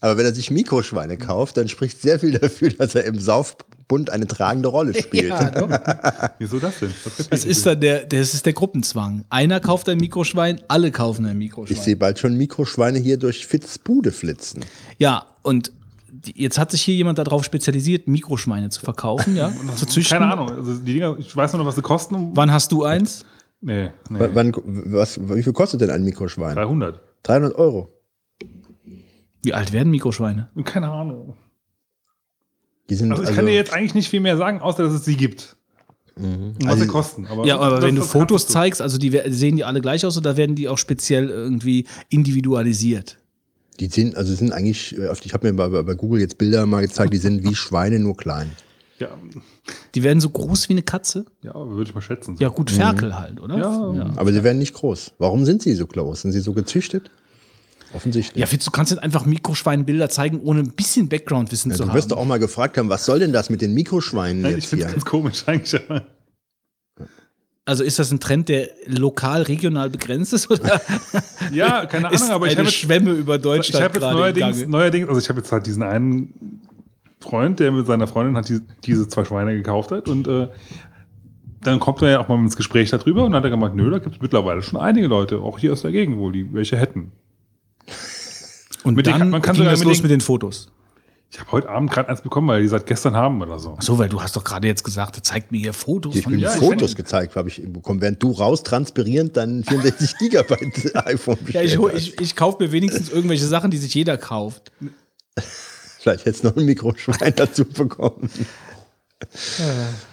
Aber wenn er sich Mikroschweine kauft, dann spricht sehr viel dafür, dass er im Saufbund eine tragende Rolle *laughs* spielt. ja, doch. *laughs* Wieso das denn? Das ist dann der, das ist der Gruppenzwang. Einer kauft ein Mikroschwein, alle kaufen ein Ich Mikroschwein. sehe bald schon Mikroschweine hier durch Fitz Bude flitzen. Ja, und jetzt hat sich hier jemand darauf spezialisiert, Mikroschweine zu verkaufen, ja, *laughs* zu züchten. Keine Ahnung. Also die Dinger, ich weiß nur noch, was sie kosten. Wann hast du eins? nee, W- nee. Wann, was, wie viel kostet denn ein Mikroschwein? 300. 300 Euro. Wie alt werden Mikroschweine? Keine Ahnung. Die sind Also ich also, kann dir jetzt eigentlich nicht viel mehr sagen, außer dass es sie gibt. Was Also- sie kosten. Aber Ja, aber das- wenn du das Fotos kannst du. zeigst, also die sehen die alle gleich aus oder werden die auch speziell irgendwie individualisiert? die sind, also sind eigentlich, äh, ich habe mir bei, bei Google jetzt Bilder mal gezeigt, die sind wie Schweine, nur klein. Ja, Die werden so groß wie eine Katze? ja würde ich mal schätzen. Ja, gut, Ferkel halt, oder? Ja. Aber sie werden nicht groß. Warum sind sie so groß? Sind sie so gezüchtet? Offensichtlich. Ja, Fitz, du kannst nicht einfach Mikroschweinbilder zeigen, ohne ein bisschen Background-Wissen Ja, zu du haben. wirst doch auch mal gefragt haben, was soll denn das mit den Mikroschweinen Nein, ich jetzt finde es hier? ganz komisch eigentlich. Also ist das ein Trend, der lokal, regional begrenzt ist? Oder *laughs* Ja, keine ist Ahnung, aber ich habe jetzt, Schwemme über ich Deutschland habe jetzt neuerdings, neuerdings, also ich habe jetzt halt diesen einen Freund, der mit seiner Freundin hat die, diese zwei Schweine gekauft hat und äh, dann kommt er ja auch mal ins Gespräch darüber und dann hat er gemeint, nö, da gibt es mittlerweile schon einige Leute, auch hier aus der Gegend wohl, die welche hätten. Und mit dann kann- man kann ging sogar das mit los den- mit den Fotos. Ich habe heute Abend gerade eins bekommen, weil die seit gestern haben oder so. Ach so, weil du hast doch gerade jetzt gesagt, zeigt mir hier Fotos Ich von bin Ja, ich Fotos find- gezeigt, habe ich bekommen, während du raus transparierend dann 64 *laughs* Gigabyte iPhone Ja, ich, bestellt hol- hast. ich, ich kaufe mir wenigstens irgendwelche Sachen, die sich jeder kauft. Vielleicht hättest du noch ein Mikroschwein *laughs* dazu bekommen.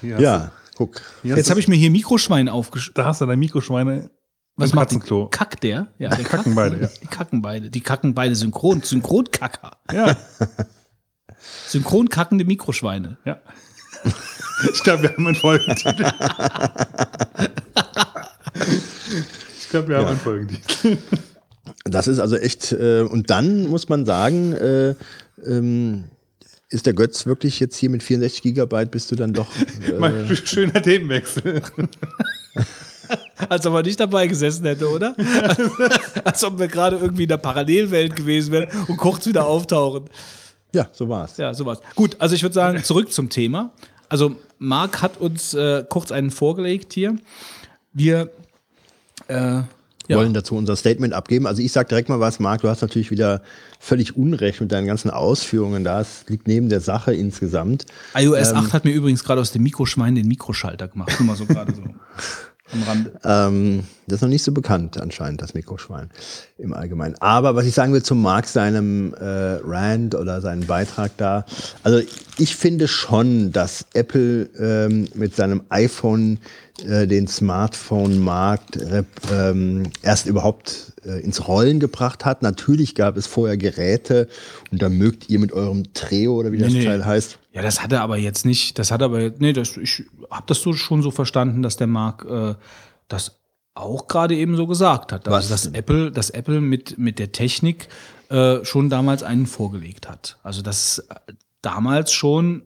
Hier hast Ja, guck. Jetzt habe ich mir hier Mikroschwein aufgeschrieben. Da hast du dein Mikroschweine Was im macht? Katzenklo. Kackt der? Ja, der kacken beide, ja. Die kacken beide. Die kacken beide synchron. Synchronkacker. Ja, *laughs* Synchron kackende Mikroschweine. ja. Ich glaube, wir haben einen Folgentitel. Ich glaube, wir haben einen Folgentitel. Das ist also echt, äh, und dann muss man sagen, äh, ähm, ist der Götz wirklich jetzt hier mit 64 Gigabyte, bist du dann doch. *laughs* Äh, Mal sch- schöner Themenwechsel. Als ob er nicht dabei gesessen hätte, oder? *laughs* Als ob wir gerade irgendwie in der Parallelwelt gewesen wären und kurz wieder auftauchen. ja, so war's. Ja, sowas. Gut, also ich würde sagen, zurück zum Thema. Also Marc hat uns äh, kurz einen vorgelegt hier. Wir äh, ja. wollen dazu unser Statement abgeben. Also ich sage direkt mal was, Marc, du hast natürlich wieder völlig Unrecht mit deinen ganzen Ausführungen. Das liegt neben der Sache insgesamt. iOS 8 hat mir übrigens gerade aus dem Mikroschwein den Mikroschalter gemacht. Nur mal so gerade so *laughs* am Rande. Ähm, das ist noch nicht so bekannt anscheinend, das Mikroschwein im Allgemeinen. Aber was ich sagen will zum Marc, seinem äh, Rant oder seinem Beitrag da, also ich finde schon, dass Apple ähm, mit seinem iPhone äh, den Smartphone-Markt ähm, erst überhaupt äh, ins Rollen gebracht hat. Natürlich gab es vorher Geräte und da mögt ihr mit eurem Treo oder wie das nee. Teil heißt, Ja, das hat er aber jetzt nicht. Das hat aber, nee, das, ich habe das so schon so verstanden, dass der Marc äh, das auch gerade eben so gesagt hat. Also, dass? Apple, dass Apple mit, mit der Technik äh, schon damals einen vorgelegt hat. Also, dass damals schon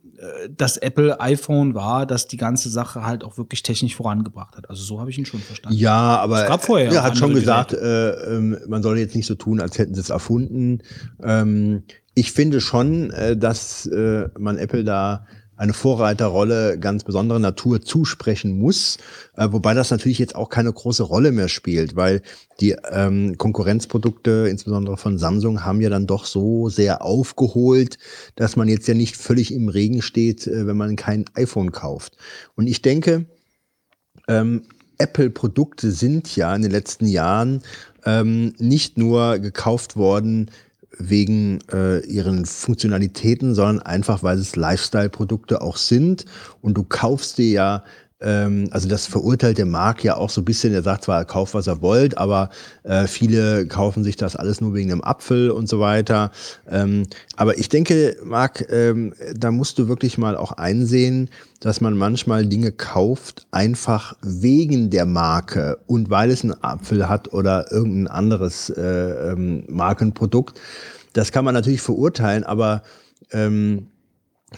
das Apple iPhone war, das die ganze Sache halt auch wirklich technisch vorangebracht hat. Also, so habe ich ihn schon verstanden. Ja, aber Es gab vorher er hat schon gesagt, äh, ähm, man soll jetzt nicht so tun, als hätten sie es erfunden. Ähm, ich finde schon, äh, dass äh, man Apple da eine Vorreiterrolle ganz besonderer Natur zusprechen muss, äh, wobei das natürlich jetzt auch keine große Rolle mehr spielt, weil die ähm, Konkurrenzprodukte, insbesondere von Samsung, haben ja dann doch so sehr aufgeholt, dass man jetzt ja nicht völlig im Regen steht, äh, wenn man kein iPhone kauft. Und ich denke, ähm, Apple-Produkte sind ja in den letzten Jahren ähm, nicht nur gekauft worden wegen äh, ihren Funktionalitäten, sondern einfach, weil es Lifestyle-Produkte auch sind. Und du kaufst dir ja, also das verurteilt der Markt ja auch so ein bisschen, er sagt zwar, kauft, was er wollt, aber äh, viele kaufen sich das alles nur wegen dem Apfel und so weiter. Ähm, aber ich denke, Marc, ähm, da musst du wirklich mal auch einsehen, dass man manchmal Dinge kauft, einfach wegen der Marke und weil es einen Apfel hat oder irgendein anderes äh, ähm, Markenprodukt. Das kann man natürlich verurteilen, aber ähm,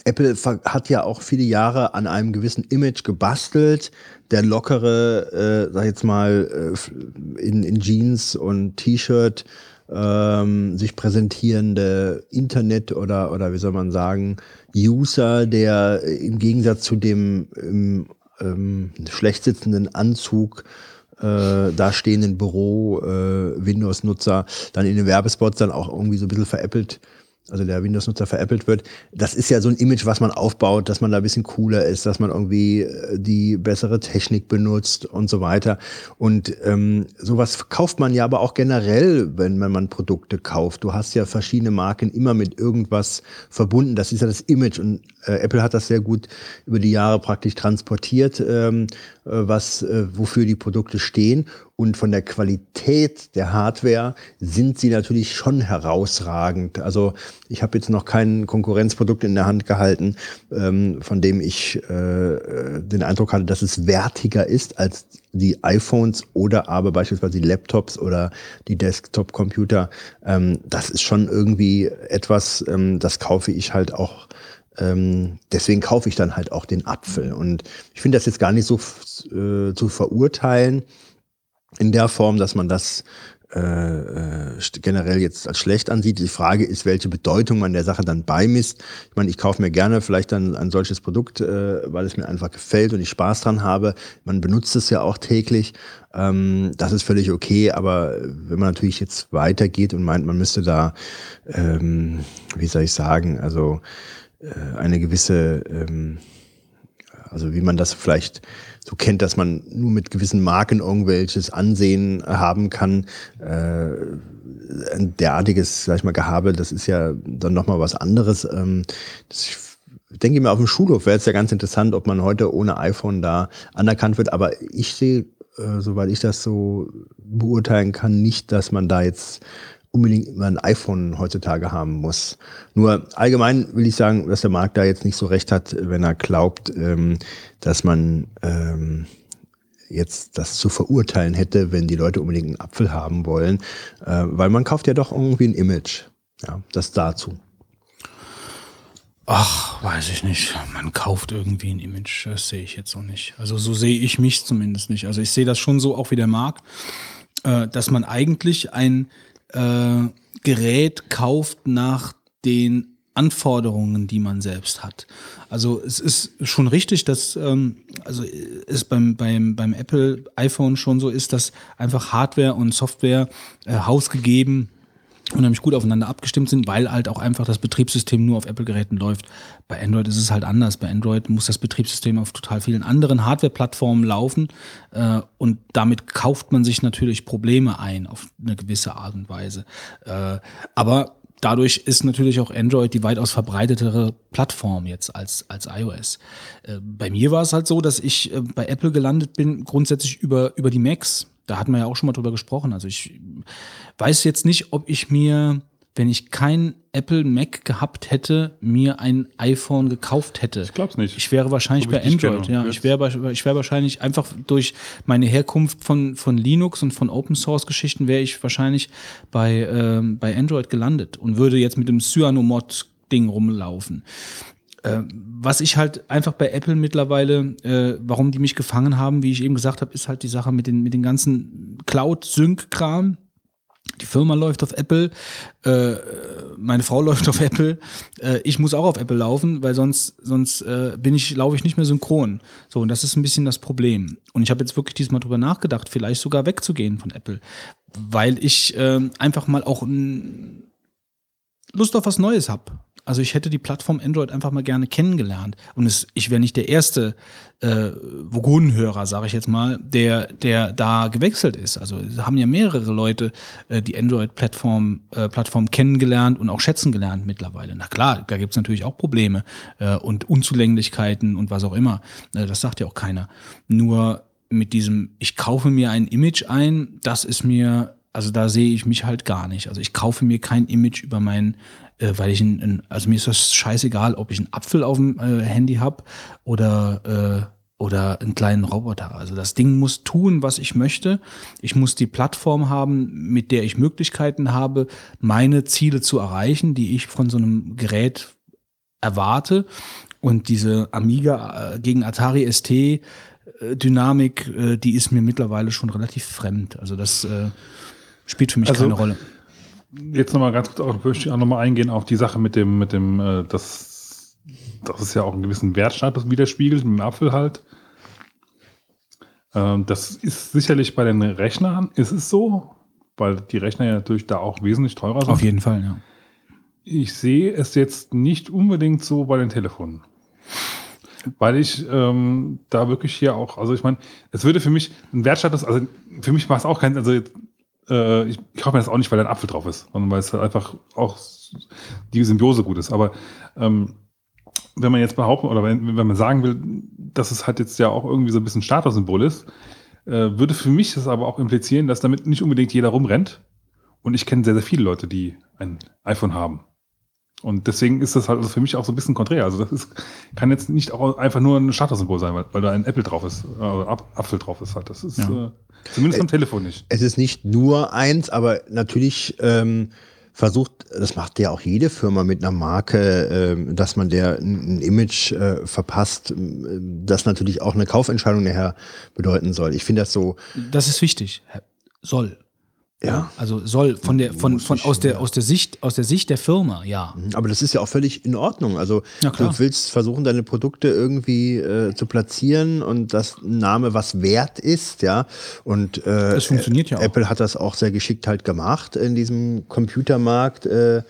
Apple hat ja auch viele Jahre an einem gewissen Image gebastelt. Der lockere, äh, sag ich jetzt mal, äh, in, in Jeans und T-Shirt ähm, sich präsentierende Internet oder, oder wie soll man sagen, User, der im Gegensatz zu dem ähm, ähm, schlecht sitzenden Anzug äh, dastehenden Büro äh, Windows-Nutzer dann in den Werbespots dann auch irgendwie so ein bisschen veräppelt also der Windows-Nutzer veräppelt wird. Das ist ja so ein Image, was man aufbaut, dass man da ein bisschen cooler ist, dass man irgendwie äh, die bessere Technik benutzt und so weiter. Und ähm, sowas kauft man ja aber auch generell, wenn man, man Produkte kauft. Du hast ja verschiedene Marken immer mit irgendwas verbunden. Das ist ja das Image und äh, Apple hat das sehr gut über die Jahre praktisch transportiert, ähm, äh, was, äh, wofür die Produkte stehen. Und von der Qualität der Hardware sind sie natürlich schon herausragend. Also ich habe jetzt noch kein Konkurrenzprodukt in der Hand gehalten, ähm, von dem ich äh, den Eindruck hatte, dass es wertiger ist als die iPhones oder aber beispielsweise die Laptops oder die Desktop-Computer. Ähm, das ist schon irgendwie etwas, ähm, das kaufe ich halt auch ähm, deswegen kaufe ich dann halt auch den Apfel. Und ich finde das jetzt gar nicht so äh, zu verurteilen in der Form, dass man das äh, äh generell jetzt als schlecht ansieht. Die Frage ist, welche Bedeutung man der Sache dann beimisst. Ich meine, ich kaufe mir gerne vielleicht dann ein solches Produkt, äh, weil es mir einfach gefällt und ich Spaß dran habe. Man benutzt es ja auch täglich. Ähm, das ist völlig okay, aber wenn man natürlich jetzt weitergeht und meint, man müsste da, ähm, wie soll ich sagen, also äh, eine gewisse, ähm, also wie man das vielleicht so kennt, dass man nur mit gewissen Marken irgendwelches Ansehen haben kann. Äh, ein derartiges, sag ich mal, Gehabe, das ist ja dann nochmal was anderes. Ähm, ich denke mir, auf dem Schulhof wäre es ja ganz interessant, ob man heute ohne iPhone da anerkannt wird. Aber ich sehe, äh, soweit ich das so beurteilen kann, nicht, dass man da jetzt unbedingt immer ein iPhone heutzutage haben muss. Nur allgemein will ich sagen, dass der Markt da jetzt nicht so recht hat, wenn er glaubt, ähm, dass man ähm, jetzt das zu verurteilen hätte, wenn die Leute unbedingt einen Apfel haben wollen, äh, weil man kauft ja doch irgendwie ein Image. Ja, das dazu. Ach, weiß ich nicht. Man kauft irgendwie ein Image. Das sehe ich jetzt so nicht. Also so sehe ich mich zumindest nicht. Also ich sehe das schon so auch wie der Markt, äh, dass man eigentlich ein äh, Gerät kauft nach den Anforderungen, die man selbst hat. Also es ist schon richtig, dass ähm, also es beim, beim, beim Apple iPhone schon so ist, dass einfach Hardware und Software äh, hausgegeben unheimlich gut aufeinander abgestimmt sind, weil halt auch einfach das Betriebssystem nur auf Apple-Geräten läuft. Bei Android ist es halt anders. Bei Android muss das Betriebssystem auf total vielen anderen Hardware-Plattformen laufen äh, und damit kauft man sich natürlich Probleme ein auf eine gewisse Art und Weise. Äh, aber dadurch ist natürlich auch Android die weitaus verbreitetere Plattform jetzt als, als iOS. Äh, bei mir war es halt so, dass ich äh, bei Apple gelandet bin, grundsätzlich über, über die Macs da hatten wir ja auch schon mal drüber gesprochen. Also ich weiß jetzt nicht, ob ich mir, wenn ich kein Apple Mac gehabt hätte, mir ein iPhone gekauft hätte. Ich glaube es nicht. Ich wäre wahrscheinlich bei Android. Ja, ich wäre ich wäre wahrscheinlich einfach durch meine Herkunft von von Linux und von Open Source Geschichten wäre ich wahrscheinlich bei ähm, bei Android gelandet und würde jetzt mit dem Cyanomod Ding rumlaufen. Äh, was ich halt einfach bei Apple mittlerweile, äh, warum die mich gefangen haben, wie ich eben gesagt habe, ist halt die Sache mit den, mit den ganzen Cloud-Sync-Kram. Die Firma läuft auf Apple, äh, meine Frau *laughs* läuft auf Apple, äh, ich muss auch auf Apple laufen, weil sonst, sonst äh, bin ich, laufe ich nicht mehr synchron. So, und das ist ein bisschen das Problem. Und ich habe jetzt wirklich diesmal drüber nachgedacht, vielleicht sogar wegzugehen von Apple, weil ich äh, einfach mal auch Lust auf was Neues habe. Also ich hätte die Plattform Android einfach mal gerne kennengelernt. Und es, ich wäre nicht der erste äh, Vogonenhörer, sage ich jetzt mal, der, der da gewechselt ist. Also es haben ja mehrere Leute äh, die Android-Plattform äh, Plattform kennengelernt und auch schätzen gelernt mittlerweile. Na klar, da gibt's natürlich auch Probleme äh, und Unzulänglichkeiten und was auch immer. Äh, das sagt ja auch keiner. Nur mit diesem, ich kaufe mir ein Image ein, das ist mir also da sehe ich mich halt gar nicht. Also ich kaufe mir kein Image über mein äh, weil ich ein, ein, also mir ist das scheißegal, ob ich einen Apfel auf dem äh, Handy habe oder äh, oder einen kleinen Roboter. Also das Ding muss tun, was ich möchte. Ich muss die Plattform haben, mit der ich Möglichkeiten habe, meine Ziele zu erreichen, die ich von so einem Gerät erwarte. Und diese Amiga äh, gegen Atari ST äh, Dynamik, äh, die ist mir mittlerweile schon relativ fremd. Also das spielt für mich also, keine Rolle jetzt nochmal ganz kurz auch, möchte ich auch nochmal eingehen auf die Sache mit dem, mit dem, äh, das, das ist ja auch einen gewissen Wertstatus widerspiegelt, mit dem Apfel halt. Ähm, das ist sicherlich bei den Rechnern, ist es so, weil die Rechner ja natürlich da auch wesentlich teurer sind. Auf jeden Fall, ja. Ich sehe es jetzt nicht unbedingt so bei den Telefonen. Weil ich ähm, da wirklich hier auch, also ich meine, es würde für mich ein Wertstatus, also für mich macht es auch keinen, also äh, ich, ich kaufe mir das auch nicht, weil da ein Apfel drauf ist, sondern weil es halt einfach auch die Symbiose gut ist. Aber ähm, wenn man jetzt behaupten oder wenn, wenn man sagen will, dass es halt jetzt ja auch irgendwie so ein bisschen Statussymbol ist, äh, würde für mich das aber auch implizieren, dass damit nicht unbedingt jeder rumrennt. Und ich kenne sehr, sehr viele Leute, die ein iPhone haben. Und deswegen ist das halt also für mich auch so ein bisschen konträr. Also das ist, kann jetzt nicht auch einfach nur ein Statussymbol sein, weil, weil da ein Apple drauf ist, äh, Ap- Apfel drauf ist halt. Das ist Ja. äh, zumindest am Telefon nicht. Es ist nicht nur eins, aber natürlich ähm, versucht, das macht ja auch jede Firma mit einer Marke, ähm, dass man der ein Image äh, verpasst, das natürlich auch eine Kaufentscheidung nachher bedeuten soll. Ich finde das so, Das ist wichtig. Soll. Ja. Also soll von der von, von aus der aus der Sicht aus der Sicht der Firma, ja. Aber das ist ja auch völlig in Ordnung. Also du willst versuchen, deine Produkte irgendwie äh, zu platzieren und das ein Name was wert ist, ja. Und äh, Das funktioniert ja auch. Apple hat das auch sehr geschickt halt gemacht in diesem Computermarkt äh,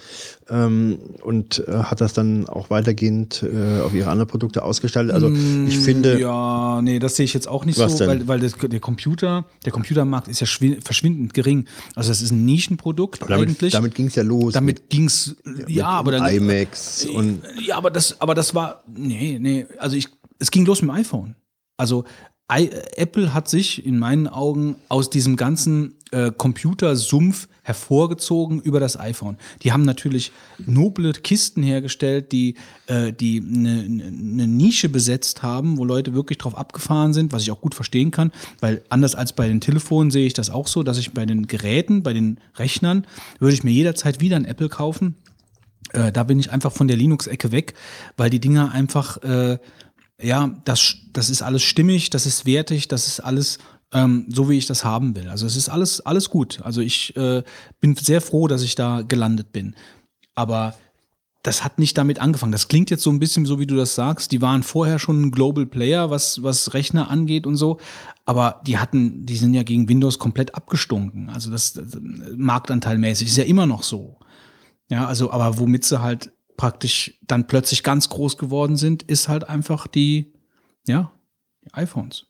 ähm, und äh, hat das dann auch weitergehend äh, auf ihre anderen Produkte ausgestaltet. Also ich finde, Mm, Ja, nee, das sehe ich jetzt auch nicht so, denn? weil, weil das, der Computer, der Computermarkt ist ja schwi- verschwindend gering. Also das ist ein Nischenprodukt damit, eigentlich. damit ging es ja los. Damit ging's ja, aber dann IMAX und ja, aber das, aber das war nee, nee. Also ich, es ging los mit dem iPhone. Also I, Apple hat sich in meinen Augen aus diesem ganzen äh, Computersumpf hervorgezogen über das iPhone. Die haben natürlich noble Kisten hergestellt, die äh, die eine ne Nische besetzt haben, wo Leute wirklich drauf abgefahren sind, was ich auch gut verstehen kann, weil anders als bei den Telefonen sehe ich das auch so, dass ich bei den Geräten, bei den Rechnern würde ich mir jederzeit wieder ein Apple kaufen. Äh, da bin ich einfach von der Linux-Ecke weg, weil die Dinger einfach, äh, ja, das, das ist alles stimmig, das ist wertig, das ist alles ähm, so, wie ich das haben will. Also es ist alles, alles gut. Also ich äh, bin sehr froh, dass ich da gelandet bin. Aber das hat nicht damit angefangen. Das klingt jetzt so ein bisschen so, wie du das sagst. Die waren vorher schon ein Global Player, was, was Rechner angeht und so. Aber die hatten, die sind ja gegen Windows komplett abgestunken. Also das, das marktanteilmäßig ist ja immer noch so. Ja, also, aber womit sie halt praktisch dann plötzlich ganz groß geworden sind, ist halt einfach die, ja, die iPhones.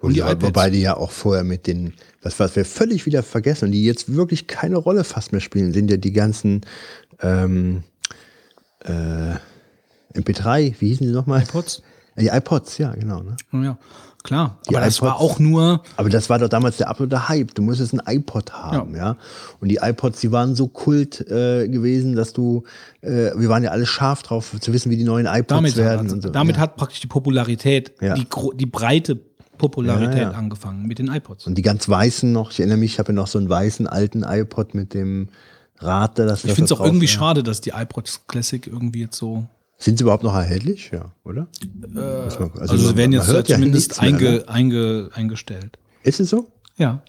Und die ja, iPads. wobei die ja auch vorher mit den, was, was wir völlig wieder vergessen und die jetzt wirklich keine Rolle fast mehr spielen, sind ja die ganzen ähm, äh, MP3, wie hießen die nochmal? iPods? Die iPods, ja, genau. Ne? Ja, klar. Die aber das iPods- war auch nur, Aber das war doch damals der absolute Hype. Du musstest ein iPod haben, ja. Und die iPods, die waren so kult äh, gewesen, dass du, äh, wir waren ja alle scharf drauf, zu wissen, wie die neuen iPods damit, werden hat, und so. damit ja. hat praktisch die Popularität, Ja. die, die breite Popularität Ja, ja. angefangen mit den iPods. Und die ganz weißen noch, ich erinnere mich, ich habe ja noch so einen weißen alten iPod mit dem Rad, da das ich finde es auch irgendwie war. schade, dass die iPods Classic irgendwie jetzt so. Sind sie überhaupt noch erhältlich? Ja, oder? Muss man- Also, sie man- werden jetzt hört ja zumindest nichts mehr, einge, ne? einge, eingestellt. Ist es so? Ja.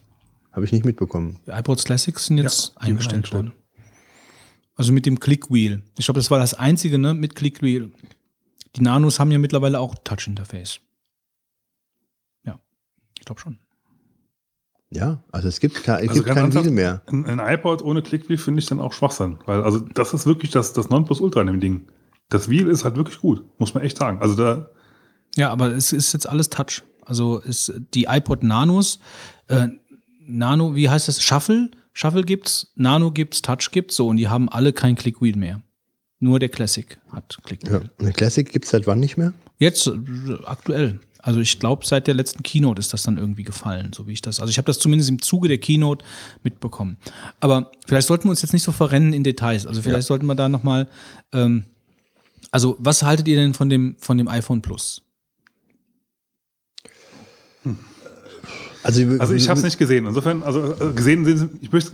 Habe ich nicht mitbekommen. Die iPods Classics sind jetzt eingestellt. worden. Also mit dem Clickwheel. Ich glaube, das war das einzige, ne, mit Clickwheel. Die Nanos haben ja mittlerweile auch Touch-Interface. Ja, ich glaube schon. Ja, also es gibt, kein, es Also gibt kein ernsthaft, Wheel mehr. Ein, ein iPod ohne Clickwheel finde ich dann auch Schwachsinn. Weil, also, das ist wirklich das, das Nonplusultra in dem Ding. Das Wheel ist halt wirklich gut, muss man echt sagen. Also, da, Ja, aber es ist jetzt alles Touch. Also ist die iPod Nanos, äh, Nano, wie heißt das? Shuffle? Shuffle gibt's, Nano gibt's, Touch gibt's, so und die haben alle kein Clickwheel mehr. Nur der Classic hat Ja. Clickwheel. Eine Classic gibt es seit wann nicht mehr? Jetzt äh, aktuell. Also ich glaube, seit der letzten Keynote ist das dann irgendwie gefallen, so wie ich das. Also ich habe das zumindest im Zuge der Keynote mitbekommen. Aber vielleicht sollten wir uns jetzt nicht so verrennen in Details. Also vielleicht sollten wir da noch mal. Ähm, also was haltet ihr denn von dem von dem iPhone Plus? Also, also ich habe es nicht gesehen. Insofern, also äh, gesehen, ich möchte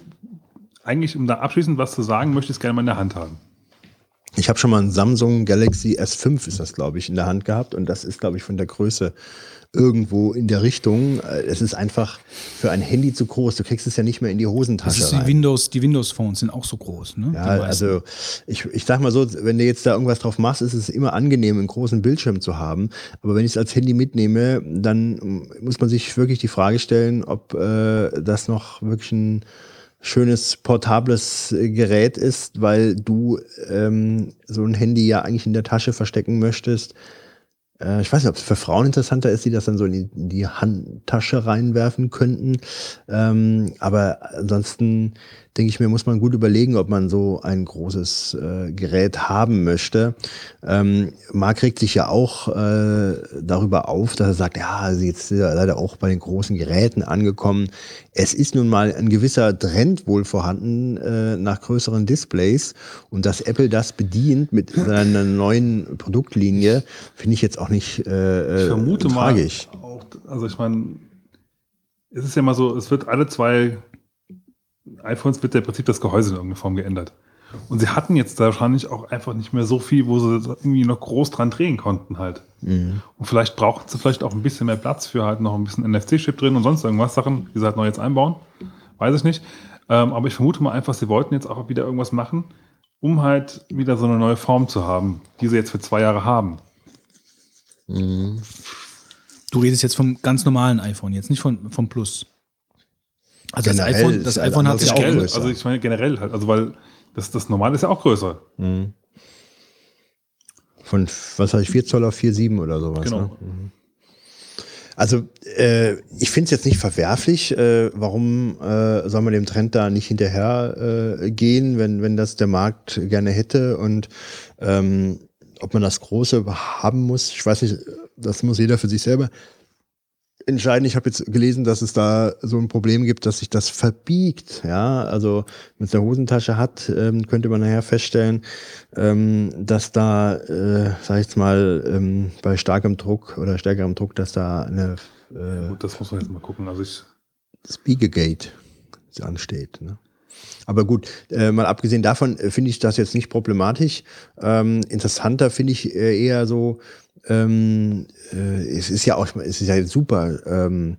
eigentlich, um da abschließend was zu sagen, möchte ich es gerne mal in der Hand haben. Ich habe schon mal einen Samsung Galaxy S5 ist das, glaube ich, in der Hand gehabt und das ist, glaube ich, von der Größe irgendwo in der Richtung. Äh, Es ist einfach für ein Handy zu groß. Du kriegst es ja nicht mehr in die Das Hosentasche ist die rein. Windows, die Windows Phones sind auch so groß, ne? Ja, also ich, ich sag mal so, wenn du jetzt da irgendwas drauf machst, ist es immer angenehm, einen großen Bildschirm zu haben. Aber wenn ich es als Handy mitnehme, dann muss man sich wirklich die Frage stellen, ob äh, das noch wirklich ein schönes portables äh, Gerät ist, weil du ähm, so ein Handy ja eigentlich in der Tasche verstecken möchtest. Äh, ich weiß nicht, ob es für Frauen interessanter ist, die das dann so in die, in die Handtasche reinwerfen könnten. Ähm, aber ansonsten denke ich mir, muss man gut überlegen, ob man so ein großes äh, Gerät haben möchte. Ähm, Marc regt sich ja auch äh, darüber auf, dass er sagt, ja, jetzt ist er leider auch bei den großen Geräten angekommen. Es ist nun mal ein gewisser Trend wohl vorhanden äh, nach größeren Displays und dass Apple das bedient mit seiner neuen Produktlinie, finde ich jetzt auch nicht äh, Ich vermute tragisch. mal, auch, also ich meine, es ist ja mal so, es wird alle zwei iPhones wird ja im Prinzip das Gehäuse in irgendeiner Form geändert. Und sie hatten jetzt da wahrscheinlich auch einfach nicht mehr so viel, wo sie irgendwie noch groß dran drehen konnten halt. Mhm. Und vielleicht brauchen sie vielleicht auch ein bisschen mehr Platz für halt noch ein bisschen NFC-Chip drin und sonst irgendwas Sachen, die sie halt noch jetzt einbauen. Weiß ich nicht. Ähm, aber ich vermute mal einfach, sie wollten jetzt auch wieder irgendwas machen, um halt wieder so eine neue Form zu haben, die sie jetzt für zwei Jahre haben. Mhm. Du redest jetzt vom ganz normalen iPhone, jetzt nicht von, vom Plus. Also das Generell iPhone, ist das iPhone hat sich auch auch Generell, größer. also ich meine generell halt, also weil das, das normale ist ja auch größer. Mhm. Von, was habe ich, 4 Zoll auf 4,7 oder sowas. Genau. Ne? Mhm. Also äh, ich finde es jetzt nicht verwerflich. Äh, warum äh, soll man dem Trend da nicht hinterher äh, gehen, wenn, wenn das der Markt gerne hätte und ähm, ob man das Große haben muss, ich weiß nicht, das muss jeder für sich selber entscheiden. Ich habe jetzt gelesen, dass es da so ein Problem gibt, dass sich das verbiegt. Ja, also mit der Hosentasche hat, ähm, könnte man nachher feststellen, ähm, dass da, äh, sag ich jetzt mal, ähm, bei starkem Druck oder stärkerem Druck, dass da eine äh, Gut, das muss man jetzt mal gucken. Also ich, Spiegegate ansteht. Ne? Aber gut, äh, mal abgesehen davon äh, finde ich das jetzt nicht problematisch. Ähm, interessanter finde ich äh, eher so, ähm, äh, es ist ja auch, es ist ja super ähm,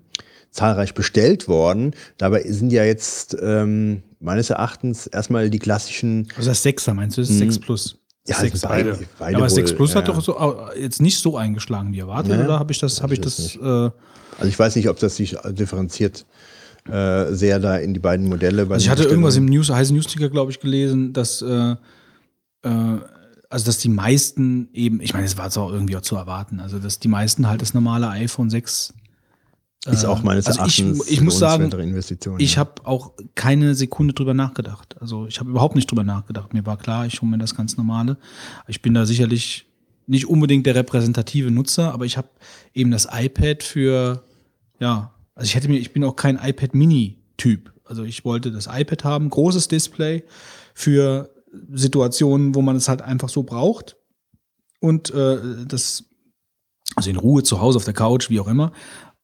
zahlreich bestellt worden. Dabei sind ja jetzt ähm, meines Erachtens erstmal die klassischen Also das 6er meinst du, das ist Mhm. 6 Plus. ja, Sechs- also beide, beide Ja, aber das 6 wohl, Plus hat ja. doch so jetzt nicht so eingeschlagen wie erwartet, Nee, oder habe ich das, habe ich das, äh, Also ich weiß nicht, ob das sich differenziert äh, sehr da in die beiden Modelle. Also ich hatte irgendwas im News, heißen Newsticker, glaube ich, gelesen, dass äh, äh, also dass die meisten eben, ich meine, es war auch irgendwie auch zu erwarten, also dass die meisten halt das normale iPhone 6 ist auch meines also ich, Erachtens ich muss sagen, ich ja. habe auch keine Sekunde drüber nachgedacht. Also ich habe überhaupt nicht drüber nachgedacht. Mir war klar, ich hole mir das ganz normale. Ich bin da sicherlich nicht unbedingt der repräsentative Nutzer, aber ich habe eben das iPad für, ja, also ich hätte mir, ich bin auch kein iPad Mini-Typ. Also ich wollte das iPad haben, großes Display für Situationen, wo man es halt einfach so braucht. Und äh, das, also in Ruhe zu Hause auf der Couch, wie auch immer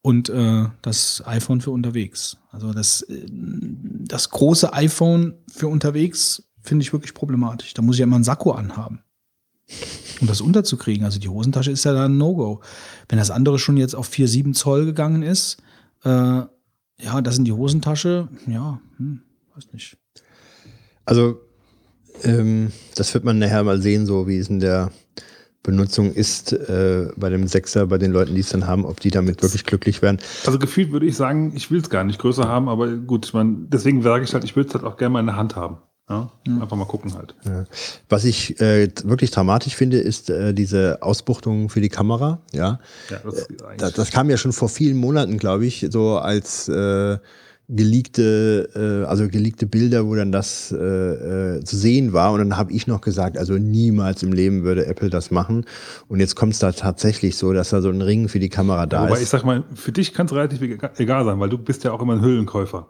und äh, das iPhone für unterwegs. Also das, äh, das große iPhone für unterwegs finde ich wirklich problematisch. Da muss ich ja immer einen Sakko anhaben, um das unterzukriegen. Also die Hosentasche ist ja da ein No-Go. Wenn das andere schon jetzt auf 4,7 Zoll gegangen ist, äh, ja, das in die Hosentasche, ja, hm, weiß nicht. Also, ähm, das wird man nachher mal sehen, so wie es in der Benutzung ist äh, bei dem Sechser, bei den Leuten, die es dann haben, ob die damit wirklich glücklich werden. also gefühlt würde ich sagen, ich will es gar nicht größer haben, aber gut, ich meine, deswegen sage ich halt, ich würde es halt auch gerne mal in der Hand haben. Ja? Einfach mal gucken halt. Ja. Was ich äh, wirklich dramatisch finde, ist äh, diese Ausbuchtung für die Kamera. Ja, Ja, das ist eigentlich das, das kam ja schon vor vielen Monaten, glaube ich, so als äh, geleakte, äh, also geleakte Bilder, wo dann das äh, äh, zu sehen war. Und dann habe ich noch gesagt, also niemals im Leben würde Apple das machen. Und jetzt kommt es da tatsächlich so, dass da so ein Ring für die Kamera da Wobei ich ist. sag mal, für dich kann es relativ ega- egal sein, weil du bist ja auch immer ein Hüllenkäufer.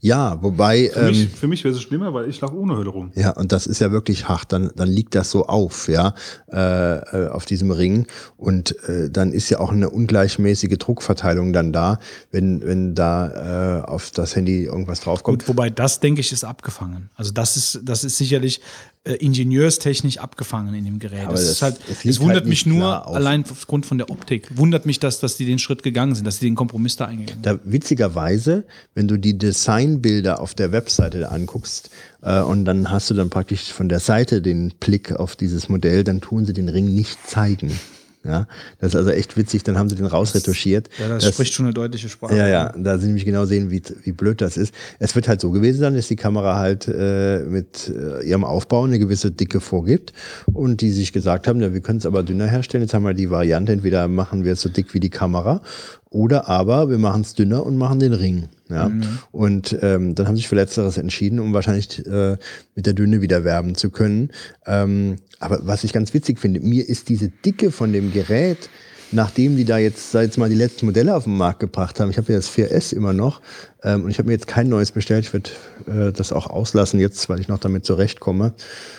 Ja, wobei. Für mich, Ähm, für mich wäre es schlimmer, weil ich laufe ohne Hülle rum. ja, und das ist ja wirklich hart. Dann, dann liegt das so auf, ja, äh, äh, auf diesem Ring. Und äh, dann ist ja auch eine ungleichmäßige Druckverteilung dann da, wenn, wenn da äh, auf das Handy irgendwas draufkommt. Gut, wobei das, denke ich, ist abgefangen. Also das ist, das ist sicherlich äh, ingenieurstechnisch abgefangen in dem Gerät. Aber das das- ist halt, es es, wundert halt mich nur allein aufgrund von der Optik. Wundert mich, dass, dass die den Schritt gegangen sind, dass die den Kompromiss da eingegangen sind. Da witzigerweise, wenn du die Designbilder auf der Webseite anguckst äh, und dann hast du dann praktisch von der Seite den Blick auf dieses Modell, dann tun sie den Ring nicht zeigen. Ja, das ist also echt witzig. Dann haben sie den rausretuschiert. Ja, das, Das- spricht schon eine deutliche Sprache. Ja, ja, da sie nämlich genau sehen, wie, wie blöd das ist. Es wird halt so gewesen sein, dass die Kamera halt äh, mit äh, ihrem Aufbau eine gewisse Dicke vorgibt und die sich gesagt haben, ja, wir können es aber dünner herstellen. Jetzt haben wir die Variante, entweder machen wir es so dick wie die Kamera oder aber wir machen es dünner und machen den Ring. Ja? Und ähm, dann haben sie sich für Letzteres entschieden, um wahrscheinlich äh, mit der Dünne wieder werben zu können. Ähm, aber was ich ganz witzig finde, mir ist diese Dicke von dem Gerät, nachdem die da jetzt, sag jetzt mal, die letzten Modelle auf den Markt gebracht haben, ich habe ja das 4S immer noch ähm, und ich habe mir jetzt kein neues bestellt, ich werde äh, das auch auslassen jetzt, weil ich noch damit zurechtkomme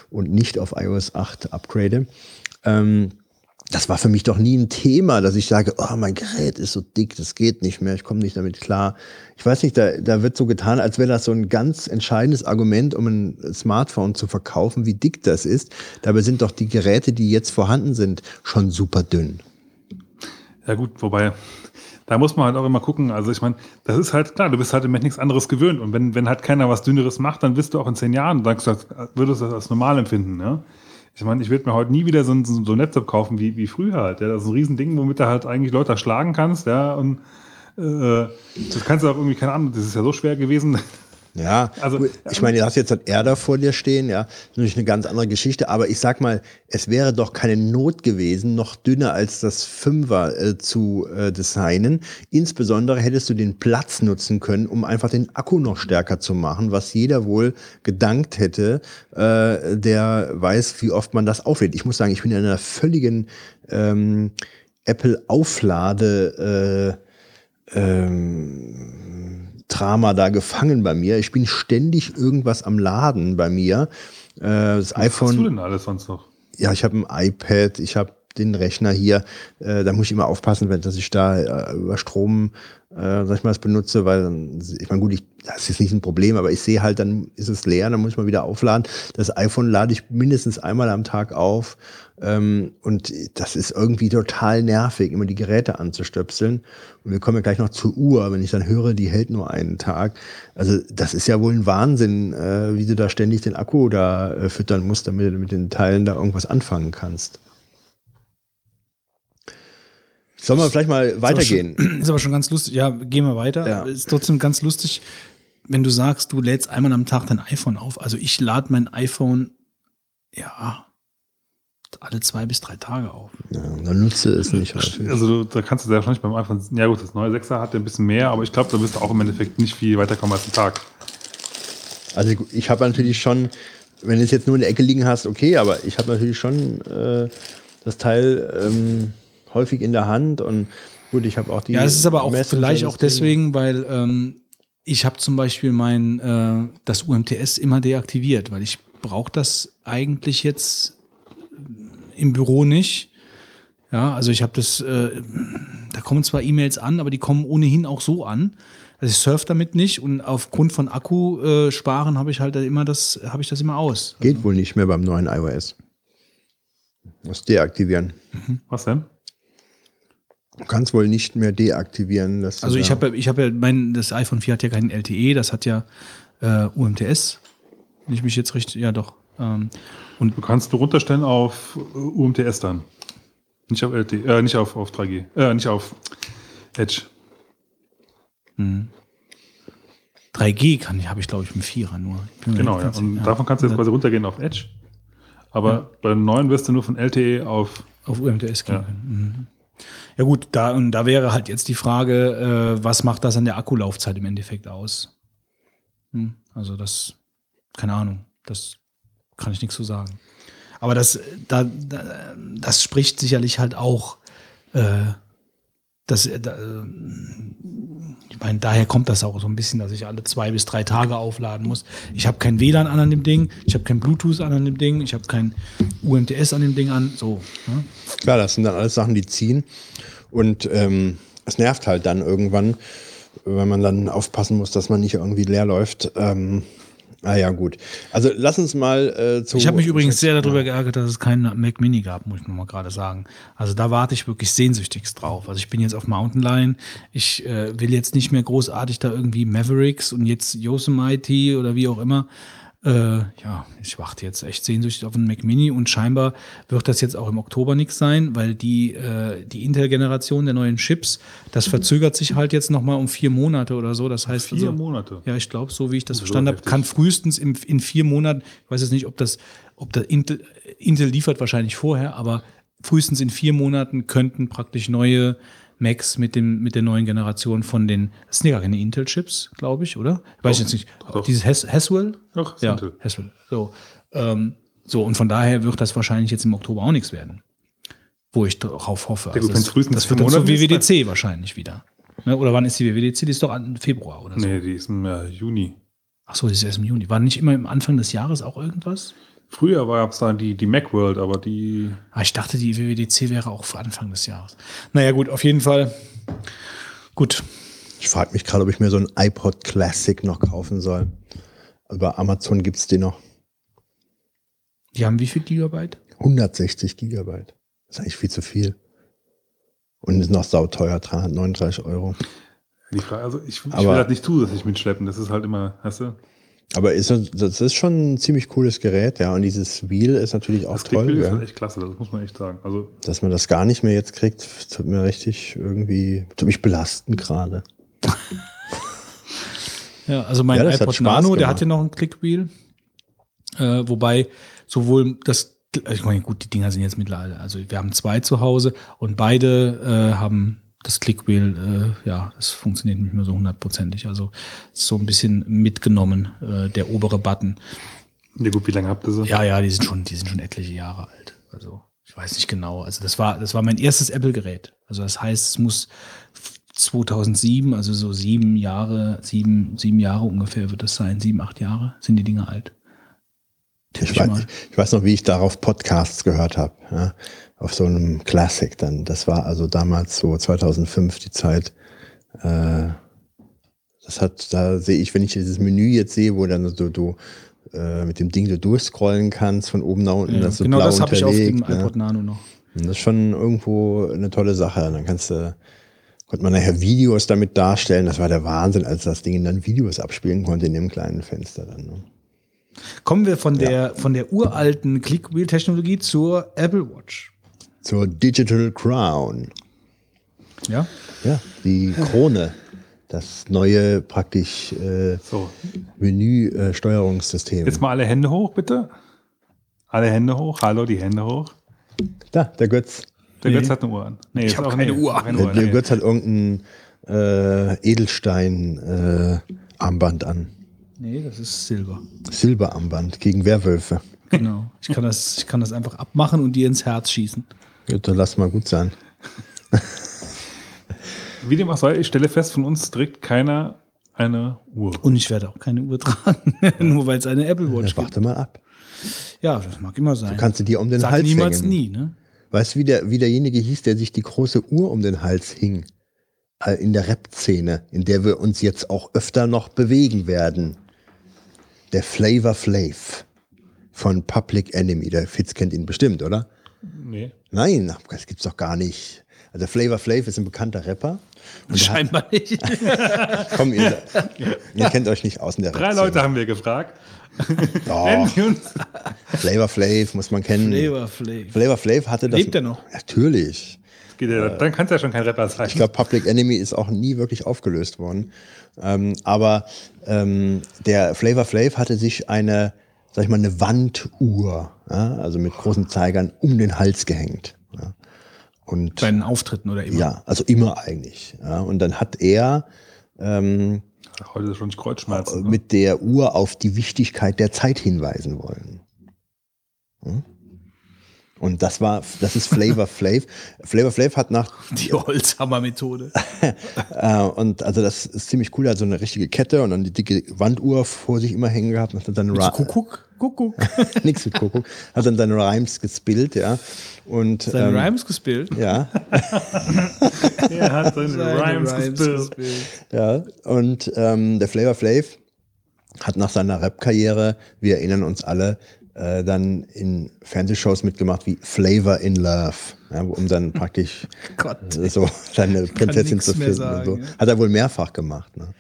und nicht auf iOS 8 upgrade. Ähm, das war für mich doch nie ein Thema, dass ich sage, oh, mein Gerät ist so dick, das geht nicht mehr, ich komme nicht damit klar. Ich weiß nicht, da, da wird so getan, als wäre das so ein ganz entscheidendes Argument, um ein Smartphone zu verkaufen, wie dick das ist. Dabei sind doch die Geräte, die jetzt vorhanden sind, schon super dünn. Ja gut, wobei, da muss man halt auch immer gucken. Also ich meine, das ist halt klar, du bist halt im Moment nichts anderes gewöhnt. Und wenn, wenn halt keiner was Dünneres macht, dann wirst du auch in zehn Jahren, du, würdest du das als normal empfinden. Ne? Ich meine, ich würde mir heute nie wieder so ein, so ein Laptop kaufen wie, wie früher halt. Ja? Das ist ein Riesending, womit du halt eigentlich Leute schlagen kannst. Ja? Und äh, das kannst du auch irgendwie, keine Ahnung, das ist ja so schwer gewesen. *laughs* Ja, Also, ich meine, du hast jetzt halt Erder vor dir stehen, ja, das ist natürlich eine ganz andere Geschichte, aber ich sag mal, es wäre doch keine Not gewesen, noch dünner als das Fünfer äh, zu äh, designen. Insbesondere hättest du den Platz nutzen können, um einfach den Akku noch stärker zu machen, was jeder wohl gedankt hätte, äh, der weiß, wie oft man das auflädt. Ich muss sagen, ich bin in einer völligen ähm, Apple-Auflade äh, ähm, Drama da gefangen bei mir. Ich bin ständig irgendwas am Laden bei mir. Äh, das Was hast du iPhone, denn alles sonst noch? ja, ich habe ein iPad, ich habe den Rechner hier. Äh, da muss ich immer aufpassen, wenn dass ich da äh, über Strom, äh, sag ich mal, das benutze, weil dann, ich meine, gut, ich, das ist nicht ein Problem, aber ich sehe halt, dann ist es leer, dann muss ich mal wieder aufladen. Das iPhone lade ich mindestens einmal am Tag auf. Ähm, und das ist irgendwie total nervig, immer die Geräte anzustöpseln. Und wir kommen ja gleich noch zur Uhr, wenn ich dann höre, die hält nur einen Tag. Also das ist ja wohl ein Wahnsinn, äh, wie du da ständig den Akku da äh, füttern musst, damit du mit den Teilen da irgendwas anfangen kannst. Sollen wir vielleicht mal weitergehen? Ist aber, schon, *clears throat* ist aber schon ganz lustig. Ja, gehen wir weiter. Ja. Ist trotzdem ganz lustig, wenn du sagst, du lädst einmal am Tag dein iPhone auf. Also ich lade mein iPhone, ja, alle zwei bis drei Tage auf. Ja, dann nutze es nicht häufig. Also du, da kannst du sehr wahrscheinlich beim iPhone, ja gut, das neue 6er hat ja ein bisschen mehr, aber ich glaube, da wirst du auch im Endeffekt nicht viel weiterkommen als einen Tag. Also ich habe natürlich schon, wenn du es jetzt nur in der Ecke liegen hast, okay, aber ich habe natürlich schon äh, das Teil ähm, häufig in der Hand und gut, ich habe auch die. Ja, es ist aber auch Messenger vielleicht auch deswegen- deswegen, weil ähm, ich habe zum Beispiel mein äh, das UMTS immer deaktiviert, weil ich brauche das eigentlich jetzt im Büro nicht. Ja, also ich habe das, äh, da kommen zwar E-Mails an, aber die kommen ohnehin auch so an. Also ich surfe damit nicht und aufgrund von Akku äh, sparen habe ich halt immer das, habe ich das immer aus. Geht wohl nicht mehr beim neuen iOS. Muss deaktivieren. Was denn? Du kannst wohl nicht mehr deaktivieren. Also ich habe ja- ich habe ja mein das iPhone 4 hat ja keinen LTE, das hat ja äh, UMTS. Wenn ich mich jetzt richtig, ja doch. Ähm, und Du kannst du runterstellen auf äh, UMTS dann. Nicht auf LT, äh, nicht auf, auf 3G, äh, nicht auf Edge. 3G kann ich, habe ich glaube ich im Vierer nur. Genau, ja. Und sicher. davon kannst du jetzt quasi runtergehen auf Edge. Aber beim neuen wirst du nur von LTE auf. auf UMTS gehen Ja. können. Mhm. Ja gut, da und da wäre halt jetzt die Frage, äh, was macht das an der Akkulaufzeit im Endeffekt aus? Hm, also das, keine Ahnung, das kann ich nichts zu sagen. Aber das, da, da, das spricht sicherlich halt auch, äh, das, äh, da, äh, ich meine, daher kommt das auch so ein bisschen, dass ich alle zwei bis drei Tage aufladen muss. Ich habe kein WLAN an an dem Ding, ich habe kein Bluetooth an an dem Ding, ich habe kein UMTS an dem Ding an, so. Ne? Klar, das sind dann alles Sachen, die ziehen. Und ähm, es nervt halt dann irgendwann, wenn man dann aufpassen muss, dass man nicht irgendwie leer läuft. Ähm, ah ja, gut. Also lass uns mal äh, zu. Ich habe mich übrigens sehr darüber geärgert, dass es keinen Mac Mini gab, muss ich nur mal gerade sagen. Also da warte ich wirklich sehnsüchtigst drauf. Also ich bin jetzt auf Mountain Lion. Ich äh, will jetzt nicht mehr großartig da irgendwie Mavericks und jetzt Yosemite oder wie auch immer. Äh, ja, ich warte jetzt echt sehnsüchtig auf einen Mac Mini und scheinbar wird das jetzt auch im Oktober nichts sein, weil die, äh, die Intel-Generation der neuen Chips, das verzögert sich halt jetzt nochmal um vier Monate oder so. Das heißt, Vier also, Monate. ja, ich glaube, so wie ich das So verstanden habe, kann frühestens im, in vier Monaten, ich weiß jetzt nicht, ob das, ob das Intel, Intel liefert wahrscheinlich vorher, aber frühestens in vier Monaten könnten praktisch neue Macs mit, dem, mit der neuen Generation von den, das sind ja gar keine Intel-Chips, glaube ich, oder? Weiß ich jetzt nicht. doch. Dieses Has Haswell? Doch, ja, Intel. Haswell. So, ähm, so, und von daher wird das wahrscheinlich jetzt im Oktober auch nichts werden. Wo ich darauf hoffe. Also Ja gut, wenn's das, frühestens das wird dann zur WWDC wahrscheinlich wieder. Ne? Oder wann ist die WWDC? Die ist doch an Februar oder so. Nee, die ist im äh, Juni. Ach so, die ist erst im Juni. War nicht immer am Anfang des Jahres auch irgendwas? Früher gab es da die, die Macworld, aber die. Ah, ich dachte, die WWDC wäre auch für Anfang des Jahres. Naja, gut, auf jeden Fall. Gut. Ich frage mich gerade, ob ich mir so ein iPod Classic noch kaufen soll. Über Amazon gibt es die noch. Die haben wie viel Gigabyte? 160 Gigabyte. Das ist eigentlich viel zu viel. Und ist noch sauteuer, 339 Euro. Die Frage, also ich, ich will das nicht zusätzlich mitschleppen. Das ist halt immer, weißt du, Aber ist das, das ist schon ein ziemlich cooles Gerät, ja. Und dieses Wheel ist natürlich auch das toll, Clickbild ist ja. halt echt klasse, das muss man echt sagen. Also Dass man das gar nicht mehr jetzt kriegt, tut mir richtig irgendwie, tut mich belasten gerade. *laughs* Ja, also mein Ja, das iPod Nano, der hatte noch ein Clickwheel. Äh, wobei sowohl das, ich meine, gut, die Dinger sind jetzt mittlerweile, also wir haben zwei zu Hause und beide äh, haben das Clickwheel, äh, ja, das funktioniert nicht mehr so hundertprozentig. Also ist so ein bisschen mitgenommen, äh, der obere Button. ja gut, wie lange habt ihr sie? Ja, ja, die sind schon, die sind schon etliche Jahre alt. Also ich weiß nicht genau. Also das war, das war mein erstes Apple-Gerät. Also das heißt, es muss 2007, also so sieben Jahre, sieben, sieben Jahre ungefähr wird das sein, sieben, acht Jahre sind die Dinger alt. Ich weiß, ich weiß noch, wie ich darauf Podcasts gehört habe. Ja, auf so einem Classic dann. Das war also damals so 2005 die Zeit. Äh, das hat, da sehe ich, wenn ich dieses Menü jetzt sehe, wo dann so du äh, mit dem Ding du durchscrollen kannst von oben nach unten, Ja, das so genau blau das habe ich auf dem ne? iPod Nano noch. Und das ist schon irgendwo eine tolle Sache. Dann kannst du, konnte man nachher Videos damit darstellen. Das war der Wahnsinn, als das Ding dann Videos abspielen konnte in dem kleinen Fenster dann. Ne? Kommen wir von der, von der uralten Clickwheel-Technologie zur Apple Watch. Zur Digital Crown. Ja? Ja, die Krone. Das neue praktisch äh, So, Menü-Steuerungssystem. jetzt mal alle Hände hoch, bitte. Alle Hände hoch. Hallo, die Hände hoch. da, der Götz. Der Nee. Götz hat eine Uhr an. Nee, Ich ist hab auch- keine nee, Uhr keine Der, Uhr, der nee. Götz hat irgendein äh, Edelstein-Armband an. Nee, das ist Silber. Silberarmband gegen Werwölfe. Genau. Ich kann das, ich kann das einfach abmachen und dir ins Herz schießen. Dann lass mal gut sein. *laughs* Wie dem auch sei, ich stelle fest, von uns trägt keiner eine Uhr. Und ich werde auch keine Uhr tragen, *laughs* nur weil es eine Apple Ja, Watch gibt. warte mal ab. Ja, das mag immer sein. Du kannst du dir um den Sag Hals niemals hängen. nie, ne? Weißt du, wie, der, wie derjenige hieß, der sich die große Uhr um den Hals hing? Äh, In der Rap-Szene, in der wir uns jetzt auch öfter noch bewegen werden. Der Flavor Flav von Public Enemy. Der Fitz kennt ihn bestimmt, oder? Nee. Nein, das gibt's doch gar nicht. Also Flavor Flav ist ein bekannter Rapper. Scheinbar nicht. hat, *laughs* komm, ihr, *laughs* ihr kennt euch nicht aus in der Drei Rap-Szene. Leute haben wir gefragt. Doch. *laughs* Flavor Flav muss man kennen. Flavor Flav. Flavor Flav hatte das. Lebt er noch? Natürlich. Ja, dann kann es ja schon kein Rapper sein. Ich glaube, Public Enemy ist auch nie wirklich aufgelöst worden. Ähm, aber ähm, der Flavor Flav hatte sich eine, sag ich mal, eine Wanduhr, ja, also mit großen Zeigern, um den Hals gehängt. Ja. Und Bei den Auftritten oder immer. ja, also immer eigentlich. Ja. Und dann hat er ähm, Heute ist schon Kreuzschmerzen. ne? mit der Uhr auf die Wichtigkeit der Zeit hinweisen wollen. Hm? Und das war, das ist Flavor *laughs* Flav. Flavor Flav hat nach Die Holzhammer-Methode. *laughs* Äh, und also das ist ziemlich cool. Er hat so eine richtige Kette und dann die dicke Wanduhr vor sich immer hängen gehabt. Und hat dann Ra- Kuckuck, Kuckuck. *laughs* Nix mit Kuckuck. Hat dann seine Rhymes gespielt, ja. Und Seine ähm, Rhymes gespielt. ja, Er hat seine Seine Rhymes, gespielt. gespielt. ja. Und ähm, der Flavor Flav hat nach seiner Rap-Karriere, wir erinnern uns alle, äh, dann in Fernsehshows mitgemacht wie Flavor in Love, ja, um dann praktisch *laughs* Gott. äh, so seine Prinzessin zu finden. so. sagen, ja. Hat er wohl mehrfach gemacht. Ne?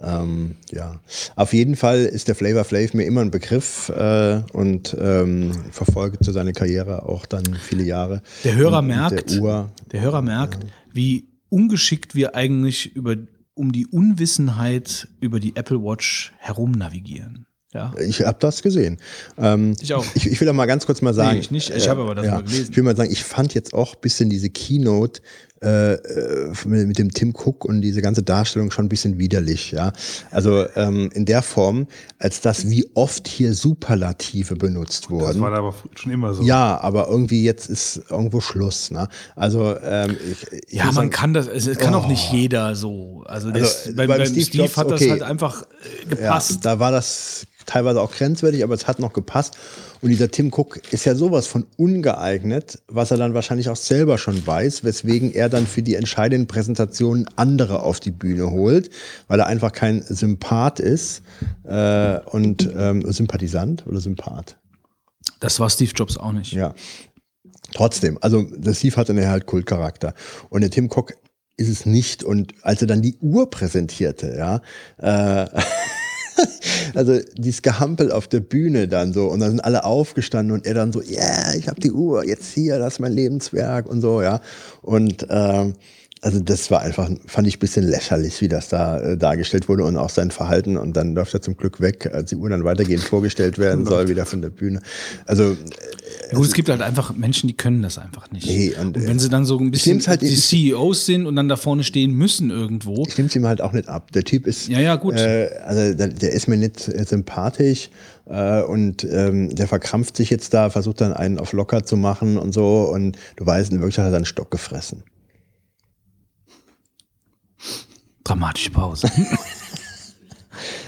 Ähm, ja, auf jeden Fall ist der Flavor Flav mir immer ein Begriff äh, und ähm, verfolge zu seiner Karriere auch dann viele Jahre. Der Hörer Und merkt, Der Uhr, der Hörer merkt, wie ungeschickt wir eigentlich über, um die Unwissenheit über die Apple Watch herumnavigieren. Ja. ich habe das gesehen. Ähm, Ich auch. Ich, ich will da mal ganz kurz mal sagen. Nee, ich nicht. Ich habe aber das mal gelesen. Ich will mal sagen, ich fand jetzt auch ein bisschen diese Keynote äh, äh, mit, dem Tim Cook und diese ganze Darstellung schon ein bisschen widerlich, ja. Also ähm, in der Form, als dass wie oft hier Superlative benutzt Das wurden. war da aber schon immer so. Ja, aber irgendwie jetzt ist irgendwo Schluss. Ne? Also ähm, ich, ich Ja, man sagen, kann das, es es kann auch nicht jeder so. Also, das, Also, beim, beim beim Steve Steve, Jobs, hat das okay. halt einfach äh, ja, gepasst. da war das teilweise auch grenzwertig, aber es hat noch gepasst. Und dieser Tim Cook ist ja sowas von ungeeignet, was er dann wahrscheinlich auch selber schon weiß, weswegen er dann für die entscheidenden Präsentationen andere auf die Bühne holt, weil er einfach kein Sympath ist äh, und ähm, Sympathisant oder Sympath. Das war Steve Jobs auch nicht. Ja. Trotzdem, also der Steve hatte einen halt Kultcharakter. Und der Tim Cook ist es nicht. Und als er dann die Uhr präsentierte, ja, äh, *laughs* *laughs* also dieses Gehampel auf der Bühne dann so und dann sind alle aufgestanden und er dann so, ja, yeah, ich habe die Uhr, jetzt hier, das ist mein Lebenswerk und so, ja. Und ähm, also das war einfach, fand ich ein bisschen lächerlich, wie das da äh, dargestellt wurde und auch sein Verhalten. Und dann läuft er zum Glück weg, als die Uhr dann weitergehend vorgestellt werden *laughs* soll, wieder von der Bühne. Also Ja, gut, es gibt halt einfach Menschen, die können das einfach nicht. Nee, und, und, wenn äh, sie dann so ein bisschen halt die CEOs sind und dann da vorne stehen müssen irgendwo. ich nehme es ihm halt auch nicht ab. Der Typ ist, Ja, ja, gut. Äh, also der, der ist mir nicht sympathisch äh, und ähm, der verkrampft sich jetzt da, versucht dann einen auf locker zu machen und so und du weißt, in Wirklichkeit hat er einen Stock gefressen. Dramatische Pause. *laughs*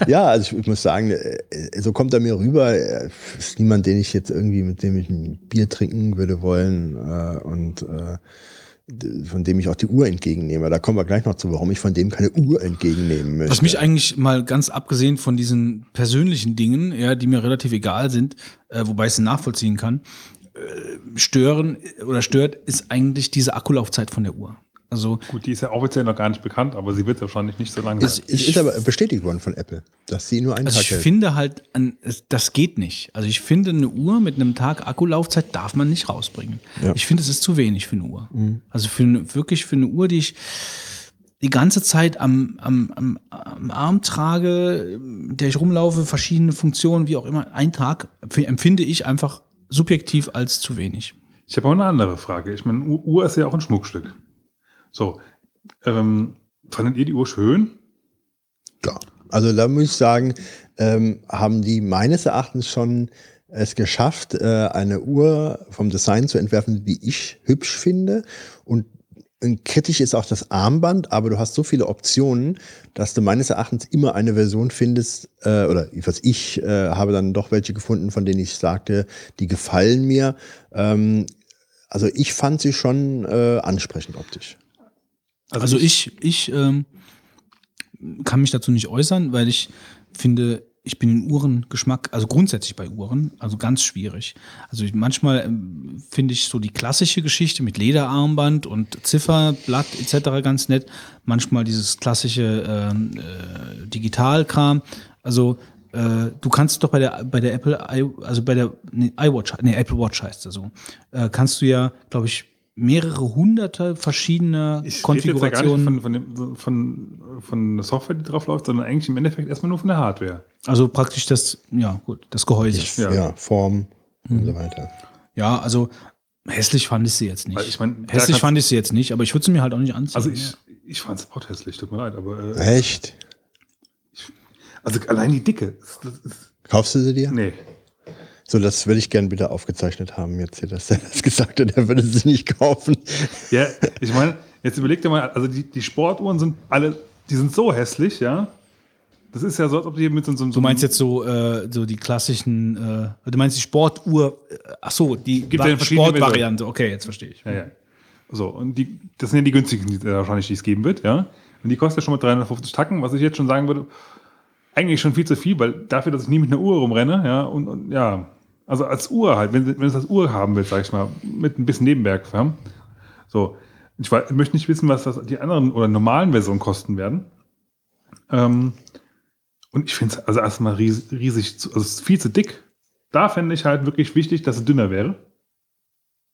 ja, also ich, ich muss sagen, äh, so kommt er mir rüber. Er ist niemand, den ich jetzt irgendwie, mit dem ich ein Bier trinken würde wollen äh, und äh, von dem ich auch die Uhr entgegennehme. Da kommen wir gleich noch zu, warum ich von dem keine Uhr entgegennehmen möchte. Was mich eigentlich mal ganz abgesehen von diesen persönlichen Dingen, ja, die mir relativ egal sind, äh, wobei ich sie nachvollziehen kann, äh, stören oder stört, ist eigentlich diese Akkulaufzeit von der Uhr. Also Gut, die ist ja offiziell noch gar nicht bekannt, aber sie wird wahrscheinlich nicht so lang sein. es, es ist aber bestätigt worden von Apple, dass sie nur einen Also Tag ich hält. finde halt, das geht nicht. Also ich finde, eine Uhr mit einem Tag Akkulaufzeit darf man nicht rausbringen. Ja. Ich finde, es ist zu wenig für eine Uhr. Also für eine, wirklich für eine Uhr, die ich die ganze Zeit am, am, am, am Arm trage, der ich rumlaufe, verschiedene Funktionen, wie auch immer, ein Tag empfinde ich einfach subjektiv als zu wenig. Ich habe auch eine andere Frage. Ich meine, Uhr ist ja auch ein Schmuckstück. So, ähm, fandet ihr die Uhr schön? Ja. Also da muss ich sagen, ähm, haben die meines Erachtens schon es geschafft, äh, eine Uhr vom Design zu entwerfen, die ich hübsch finde. Und kritisch ist auch das Armband, aber du hast so viele Optionen, dass du meines Erachtens immer eine Version findest, äh, oder was ich äh, habe dann doch welche gefunden, von denen ich sagte, die gefallen mir. Ähm, also ich fand sie schon äh, ansprechend optisch. Also, ich, ich ähm, kann mich dazu nicht äußern, weil ich finde, ich bin in Uhrengeschmack, also grundsätzlich bei Uhren, also ganz schwierig. Also ich, manchmal ähm, finde ich so die klassische Geschichte mit Lederarmband und Zifferblatt etc. ganz nett. Manchmal dieses klassische ähm, äh, Digitalkram. Also äh, du kannst doch bei der bei der Apple, i, also bei der nee, iWatch, nee, Apple Watch heißt es so, äh, kannst du ja, glaube ich, mehrere hunderte verschiedene Ich rede jetzt ja gar nicht Konfigurationen. von, von, dem, von, von der Software, die drauf läuft, sondern eigentlich im Endeffekt erstmal nur von der Hardware. Also praktisch das, ja gut, das Gehäuse. Ja. Ja, Form und so weiter. Ja, also hässlich fand ich sie jetzt nicht. Ich mein, hässlich fand ich sie jetzt nicht, aber ich würde sie mir halt auch nicht anziehen. Also ich, ich fand es auch hässlich, tut mir leid, aber äh, Echt? also allein die Dicke. Das, das Kaufst du sie dir? nee. So, das würde ich gerne wieder aufgezeichnet haben, jetzt hier, dass er das gesagt hat, er würde sie nicht kaufen. Ja, ich meine, jetzt überleg dir mal, also die, die Sportuhren sind alle, die sind so hässlich, ja. Das ist ja so, als ob die mit so, so, so du meinst jetzt so, äh, so die klassischen, äh, du meinst die Sportuhr, äh, ach so, die Gibt ja Sportvariante. Okay, jetzt verstehe ich. Ja, ja. So, und die, das sind ja die günstigen, die, äh, wahrscheinlich, die es geben wird, ja. Und die kostet ja schon mal 350 Tacken, was ich jetzt schon sagen würde, eigentlich schon viel zu viel, weil dafür, dass ich nie mit einer Uhr rumrenne, ja, und, und ja, also als Uhr halt, wenn, wenn du es als Uhr haben willst, sag ich mal, mit ein bisschen Nebenwerk. So, ich wei- möchte nicht wissen, was das die anderen oder normalen Versionen kosten werden. Ähm, und ich finde es also erstmal ries, riesig, zu, also es ist viel zu dick. Da fände ich halt wirklich wichtig, dass es dünner wäre.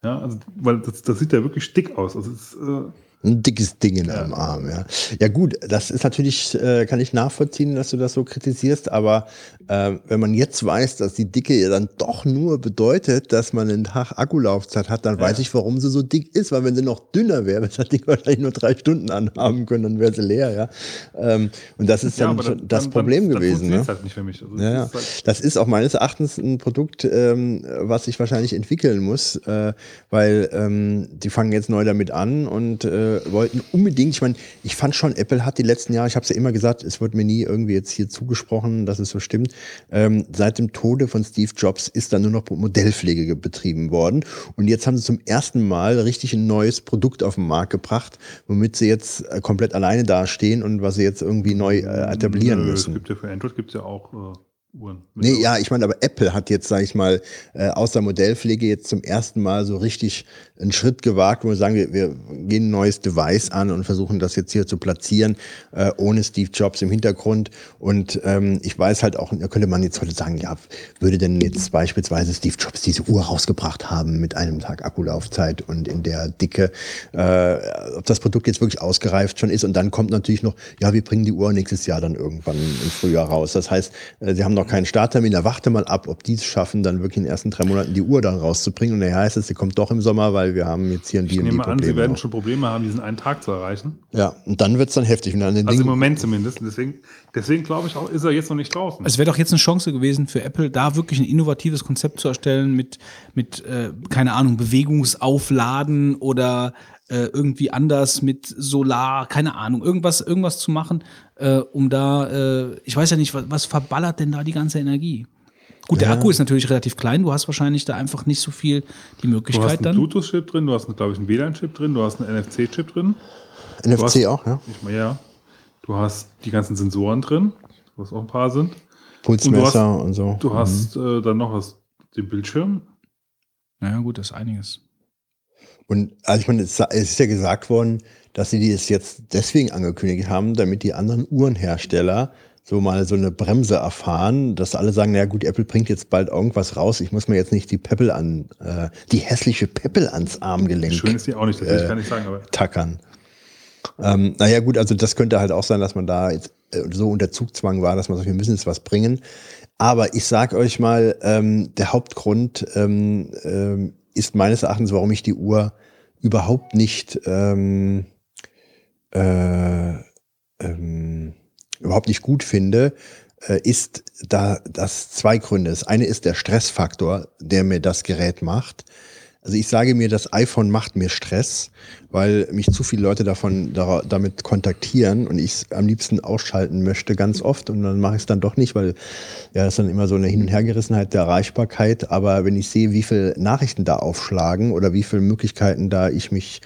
Ja, also, weil das, das sieht ja wirklich dick aus. Also es äh, Ein dickes Ding in einem Arm, ja. Ja gut, das ist natürlich, äh, kann ich nachvollziehen, dass du das so kritisierst, aber äh, wenn man jetzt weiß, dass die Dicke ja dann doch nur bedeutet, dass man einen Tag Akkulaufzeit hat, dann weiß ich, warum sie so dick ist, weil wenn sie noch dünner wäre, wird das Ding wahrscheinlich nur drei Stunden anhaben können, dann wäre sie leer, ja. Ähm, und das ist dann schon dann- das dann- Problem dann, gewesen, ne? halt nicht für mich. Also Ja, ja. das ist halt, Das ist auch meines Erachtens ein Produkt, ähm, was ich wahrscheinlich entwickeln muss, äh, weil ähm, die fangen jetzt neu damit an und äh, wollten unbedingt, ich meine, ich fand schon, Apple hat die letzten Jahre, ich habe es ja immer gesagt, es wird mir nie irgendwie jetzt hier zugesprochen, dass es so stimmt. Ähm, seit dem Tode von Steve Jobs ist da nur noch Modellpflege ge- betrieben worden und jetzt haben sie zum ersten Mal richtig ein neues Produkt auf den Markt gebracht, womit sie jetzt äh, komplett alleine dastehen und was sie jetzt irgendwie neu äh, etablieren nö, müssen. Es gibt ja für Android gibt es ja auch äh, Uhren. Nee, ja, ich meine, aber Apple hat jetzt, sage ich mal, äh, aus der Modellpflege jetzt zum ersten Mal so richtig einen Schritt gewagt, wo wir sagen, wir, wir gehen ein neues Device an und versuchen das jetzt hier zu platzieren, äh, ohne Steve Jobs im Hintergrund. Und ähm, ich weiß halt auch, da könnte man jetzt heute sagen, ja, würde denn jetzt beispielsweise Steve Jobs diese Uhr rausgebracht haben mit einem Tag Akkulaufzeit und in der Dicke, äh, ob das Produkt jetzt wirklich ausgereift schon ist. Und dann kommt natürlich noch, ja, wir bringen die Uhr nächstes Jahr dann irgendwann im Frühjahr raus. Das heißt, äh, sie haben noch keinen Starttermin, da warte mal ab, ob die es schaffen, dann wirklich in den ersten drei Monaten die Uhr dann rauszubringen. Und daher heißt es, sie kommt doch im Sommer, weil wir haben jetzt hier ein Ich nehme an, Sie werden schon Probleme haben, diesen einen Tag zu erreichen. Ja, und dann wird's dann heftig. Den Also im Dingen, Moment zumindest. Deswegen, deswegen glaube ich auch, ist er jetzt noch nicht draußen. Es wäre doch jetzt eine Chance gewesen für Apple, da wirklich ein innovatives Konzept zu erstellen mit, mit äh, keine Ahnung, Bewegungsaufladen oder äh, irgendwie anders mit Solar, keine Ahnung, irgendwas, irgendwas zu machen, äh, um da, äh, ich weiß ja nicht, was, was verballert denn da die ganze Energie? Gut, der Akku ist natürlich relativ klein, du hast wahrscheinlich da einfach nicht so viel die Du hast Möglichkeit einen dann. Bluetooth-Chip drin, du hast, glaube ich, einen WLAN-Chip drin, du hast einen NFC-Chip drin. NFC hast- auch, ja. Ich meine, ja. Du hast die ganzen Sensoren drin, was auch ein paar sind. Pulsmesser und, so. Du hast äh, dann noch was, den Bildschirm. Ja, gut, das ist einiges. Und also ich meine, es es ist ja gesagt worden, dass sie das jetzt deswegen angekündigt haben, damit die anderen Uhrenhersteller so mal so eine Bremse erfahren, dass alle sagen, na gut, Apple bringt jetzt bald irgendwas raus, ich muss mir jetzt nicht die Peppel an, äh, die hässliche Peppel ans Armgelenk Schön ist die auch nicht, das Äh, ich gar nicht sagen, aber tackern. Ähm, naja, gut, also das könnte halt auch sein, dass man da jetzt äh, so unter Zugzwang war, dass man sagt, wir müssen jetzt was bringen. Aber ich sag euch mal, ähm, der Hauptgrund ähm, ähm, ist meines Erachtens, warum ich die Uhr überhaupt nicht ähm, äh, ähm, überhaupt nicht gut finde, äh, ist da das zwei Gründe. Das eine ist der Stressfaktor, der mir das Gerät macht. Also ich sage mir, das iPhone macht mir Stress, weil mich zu viele Leute davon da, damit kontaktieren und ich es am liebsten ausschalten möchte ganz oft und dann mache ich es dann doch nicht, weil ja das ist dann immer so eine Hin- und Hergerissenheit der Erreichbarkeit. Aber wenn ich sehe, wie viele Nachrichten da aufschlagen oder wie viele Möglichkeiten da ich mich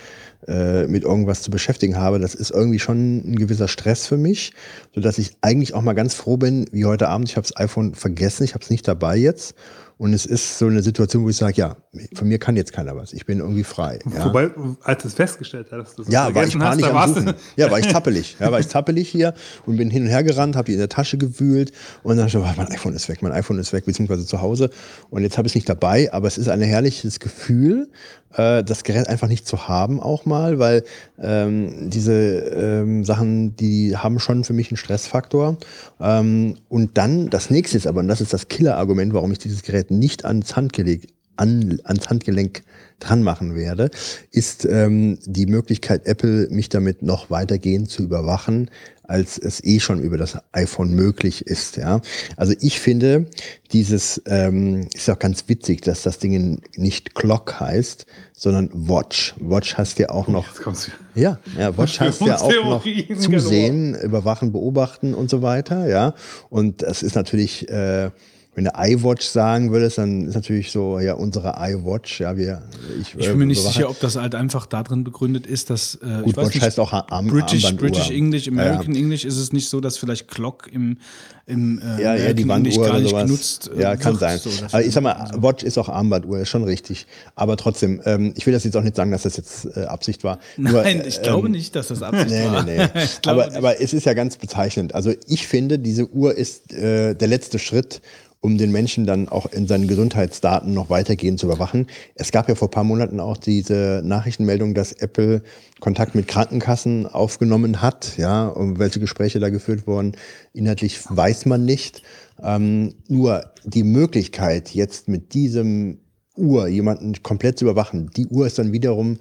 äh, mit irgendwas zu beschäftigen habe, das ist irgendwie schon ein gewisser Stress für mich, sodass ich eigentlich auch mal ganz froh bin, wie heute Abend, ich habe das iPhone vergessen, ich habe es nicht dabei jetzt. Und es ist so eine Situation, wo ich sage, ja, von mir kann jetzt keiner was. Ich bin irgendwie frei. Ja. wobei, als du es festgestellt hast, dass du es Ja, war ich vergessen hast, am Suchen. Ja, war ich zappelig. Ja, war ich zappelig hier und bin hin und her gerannt, habe die in der Tasche gewühlt und dann ich, oh, mein iPhone ist weg, mein iPhone ist weg, beziehungsweise zu Hause. Und jetzt habe ich es nicht dabei, aber es ist ein herrliches Gefühl, das Gerät einfach nicht zu haben auch mal, weil ähm, diese ähm, Sachen, die haben schon für mich einen Stressfaktor. Ähm, und dann, das nächste ist aber, und das ist das Killer-Argument, warum ich dieses Gerät nicht ans Handgelenk, an, ans Handgelenk dran machen werde, ist ähm, die Möglichkeit, Apple mich damit noch weitergehend zu überwachen, als es eh schon über das iPhone möglich ist. Ja, also ich finde dieses ähm, ist auch ganz witzig, dass das Ding nicht Clock heißt, sondern Watch. Watch heißt ja auch noch kommst du. ja, ja, *laughs* Watch heißt ja auch noch Verschwörungstheorien zusehen, überwachen, beobachten und so weiter, ja. Und das ist natürlich, äh, wenn du iWatch sagen würdest, dann ist natürlich so, ja, unsere iWatch, ja, wir, ich, Ich äh, bin mir nicht sicher, ob das halt einfach darin begründet ist, dass äh, Gut, Watch nicht, heißt auch Arm, British, Armbanduhr. British English, American Ja. English ist es nicht so, dass vielleicht Clock im, im äh, Ja, ja, die Wanduhr gar nicht genutzt äh, ja, kann sein. so, Aber ich sag mal, also- Watch ist auch Armbanduhr, ist schon richtig. Aber trotzdem, ähm, ich will das jetzt auch nicht sagen, dass das jetzt äh, Absicht war. Nur, Nein, ich glaube ähm, nicht, dass das Absicht Nee, war. nee, *laughs* nee. aber, nicht. aber es ist ja ganz bezeichnend. Also ich finde, diese Uhr ist äh, der letzte Schritt, um den Menschen dann auch in seinen Gesundheitsdaten noch weitergehend zu überwachen. Es gab ja vor ein paar Monaten auch diese Nachrichtenmeldung, dass Apple Kontakt mit Krankenkassen aufgenommen hat, ja, und welche Gespräche da geführt wurden, inhaltlich weiß man nicht. Ähm, nur die Möglichkeit, jetzt mit diesem Uhr jemanden komplett zu überwachen, die Uhr ist dann wiederum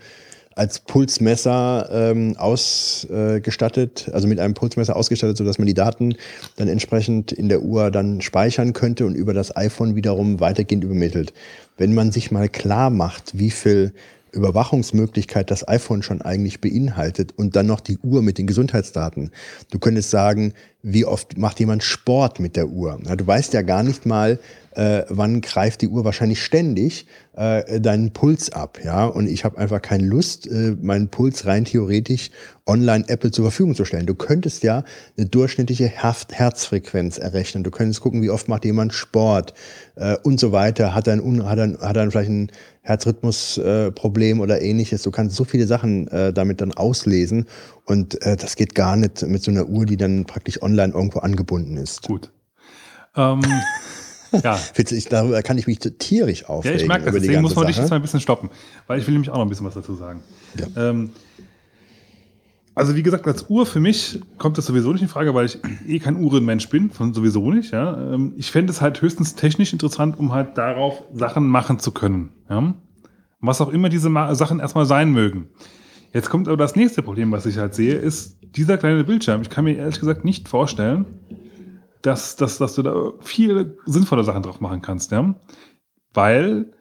als Pulsmesser ähm, ausgestattet, also mit einem Pulsmesser ausgestattet, sodass man die Daten dann entsprechend in der Uhr dann speichern könnte und über das iPhone wiederum weitergehend übermittelt. Wenn man sich mal klar macht, wie viel Überwachungsmöglichkeit das iPhone schon eigentlich beinhaltet und dann noch die Uhr mit den Gesundheitsdaten. Du könntest sagen, wie oft macht jemand Sport mit der Uhr? du weißt ja gar nicht mal, äh, wann greift die Uhr wahrscheinlich ständig äh, deinen Puls ab, ja. Und ich habe einfach keine Lust, äh, meinen Puls rein theoretisch online Apple zur Verfügung zu stellen. Du könntest ja eine durchschnittliche Herz Herzfrequenz errechnen. Du könntest gucken, wie oft macht jemand Sport äh, und so weiter. Hat er, ein, hat er, hat er vielleicht ein Herzrhythmusproblem äh, oder ähnliches. Du kannst so viele Sachen äh, damit dann auslesen und äh, das geht gar nicht mit so einer Uhr, die dann praktisch online irgendwo angebunden ist. Gut. Ähm, *laughs* Ja. *laughs* Darüber kann ich mich tierisch aufregen. Ja, ich merke das. Deswegen muss man dich jetzt mal ein bisschen stoppen, weil ich will nämlich auch noch ein bisschen was dazu sagen. Ja. Ähm, also wie gesagt, als Uhr für mich kommt das sowieso nicht in Frage, weil ich *clears throat* eh kein Uhrenmensch bin, von sowieso nicht. Ja. Ähm, ich fände es halt höchstens technisch interessant, um halt darauf Sachen machen zu können. Ja. Was auch immer diese Sachen erstmal sein mögen. Jetzt kommt aber das nächste Problem, was ich halt sehe, ist dieser kleine Bildschirm. Ich kann mir ehrlich gesagt nicht vorstellen, dass, dass, dass du da viele sinnvolle Sachen drauf machen kannst, ja. Weil,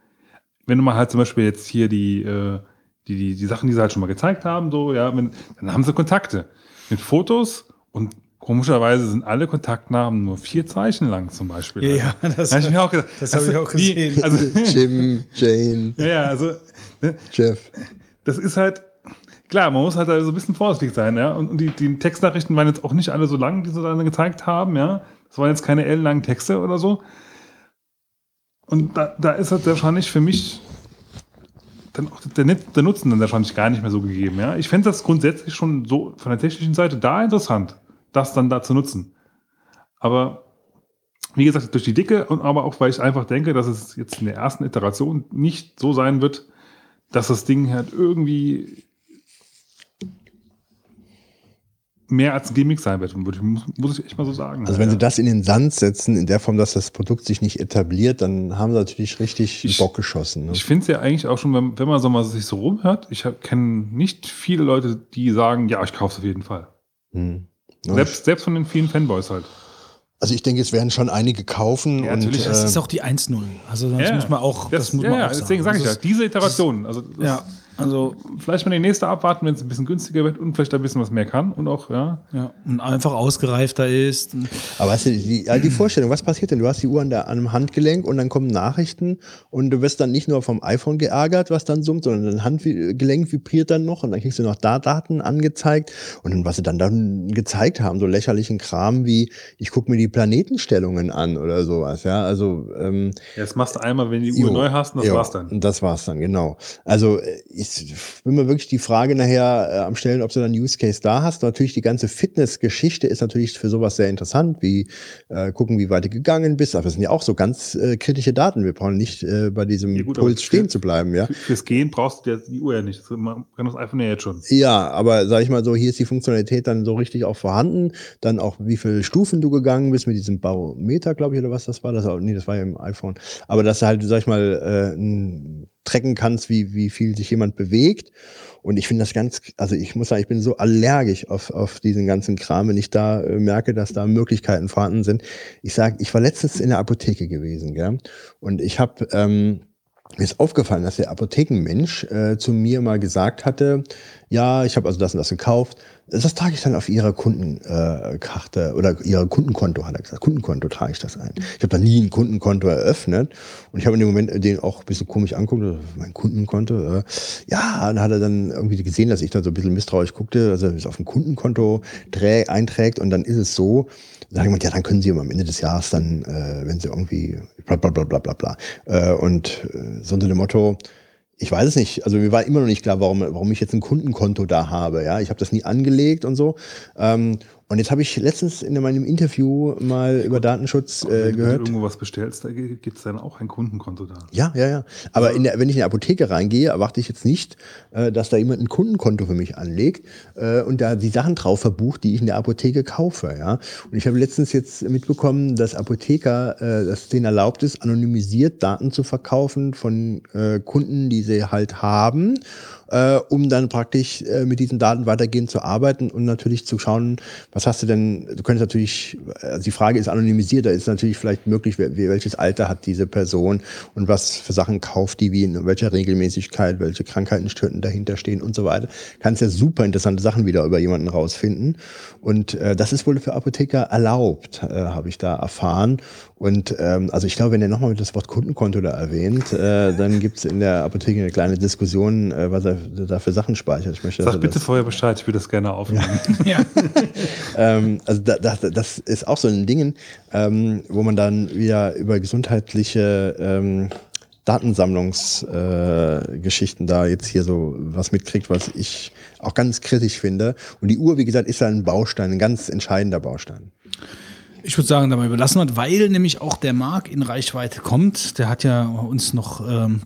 wenn du mal halt zum Beispiel jetzt hier die, äh, die, die, die Sachen, die sie halt schon mal gezeigt haben, so, ja, wenn, dann haben sie Kontakte mit Fotos und komischerweise sind alle Kontaktnamen nur vier Zeichen lang zum Beispiel. Ja, ja das, habe ich auch, gedacht, das hab ich auch gesehen. Wie, also, *laughs* *laughs* Jim, Jane. Ja, ja, also ne, Jeff. Das ist halt, klar, man muss halt so ein bisschen vorsichtig sein, ja. Und, und die, die Textnachrichten waren jetzt auch nicht alle so lang, die sie dann gezeigt haben, ja. Das waren jetzt keine ellenlangen Texte oder so. Und da, da ist halt wahrscheinlich für mich dann auch der, der Nutzen dann wahrscheinlich gar nicht mehr so gegeben. Ja? Ich fände das grundsätzlich schon so von der technischen Seite da interessant, das dann da zu nutzen. Aber wie gesagt, durch die Dicke und aber auch, weil ich einfach denke, dass es jetzt in der ersten Iteration nicht so sein wird, dass das Ding halt irgendwie mehr als ein Gimmick sein wird, muss ich echt mal so sagen. Also wenn ja. sie das in den Sand setzen, in der Form, dass das Produkt sich nicht etabliert, dann haben sie natürlich richtig ich, Bock geschossen. Ne? Ich finde es ja eigentlich auch schon, wenn, wenn man so mal sich so rumhört, ich kenne nicht viele Leute, die sagen, ja, ich kaufe es auf jeden Fall. Hm. Selbst, selbst von den vielen Fanboys halt. Also ich denke, es werden schon einige kaufen. Ja, und, natürlich. Das äh, ist auch die 1.0. Also das ja, muss man auch. Das, das muss ja, man auch deswegen sage ich ja, diese Iteration. Also ja. Also vielleicht mal die nächste abwarten, wenn es ein bisschen günstiger wird und vielleicht ein bisschen was mehr kann und auch, ja. Ja, und einfach ausgereifter ist. Aber weißt du, die, die Vorstellung, was passiert denn? Du hast die Uhr an, der, an dem Handgelenk und dann kommen Nachrichten und du wirst dann nicht nur vom iPhone geärgert, was dann summt, sondern dein Handgelenk vibriert dann noch und dann kriegst du noch da Daten angezeigt und dann, was sie dann, dann gezeigt haben, so lächerlichen Kram wie, ich gucke mir die Planetenstellungen an oder sowas, ja. Also, ähm, ja, das machst du einmal, wenn du die Uhr jo, neu hast und das jo, war's dann. Das war's dann, genau. Also, ich ich bin mir wirklich die Frage nachher äh, am Stellen, ob du da einen Use Case da hast. Natürlich die ganze Fitness-Geschichte ist natürlich für sowas sehr interessant, wie äh, gucken, wie weit du gegangen bist. Aber das sind ja auch so ganz äh, kritische Daten. Wir brauchen nicht äh, bei diesem ja, gut, Puls stehen für, zu bleiben. Ja? Fürs Gehen brauchst du die Uhr ja nicht. Man kann das iPhone ja jetzt schon. Ja, aber sag ich mal so, hier ist die Funktionalität dann so richtig auch vorhanden. Dann auch, wie viele Stufen du gegangen bist mit diesem Barometer, glaube ich, oder was das war. Das, nee, das war ja im iPhone. Aber dass du halt, sag ich mal, äh, ein tracken kannst, wie, wie viel sich jemand bewegt. Und ich finde das ganz, also ich muss sagen, ich bin so allergisch auf, auf diesen ganzen Kram, wenn ich da äh, merke, dass da Möglichkeiten vorhanden sind. Ich sage, ich war letztens in der Apotheke gewesen, gell? Und ich habe ähm, mir ist aufgefallen, dass der Apothekenmensch äh, zu mir mal gesagt hatte, ja, ich habe also das und das gekauft. Das trage ich dann auf ihrer Kundenkarte äh, oder ihrer Kundenkonto, hat er gesagt. Kundenkonto trage ich das ein. Ich habe da nie ein Kundenkonto eröffnet und ich habe in dem Moment den auch ein bisschen komisch anguckt, mein Kundenkonto. Äh, ja, dann hat er dann irgendwie gesehen, dass ich da so ein bisschen misstrauisch guckte, dass er es auf ein Kundenkonto einträgt und dann ist es so, dann sagt jemand, ja, dann können Sie am Ende des Jahres dann, äh, wenn Sie irgendwie bla bla bla bla bla bla. Äh, und äh, so unter dem Motto, ich weiß es nicht. Also mir war immer noch nicht klar, warum, warum ich jetzt ein Kundenkonto da habe. Ja, ich habe das nie angelegt und so. Ähm, Und jetzt habe ich letztens in meinem Interview mal über Datenschutz äh, Wenn du gehört. irgendwo was bestellst, da gibt es dann auch ein Kundenkonto da. Ja, ja, ja. Aber in der, wenn ich in die Apotheke reingehe, erwarte ich jetzt nicht, äh, dass da jemand ein Kundenkonto für mich anlegt äh, und da die Sachen drauf verbucht, die ich in der Apotheke kaufe. Ja. Und ich habe letztens jetzt mitbekommen, dass Apotheker, äh, dass es denen erlaubt ist, anonymisiert Daten zu verkaufen von äh, Kunden, die sie halt haben äh, um dann praktisch äh, mit diesen Daten weitergehend zu arbeiten und natürlich zu schauen, was hast du denn, du könntest natürlich, also die Frage ist anonymisiert, da ist natürlich vielleicht möglich, welches Alter hat diese Person und was für Sachen kauft die, wie in welcher Regelmäßigkeit, welche Krankheiten störten dahinter stehen und so weiter. Kannst ja super interessante Sachen wieder über jemanden rausfinden. Und äh, das ist wohl für Apotheker erlaubt, äh, habe ich da erfahren. Und ähm, also ich glaube, wenn er nochmal das Wort Kundenkonto da erwähnt, äh, dann gibt es in der Apotheke eine kleine Diskussion, äh, was er da für Sachen speichert. Ich möchte, Sag bitte vorher Bescheid, ich würde das gerne aufnehmen. Ja. *laughs* ähm, also da, da, das ist auch so ein Ding, ähm, wo man dann wieder über gesundheitliche ähm, Datensammlungsgeschichten äh, da jetzt hier so was mitkriegt, was ich auch ganz kritisch finde. Und die Uhr, wie gesagt, ist ein Baustein, ein ganz entscheidender Baustein. Ich würde sagen, dabei überlassen wir, weil nämlich auch der Marc in Reichweite kommt. Der hat ja uns noch, ähm,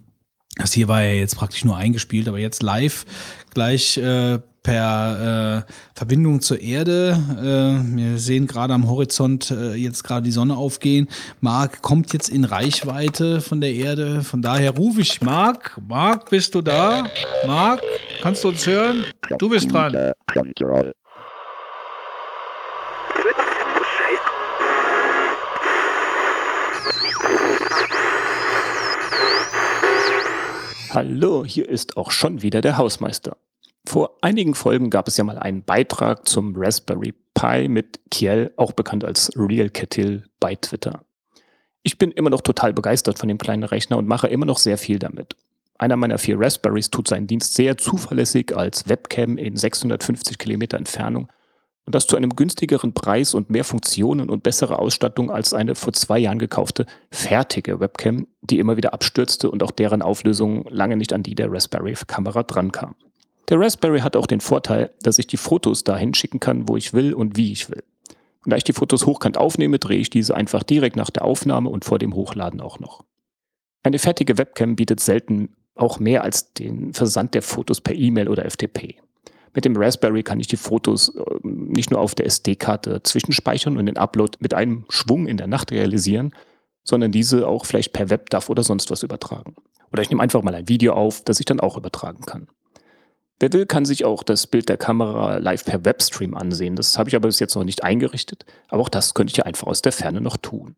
das hier war ja jetzt praktisch nur eingespielt, aber jetzt live gleich äh, per äh, Verbindung zur Erde. Äh, wir sehen gerade am Horizont äh, jetzt gerade die Sonne aufgehen. Marc kommt jetzt in Reichweite von der Erde. Von daher rufe ich Marc. Marc, bist du da? Marc, kannst du uns hören? Du bist dran. Hallo, hier ist auch schon wieder der Hausmeister. Vor einigen Folgen gab es ja mal einen Beitrag zum Raspberry Pi mit Kiel, auch bekannt als Real Ketil, bei Twitter. Ich bin immer noch total begeistert von dem kleinen Rechner und mache immer noch sehr viel damit. Einer meiner vier Raspberries tut seinen Dienst sehr zuverlässig als Webcam in 650 Kilometer Entfernung und das zu einem günstigeren Preis und mehr Funktionen und bessere Ausstattung als eine vor zwei Jahren gekaufte fertige Webcam, die immer wieder abstürzte und auch deren Auflösung lange nicht an die der Raspberry-Kamera drankam. Der Raspberry hat auch den Vorteil, dass ich die Fotos dahin schicken kann, wo ich will und wie ich will. Und da ich die Fotos hochkant aufnehme, drehe ich diese einfach direkt nach der Aufnahme und vor dem Hochladen auch noch. Eine fertige Webcam bietet selten auch mehr als den Versand der Fotos per E-Mail oder FTP. Mit dem Raspberry kann ich die Fotos nicht nur auf der SD-Karte zwischenspeichern und den Upload mit einem Schwung in der Nacht realisieren, sondern diese auch vielleicht per WebDAV oder sonst was übertragen. Oder ich nehme einfach mal ein Video auf, das ich dann auch übertragen kann. Wer will, kann sich auch das Bild der Kamera live per Webstream ansehen. Das habe ich aber bis jetzt noch nicht eingerichtet, aber auch das könnte ich ja einfach aus der Ferne noch tun.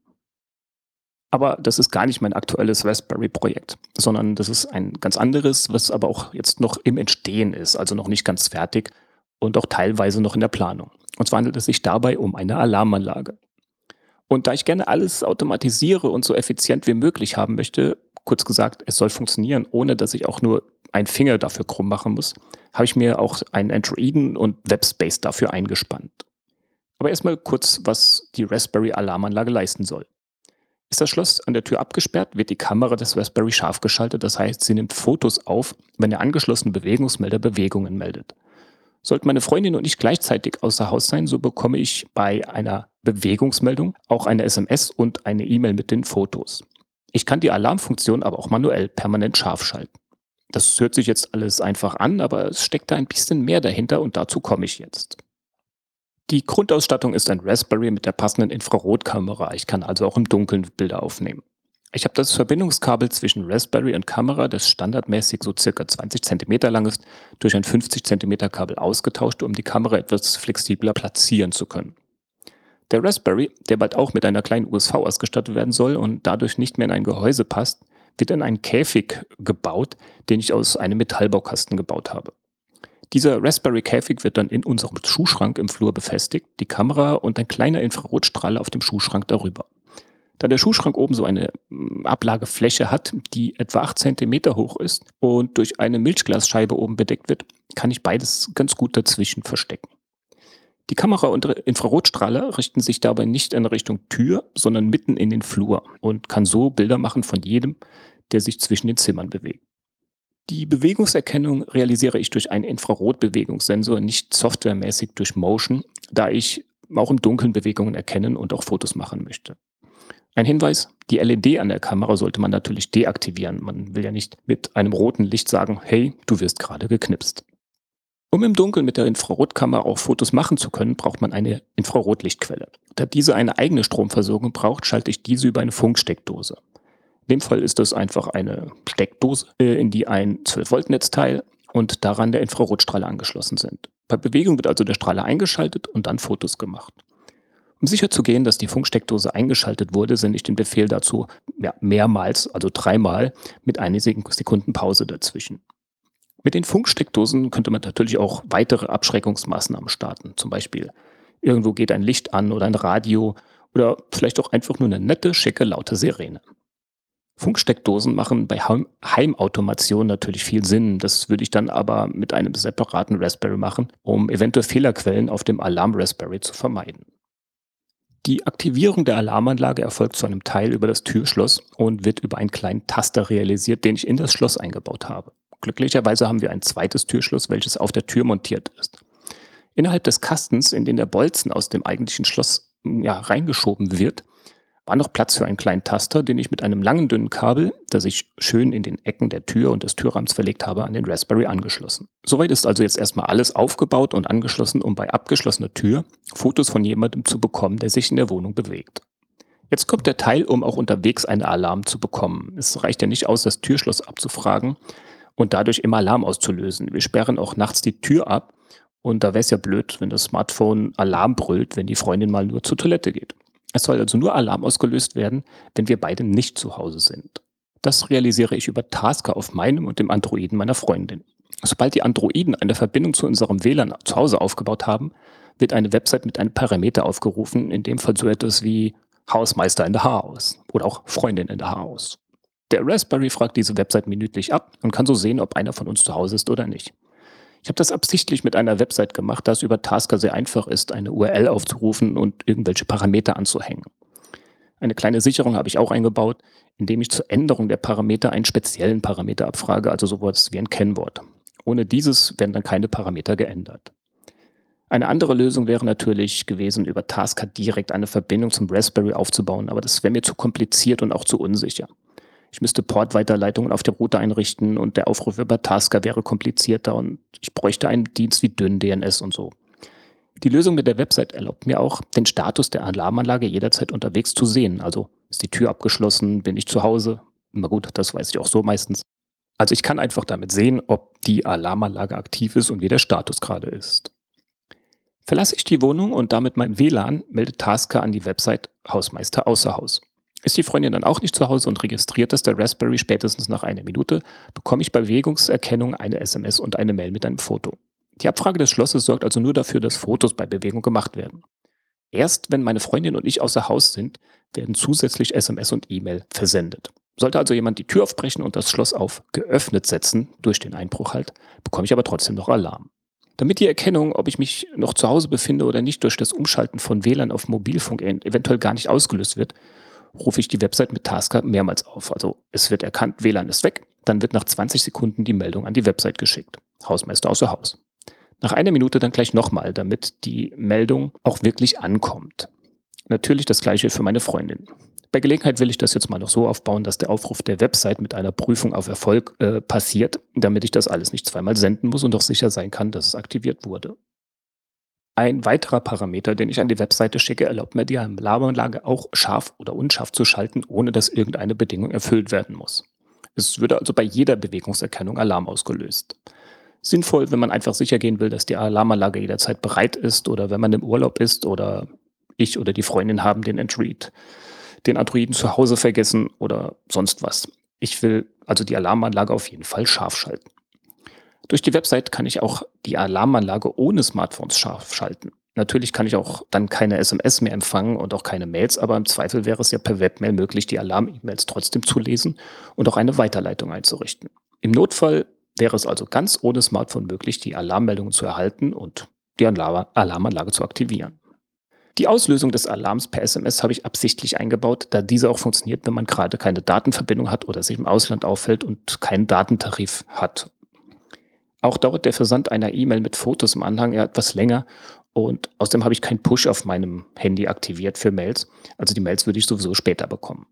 Aber das ist gar nicht mein aktuelles Raspberry-Projekt, sondern das ist ein ganz anderes, was aber auch jetzt noch im Entstehen ist, also noch nicht ganz fertig und auch teilweise noch in der Planung. Und zwar handelt es sich dabei um eine Alarmanlage. Und da ich gerne alles automatisiere und so effizient wie möglich haben möchte, kurz gesagt, es soll funktionieren, ohne dass ich auch nur einen Finger dafür krumm machen muss, habe ich mir auch einen Androiden und Webspace dafür eingespannt. Aber erstmal kurz, was die Raspberry Alarmanlage leisten soll. Ist das Schloss an der Tür abgesperrt, wird die Kamera des Raspberry scharf geschaltet, das heißt, sie nimmt Fotos auf, wenn der angeschlossene Bewegungsmelder Bewegungen meldet. Sollten meine Freundin und ich gleichzeitig außer Haus sein, so bekomme ich bei einer Bewegungsmeldung auch eine SMS und eine E-Mail mit den Fotos. Ich kann die Alarmfunktion aber auch manuell permanent scharf schalten. Das hört sich jetzt alles einfach an, aber es steckt da ein bisschen mehr dahinter und dazu komme ich jetzt. Die Grundausstattung ist ein Raspberry mit der passenden Infrarotkamera. Ich kann also auch im Dunkeln Bilder aufnehmen. Ich habe das Verbindungskabel zwischen Raspberry und Kamera, das standardmäßig so circa 20 cm lang ist, durch ein 50 cm Kabel ausgetauscht, um die Kamera etwas flexibler platzieren zu können. Der Raspberry, der bald auch mit einer kleinen USV ausgestattet werden soll und dadurch nicht mehr in ein Gehäuse passt, wird in einen Käfig gebaut, den ich aus einem Metallbaukasten gebaut habe. Dieser Raspberry-Käfig wird dann in unserem Schuhschrank im Flur befestigt, die Kamera und ein kleiner Infrarotstrahl auf dem Schuhschrank darüber. Da der Schuhschrank oben so eine mm, Ablagefläche hat, die etwa 8 cm hoch ist und durch eine Milchglasscheibe oben bedeckt wird, kann ich beides ganz gut dazwischen verstecken. Die Kamera und Infrarotstrahler richten sich dabei nicht in Richtung Tür, sondern mitten in den Flur und kann so Bilder machen von jedem, der sich zwischen den Zimmern bewegt. Die Bewegungserkennung realisiere ich durch einen Infrarotbewegungssensor, nicht softwaremäßig durch Motion, da ich auch im Dunkeln Bewegungen erkennen und auch Fotos machen möchte. Ein Hinweis, die LED an der Kamera sollte man natürlich deaktivieren. Man will ja nicht mit einem roten Licht sagen, hey, du wirst gerade geknipst. Um im Dunkeln mit der Infrarotkamera auch Fotos machen zu können, braucht man eine Infrarotlichtquelle. Da diese eine eigene Stromversorgung braucht, schalte ich diese über eine Funksteckdose. In dem Fall ist das einfach eine Steckdose, äh, in die ein 12-Volt-Netzteil und daran der Infrarotstrahler angeschlossen sind. Bei Bewegung wird also der Strahler eingeschaltet und dann Fotos gemacht. Um sicherzugehen, dass die Funksteckdose eingeschaltet wurde, sende ich den Befehl dazu ja, mehrmals, also dreimal, mit einigen Sekunden Pause dazwischen. Mit den Funksteckdosen könnte man natürlich auch weitere Abschreckungsmaßnahmen starten. Zum Beispiel irgendwo geht ein Licht an oder ein Radio oder vielleicht auch einfach nur eine nette, schicke, laute Sirene. Funksteckdosen machen bei Heimautomation natürlich viel Sinn. Das würde ich dann aber mit einem separaten Raspberry machen, um eventuell Fehlerquellen auf dem Alarm-Raspberry zu vermeiden. Die Aktivierung der Alarmanlage erfolgt zu einem Teil über das Türschloss und wird über einen kleinen Taster realisiert, den ich in das Schloss eingebaut habe. Glücklicherweise haben wir ein zweites Türschloss, welches auf der Tür montiert ist. Innerhalb des Kastens, in den der Bolzen aus dem eigentlichen Schloss ja, reingeschoben wird, war noch Platz für einen kleinen Taster, den ich mit einem langen, dünnen Kabel, das ich schön in den Ecken der Tür und des Türrahmens verlegt habe, an den Raspberry angeschlossen. Soweit ist also jetzt erstmal alles aufgebaut und angeschlossen, um bei abgeschlossener Tür Fotos von jemandem zu bekommen, der sich in der Wohnung bewegt. Jetzt kommt der Teil, um auch unterwegs einen Alarm zu bekommen. Es reicht ja nicht aus, das Türschloss abzufragen und dadurch immer Alarm auszulösen. Wir sperren auch nachts die Tür ab und da wäre es ja blöd, wenn das Smartphone Alarm brüllt, wenn die Freundin mal nur zur Toilette geht. Es soll also nur Alarm ausgelöst werden, wenn wir beide nicht zu Hause sind. Das realisiere ich über Tasker auf meinem und dem Androiden meiner Freundin. Sobald die Androiden eine Verbindung zu unserem WLAN zu Hause aufgebaut haben, wird eine Website mit einem Parameter aufgerufen, in dem Fall so etwas wie Hausmeister in der Haus oder auch Freundin in der Haus. Der Raspberry fragt diese Website minütlich ab und kann so sehen, ob einer von uns zu Hause ist oder nicht. Ich habe das absichtlich mit einer Website gemacht, da es über Tasker sehr einfach ist, eine URL aufzurufen und irgendwelche Parameter anzuhängen. Eine kleine Sicherung habe ich auch eingebaut, indem ich zur Änderung der Parameter einen speziellen Parameter abfrage, also sowas wie ein Kennwort. Ohne dieses werden dann keine Parameter geändert. Eine andere Lösung wäre natürlich gewesen, über Tasker direkt eine Verbindung zum Raspberry aufzubauen, aber das wäre mir zu kompliziert und auch zu unsicher. Ich müsste Portweiterleitungen auf der Route einrichten und der Aufruf über Tasker wäre komplizierter und ich bräuchte einen Dienst wie dünn DNS und so. Die Lösung mit der Website erlaubt mir auch, den Status der Alarmanlage jederzeit unterwegs zu sehen. Also ist die Tür abgeschlossen, bin ich zu Hause? Na gut, das weiß ich auch so meistens. Also ich kann einfach damit sehen, ob die Alarmanlage aktiv ist und wie der Status gerade ist. Verlasse ich die Wohnung und damit mein WLAN, meldet Tasker an die Website Hausmeister außer Haus. Ist die Freundin dann auch nicht zu Hause und registriert das der Raspberry spätestens nach einer Minute, bekomme ich bei Bewegungserkennung eine SMS und eine Mail mit einem Foto. Die Abfrage des Schlosses sorgt also nur dafür, dass Fotos bei Bewegung gemacht werden. Erst wenn meine Freundin und ich außer Haus sind, werden zusätzlich SMS und E-Mail versendet. Sollte also jemand die Tür aufbrechen und das Schloss auf geöffnet setzen, durch den Einbruch halt, bekomme ich aber trotzdem noch Alarm. Damit die Erkennung, ob ich mich noch zu Hause befinde oder nicht, durch das Umschalten von WLAN auf Mobilfunk eventuell gar nicht ausgelöst wird, rufe ich die Website mit Tasker mehrmals auf. Also es wird erkannt, WLAN ist weg, dann wird nach 20 Sekunden die Meldung an die Website geschickt. Hausmeister außer Haus. Nach einer Minute dann gleich nochmal, damit die Meldung auch wirklich ankommt. Natürlich das gleiche für meine Freundin. Bei Gelegenheit will ich das jetzt mal noch so aufbauen, dass der Aufruf der Website mit einer Prüfung auf Erfolg äh, passiert, damit ich das alles nicht zweimal senden muss und auch sicher sein kann, dass es aktiviert wurde. Ein weiterer Parameter, den ich an die Webseite schicke, erlaubt mir die Alarmanlage auch scharf oder unscharf zu schalten, ohne dass irgendeine Bedingung erfüllt werden muss. Es würde also bei jeder Bewegungserkennung Alarm ausgelöst. Sinnvoll, wenn man einfach sicher gehen will, dass die Alarmanlage jederzeit bereit ist oder wenn man im Urlaub ist oder ich oder die Freundin haben den Android, den Androiden zu Hause vergessen oder sonst was. Ich will also die Alarmanlage auf jeden Fall scharf schalten. Durch die Website kann ich auch die Alarmanlage ohne Smartphones scharf schalten. Natürlich kann ich auch dann keine SMS mehr empfangen und auch keine Mails, aber im Zweifel wäre es ja per Webmail möglich, die Alarm-E-Mails trotzdem zu lesen und auch eine Weiterleitung einzurichten. Im Notfall wäre es also ganz ohne Smartphone möglich, die Alarmmeldungen zu erhalten und die Alarmanlage zu aktivieren. Die Auslösung des Alarms per SMS habe ich absichtlich eingebaut, da diese auch funktioniert, wenn man gerade keine Datenverbindung hat oder sich im Ausland auffällt und keinen Datentarif hat auch dauert der Versand einer E-Mail mit Fotos im Anhang etwas länger Und außerdem habe ich keinen Push auf meinem Handy aktiviert für Mails. Also die Mails würde ich sowieso später bekommen.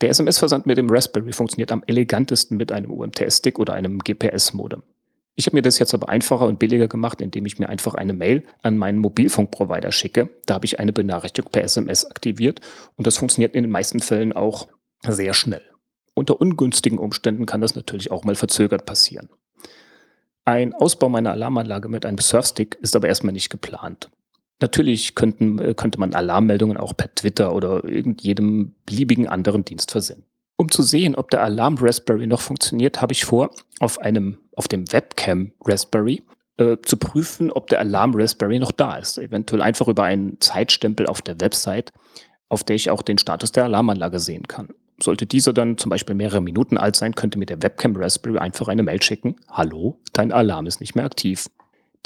Der SMS-Versand mit dem Raspberry funktioniert am elegantesten mit einem UMTS-Stick oder einem GPS-Modem. Ich habe mir das jetzt aber einfacher und billiger gemacht, indem ich mir einfach eine Mail an meinen Mobilfunkprovider schicke. Da habe ich eine Benachrichtigung per SMS aktiviert und das funktioniert in den meisten Fällen auch sehr schnell. Unter ungünstigen Umständen kann das natürlich auch mal verzögert passieren. Ein Ausbau meiner Alarmanlage mit einem Surfstick ist aber erstmal nicht geplant. Natürlich könnten, äh, könnte man Alarmmeldungen auch per Twitter oder irgendjedem beliebigen anderen Dienst versenden. Um zu sehen, ob der Alarm Raspberry noch funktioniert, habe ich vor, auf einem, auf dem Webcam Raspberry äh, zu prüfen, ob der Alarm Raspberry noch da ist. Eventuell einfach über einen Zeitstempel auf der Website, auf der ich auch den Status der Alarmanlage sehen kann. Sollte dieser dann zum Beispiel mehrere Minuten alt sein, könnte mir der Webcam Raspberry einfach eine Mail schicken. Hallo, dein Alarm ist nicht mehr aktiv.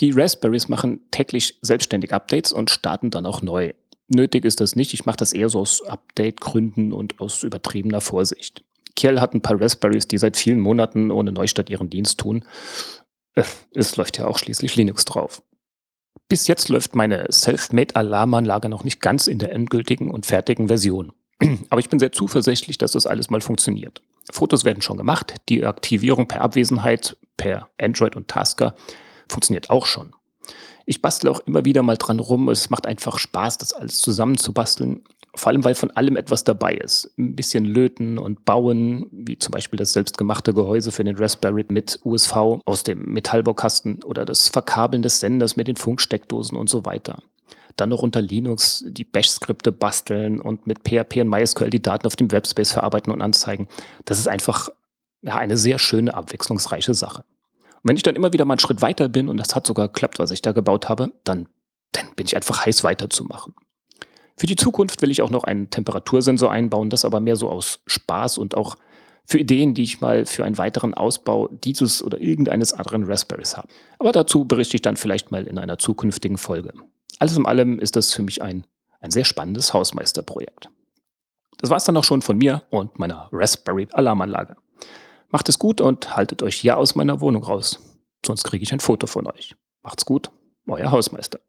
Die Raspberries machen täglich selbstständig Updates und starten dann auch neu. Nötig ist das nicht. Ich mache das eher so aus Update-Gründen und aus übertriebener Vorsicht. Kiel hat ein paar Raspberries, die seit vielen Monaten ohne Neustart ihren Dienst tun. Äh, es läuft ja auch schließlich Linux drauf. Bis jetzt läuft meine Self-Made-Alarmanlage noch nicht ganz in der endgültigen und fertigen Version. Aber ich bin sehr zuversichtlich, dass das alles mal funktioniert. Fotos werden schon gemacht. Die Aktivierung per Abwesenheit, per Android und Tasker funktioniert auch schon. Ich bastle auch immer wieder mal dran rum. Es macht einfach Spaß, das alles zusammenzubasteln. Vor allem, weil von allem etwas dabei ist. Ein bisschen löten und bauen, wie zum Beispiel das selbstgemachte Gehäuse für den Raspberry mit USV aus dem Metallbaukasten oder das Verkabeln des Senders mit den Funksteckdosen und so weiter dann noch unter Linux die Bash-Skripte basteln und mit PHP und MySQL die Daten auf dem Webspace verarbeiten und anzeigen. Das ist einfach ja, eine sehr schöne, abwechslungsreiche Sache. Und wenn ich dann immer wieder mal einen Schritt weiter bin und das hat sogar geklappt, was ich da gebaut habe, dann, dann bin ich einfach heiß weiterzumachen. Für die Zukunft will ich auch noch einen Temperatursensor einbauen, das aber mehr so aus Spaß und auch für Ideen, die ich mal für einen weiteren Ausbau dieses oder irgendeines anderen Raspberries habe. Aber dazu berichte ich dann vielleicht mal in einer zukünftigen Folge. Alles in allem ist das für mich ein, ein sehr spannendes Hausmeisterprojekt. Das war es dann auch schon von mir und meiner Raspberry Alarmanlage. Macht es gut und haltet euch ja aus meiner Wohnung raus. Sonst kriege ich ein Foto von euch. Macht's gut, euer Hausmeister.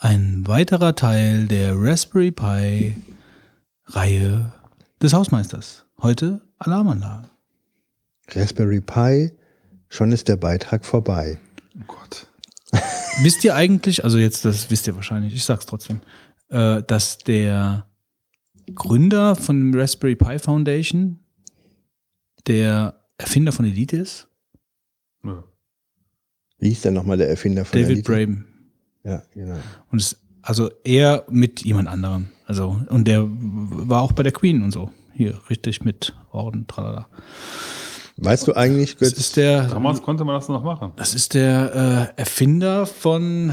Ein weiterer Teil der Raspberry Pi Reihe des Hausmeisters. Heute Alarmanlage. Raspberry Pi, schon ist der Beitrag vorbei. Oh Gott. *laughs* wisst ihr eigentlich, also jetzt, das wisst ihr wahrscheinlich, ich sag's trotzdem, äh, dass der Gründer von Raspberry Pi Foundation der Erfinder von Elite ist? Ja. Wie hieß denn nochmal der Erfinder von David Elite? Braben. Ja, genau. Und es, also er mit jemand anderem. Also, und der war auch bei der Queen und so. Hier, richtig mit Orden, tralala. Weißt du eigentlich, Das Götz, ist der, Damals konnte man das noch machen. das ist der äh, Erfinder von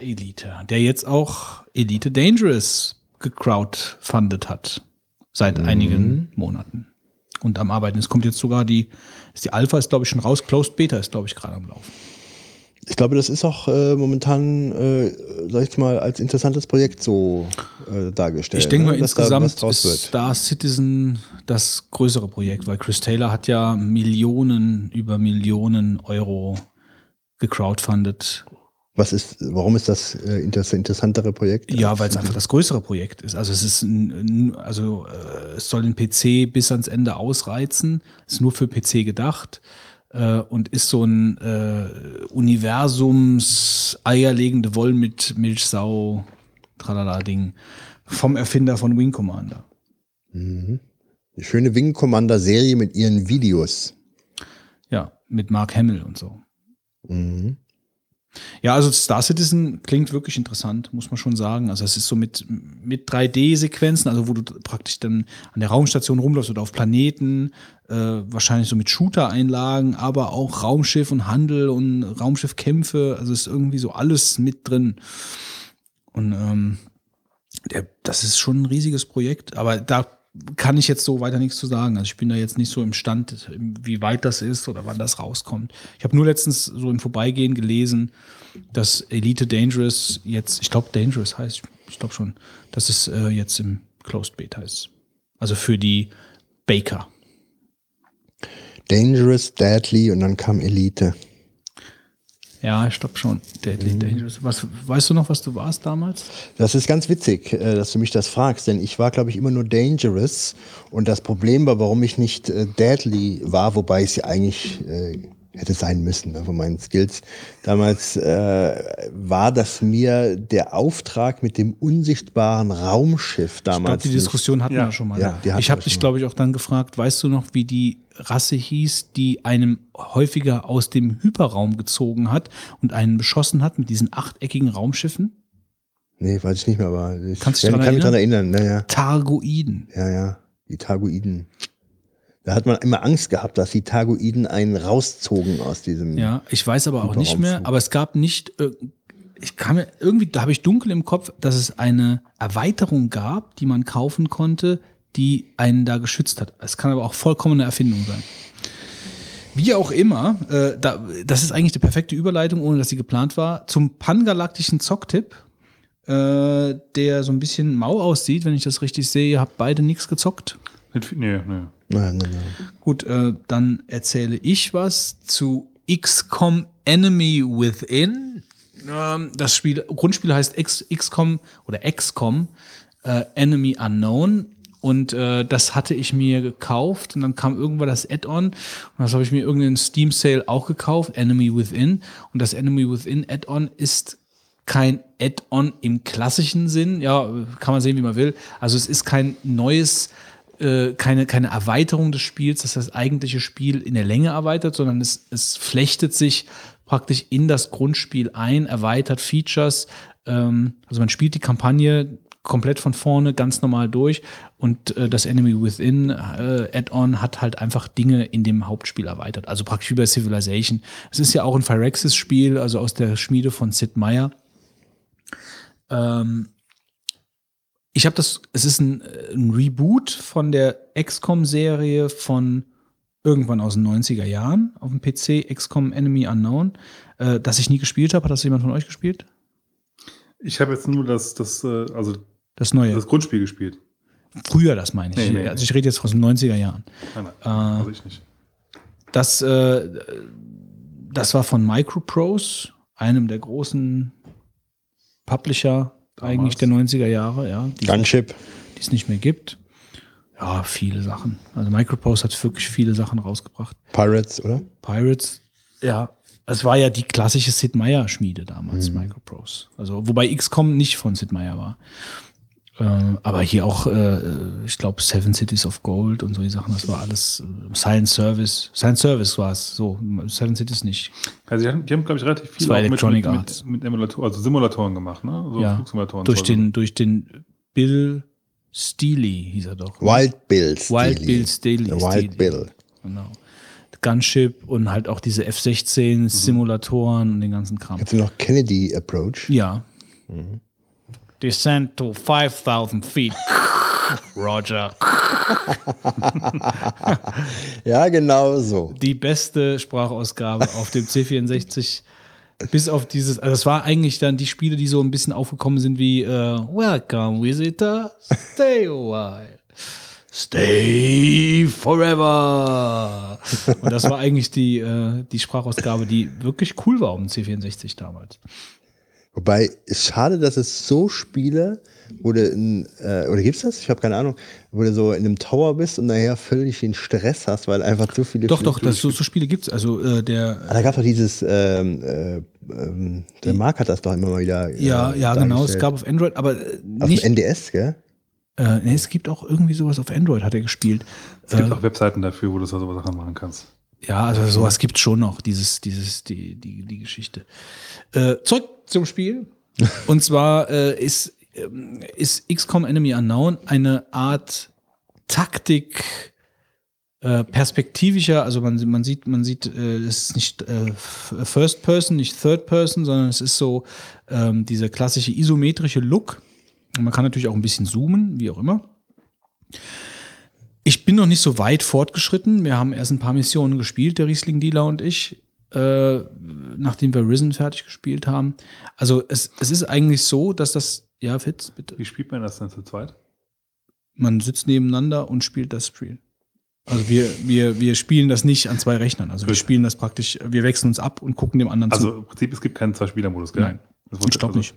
Elite, der jetzt auch Elite Dangerous gecrowdfundet hat. Seit Mhm. einigen Monaten. Und am Arbeiten. Es kommt jetzt sogar die, ist die Alpha ist glaube ich schon raus, Closed Beta ist glaube ich gerade am Laufen. Ich glaube, das ist auch äh, momentan, äh, sag ich mal, als interessantes Projekt so äh, dargestellt. Ich denke mal, ne? Dass da insgesamt draus ist wird. Star Citizen das größere Projekt, weil Chris Taylor hat ja Millionen über Millionen Euro gecrowdfundet. Was ist, warum ist das äh, das interessantere Projekt? Ja, weil es einfach das größere Projekt ist. Also es ist ein, ein- also äh, es soll den PC bis ans Ende ausreizen, ist nur für PC gedacht äh, und ist so ein äh, Universums eierlegende Woll mit Milchsau tralala Ding vom Erfinder von Wing Commander. Mhm. Die schöne Wing Commander Serie mit ihren Videos. Ja, mit Mark Hamill und so. Mhm. Ja, also Star Citizen klingt wirklich interessant, muss man schon sagen. Also es ist so mit, mit 3D-Sequenzen, also wo du praktisch dann an der Raumstation rumläufst oder auf Planeten, äh, wahrscheinlich so mit Shooter-Einlagen, aber auch Raumschiff und Handel und Raumschiffkämpfe. Also ist irgendwie so alles mit drin. Und ähm, der, das ist schon ein riesiges Projekt, aber da kann ich jetzt so weiter nichts zu sagen. Also ich bin da jetzt nicht so im Stand, wie weit das ist oder wann das rauskommt. Ich habe nur letztens so im Vorbeigehen gelesen, dass Elite Dangerous jetzt, ich glaube Dangerous heißt, ich glaube schon, dass es äh, jetzt im Closed Beta ist. Also für die Baker. Dangerous, Deadly und dann kam Elite. Ja, ich glaube schon. Deadly Dangerous. Was, weißt du noch, was du warst damals? Das ist ganz witzig, äh, dass du mich das fragst, denn ich war, glaube ich, immer nur Dangerous. Und das Problem war, warum ich nicht äh, Deadly war, wobei es ja eigentlich äh, hätte sein müssen ne, von meinen Skills. Damals äh, war das mir der Auftrag mit dem unsichtbaren Raumschiff Ich glaube, damals. die Diskussion hatten Ja. wir schon mal. Ja, die hatten ich habe dich, glaube ich, auch dann gefragt, weißt du noch, wie die Rasse hieß, die einem häufiger aus dem Hyperraum gezogen hat und einen beschossen hat mit diesen achteckigen Raumschiffen? Nee, weiß ich nicht mehr, aber ich Kannst du dich kann, dran kann mich daran erinnern. Naja, Targoiden. ja, ja, die Tagoiden. Da hat man immer Angst gehabt, dass die Tagoiden einen rauszogen aus diesem. Ja, ich weiß aber auch nicht mehr, aber es gab nicht, äh, ich kann mir, irgendwie, da habe ich dunkel im Kopf, dass es eine Erweiterung gab, die man kaufen konnte, die einen da geschützt hat. Es kann aber auch vollkommene Erfindung sein. Wie auch immer, äh, da, das ist eigentlich die perfekte Überleitung, ohne dass sie geplant war, zum pangalaktischen Zocktipp, äh, der so ein bisschen mau aussieht, wenn ich das richtig sehe. Ihr habt beide nichts gezockt. Nee, nee. Nein, nein, nein. Gut, äh, dann erzähle ich was zu XCOM Enemy Within. Ähm, das Spiel, Grundspiel heißt X, XCOM oder XCOM äh, Enemy Unknown. Und äh, das hatte ich mir gekauft und dann kam irgendwann das Add-on und das habe ich mir irgendeinen Steam Sale auch gekauft, Enemy Within. Und das Enemy Within Add-on ist kein Add-on im klassischen Sinn. Ja, kann man sehen, wie man will. Also es ist kein neues, äh, keine, keine Erweiterung des Spiels, das das eigentliche Spiel in der Länge erweitert, sondern es, es flechtet sich praktisch in das Grundspiel ein, erweitert Features. Ähm, also man spielt die Kampagne komplett von vorne ganz normal durch und äh, das Enemy Within äh, Add-on hat halt einfach Dinge in dem Hauptspiel erweitert. Also praktisch bei Civilization. Es ist ja auch ein Phyrexis-Spiel, also aus der Schmiede von Sid Meier. Ähm, ich habe das, es ist ein, äh, ein Reboot von der XCOM-Serie von irgendwann aus den 90er Jahren auf dem PC, XCOM Enemy Unknown, äh, das ich nie gespielt habe. Hat das jemand von euch gespielt? Ich habe jetzt nur das, das, äh, also Das neue. das Grundspiel gespielt. Früher, das meine ich. Nee, nee, also ich rede jetzt aus den 90er Jahren. Nein, nein, Äh, also ich nicht. Das, äh, das war von Microprose, einem der großen Publisher eigentlich der 90er Jahre, ja, die, Gunship. die es nicht mehr gibt. Ja, viele Sachen. Also Microprose hat wirklich viele Sachen rausgebracht. Pirates, oder? Pirates, ja, es war ja die klassische Sid Meier Schmiede damals, Microprose. Also, wobei XCOM nicht von Sid Meier war. Äh, aber hier auch, äh, ich glaube, Seven Cities of Gold und solche Sachen, das war alles äh, Science Service. Science Service war es, so. Seven Cities nicht. Also die haben, die haben glaube ich, relativ viel mit, Electronic mit, Arts. mit, mit Emulatoren, also Simulatoren gemacht, ne? So ja. Flugsimulatoren. Durch den, durch den Bill Steely hieß er doch. Wild Bills. Wild Bill Steely. Wild Steely. Bill. Genau. Gunship und halt auch diese F-16 Simulatoren und den ganzen Kram. Kennst du noch Kennedy Approach? Ja. Descent to 5000 feet. *laughs* Roger. *laughs* Ja, genau so. Die beste Sprachausgabe auf dem C64. Bis auf dieses, also das war eigentlich dann die Spiele, die so ein bisschen aufgekommen sind wie äh, Welcome Visitor, stay a while. Stay forever. Und das war eigentlich die, äh, die Sprachausgabe, die wirklich cool war dem C64 damals. Wobei, ist schade, dass es so Spiele, wo du, in, äh, oder gibt's das? Ich habe keine Ahnung, wo du so in einem Tower bist und nachher völlig den Stress hast, weil einfach zu viele. Doch, doch, Flüge- das, so, so Spiele gibt's. Also äh, der, Ah, da gab doch dieses, ähm, äh, ähm, der Marc hat das doch immer mal wieder. äh, ja, ja, genau, es gab auf Android, aber äh, Auf nicht, dem NDS, gell? äh, nee, es gibt auch irgendwie sowas auf Android, hat er gespielt. Es gibt Äh, auch Webseiten dafür, wo du so Sachen machen kannst. Ja, also sowas gibt's schon noch, dieses, dieses, die, die, die Geschichte. Äh, zurück zum Spiel. *laughs* Und zwar äh, ist, ähm, ist XCOM Enemy Unknown eine Art Taktik äh, perspektivischer, also man, man sieht, man sieht, äh, es ist nicht äh, First Person, nicht Third Person, sondern es ist so ähm, dieser klassische isometrische Look. Und man kann natürlich auch ein bisschen zoomen, wie auch immer. Ich bin noch nicht so weit fortgeschritten. Wir haben erst ein paar Missionen gespielt, der Riesling-Dealer und ich, äh, nachdem wir Risen fertig gespielt haben. Also es, es ist eigentlich so, dass das, ja, Fitz, bitte. Wie spielt man das denn zu zweit? Man sitzt nebeneinander und spielt das Spiel. Also wir, wir, wir spielen das nicht an zwei Rechnern. Also wir Gut. spielen das praktisch, wir wechseln uns ab und gucken dem anderen Also zu. im Prinzip, es gibt keinen Zwei-Spieler-Modus, gell? Nein, Das ich glaube also- nicht.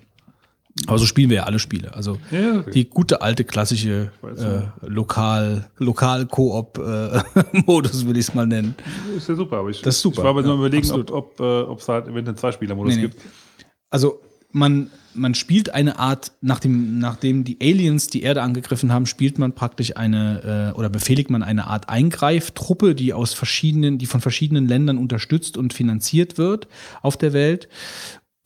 Aber so spielen wir ja alle Spiele. Also Ja, okay. die gute alte klassische äh, lokal lokal Koop äh, *laughs* Modus will ich es mal nennen. ist ja super, aber ich, Das ist super, ich war aber nur ja, überlegen, absolut. ob, ob äh, ob es halt eventuell einen Zwei-Spieler-Modus Nee, nee. gibt. Also man man spielt eine Art nachdem nachdem die Aliens die Erde angegriffen haben, spielt man praktisch eine äh, oder befehligt man eine Art Eingreiftruppe, die aus verschiedenen die von verschiedenen Ländern unterstützt und finanziert wird auf der Welt.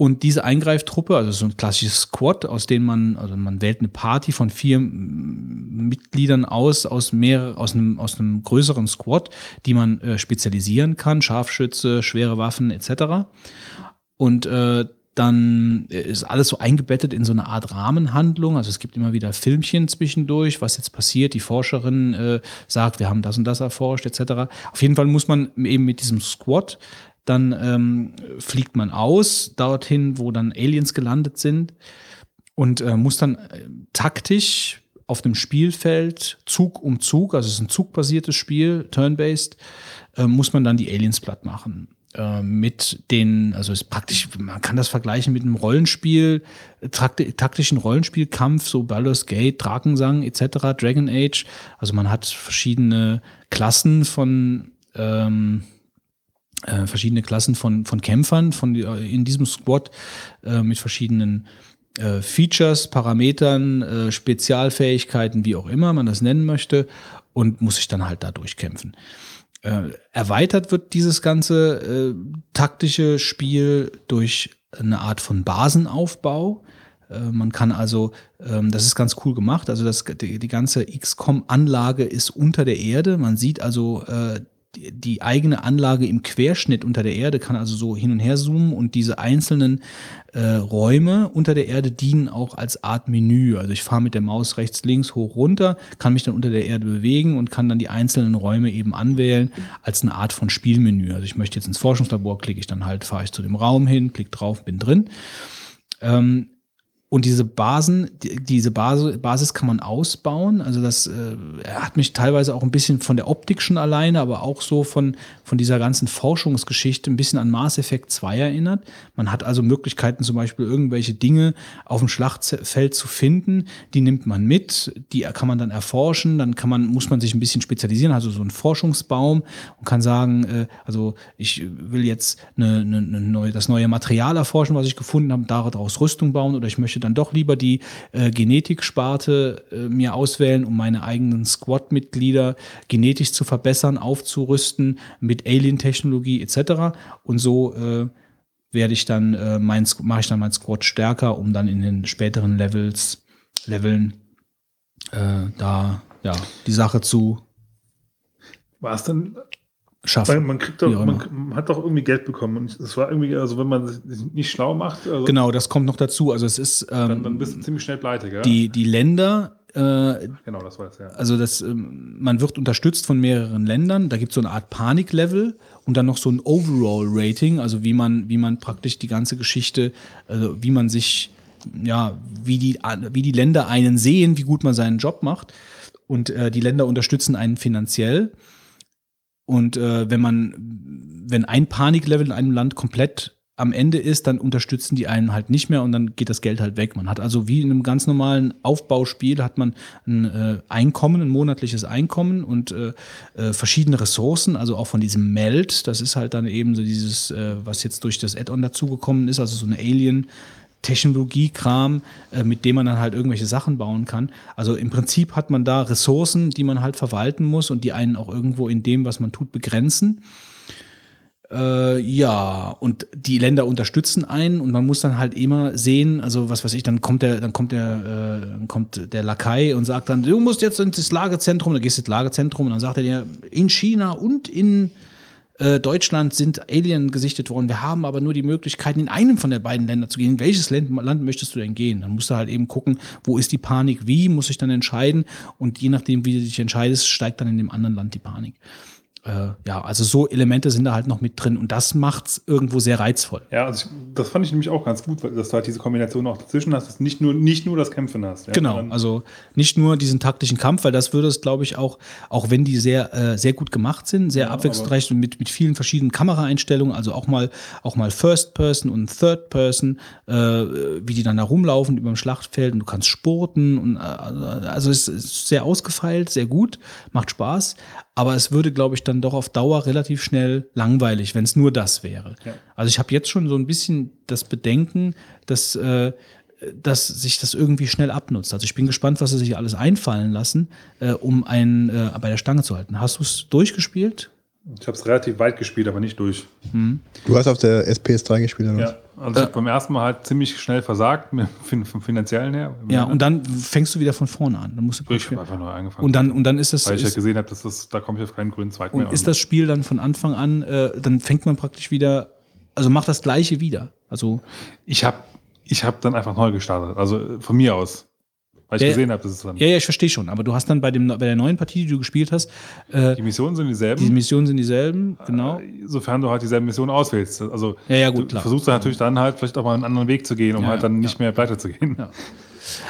Und diese Eingreiftruppe, also so ein klassisches Squad, aus dem man, also man wählt eine Party von vier Mitgliedern aus, aus mehr, aus einem, aus einem größeren Squad, die man äh, spezialisieren kann, Scharfschütze, schwere Waffen etc. Und äh, dann ist alles so eingebettet in so eine Art Rahmenhandlung. Also es gibt immer wieder Filmchen zwischendurch, was jetzt passiert. Die Forscherin äh, sagt, wir haben das und das erforscht, etc. Auf jeden Fall muss man eben mit diesem Squad dann ähm, fliegt man aus dorthin, wo dann Aliens gelandet sind und äh, muss dann äh, taktisch auf dem Spielfeld Zug um Zug, also es ist ein zugbasiertes Spiel, turn-based, äh, muss man dann die Aliens platt machen. Äh, mit den, also ist praktisch, man kann das vergleichen mit einem Rollenspiel, takti- taktischen Rollenspielkampf, so Baldur's Gate, Drakensang etc., Dragon Age. Also man hat verschiedene Klassen von ähm, äh, verschiedene Klassen von, von Kämpfern von, äh, in diesem Squad äh, mit verschiedenen äh, Features, Parametern, äh, Spezialfähigkeiten, wie auch immer man das nennen möchte, und muss sich dann halt da durchkämpfen. Äh, erweitert wird dieses ganze äh, taktische Spiel durch eine Art von Basenaufbau. Äh, Man kann also, ähm, das ist ganz cool gemacht, also das, die, die ganze XCOM-Anlage ist unter der Erde. Man sieht also äh, die, eigene Anlage im Querschnitt unter der Erde, kann also so hin und her zoomen und diese einzelnen äh, Räume unter der Erde dienen auch als Art Menü. Also ich fahre mit der Maus rechts, links, hoch, runter, kann mich dann unter der Erde bewegen und kann dann die einzelnen Räume eben anwählen als eine Art von Spielmenü. Also ich möchte jetzt ins Forschungslabor, klicke ich dann halt, fahre ich zu dem Raum hin, klicke drauf, bin drin. Ähm, und diese Basen, die, diese Basis kann man ausbauen. Also das äh, hat mich teilweise auch ein bisschen von der Optik schon alleine, aber auch so von, von dieser ganzen Forschungsgeschichte ein bisschen an Mass Effect 2 erinnert. Man hat also Möglichkeiten, zum Beispiel irgendwelche Dinge auf dem Schlachtfeld zu finden. Die nimmt man mit, die kann man dann erforschen. Dann kann man, muss man sich ein bisschen spezialisieren, also so ein Forschungsbaum und kann sagen, äh, also ich will jetzt eine, eine, eine neue, das neue Material erforschen, was ich gefunden habe, daraus Rüstung bauen oder ich möchte dann doch lieber die äh, Genetiksparte äh, mir auswählen, um meine eigenen Squad-Mitglieder genetisch zu verbessern, aufzurüsten mit Alien-Technologie etc. Und so äh, werde ich dann äh, mein mache ich dann mein Squad stärker, um dann in den späteren Levels Leveln äh, da ja die Sache zu War es weil schaffen. man kriegt Wie doch, man, man hat doch irgendwie Geld bekommen. Und es war irgendwie, also wenn man sich nicht schlau macht, also Genau, das kommt noch dazu. Also es ist dann, ähm, dann bist du ziemlich schnell pleite, gell? die die Länder äh, genau, das war es, ja. also das, ähm, man wird unterstützt von mehreren Ländern. Da gibt es so eine Art Paniklevel und dann noch so ein Overall-Rating, also wie man, wie man praktisch die ganze Geschichte, also wie man sich, ja, wie die, wie die Länder einen sehen, wie gut man seinen Job macht. Und äh, die Länder unterstützen einen finanziell. Und äh, wenn man, wenn ein Paniklevel in einem Land komplett am Ende ist, dann unterstützen die einen halt nicht mehr und dann geht das Geld halt weg. Man hat also wie in einem ganz normalen Aufbauspiel hat man ein äh, Einkommen, ein monatliches Einkommen und äh, äh, verschiedene Ressourcen, also auch von diesem Meld. Das ist halt dann eben so dieses, äh, was jetzt durch das Add-on dazugekommen ist, also so eine Alien. Technologiekram, äh, mit dem man dann halt irgendwelche Sachen bauen kann. Also im Prinzip hat man da Ressourcen, die man halt verwalten muss und die einen auch irgendwo in dem, was man tut, begrenzen. Äh, ja, und die Länder unterstützen einen und man muss dann halt immer sehen, also was weiß ich, dann kommt der, dann kommt der, äh, dann kommt der Lakai und sagt dann, du musst jetzt ins Lagezentrum, dann gehst du ins Lagezentrum und dann sagt er dir, in China und in äh, Deutschland sind Alien gesichtet worden. Wir haben aber nur die Möglichkeit, in einem von der beiden Länder zu gehen. In welches Land, Land möchtest du denn gehen? Dann musst du halt eben gucken, wo ist die Panik, wie muss ich dann entscheiden und je nachdem, wie du dich entscheidest, steigt dann in dem anderen Land die Panik. Äh, ja, also so Elemente sind da halt noch mit drin und das macht's irgendwo sehr reizvoll. Ja, also ich, das fand ich nämlich auch ganz gut, weil- dass du halt diese Kombination auch dazwischen hast, dass du nicht nur, nicht nur das Kämpfen hast. Ja, Genau, also nicht nur diesen taktischen Kampf, weil das würde es, glaube ich, auch, auch wenn die sehr, äh, sehr gut gemacht sind, sehr Ja, abwechslungsreich und mit, mit vielen verschiedenen Kameraeinstellungen, also auch mal, auch mal First Person und Third Person, äh, wie die dann da rumlaufen über dem Schlachtfeld und du kannst spurten und äh, also es ist sehr ausgefeilt, sehr gut, macht Spaß, aber es würde, glaube ich, dann doch auf Dauer relativ schnell langweilig, wenn es nur das wäre. Ja. Also ich habe jetzt schon so ein bisschen das Bedenken, dass äh, dass sich das irgendwie schnell abnutzt. Also ich bin gespannt, was sie sich alles einfallen lassen, äh, um einen äh, bei der Stange zu halten. Hast du es durchgespielt? Ich habe es relativ weit gespielt, aber nicht durch. Du hast auf der SPS3 gespielt, oder? Ja, also ich habe beim ersten Mal halt ziemlich schnell versagt, vom finanziellen her. Ja, und dann fängst du wieder von vorne an. Dann musst du Ich habe einfach neu angefangen. und dann und dann ist das weil ich halt ist, gesehen habe, dass das, da komme ich auf keinen grünen Zweig mehr. und ist das Spiel dann von Anfang an, äh, dann fängt man praktisch wieder, also macht das gleiche wieder. Also ich habe ich hab dann einfach neu gestartet. Also äh, von mir aus. Weil ich Ja, gesehen habe, dass es dann. ja, ja, ich verstehe schon. Aber du hast dann bei dem bei der neuen Partie, die du gespielt hast, äh, Die Missionen sind dieselben. die Missionen sind dieselben, genau. Sofern du halt dieselben Missionen auswählst. Also Ja, ja, gut, du klar. versuchst dann natürlich dann halt vielleicht auch mal einen anderen Weg zu gehen, um halt dann nicht mehr pleite zu gehen. Ja. *laughs*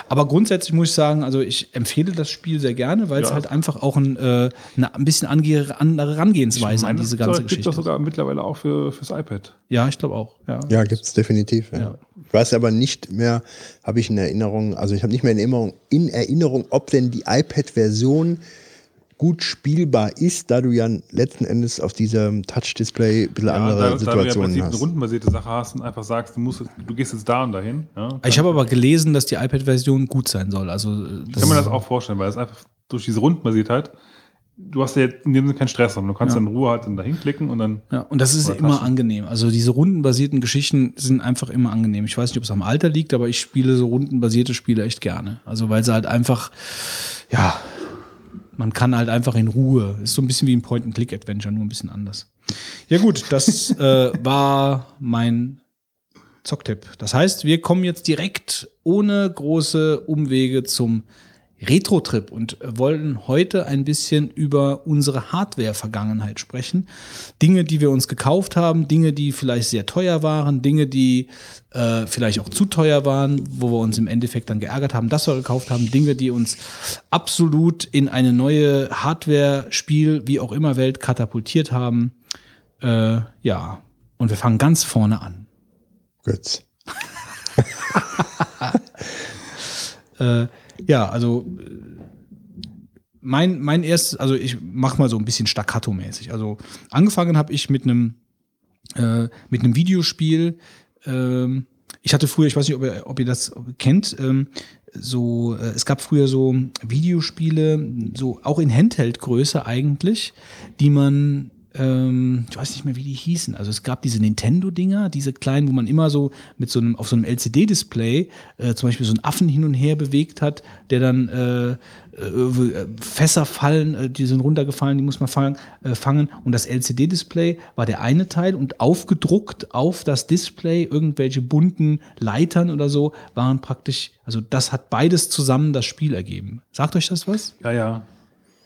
Aber grundsätzlich muss ich sagen, also ich empfehle das Spiel sehr gerne, weil es Ja. halt einfach auch ein, äh, eine ein bisschen andere Herangehensweise an diese ganze gibt Geschichte doch sogar mittlerweile auch für, fürs iPad. Ja, ich glaube auch. Ja. Ja, gibt's definitiv. Ja. Ja. Ich weiß aber nicht mehr, habe ich in Erinnerung, also ich habe nicht mehr in Erinnerung, in Erinnerung, ob denn die iPad-Version gut spielbar ist, da du ja letzten Endes auf diesem Touch-Display ein bisschen andere da, da du ja Situationen Prinzip eine hast. rundenbasierte Sache hast und einfach sagst, du, musst, du gehst jetzt da und dahin. Ja, Ich habe aber gelesen, dass die iPad-Version gut sein soll. Also äh, Ich kann mir das auch vorstellen, weil es einfach durch diese Rundenbasiertheit, du hast ja in dem Sinne keinen Stress, sondern du kannst Ja. dann in Ruhe halt dann dahin klicken und dann. Ja, und das ist immer angenehm. Also diese rundenbasierten Geschichten sind einfach immer angenehm. Ich weiß nicht, ob es am Alter liegt, aber ich spiele so rundenbasierte Spiele echt gerne. Also weil sie halt einfach, ja, man kann halt einfach in Ruhe. Ist so ein bisschen wie ein Point-and-Click-Adventure, nur ein bisschen anders. Ja gut, das äh, *laughs* war mein Zocktipp. Das heißt, wir kommen jetzt direkt ohne große Umwege zum Retro-Trip und wollen heute ein bisschen über unsere Hardware-Vergangenheit sprechen. Dinge, die wir uns gekauft haben, Dinge, die vielleicht sehr teuer waren, Dinge, die äh, vielleicht auch zu teuer waren, wo wir uns im Endeffekt dann geärgert haben, dass wir gekauft haben, Dinge, die uns absolut in eine neue Hardware-Spiel, wie auch immer Welt katapultiert haben. Äh, ja, und wir fangen ganz vorne an. Götz. *laughs* Äh, ja, also äh, mein, mein erstes, also ich mach mal so ein bisschen staccato-mäßig. Also angefangen habe ich mit einem äh, mit einem Videospiel. Ähm, ich hatte früher, ich weiß nicht, ob ihr, ob ihr das kennt, ähm, so, äh, es gab früher so Videospiele, so auch in Handheld-Größe eigentlich, die man ähm, ich weiß nicht mehr, wie die hießen. Also es gab diese Nintendo-Dinger, diese kleinen, wo man immer so mit so einem, auf so einem LCD-Display äh, zum Beispiel so einen Affen hin und her bewegt hat, der dann äh, äh, Fässer fallen, äh, die sind runtergefallen, die muss man fangen, äh, fangen. Und das LCD-Display war der eine Teil und aufgedruckt auf das Display irgendwelche bunten Leitern oder so waren praktisch, also das hat beides zusammen das Spiel ergeben. Sagt euch das was? Ja, ja.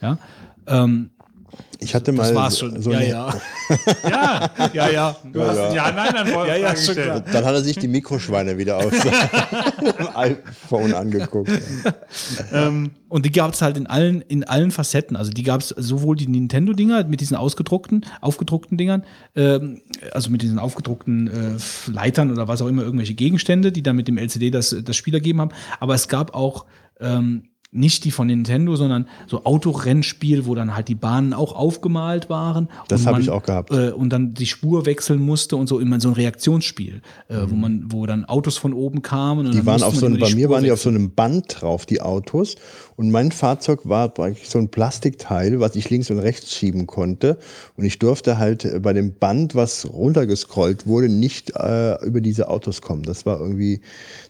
Ja. Ähm, Ich hatte mal das war's so, schon. so ja, ja. Ja, Ja, ja. du hast ein Ja-Nein-Antwort Ja, ja, schon klar. Dann hat er sich die Mikroschweine wieder auf seinem *laughs* iPhone angeguckt. *laughs* Und die gab es halt in allen, in allen Facetten. Also die gab es sowohl die Nintendo-Dinger mit diesen ausgedruckten, aufgedruckten Dingern, ähm, also mit diesen aufgedruckten äh, Leitern oder was auch immer, irgendwelche Gegenstände, die dann mit dem LCD das, das Spiel ergeben haben. Aber es gab auch ähm, nicht die von Nintendo, sondern so Autorennspiel, wo dann halt die Bahnen auch aufgemalt waren. Das Und hab man, ich auch gehabt. Äh, und dann die Spur wechseln musste und so immer so ein Reaktionsspiel, äh, Mhm. wo man, wo dann Autos von oben kamen. Und Die dann waren auf so einem, bei mir Spur waren die auf so einem Band drauf, die Autos. Und mein Fahrzeug war so ein Plastikteil, was ich links und rechts schieben konnte. Und ich durfte halt äh, bei dem Band, was runtergescrollt wurde, nicht äh, über diese Autos kommen. Das war irgendwie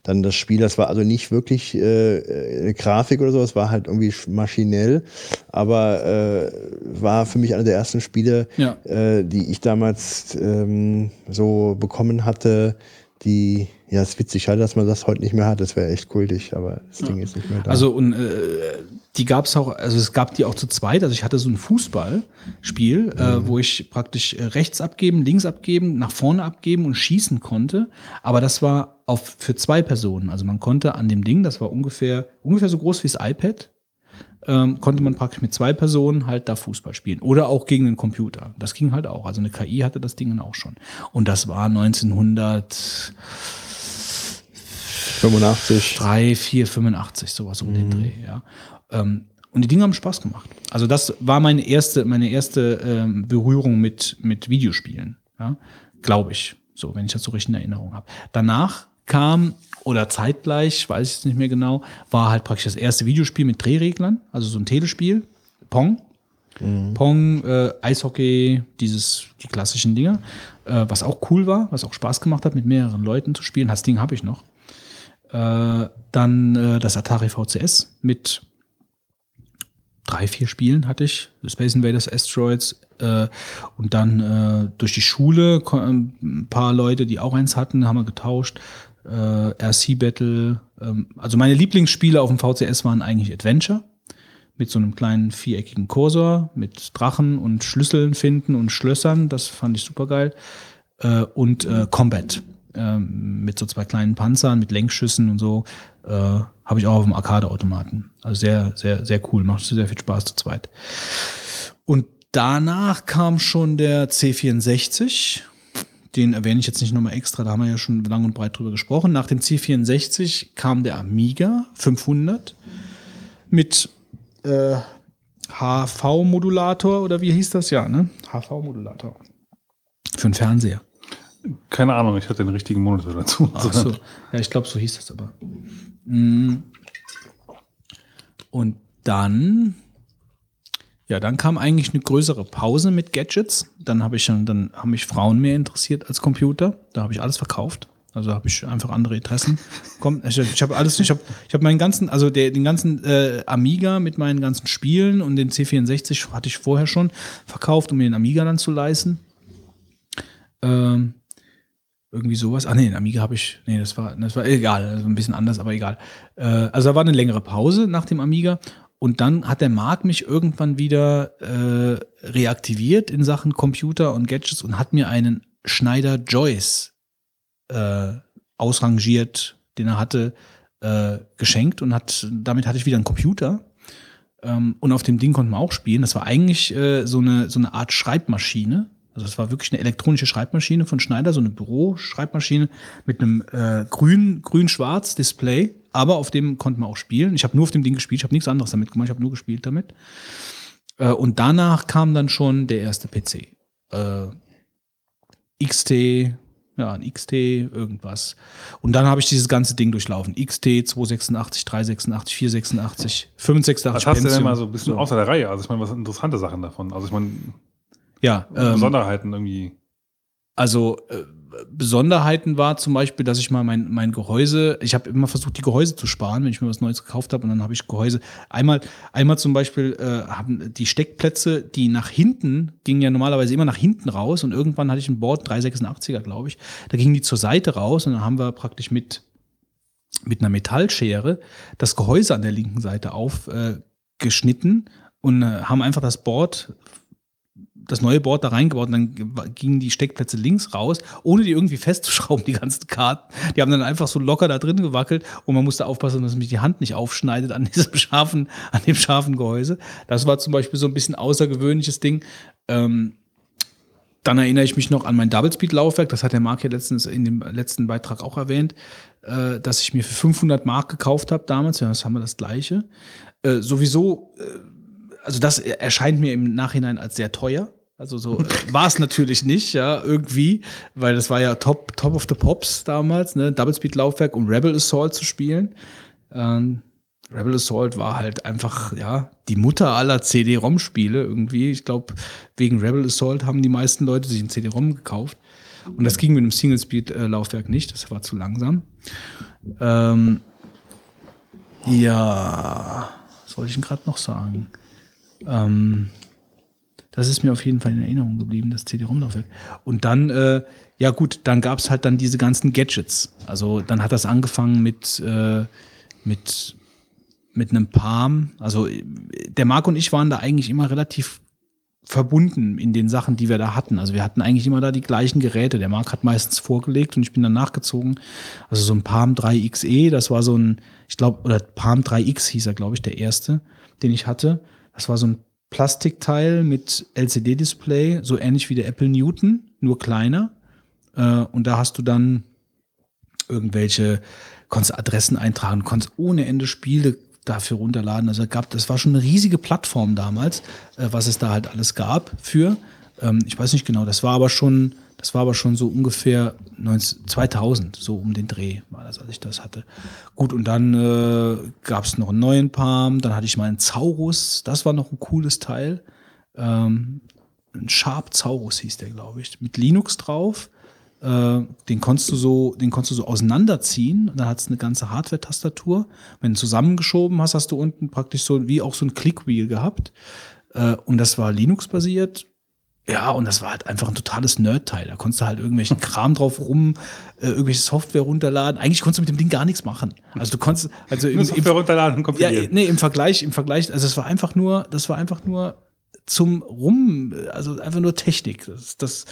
dann das Spiel. Das war also nicht wirklich äh, eine Grafik oder so, es war halt irgendwie sch- maschinell. Aber äh, war für mich einer der ersten Spiele, Ja. äh, die ich damals ähm, so bekommen hatte, die, ja, es ist witzig, schade, dass man das heute nicht mehr hat. Das wäre echt kultig, aber das Ding ist nicht mehr da. Also und äh, die gab es auch, also es gab die auch zu zweit. Also ich hatte so ein Fußballspiel, äh, wo ich praktisch äh, rechts abgeben, links abgeben, nach vorne abgeben und schießen konnte. Aber das war auf für zwei Personen. Also man konnte an dem Ding, das war ungefähr ungefähr so groß wie das iPad, ähm, konnte man praktisch mit zwei Personen halt da Fußball spielen. Oder auch gegen den Computer. Das ging halt auch. Also eine KI hatte das Ding dann auch schon. Und das war 1900 85. 3, 4, 85, sowas um den Dreh, ja. Ähm, und die Dinge haben Spaß gemacht. Also das war meine erste, meine erste ähm, Berührung mit, mit Videospielen, ja. Glaube ich. So, wenn ich das so richtig in Erinnerung habe. Danach kam, oder zeitgleich, weiß ich es nicht mehr genau, war halt praktisch das erste Videospiel mit Drehreglern, also so ein Telespiel, Pong. Pong, äh, Eishockey, dieses, die klassischen Dinge, äh, was auch cool war, was auch Spaß gemacht hat, mit mehreren Leuten zu spielen. Das Ding habe ich noch. Äh, dann äh, das Atari VCS mit drei, vier Spielen hatte ich. Space Invaders, Asteroids. Äh, und dann äh, durch die Schule ko- ein paar Leute, die auch eins hatten, haben wir getauscht. Äh, RC Battle. Ähm, also meine Lieblingsspiele auf dem VCS waren eigentlich Adventure. Mit so einem kleinen viereckigen Kursor, mit Drachen und Schlüsseln finden und Schlössern. Das fand ich super geil. Und Combat. Ähm, mit so zwei kleinen Panzern, mit Lenkschüssen und so. Äh, Habe ich auch auf dem Arcade-Automaten. Also sehr, sehr, sehr cool. Macht sehr viel Spaß zu zweit. Und danach kam schon der C64. Den erwähne ich jetzt nicht nochmal extra, da haben wir ja schon lang und breit drüber gesprochen. Nach dem C64 kam der Amiga 500 mit äh, HV-Modulator oder wie hieß das? Ja, ne? HV-Modulator. Für den Fernseher. Keine Ahnung, ich hatte den richtigen Monitor dazu. Ach so. Ja, ich glaube, so hieß das aber. Mm. Und dann, ja, dann kam eigentlich eine größere Pause mit Gadgets. Dann habe ich schon, dann haben mich Frauen mehr interessiert als Computer. Da habe ich alles verkauft. Also habe ich einfach andere Interessen. Komm, ich, ich habe alles, ich habe, ich habe meinen ganzen, also der, den ganzen äh, Amiga mit meinen ganzen Spielen und den C64 hatte ich vorher schon verkauft, um mir den Amiga dann zu leisten. Ähm, irgendwie sowas. Ah nee, den Amiga habe ich, nee, das war, das war egal, also ein bisschen anders, aber egal. Äh, also da war eine längere Pause nach dem Amiga und dann hat der Marc mich irgendwann wieder äh, reaktiviert in Sachen Computer und Gadgets und hat mir einen Schneider Joyce äh, ausrangiert, den er hatte, äh, geschenkt und hat, damit hatte ich wieder einen Computer. Ähm, und auf dem Ding konnte man auch spielen. Das war eigentlich äh, so, eine, so eine Art Schreibmaschine. Also es war wirklich eine elektronische Schreibmaschine von Schneider, so eine Büroschreibmaschine mit einem äh, grün, grün-schwarz Display. Aber auf dem konnte man auch spielen. Ich habe nur auf dem Ding gespielt, ich habe nichts anderes damit gemacht, ich habe nur gespielt damit. Äh, und danach kam dann schon der erste PC. Äh, XT, ja, ein XT, irgendwas. Und dann habe ich dieses ganze Ding durchlaufen. XT, 286, 386, 486, 586. Was hast du denn Pentium. mal so ein bisschen außer der Reihe? Also ich meine, was interessante Sachen davon. Also ich meine, Ja, ähm, Besonderheiten irgendwie. Also äh, Besonderheiten war zum Beispiel, dass ich mal mein, mein Gehäuse, ich habe immer versucht, die Gehäuse zu sparen, wenn ich mir was Neues gekauft habe und dann habe ich Gehäuse. Einmal, einmal zum Beispiel äh, haben die Steckplätze, die nach hinten, gingen ja normalerweise immer nach hinten raus und irgendwann hatte ich ein Board 386er, glaube ich, da gingen die zur Seite raus und dann haben wir praktisch mit, mit einer Metallschere das Gehäuse an der linken Seite aufgeschnitten äh, und äh, haben einfach das Board das neue Board da reingebaut und dann gingen die Steckplätze links raus, ohne die irgendwie *laughs* festzuschrauben, die ganzen Karten. Die haben dann einfach so locker da drin gewackelt und man musste aufpassen, dass mich die Hand nicht aufschneidet an *laughs* diesem scharfen, an dem scharfen Gehäuse. Das war zum Beispiel so ein bisschen außergewöhnliches Ding. Ähm, dann erinnere ich mich noch an mein Double-Speed-Laufwerk, das hat der Marc ja letztens in dem letzten Beitrag auch erwähnt, äh, dass ich mir für 500 Mark gekauft habe damals. Ja, das haben wir das gleiche. Äh, sowieso, äh, also das erscheint mir im Nachhinein als sehr teuer. Also so äh, *laughs* war es natürlich nicht, ja, irgendwie, weil das war ja Top, Top of the Pops damals, ne, Double-Speed-Laufwerk, um Rebel Assault zu spielen. Ähm, Rebel Assault war halt einfach, ja, die Mutter aller CD-ROM-Spiele irgendwie. Ich glaube, wegen Rebel Assault haben die meisten Leute sich ein CD-ROM gekauft. Und das ging mit einem Single-Speed-Laufwerk nicht, das war zu langsam. Ähm, ja, was wollte ich denn gerade noch sagen? Ähm, Das ist mir auf jeden Fall in Erinnerung geblieben, das CD-ROM-Laufwerk. Und dann, äh, ja gut, dann gab es halt dann diese ganzen Gadgets. Also dann hat das angefangen mit, äh, mit, mit einem Palm. Also äh, der Marc und ich waren da eigentlich immer relativ verbunden in den Sachen, die wir da hatten. Also wir hatten eigentlich immer da die gleichen Geräte. Der Marc hat meistens vorgelegt und ich bin dann nachgezogen. Also so ein Palm 3XE, das war so ein, ich glaube, oder Palm 3X hieß er, glaube ich, der erste, den ich hatte. Das war so ein Plastikteil mit LCD-Display, so ähnlich wie der Apple Newton, nur kleiner. Äh, und da hast du dann irgendwelche, konntest Adressen eintragen, konntest ohne Ende Spiele dafür runterladen. Also gab, das war schon eine riesige Plattform damals, äh, was es da halt alles gab für. Ähm, ich weiß nicht genau, das war aber schon, das war aber schon so ungefähr 19, 2000, so um den Dreh war das, als ich das hatte. Gut, und dann äh, gab es noch einen neuen Palm, dann hatte ich mal einen Zaurus, das war noch ein cooles Teil. Ähm, ein Sharp Zaurus hieß der, glaube ich, mit Linux drauf. Äh, den konntest du so, den konntest du so auseinanderziehen. Dann hat es eine ganze Hardware-Tastatur. Wenn du zusammengeschoben hast, hast du unten praktisch so wie auch so ein Clickwheel gehabt. Äh, und das war Linux-basiert. Ja, und das war halt einfach ein totales Nerd-Teil. Da konntest du halt irgendwelchen *laughs* Kram drauf rum, äh, irgendwelche Software runterladen. Eigentlich konntest du mit dem Ding gar nichts machen. Also du konntest, also im, Software runterladen und ja, nee, im Vergleich, im Vergleich, also es war einfach nur, das war einfach nur zum Rum, also einfach nur Technik. Das, das,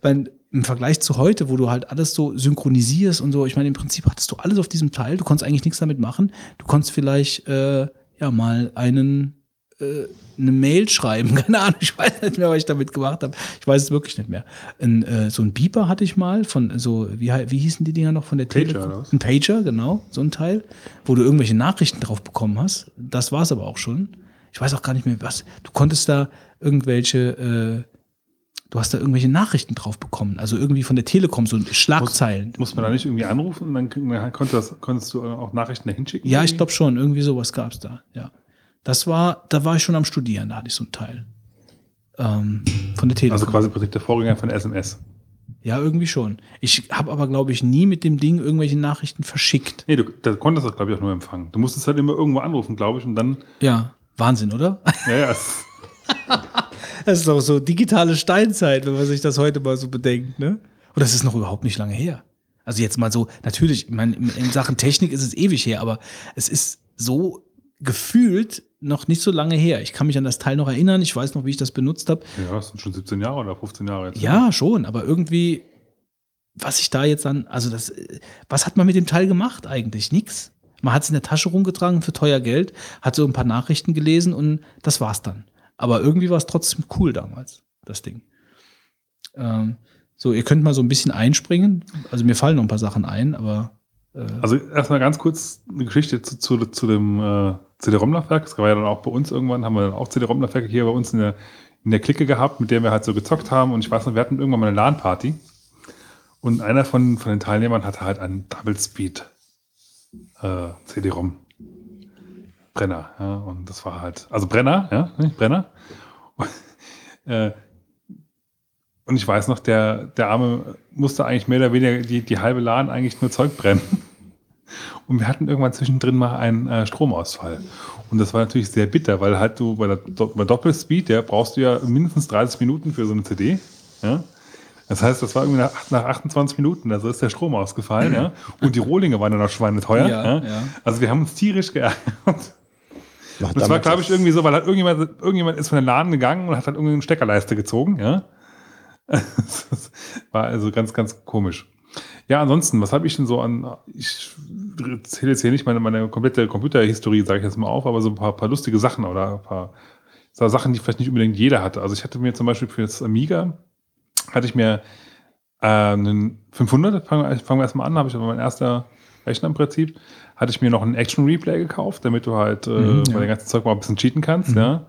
weil im Vergleich zu heute, wo du halt alles so synchronisierst und so, ich meine, im Prinzip hattest du alles auf diesem Teil, du konntest eigentlich nichts damit machen. Du konntest vielleicht äh, ja mal einen äh, eine Mail schreiben, *laughs* keine Ahnung, ich weiß nicht mehr, was ich damit gemacht habe. Ich weiß es wirklich nicht mehr. Ein, äh, so ein Beeper hatte ich mal von so, wie, wie hießen die Dinger noch von der Pager, Telekom? Ein Pager, genau, so ein Teil, wo du irgendwelche Nachrichten drauf bekommen hast. Das war es aber auch schon. Ich weiß auch gar nicht mehr, was. Du konntest da irgendwelche, äh, du hast da irgendwelche Nachrichten drauf bekommen. Also irgendwie von der Telekom, so Schlagzeilen. Muss man da nicht irgendwie anrufen und dann, dann konntest, konntest du auch Nachrichten dahin schicken? Ja, ich glaube schon, irgendwie sowas gab es da, ja. Das war, da war ich schon am Studieren, da hatte ich so ein Teil. Ähm, von der Telekom. Also quasi Prinzip der Vorgänger von SMS. ja, irgendwie schon. Ich habe aber, glaube ich, nie mit dem Ding irgendwelche Nachrichten verschickt. Nee, du da konntest das, glaube ich, auch nur empfangen. Du musstest halt immer irgendwo anrufen, glaube ich, und dann, Ja, Wahnsinn, oder? ja, ja, *laughs* *laughs* Das ist auch so digitale Steinzeit, wenn man sich das heute mal so bedenkt, ne? Und das ist noch überhaupt nicht lange her. Also jetzt mal so, natürlich, ich meine, in in Sachen Technik ist es ewig her, aber es ist so gefühlt noch nicht so lange her. Ich kann mich an das Teil noch erinnern, ich weiß noch, wie ich das benutzt habe. ja, das sind schon 17 Jahre oder 15 Jahre jetzt. Ja, schon, aber irgendwie, was ich da jetzt dann, also das, was hat man mit dem Teil gemacht eigentlich? Nix. Man hat es in der Tasche rumgetragen für teuer Geld, hat so ein paar Nachrichten gelesen und das war's dann. Aber irgendwie war es trotzdem cool damals, das Ding. Ähm, so, ihr könnt mal so ein bisschen einspringen. Also mir fallen noch ein paar Sachen ein, aber Also erstmal ganz kurz eine Geschichte zu, zu, zu dem äh, CD-ROM-Laufwerk. Das war ja dann auch bei uns irgendwann, haben wir dann auch CD-ROM-Laufwerke hier bei uns in der, in der Clique gehabt, mit der wir halt so gezockt haben. Und ich weiß noch, wir hatten irgendwann mal eine LAN-Party. Und einer von, von den Teilnehmern hatte halt einen Double Speed äh, CD-ROM. Brenner, ja. Und das war halt, also Brenner, ja, nicht Brenner. Und, *laughs* äh, und ich weiß noch, der, der Arme musste eigentlich mehr oder weniger die, die halbe LAN eigentlich nur Zeug brennen. Und wir hatten irgendwann zwischendrin mal einen äh, Stromausfall. Und das war natürlich sehr bitter, weil halt du bei, der, bei Doppelspeed, ja, brauchst du ja mindestens 30 Minuten für so eine CD. Ja. Das heißt, das war irgendwie nach, nach 28 Minuten, also ist der Strom ausgefallen, ja. Und die Rohlinge waren dann auch schweineteuer. Ja, Ja, ja. Also wir haben uns tierisch geärgert. Macht Das war, glaube ich, irgendwie so, weil halt irgendjemand, irgendjemand ist von der Laden gegangen und hat halt irgendwie eine Steckerleiste gezogen, ja. *laughs* Das war also ganz, ganz komisch. Ja, ansonsten, was habe ich denn so an, ich zähle jetzt hier nicht meine, meine komplette Computerhistorie, sage ich jetzt mal auf, aber so ein paar, paar lustige Sachen oder ein paar so Sachen, die vielleicht nicht unbedingt jeder hatte. Also ich hatte mir zum Beispiel für das Amiga, hatte ich mir äh, einen 500, fangen wir, fangen wir erstmal an, habe ich aber mein erster Rechner im Prinzip, hatte ich mir noch einen Action Replay gekauft, damit du halt äh, Mhm, ja. bei dem ganzen Zeug mal ein bisschen cheaten kannst, ja.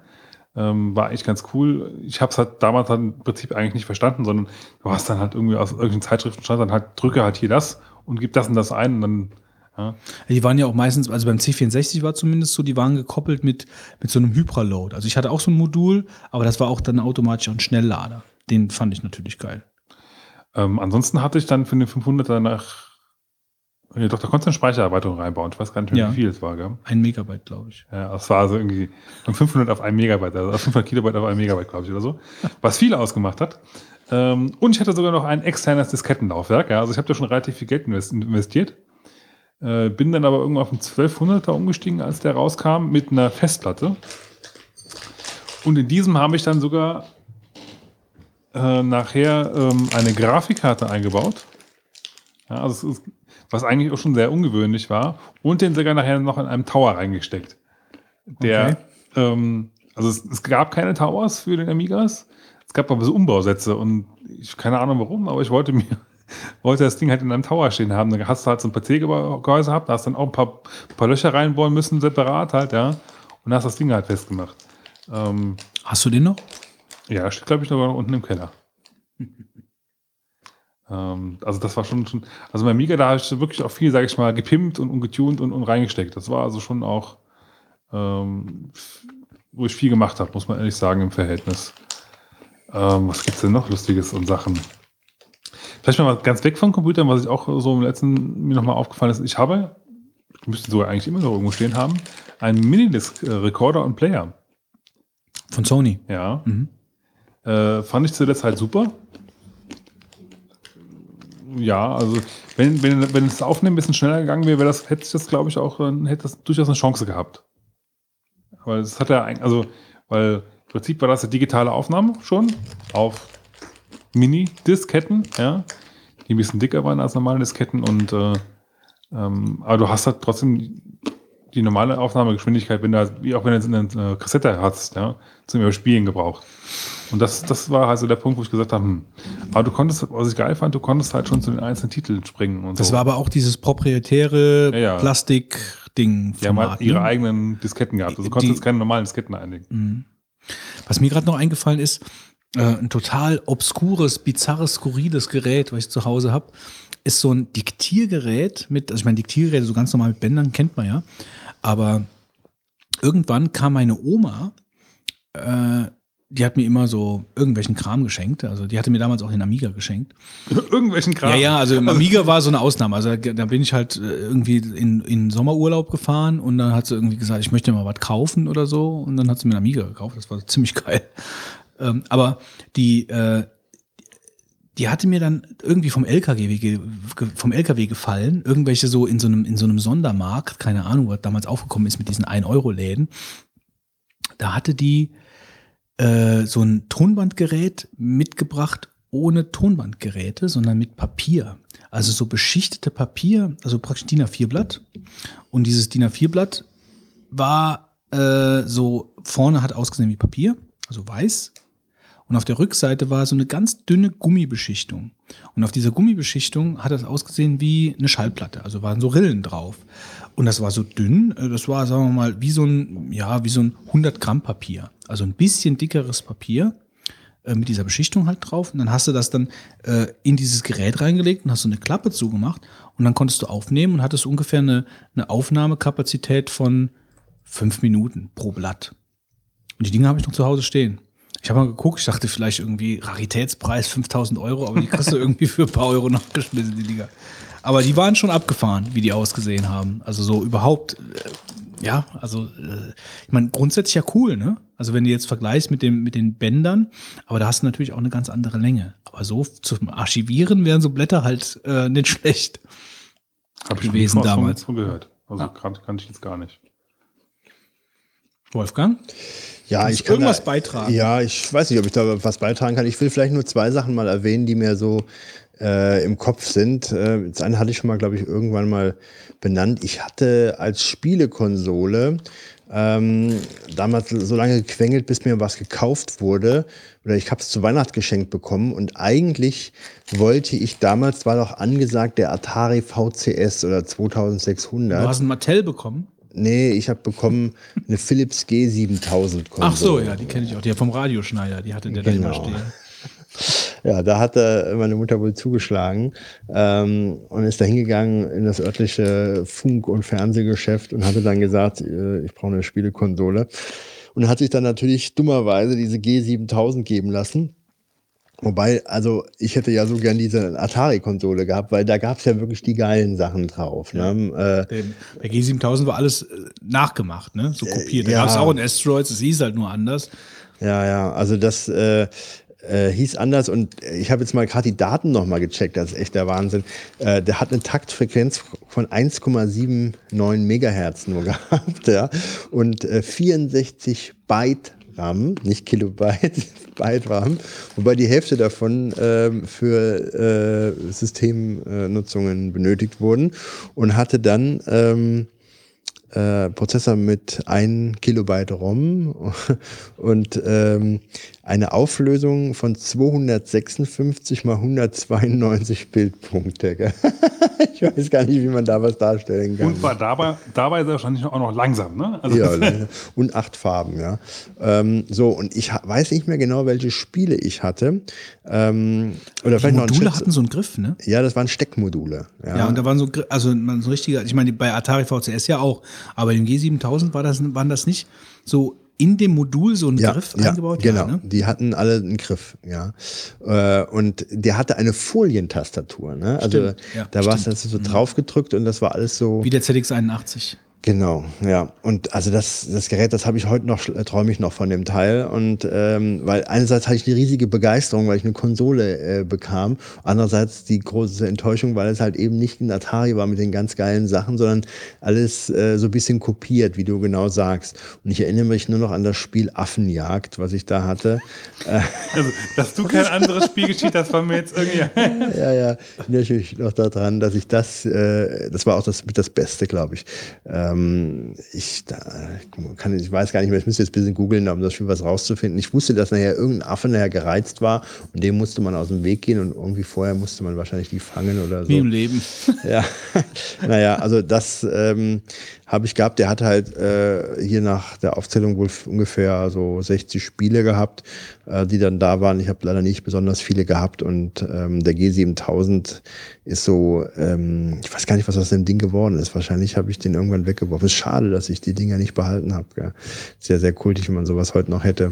Ähm, war eigentlich ganz cool. Ich habe es halt damals halt im Prinzip eigentlich nicht verstanden, sondern du hast dann halt irgendwie aus irgendwelchen Zeitschriften stand dann halt, drücke halt hier das und gib das und das ein und dann, ja. Die waren ja auch meistens, also beim C64 war zumindest so, die waren gekoppelt mit, mit so einem Hyperload. Also ich hatte auch so ein Modul, aber das war auch dann automatisch ein Schnelllader. Den fand ich natürlich geil. Ähm, ansonsten hatte ich dann für den 500er nach Ja, doch, da konntest du eine Speichererweiterung reinbauen. Ich weiß gar nicht mehr, Ja. wie viel es war, gell? Ein Megabyte, glaube ich. Ja, das war also irgendwie von 500 auf 1 Megabyte, also 500 Kilobyte auf 1 Megabyte, glaube ich, oder so. Was viel ausgemacht hat. Ähm, und ich hatte sogar noch ein externes Diskettenlaufwerk. Ja, also ich habe da schon relativ viel Geld invest- investiert. Äh, bin dann aber irgendwann auf den 1200er umgestiegen, als der rauskam, mit einer Festplatte. Und in diesem habe ich dann sogar äh, nachher ähm, eine Grafikkarte eingebaut. Ja, also es ist, was eigentlich auch schon sehr ungewöhnlich war. Und den sogar nachher noch in einem Tower reingesteckt. Der, ähm, also es, es gab keine Towers für den Amigas. Es gab aber so Umbausätze und ich keine Ahnung warum, aber ich wollte mir *laughs* wollte das Ding halt in einem Tower stehen haben. Dann hast du halt so ein PC-Gehäuse gehabt, da hast dann auch ein paar, paar Löcher reinbohren müssen, separat halt, ja. Und hast das Ding halt festgemacht. Ähm, Hast du den noch? ja, steht, glaube ich, noch unten im Keller. *laughs* also das war schon, schon also bei Amiga, da habe ich wirklich auch viel, sage ich mal, gepimpt und, und getuned und, und reingesteckt. Das war also schon auch, ähm, wo ich viel gemacht habe, muss man ehrlich sagen, im Verhältnis. Ähm, was gibt's denn noch Lustiges und Sachen? Vielleicht mal ganz weg von Computern, was ich auch so im letzten mir nochmal aufgefallen ist. Ich habe, ich müsste sogar eigentlich immer noch irgendwo stehen haben, einen Minidisc-Recorder und Player. Von Sony. Ja. Mhm. Äh, fand ich zuletzt halt super. Ja, also wenn, wenn, wenn das Aufnehmen ein bisschen schneller gegangen wäre, wäre das, hätte ich das, glaube ich, auch, hätte das durchaus eine Chance gehabt. Weil es hat ja, ein- also, weil im Prinzip war das eine digitale Aufnahme schon auf Mini-Disketten, ja, die ein bisschen dicker waren als normale Disketten und äh, ähm, aber du hast halt trotzdem die normale Aufnahmegeschwindigkeit, wenn du, halt- wie auch wenn du jetzt eine äh, Kassette hast, ja, zum Überspielen gebraucht. Und das, das war also der Punkt, wo ich gesagt habe, hm. aber du konntest, was ich geil fand, du konntest halt schon zu den einzelnen Titeln springen und Das so. war aber auch dieses proprietäre Ja, ja. Plastik-Ding. die haben halt ihre ne? eigenen Disketten gehabt. Also du konntest jetzt keine normalen Disketten einlegen. Mhm. Was mir gerade noch eingefallen ist, äh, ein total obskures, bizarres, skurriles Gerät, was ich zu Hause habe, ist so ein Diktiergerät mit, also ich meine, Diktiergeräte so ganz normal mit Bändern kennt man ja, aber irgendwann kam meine Oma, äh, die hat mir immer so irgendwelchen Kram geschenkt, also die hatte mir damals auch den Amiga geschenkt. *laughs* Irgendwelchen Kram. Ja, ja, also im *laughs* Amiga war so eine Ausnahme. Also da da bin ich halt äh, irgendwie in, in Sommerurlaub gefahren und dann hat sie irgendwie gesagt, ich möchte mal was kaufen oder so. Und dann hat sie mir einen Amiga gekauft. Das war ziemlich geil. *laughs* Ähm, aber die, äh, die hatte mir dann irgendwie vom LKW, vom LKW gefallen. Irgendwelche so in so einem, in so einem Sondermarkt, keine Ahnung, was damals aufgekommen ist mit diesen 1-Euro-Läden. Da hatte die äh, so ein Tonbandgerät mitgebracht ohne Tonbandgeräte, sondern mit Papier. Also so beschichtete Papier, also praktisch DIN A4-Blatt. Und dieses DIN A4-Blatt war äh, so, vorne hat ausgesehen wie Papier, also weiß. Und auf der Rückseite war so eine ganz dünne Gummibeschichtung. Und auf dieser Gummibeschichtung hat das ausgesehen wie eine Schallplatte. Also waren so Rillen drauf. Und das war so dünn, äh, das war, sagen wir mal, wie so ein, ja, wie so ein 100 Gramm Papier. Also ein bisschen dickeres Papier äh, mit dieser Beschichtung halt drauf. Und dann hast du das dann äh, in dieses Gerät reingelegt und hast so eine Klappe zugemacht. Und dann konntest du aufnehmen und hattest ungefähr eine, eine Aufnahmekapazität von fünf Minuten pro Blatt. Und die Dinge habe ich noch zu Hause stehen. Ich habe mal geguckt, ich dachte vielleicht irgendwie Raritätspreis 5000 Euro, aber die kriegst du *laughs* irgendwie für ein paar Euro nachgeschmissen, die Dinger. Aber die waren schon abgefahren, wie die ausgesehen haben. Also so überhaupt, äh, ja, also äh, ich meine, grundsätzlich ja cool, ne? Also wenn du jetzt vergleichst mit, dem, mit den Bändern, aber da hast du natürlich auch eine ganz andere Länge. Aber so zum Archivieren wären so Blätter halt äh, nicht schlecht. Habe ich gewesen von- damals. Von gehört. Also Ja. kann, kann ich jetzt gar nicht. Wolfgang? Ja, Kannst ich kann irgendwas da, beitragen? Ja, ich weiß nicht, ob ich da was beitragen kann. Ich will vielleicht nur zwei Sachen mal erwähnen, die mir so äh, im Kopf sind. Äh, das eine hatte ich schon mal, glaube ich, irgendwann mal benannt. Ich hatte als Spielekonsole ähm, damals so lange gequengelt, bis mir was gekauft wurde. Oder ich habe es zu Weihnachten geschenkt bekommen. Und eigentlich wollte ich damals, war doch angesagt, der Atari VCS oder 2600. Du hast ein Mattel bekommen? Nee, ich habe bekommen eine Philips G7000 Konsole. Ach so, ja, die kenne ich auch. Die vom Radioschneider, die hatte der da immer Genau. stehen. Ja, da hat äh, meine Mutter wohl zugeschlagen ähm, und ist da hingegangen in das örtliche Funk- und Fernsehgeschäft und hatte dann gesagt, äh, ich brauche eine Spielekonsole. Und hat sich dann natürlich dummerweise diese G7000 geben lassen. Wobei, also ich hätte ja so gern diese Atari-Konsole gehabt, weil da gab es ja wirklich die geilen Sachen drauf. Ne? Äh, Den- Bei G7000 war alles äh, nachgemacht, ne? So kopiert. Da ja. gab es auch ein Asteroids, es hieß halt nur anders. Ja, ja, also das äh, äh, hieß anders und ich habe jetzt mal gerade die Daten nochmal gecheckt, das ist echt der Wahnsinn. Äh, der hat eine Taktfrequenz von 1,79 Megahertz nur *laughs* gehabt, ja, und äh, 64 Byte RAM, nicht Kilobyte, *laughs* Byte RAM, wobei die Hälfte davon ähm, für äh, Systemnutzungen benötigt wurden und hatte dann ähm, äh, Prozessor mit 1 Kilobyte ROM *laughs* und ähm, eine Auflösung von 256 mal 192 Bildpunkte. *laughs* ich weiß gar nicht, wie man da was darstellen kann. Und war dabei, dabei wahrscheinlich auch noch langsam, ne? Also, ja, *laughs* und acht Farben, ja. Ähm, so, und ich weiß nicht mehr genau, welche Spiele ich hatte. Ähm, oder Die vielleicht noch ein Module Schätz- hatten so einen Griff, ne? Ja, das waren Steckmodule. Ja, Ja, und da waren so, also man so richtiger, ich meine, bei Atari VCS ja auch, aber im G7000 war das, waren das nicht so in dem Modul so ein ja, Griff ja, eingebaut? Genau, ne? die hatten alle einen Griff, ja. Äh, und der hatte eine Folientastatur, ne? Also Stimmt, ja, da war es stimmt. Mhm. so draufgedrückt und das war alles so. Wie der ZX81. Genau, ja. Und also das, das Gerät, das habe ich heute noch, äh, träume ich noch von dem Teil. Und ähm, weil einerseits hatte ich eine riesige Begeisterung, weil ich eine Konsole äh, bekam. Andererseits die große Enttäuschung, weil es halt eben nicht ein Atari war mit den ganz geilen Sachen, sondern alles äh, so ein bisschen kopiert, wie du genau sagst. Und ich erinnere mich nur noch an das Spiel Affenjagd, was ich da hatte. also, dass du kein anderes Spiel geschieht, das war mir jetzt irgendwie. *laughs* ja, ja, erinnere ich mich noch daran, dass ich das, äh, das war auch das mit das Beste, glaube ich. Ähm, ich, kann, ich weiß gar nicht mehr, ich müsste jetzt ein bisschen googeln, um das Spiel was rauszufinden. Ich wusste, dass nachher irgendein Affe nachher gereizt war und dem musste man aus dem Weg gehen und irgendwie vorher musste man wahrscheinlich die fangen oder so. Wie im Leben. Ja, *laughs* naja, also das ähm, habe ich gehabt. Der hat halt äh, hier nach der Aufzählung wohl ungefähr so 60 Spiele gehabt, äh, die dann da waren. Ich habe leider nicht besonders viele gehabt und ähm, der G7000 ist so, ähm, ich weiß gar nicht, was aus dem Ding geworden ist. Wahrscheinlich habe ich den irgendwann weggeworfen. Ist schade, dass ich die Dinger nicht behalten habe. Sehr, sehr kultig, wenn man sowas heute noch hätte.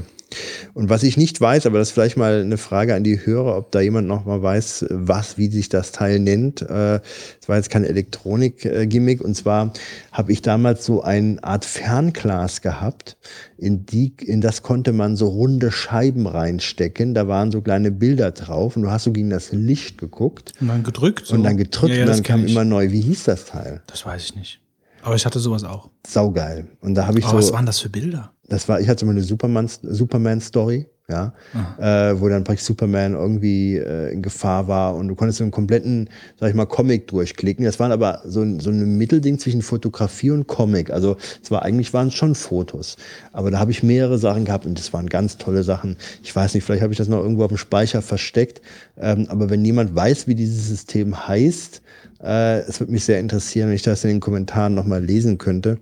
Und was ich nicht weiß, aber das ist vielleicht mal eine Frage an die Hörer, ob da jemand noch mal weiß, was, wie sich das Teil nennt. Äh, Es war jetzt kein Elektronik-Gimmick. Und zwar habe ich damals so eine Art Fernglas gehabt. In, die, in das konnte man so runde Scheiben reinstecken. Da waren so kleine Bilder drauf. Und du hast so gegen das Licht geguckt Und dann gedrückt. So. und dann gedrückt Ja, ja, und dann kam ich. immer neu. Wie hieß das Teil? Das weiß ich nicht. Aber ich hatte sowas auch. Saugeil. Und da habe ich Aber was so. waren das für Bilder? Das war, ich hatte mal eine Superman, Superman-Story, ja, äh, wo dann praktisch Superman irgendwie äh, in Gefahr war und du konntest so einen kompletten, sag ich mal, Comic durchklicken. Das waren aber so, ein- so ein Mittelding zwischen Fotografie und Comic. Also es war eigentlich waren es schon Fotos, aber da habe ich mehrere Sachen gehabt und das waren ganz tolle Sachen. Ich weiß nicht, vielleicht habe ich das noch irgendwo auf dem Speicher versteckt, ähm, aber wenn jemand weiß, wie dieses System heißt, äh, es würde mich sehr interessieren, wenn ich das in den Kommentaren nochmal lesen könnte.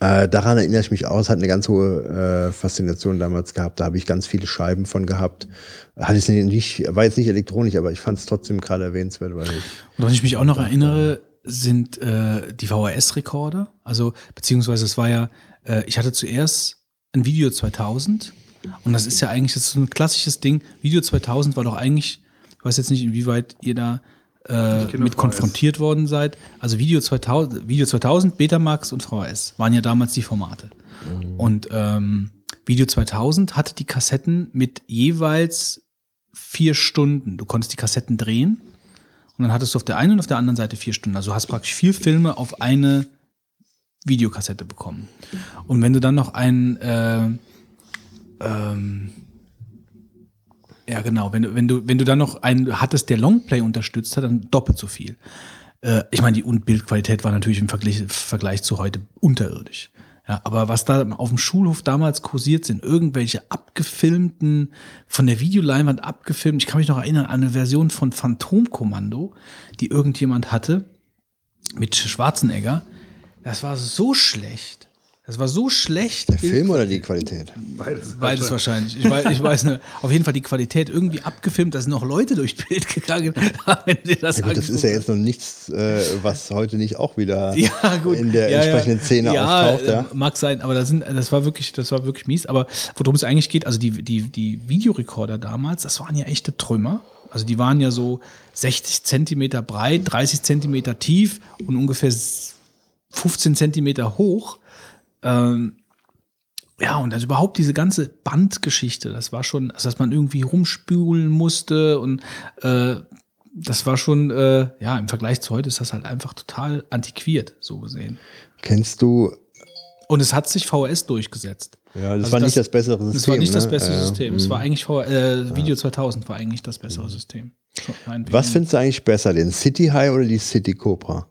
Äh, daran erinnere ich mich aus, hat eine ganz hohe äh, Faszination damals gehabt. Da habe ich ganz viele Scheiben von gehabt. Hatte ich nicht, war jetzt nicht elektronisch, aber ich fand es trotzdem gerade erwähnenswert, weil ich. Und was ich mich auch noch erinnere, sind äh, die VHS-Rekorder. Also, beziehungsweise es war ja, äh, ich hatte zuerst ein Video 2000 und das ist ja eigentlich das ist so ein klassisches Ding. Video 2000 war doch eigentlich, ich weiß jetzt nicht, inwieweit ihr da äh, mit konfrontiert worden seid. Also Video 2000, Video 2000, Betamax und VHS waren ja damals die Formate. Und ähm, Video 2000 hatte die Kassetten mit jeweils vier Stunden. Du konntest die Kassetten drehen und dann hattest du auf der einen und auf der anderen Seite vier Stunden. Also du hast praktisch vier Filme auf eine Videokassette bekommen. Und wenn du dann noch ein, äh, ähm, ja genau, wenn du, wenn du, wenn du dann noch einen hattest, der Longplay unterstützt hat, dann doppelt so viel. Äh, ich meine, die Bildqualität war natürlich im Vergleich, Vergleich zu heute unterirdisch. Ja, aber was da auf dem Schulhof damals kursiert sind, irgendwelche abgefilmten, von der Videoleinwand abgefilmt, ich kann mich noch erinnern an eine Version von Phantomkommando, die irgendjemand hatte, mit Schwarzenegger. Das war so schlecht. Das war so schlecht. Der Film oder die Qualität? Beides. Beides wahrscheinlich. Ich weiß, ich weiß ne, auf jeden Fall die Qualität irgendwie abgefilmt, da sind noch Leute durchs Bild gegangen. *laughs* Sie das Ja, gut, das ist ja jetzt noch nichts, äh, was heute nicht auch wieder *laughs* ja, gut. in der ja, entsprechenden Szene ja, auftaucht. Ja? äh, Mag sein, aber das, sind, das war wirklich, das war wirklich mies. Aber worum es eigentlich geht, also die, die, die Videorekorder damals, das waren ja echte Trümmer. Also die waren ja so 60 Zentimeter breit, 30 Zentimeter tief und ungefähr 15 Zentimeter hoch. Ähm, ja, und also überhaupt diese ganze Bandgeschichte, das war schon, also dass man irgendwie rumspülen musste und äh, das war schon, äh, ja, im Vergleich zu heute ist das halt einfach total antiquiert, so gesehen. Kennst du, Und es hat sich VHS durchgesetzt. ja, das Also war das- nicht das bessere System. Das war nicht das ne? bessere Ja, ja. System. Es war eigentlich V äh, Video 2000 war eigentlich das bessere System. Schon ein Was findest du eigentlich besser, den City High oder die City Cobra?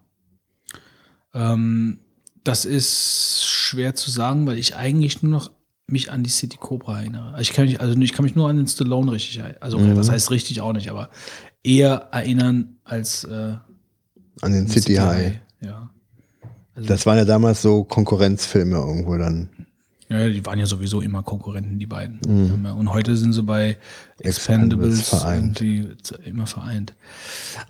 Ähm, das ist schwer zu sagen, weil ich eigentlich nur noch mich an die City Cobra erinnere. Also ich kann mich, also ich kann mich nur an den Stallone richtig erinnern. Also Mhm. was heißt richtig auch nicht, aber eher erinnern als äh, An den City, High. Ja. Also, Das waren ja damals so Konkurrenzfilme irgendwo dann. ja, die waren ja sowieso immer Konkurrenten, die beiden. Mhm. Und heute sind sie bei Expendables, Expendables vereint. immer vereint.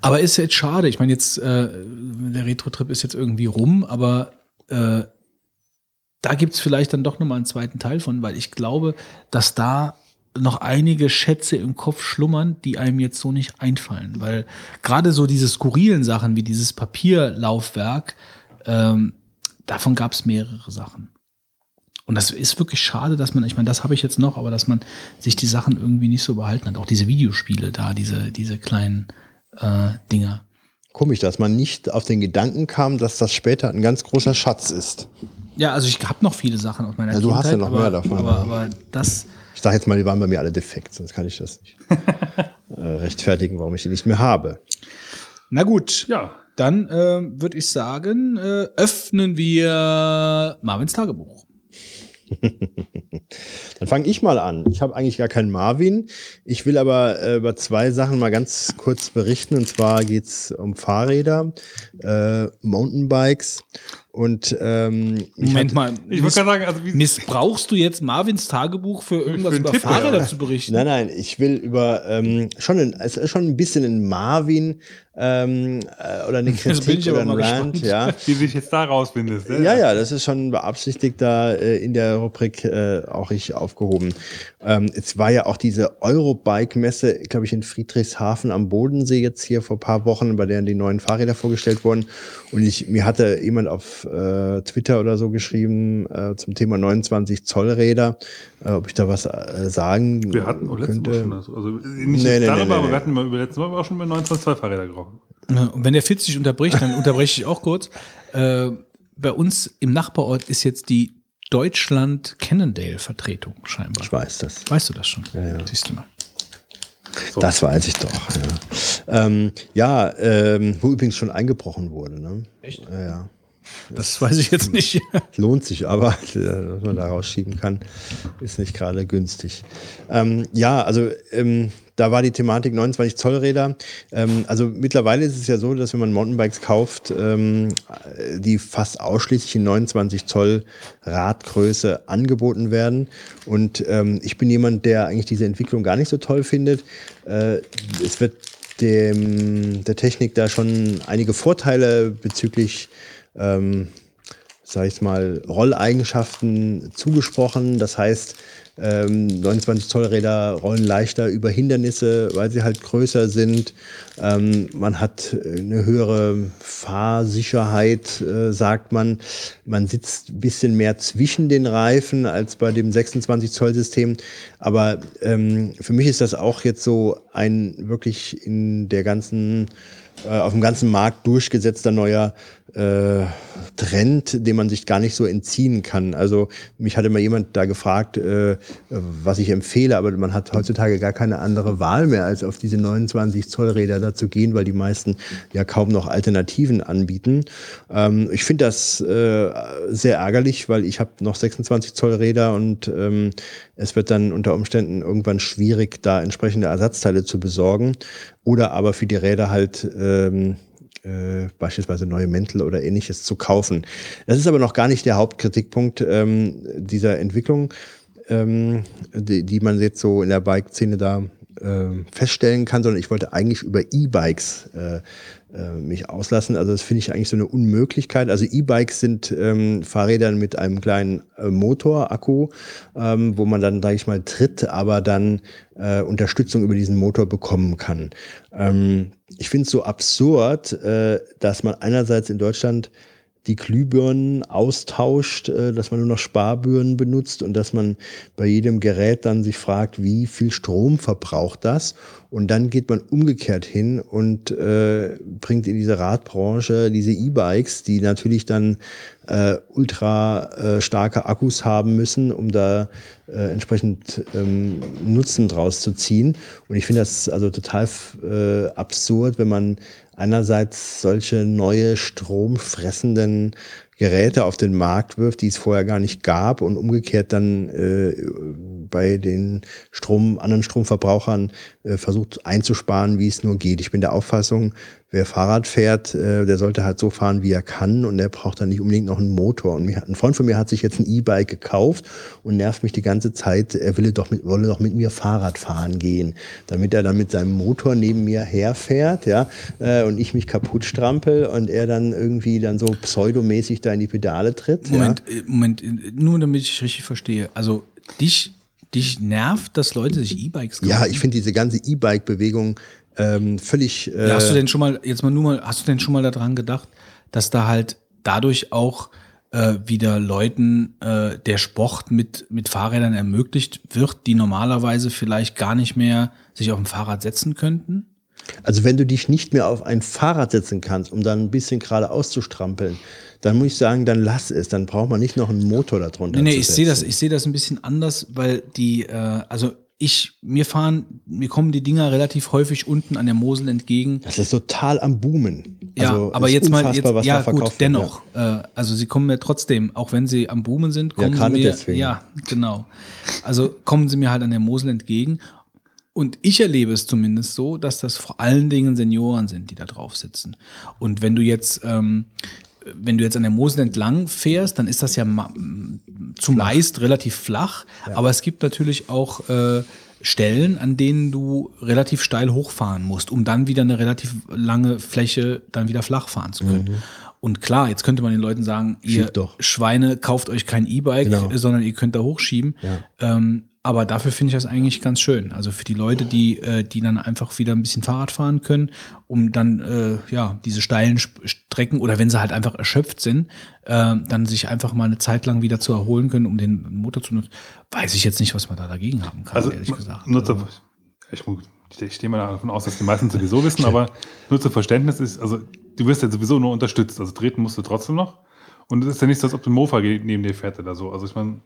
Aber ist jetzt schade. Ich meine, jetzt äh, der Retro-Trip ist jetzt irgendwie rum, aber äh, da gibt's vielleicht dann doch nochmal einen zweiten Teil von, weil ich glaube, dass da noch einige Schätze im Kopf schlummern, die einem jetzt so nicht einfallen. Weil gerade so diese skurrilen Sachen wie dieses Papierlaufwerk, ähm, davon gab's mehrere Sachen. Und das ist wirklich schade, dass man, ich meine, das habe ich jetzt noch, aber dass man sich die Sachen irgendwie nicht so behalten hat. Auch diese Videospiele da, diese, diese kleinen äh, Dinger. Komisch, dass man nicht auf den Gedanken kam, dass das später ein ganz großer Schatz ist. Ja, also ich habe noch viele Sachen aus meiner Ja, du Kindheit. hast ja noch aber, mehr davon, Aber, aber das, Ich sage jetzt mal, die waren bei mir alle defekt, sonst kann ich das nicht *laughs* äh, rechtfertigen, warum ich die nicht mehr habe. na gut. Ja, Dann äh, würde ich sagen, äh, öffnen wir Marvins Tagebuch. *laughs* Dann fange ich mal an. Ich habe eigentlich gar keinen Marvin. Ich will aber äh, über zwei Sachen mal ganz kurz berichten. Und zwar geht's um Fahrräder, äh, Mountainbikes und ähm, ich Moment mal. ich wollte gerade sagen, also wie, Missbrauchst du jetzt Marvins Tagebuch für irgendwas einen über Tipp, Fahrräder ja. zu berichten? Nein, nein, ich will über ähm, schon, ein, es ist schon ein bisschen ein Marvin ähm, äh, oder eine Kritik ich oder ein Rant, ja. *laughs* wie du dich jetzt da rausfindest. ne? Ja, ja, das ist schon beabsichtigt da äh, in der Rubrik äh, auch richtig aufgehoben. Ähm, es war ja auch diese Eurobike-Messe, glaube ich, in Friedrichshafen am Bodensee jetzt hier vor paar Wochen, bei der die neuen Fahrräder vorgestellt wurden. Und ich, mir hatte jemand auf äh, Twitter oder so geschrieben äh, zum Thema 29 Zoll Räder, äh, ob ich da was äh, sagen Wir hatten auch letztes Mal könnte. schon das. Also nicht Nee, nee, darüber, nee, aber nee. wir hatten mal über letztes Mal auch schon bei 29 Fahrräder gesprochen. Ja, Und wenn der Fitz sich unterbricht, dann unterbreche ich auch kurz. Äh, bei uns im Nachbarort ist jetzt die Deutschland Cannondale-Vertretung scheinbar. Ich weiß das. Weißt du das schon? Ja, ja. Siehst du mal. Das weiß ich doch. Ja, ähm, ja ähm, wo übrigens schon eingebrochen wurde. Ne? Echt? Ja, ja. Das weiß ich jetzt nicht. *laughs* Lohnt sich aber, äh, was man da rausschieben kann, ist nicht gerade günstig. Ähm, ja, also ähm, da war die Thematik 29 Zoll Räder. Ähm, also mittlerweile ist es ja so, dass wenn man Mountainbikes kauft, ähm, die fast ausschließlich in 29 Zoll Radgröße angeboten werden. Und ähm, ich bin jemand, der eigentlich diese Entwicklung gar nicht so toll findet. Äh, es wird dem, der Technik da schon einige Vorteile bezüglich ähm, sag ich mal, Rolleigenschaften zugesprochen. Das heißt, ähm, 29 Zoll Räder rollen leichter über Hindernisse, weil sie halt größer sind. Ähm, man hat eine höhere Fahrsicherheit, äh, sagt man. Man sitzt ein bisschen mehr zwischen den Reifen als bei dem 26 Zoll System. Aber ähm, für mich ist das auch jetzt so ein wirklich in der ganzen äh, auf dem ganzen Markt durchgesetzter neuer äh, Trend, dem man sich gar nicht so entziehen kann. Also mich hatte mal jemand da gefragt, äh, was ich empfehle, aber man hat heutzutage gar keine andere Wahl mehr, als auf diese 29 Zoll Räder da zu gehen, weil die meisten ja kaum noch Alternativen anbieten. Ähm, ich finde das äh, sehr ärgerlich, weil ich habe noch 26 Zoll Räder und ähm, es wird dann unter Umständen irgendwann schwierig, da entsprechende Ersatzteile zu besorgen oder aber für die Räder halt ähm, äh, beispielsweise neue Mäntel oder ähnliches zu kaufen. Das ist aber noch gar nicht der Hauptkritikpunkt ähm, dieser Entwicklung, ähm, die, die man jetzt so in der Bike-Szene da äh, feststellen kann, sondern ich wollte eigentlich über E-Bikes äh, äh, mich auslassen. Also das finde ich eigentlich so eine Unmöglichkeit. Also E-Bikes sind ähm, Fahrräder mit einem kleinen äh, Motor, Akku, ähm, wo man dann, sage ich mal, tritt, aber dann äh, Unterstützung über diesen Motor bekommen kann. Ähm, ich finde es so absurd, äh, dass man einerseits in Deutschland die Glühbirnen austauscht, äh, dass man nur noch Sparbirnen benutzt und dass man bei jedem Gerät dann sich fragt, wie viel Strom verbraucht das? Und dann geht man umgekehrt hin und äh, bringt in diese Radbranche diese E-Bikes, die natürlich dann äh, ultra äh, starke Akkus haben müssen, um da äh, entsprechend ähm, Nutzen draus zu ziehen. Und ich finde das also total äh, absurd, wenn man einerseits solche neue stromfressenden Geräte auf den Markt wirft, die es vorher gar nicht gab und umgekehrt dann äh, bei den Strom, anderen Stromverbrauchern äh, versucht einzusparen, wie es nur geht. Ich bin der Auffassung, wer Fahrrad fährt, äh, der sollte halt so fahren, wie er kann und der braucht dann nicht unbedingt noch einen Motor. Und mir, ein Freund von mir hat sich jetzt ein E-Bike gekauft und nervt mich die ganze Zeit, er will doch mit, wolle doch mit mir Fahrrad fahren gehen, damit er dann mit seinem Motor neben mir herfährt, ja, äh, und ich mich kaputt strampel und er dann irgendwie dann so pseudomäßig da in die Pedale tritt. Moment, ja. Moment, äh, nur damit ich richtig verstehe. Also dich, dich nervt, dass Leute sich E-Bikes kaufen? Ja, ich finde diese ganze E-Bike-Bewegung ähm, völlig. Äh, Ja, hast du denn schon mal, jetzt mal nur mal, hast du denn schon mal daran gedacht, dass da halt dadurch auch äh, wieder Leuten äh, der Sport mit, mit Fahrrädern ermöglicht wird, die normalerweise vielleicht gar nicht mehr sich auf ein Fahrrad setzen könnten? Also wenn du dich nicht mehr auf ein Fahrrad setzen kannst, um dann ein bisschen gerade auszustrampeln, dann muss ich sagen, dann lass es. Dann braucht man nicht noch einen Motor darunter. Nee, nee, ich sehe das, ich sehe das ein bisschen anders, weil die, äh, also ich, mir fahren, mir kommen die Dinger relativ häufig unten an der Mosel entgegen. Das ist total am Boomen. Ja, Also, aber jetzt mal, jetzt, ja gut, dennoch. Äh, also sie kommen mir trotzdem, auch wenn sie am Boomen sind, Ja, kommen sie gerade mir, deswegen. ja, genau. Also kommen sie mir halt an der Mosel entgegen. Und ich erlebe es zumindest so, dass das vor allen Dingen Senioren sind, die da drauf sitzen. Und wenn du jetzt, ähm, wenn du jetzt an der Mosel entlang fährst, dann ist das ja zumeist relativ flach. Aber es gibt natürlich auch äh, Stellen, an denen du relativ steil hochfahren musst, um dann wieder eine relativ lange Fläche dann wieder flach fahren zu können. Und klar, jetzt könnte man den Leuten sagen, ihr. Schweine, kauft euch kein E-Bike, Genau. sondern ihr könnt da hochschieben. Ähm, aber dafür finde ich das eigentlich ganz schön. Also für die Leute, die, äh, die dann einfach wieder ein bisschen Fahrrad fahren können, um dann äh, ja diese steilen Strecken oder wenn sie halt einfach erschöpft sind, äh, dann sich einfach mal eine Zeit lang wieder zu erholen können, um den Motor zu nutzen. Weiß ich jetzt nicht, was man da dagegen haben kann, Also, ehrlich gesagt. nur zur, Also, ich, ich, stehe mal davon aus, dass die meisten sowieso wissen, aber nur zum Verständnis ist, also du wirst ja sowieso nur unterstützt, also treten musst du trotzdem noch. Und es ist ja nicht so, als ob du ein Mofa neben dir fährt oder so. Also ich meine,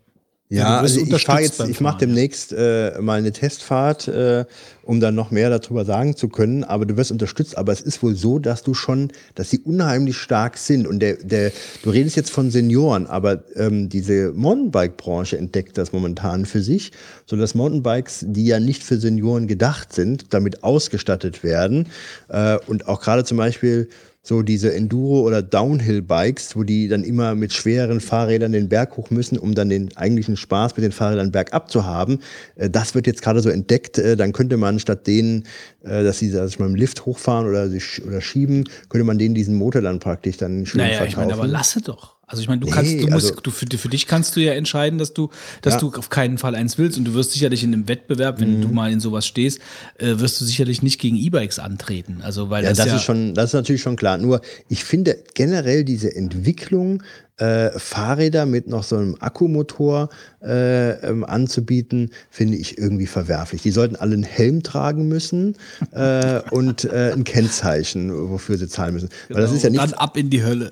Ja, also ich fahre jetzt, ich mache demnächst äh, mal eine Testfahrt, äh, um dann noch mehr darüber sagen zu können. Aber du wirst unterstützt. Aber es ist wohl so, dass du schon, dass sie unheimlich stark sind. Und der, der, du redest jetzt von Senioren, aber ähm, diese Mountainbike-Branche entdeckt das momentan für sich, so dass Mountainbikes, die ja nicht für Senioren gedacht sind, damit ausgestattet werden äh, und auch gerade zum Beispiel so diese Enduro- oder Downhill-Bikes, wo die dann immer mit schweren Fahrrädern den Berg hoch müssen, um dann den eigentlichen Spaß mit den Fahrrädern bergab zu haben. Äh, Das wird jetzt gerade so entdeckt. Äh, Dann könnte man statt denen, äh, dass sie sag ich mal, im Lift hochfahren oder sich oder schieben, könnte man denen diesen Motor dann praktisch dann schön Naja, verkaufen. ich meine, aber lasse doch. Also ich meine, du Nee, kannst, du musst, also- du für, für dich kannst du ja entscheiden, dass du, dass Ja. du auf keinen Fall eins willst und du wirst sicherlich in einem Wettbewerb, wenn Mhm. du mal in sowas stehst, äh, wirst du sicherlich nicht gegen E-Bikes antreten. Also weil Ja, das, das ja, ist schon, das ist natürlich schon klar. Nur ich finde generell diese Entwicklung, äh, Fahrräder mit noch so einem Akkumotor äh, ähm, anzubieten, finde ich irgendwie verwerflich. Die sollten alle einen Helm tragen müssen äh, *laughs* und äh, ein Kennzeichen, wofür sie zahlen müssen. Weil das ist ja Genau. nichts dann ab in die Hölle.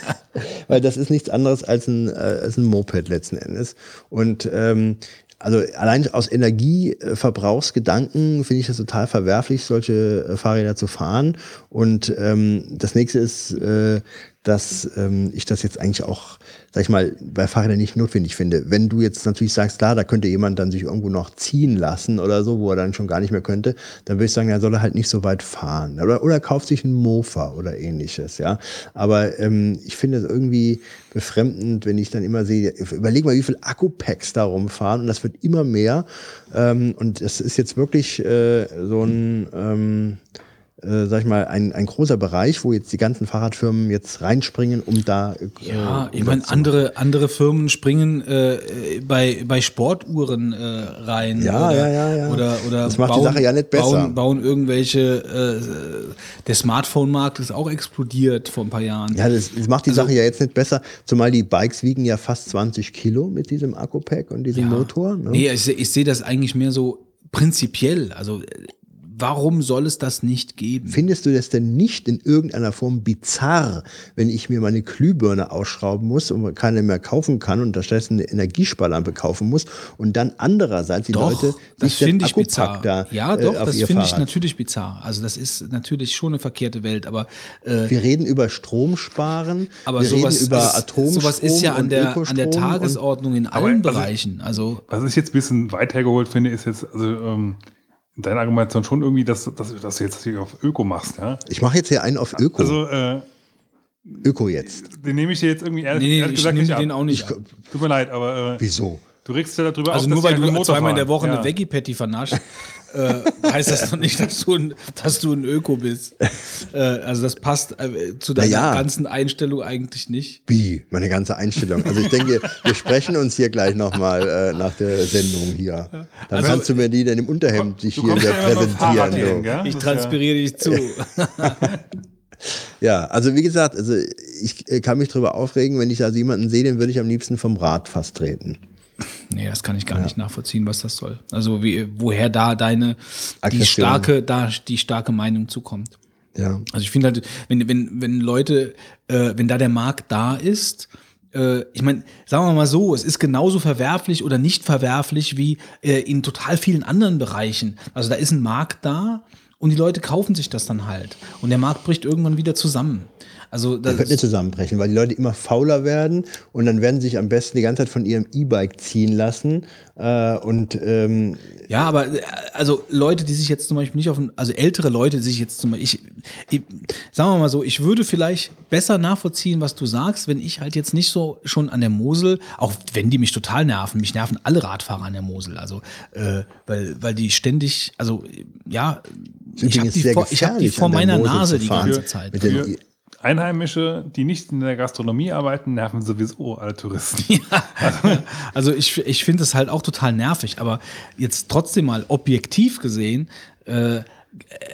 *laughs* weil das ist nichts anderes als ein, äh, als ein Moped letzten Endes. Und ähm, also allein aus Energieverbrauchsgedanken finde ich das total verwerflich, solche äh, Fahrräder zu fahren. Und ähm, das nächste ist, äh, dass ähm, ich das jetzt eigentlich auch, sag ich mal, bei Fahrrädern nicht notwendig finde. Wenn du jetzt natürlich sagst, klar, da könnte jemand dann sich irgendwo noch ziehen lassen oder so, wo er dann schon gar nicht mehr könnte, dann würde ich sagen, er soll halt nicht so weit fahren. Oder, oder kauft sich einen Mofa oder ähnliches, ja. Aber ähm, ich finde es irgendwie befremdend, wenn ich dann immer sehe, überleg mal, wie viel Akkupacks da rumfahren und das wird immer mehr. Ähm, und es ist jetzt wirklich äh, so ein ähm, äh, sag ich mal, ein, ein großer Bereich, wo jetzt die ganzen Fahrradfirmen jetzt reinspringen, um da. Äh, Ja, ich meine, andere, andere Firmen springen äh, bei, bei Sportuhren äh, rein. Ja, oder, ja, ja, ja. Oder, oder Das macht die Sache ja nicht besser. Bauen, bauen irgendwelche, äh, der Smartphone-Markt ist auch explodiert vor ein paar Jahren. Ja, das, das macht die Also- Sache ja jetzt nicht besser, zumal die Bikes wiegen ja fast 20 Kilo mit diesem Akku-Pack und diesem Motor. Ne? Nee, ich, ich sehe das eigentlich mehr so prinzipiell. Also, äh, warum soll es das nicht geben? Findest du das denn nicht in irgendeiner Form bizarr, wenn ich mir meine Glühbirne ausschrauben muss und keine mehr kaufen kann und da stattdessen eine Energiesparlampe kaufen muss und dann andererseits die Doch, Leute das finde ich bizarr. da ja, äh, doch, auf das finde ich natürlich bizarr. Also das ist natürlich schon eine verkehrte Welt, aber äh, Wir reden über Stromsparen, aber wir sowas, reden über also, Atomstrom sowas ist ja an der, an der Tagesordnung in Aber, allen also- Bereichen. Also Was ich jetzt ein bisschen weit hergeholt finde, ist jetzt, also ähm, deine Argumentation schon irgendwie, dass, dass, dass du jetzt hier auf Öko machst, ja? Ich mache jetzt hier einen auf Öko. Also, äh, Öko jetzt. den nehme ich dir jetzt irgendwie ehrlich, nee, ehrlich ich gesagt nehme nicht ab. den auch nicht. Ich, ab. Tut mir leid, aber äh, wieso? du regst ja darüber Also auf, nur dass weil du zweimal in der. Woche ja. eine Veggie-Patty vernascht, *laughs* äh, heißt das doch nicht, dass du ein, dass du ein Öko bist. Äh, also das passt äh, zu deiner Na ja. ganzen Einstellung eigentlich nicht. Wie? Meine ganze Einstellung. Also ich denke, wir sprechen uns hier gleich nochmal äh, nach der Sendung hier. Dann Also- kannst du mir die dann im Unterhemd dich hier wieder präsentieren. hin? Ich transpiriere dich zu. Ja, also wie gesagt, also ich äh, kann mich darüber aufregen, wenn ich also jemanden sehe, den würde ich am liebsten vom Rad fast treten. Nee, das kann ich gar nicht nachvollziehen, was das soll. Also wie, woher da deine die starke, da die starke Meinung zukommt. Ja. Also ich finde halt, wenn, wenn, wenn Leute, äh, wenn da der Markt da ist, äh, ich meine, sagen wir mal so, es ist genauso verwerflich oder nicht verwerflich wie äh, in total vielen anderen Bereichen. Also da ist ein Markt da und die Leute kaufen sich das dann halt. Und der Markt bricht irgendwann wieder zusammen. Also das könnte nicht zusammenbrechen, weil die Leute immer fauler werden und dann werden sie sich am besten die ganze Zeit von ihrem E-Bike ziehen lassen. Äh, und ähm, Ja, aber äh, also Leute, die sich jetzt zum Beispiel nicht auf, ein- also ältere Leute, die sich jetzt zum Beispiel, ich, ich, sagen wir mal so, ich würde vielleicht besser nachvollziehen, was du sagst, wenn ich halt jetzt nicht so schon an der Mosel, auch wenn die mich total nerven, mich nerven alle Radfahrer an der Mosel, also äh, weil, weil die ständig, also ja, ich habe die, sehr vor, ich hab die vor meiner Mosel Nase die ganze Zeit. Mit den, Einheimische, die nicht in der Gastronomie arbeiten, nerven sowieso alle Touristen. *laughs* Also ich, ich finde es halt auch total nervig, aber jetzt trotzdem mal objektiv gesehen, äh,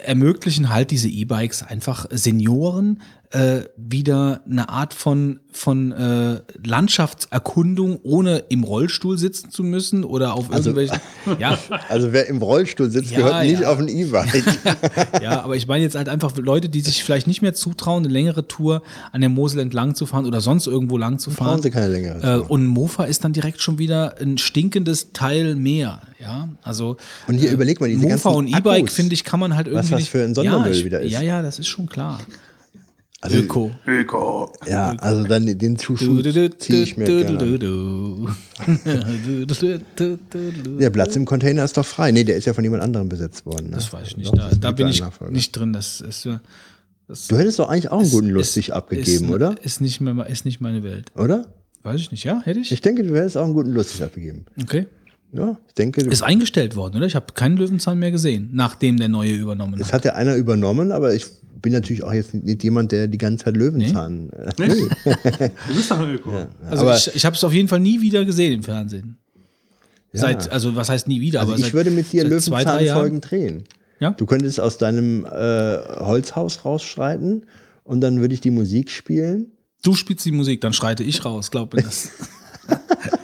ermöglichen halt diese E-Bikes einfach Senioren äh, wieder eine Art von, von äh, Landschaftserkundung, ohne im Rollstuhl sitzen zu müssen oder auf Also- irgendwelchen. *laughs* Ja, also wer im Rollstuhl sitzt, Ja, gehört nicht ja. auf ein E-Bike. *laughs* ja, aber ich meine jetzt halt einfach Leute, die sich vielleicht nicht mehr zutrauen, eine längere Tour an der Mosel entlang zu fahren oder sonst irgendwo lang zu fahren. Sie keine längere Äh, Tour. und ein Mofa ist dann direkt schon wieder ein stinkendes Teil mehr. Ja, also. Und hier überleg mal, diese Mofa und E-Bike, finde ich, kann man halt irgendwie. was nicht, für ein Sondermüll ja, ich, wieder ist. Ja, ja, das ist schon klar. Also, Öko. Öko. Ja, also dann den du, ziehe ich mir gerne. Der Platz im Container ist doch frei. Nee, der ist ja von jemand anderem besetzt worden. Ne? Das weiß ich nicht. Doch, Da, das da bin ich Nachfolger. nicht drin. Das ist. Das Du hättest doch eigentlich auch einen guten Lustig ist- abgegeben, ist, oder? Ist nicht, mehr, ist nicht meine Welt. Oder? Weiß ich nicht, ja? Hätte ich? Ich denke, du hättest auch einen guten Lustig abgegeben. Okay. Ja, ich denke, Ist eingestellt worden, oder? Ich habe keinen Löwenzahn mehr gesehen, nachdem der neue übernommen es hat. hat ja einer übernommen, aber ich bin natürlich auch jetzt nicht jemand, der die ganze Zeit Löwenzahn. äh, Nicht? *laughs* Du bist doch ein Öko. Also aber- ich, ich habe es auf jeden Fall nie wieder gesehen im Fernsehen. Ja. Seit, also was heißt nie wieder? Also aber ich seit, würde mit dir. Löwenzahn-Folgen drehen. Ja? Du könntest aus deinem äh, Holzhaus rausschreiten und dann würde ich die Musik spielen. Du spielst die Musik, dann schreite ich raus, glaub mir das. *laughs* *laughs*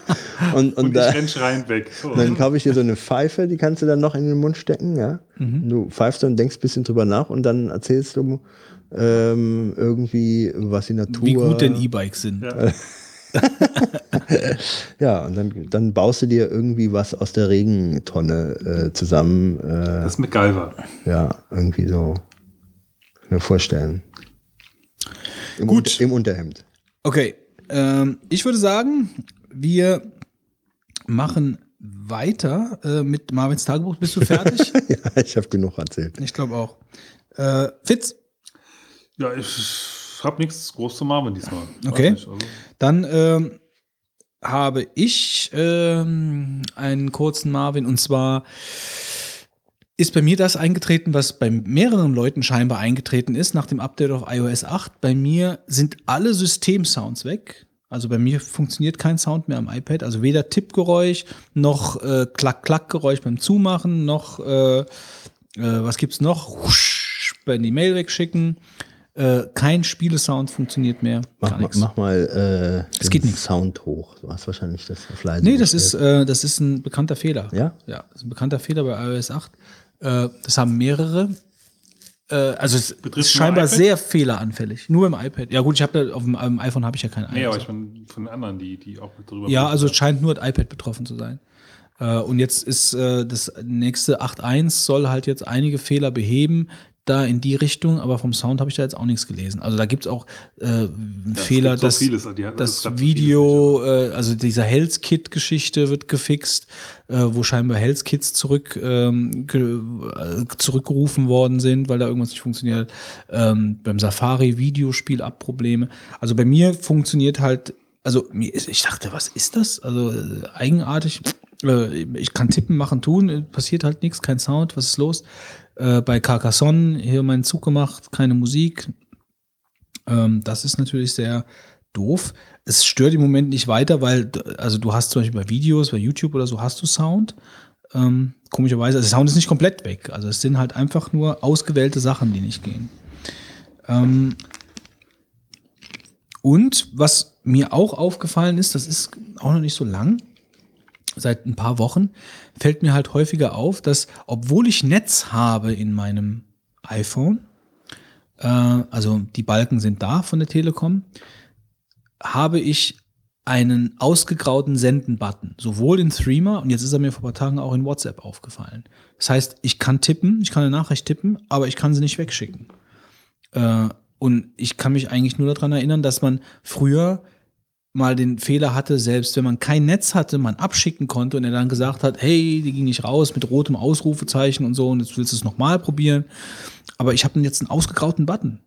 *laughs* Und, und, Und ich da, renn schreiend weg. So. *laughs* dann kaufe ich dir so eine Pfeife, die kannst du dann noch in den Mund stecken. Ja? Mhm. Du pfeifst und denkst ein bisschen drüber nach und dann erzählst du ähm, irgendwie, was die Natur. Wie gut denn E-Bikes sind. Ja. *laughs* Ja, und dann, dann baust du dir irgendwie was aus der Regentonne äh, zusammen. Äh, Das ist MacGyver. ja, irgendwie so. Mir vorstellen. Im, Gut. Unter- Im Unterhemd. Okay, ähm, ich würde sagen, wir machen weiter äh, mit Marvins Tagebuch. Bist du fertig? *laughs* ja, ich habe genug erzählt. ich glaube auch. Äh, Fitz, Ja, ich habe nichts groß zu Marvin diesmal. Okay. nicht, also, dann ähm, habe ich ähm, einen kurzen Marvin und zwar ist bei mir das eingetreten, was bei mehreren Leuten scheinbar eingetreten ist nach dem Update auf iOS 8. Bei mir sind alle Systemsounds weg. Also bei mir funktioniert kein Sound mehr am iPad. Also weder Tippgeräusch noch äh, Klack-Klack-Geräusch beim Zumachen, noch äh, äh, was gibt's noch? Husch, bei die Mail wegschicken. Äh, kein Spielesound funktioniert mehr. Mach, nix. mach mal äh, Es geht den nix. Sound hoch. Du hast wahrscheinlich das auf leise Nee, das ist, äh, das ist ein bekannter Fehler. Ja? Ja, das ist ein bekannter Fehler bei iOS 8. Äh, das haben mehrere. Äh, also es Betrifft ist scheinbar iPad? sehr fehleranfällig. Nur im iPad. Ja gut, ich habe auf dem, am iPhone habe ich ja kein nee, aber ich bin von den anderen, die, die auch drüber ja, also es scheint nur das iPad betroffen zu sein. Äh, und jetzt ist äh, das nächste 8.1 soll halt jetzt einige Fehler beheben, da in die Richtung, aber vom Sound habe ich da jetzt auch nichts gelesen. Also da gibt es auch äh, Fehler, gibt so dass vieles, die hat- es das so Video, äh, also dieser Health Kit Geschichte wird gefixt, äh, wo scheinbar Health Kits zurück ähm, äh, zurückgerufen worden sind, weil da irgendwas nicht funktioniert. Ähm, beim Safari Videospiel ab Probleme. Also bei mir funktioniert halt, also mir ist, ich dachte, was ist das? Also äh, eigenartig. Äh, ich kann tippen, machen, tun, äh, passiert halt nichts, kein Sound, was ist los? Äh, bei Carcassonne hier meinen Zug gemacht, keine Musik. Ähm, das ist natürlich sehr doof. Es stört im Moment nicht weiter, weil, also du hast zum Beispiel bei Videos, bei YouTube oder so, hast du Sound. Ähm, komischerweise, also Sound ist nicht komplett weg. Also es sind halt einfach nur ausgewählte Sachen, die nicht gehen. Ähm, und was mir auch aufgefallen ist, das ist auch noch nicht so lang, seit ein paar Wochen, fällt mir halt häufiger auf, dass obwohl ich Netz habe in meinem iPhone, äh, also die Balken sind da von der Telekom, habe ich einen ausgegrauten Senden-Button, sowohl in Threema und jetzt ist er mir vor ein paar Tagen auch in WhatsApp aufgefallen. Das heißt, ich kann tippen, ich kann eine Nachricht tippen, aber ich kann sie nicht wegschicken. Äh, und ich kann mich eigentlich nur daran erinnern, dass man früher mal den Fehler hatte, selbst wenn man kein Netz hatte, man abschicken konnte und er dann gesagt hat, hey, die ging nicht raus mit rotem Ausrufezeichen und so und jetzt willst du es nochmal probieren. Aber ich habe jetzt einen ausgegrauten Button.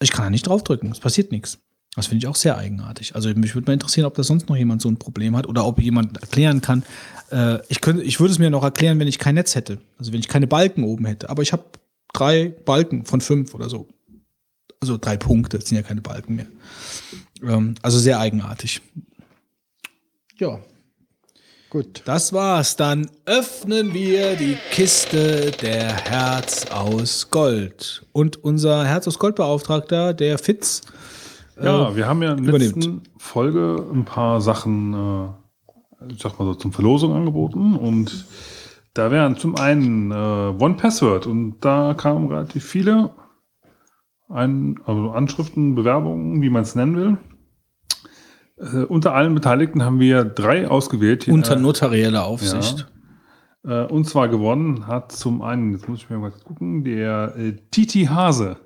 Ich kann da nicht draufdrücken, es passiert nichts. Das finde ich auch sehr eigenartig. Also mich würde mal interessieren, ob da sonst noch jemand so ein Problem hat oder ob jemand erklären kann. Äh, ich, könnte, ich würde es mir noch erklären, wenn ich kein Netz hätte. Also wenn ich keine Balken oben hätte. Aber ich habe drei Balken von fünf oder so. Also drei Punkte, das sind ja keine Balken mehr. Ähm, also sehr eigenartig. Ja, Gut. das war's. Dann öffnen wir die Kiste der Herz aus Gold. Und unser Herz aus Gold Beauftragter, der Fitz, Ja, wir haben ja in der letzten Folge ein paar Sachen, äh, ich sag mal so, zum Verlosung angeboten und da wären zum einen äh, One Password und da kamen relativ viele ein, also Anschriften, Bewerbungen, wie man es nennen will. Äh, unter allen Beteiligten haben wir drei ausgewählt. unter notarieller Aufsicht. äh, und zwar gewonnen hat zum einen, jetzt muss ich mir mal gucken, der äh, Titi Hase.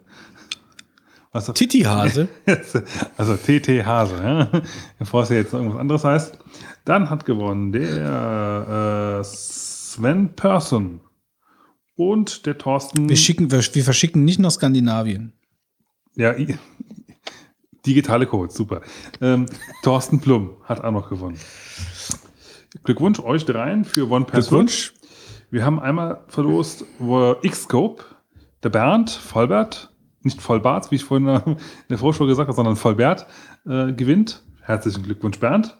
Was das- Titi Hase. *laughs* also TT Hase, ja? bevor es ja jetzt noch irgendwas anderes heißt. Dann hat gewonnen der äh, Sven Persson und der Thorsten. Wir, schicken, wir, wir verschicken nicht nach Skandinavien. Ja, digitale Codes, super. Ähm, Thorsten Plum hat auch noch gewonnen. Glückwunsch euch dreien für One Password. Glückwunsch. Wir haben einmal verlost wo Xscope, der Bernd, Vollbert, nicht Vollbart, wie ich vorhin in der Vorschau gesagt habe, sondern Vollbert äh, gewinnt. Herzlichen Glückwunsch, Bernd.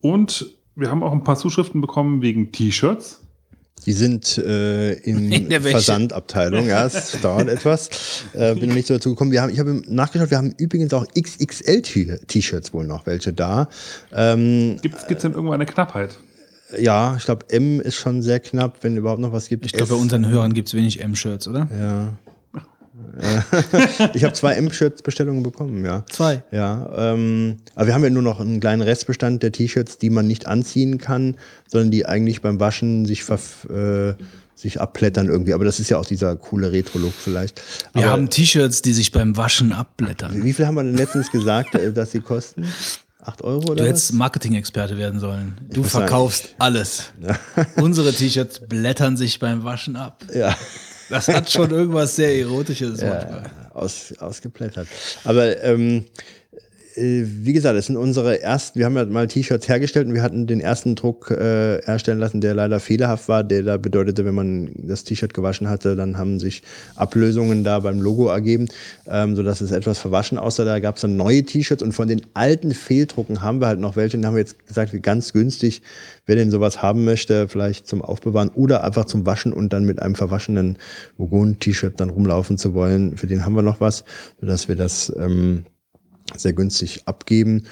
Und wir haben auch ein paar Zuschriften bekommen wegen T-Shirts. Die sind äh, *laughs* in, In. Versandabteilung, ja, es dauert etwas. Äh, bin noch nicht so dazu gekommen. Wir haben, ich habe nachgeschaut, wir haben übrigens auch XXL-T-Shirts wohl noch welche da. Ähm, Gibt es denn irgendwo eine Knappheit? ja, ich glaube, M ist schon sehr knapp, wenn überhaupt noch was gibt. Ich glaube, bei unseren Hörern gibt es wenig M-Shirts, oder? Ja. Ja. *laughs* ich habe zwei M-Shirts-Bestellungen bekommen, ja. Zwei. Ja, ähm, aber wir haben ja nur noch einen kleinen Restbestand der T-Shirts, die man nicht anziehen kann, sondern die eigentlich beim Waschen sich ver äh, sich abplättern irgendwie. Aber das ist ja auch dieser coole Retro-Look vielleicht. Wir Aber haben T-Shirts, die sich beim Waschen abblättern. wie viel haben wir denn letztens gesagt, äh, dass sie kosten? Acht Euro Du oder hättest was? Marketing-Experte werden sollen. Du verkaufst alles. *laughs* Unsere T-Shirts blättern sich beim Waschen ab. Ja. Das hat schon irgendwas sehr Erotisches manchmal. aus, ausgeplättert. Aber ähm, äh, wie gesagt, es sind unsere ersten, wir haben ja mal T-Shirts hergestellt und wir hatten den ersten Druck äh, erstellen lassen, der leider fehlerhaft war, der da bedeutete, wenn man das T-Shirt gewaschen hatte, dann haben sich Ablösungen da beim Logo ergeben, ähm, sodass es etwas verwaschen aussah. Da gab es dann neue T-Shirts und von den alten Fehldrucken haben wir halt noch welche. Und haben wir jetzt gesagt, wie ganz günstig, wer denn sowas haben möchte, vielleicht zum Aufbewahren oder einfach zum Waschen und dann mit einem verwaschenen Vogon-T-Shirt dann rumlaufen zu wollen, für den haben wir noch was, sodass wir das ähm, sehr günstig abgeben.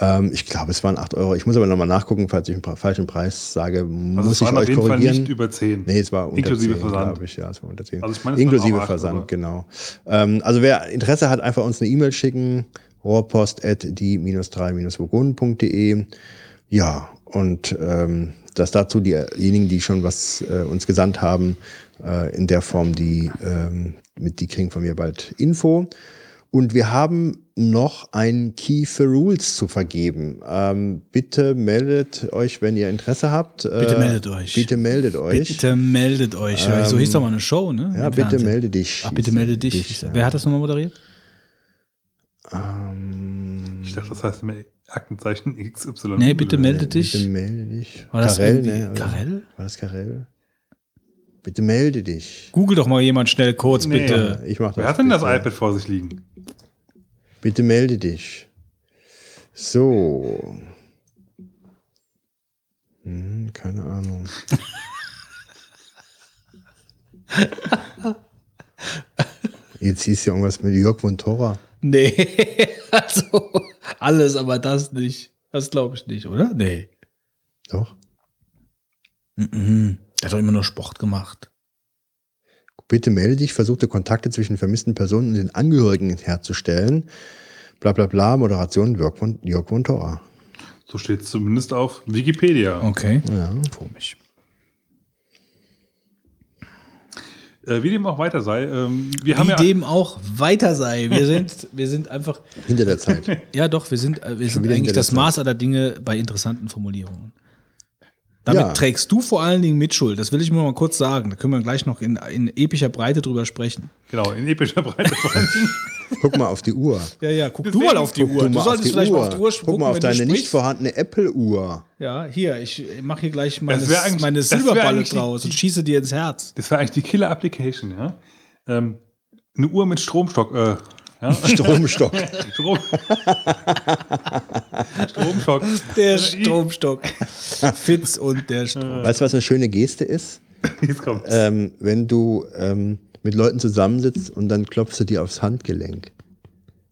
Ähm, ich glaube, es waren 8 Euro. Ich muss aber nochmal nachgucken, falls ich einen falschen Preis sage, Also muss es ich waren auf euch jeden Fall korrigieren. nicht über 10. Nee, es war unter Inklusive 10, Versand. ich. Ja, es war unter 10. Also ich meine, Inklusive auch acht, Versand, aber- genau. Ähm, also wer Interesse hat, einfach uns eine E-Mail schicken. rohrpost at die-3-vogonen.de Ja, und ähm, das dazu diejenigen, die schon was äh, uns gesandt haben, äh, in der Form, die, ähm, mit, die kriegen von mir bald Info. Und wir haben noch ein Key for Rules zu vergeben. Ähm, bitte meldet euch, wenn ihr Interesse habt. Bitte Äh, meldet euch. Bitte meldet euch. Bitte meldet euch. so hieß doch mal eine Show, ne? Ja, Im bitte Fernsehen. melde dich. Ach, bitte melde dich. ja. Wer hat das nochmal moderiert? Ähm, Ich dachte, das heißt Aktenzeichen XY. Nee, bitte melde dich. bitte melde dich. War das Karel, ne? Karel? War das Karel? Bitte melde dich. Google doch mal jemand schnell kurz, Nee. bitte. Ich mach das. Wer hat denn das bitte. iPad vor sich liegen? Bitte melde dich. So. Hm, keine Ahnung. *laughs* Jetzt hieß ja irgendwas mit Jörg von Torra. Nee, *laughs* also alles, aber das nicht. Das glaube ich nicht, oder? Nee. Doch. Mhm. Der hat doch immer nur Sport gemacht. Bitte melde dich, versuchte Kontakte zwischen vermissten Personen und den Angehörigen herzustellen. Bla bla bla, Moderation Jörg von, Jörg von Torra. So steht es zumindest auf Wikipedia. Okay. Ja. Komisch. Äh, wie dem auch weiter sei, ähm, wir haben Wie ja dem auch weiter sei. Wir sind, wir sind einfach, Hinter der Zeit. *laughs* ja doch, wir sind, äh, wir sind eigentlich das Maß aller Dinge bei interessanten Formulierungen. Damit Ja. trägst du vor allen Dingen Mitschuld. Das will ich nur mal kurz sagen. Da können wir gleich noch in, in epischer Breite drüber sprechen. genau in epischer Breite. *laughs* Guck mal auf die Uhr. Ja, ja, guck Deswegen du mal auf die Guck Uhr. du Du mal auf solltest die vielleicht Uhr. mal auf die Uhr Guck gucken, mal auf deine nicht vorhandene Apple-Uhr. Ja, hier, ich mache hier gleich meine, meine Silberballe die- draus und schieße dir ins Herz. Das war eigentlich die Killer-Application, ja. Ähm, eine Uhr mit Stromstock, äh, ja? *laughs* Stromstock. Strom. Stromstock. Der Stromstock. Fitz und der Strom. weißt du, was eine schöne Geste ist? Jetzt kommt's. Ähm, wenn du ähm, mit Leuten zusammensitzt und dann klopfst du dir aufs Handgelenk.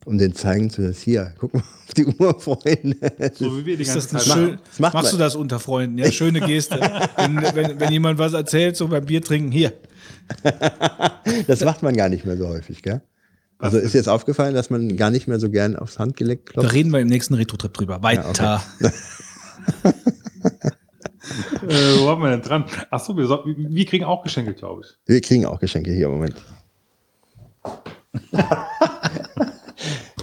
Um den zeigen zu lassen, hier, guck mal auf *laughs* die Uhr, Freunde. so wie wir die Ist ganze das Zeit schön, das macht machst du das unter Freunden? Ja, schöne Geste. wenn, wenn, wenn jemand was erzählt, so beim Bier trinken, hier. *laughs* Das macht man gar nicht mehr so häufig, gell? Also ist jetzt aufgefallen, dass man gar nicht mehr so gern aufs Handgelenk Da klopft? reden wir im nächsten Retro-Trip drüber. Weiter. *laughs* Äh, wo haben wir denn dran? Achso, wir, soll- wir kriegen auch Geschenke, glaube ich. Wir kriegen auch Geschenke hier, Moment. *laughs*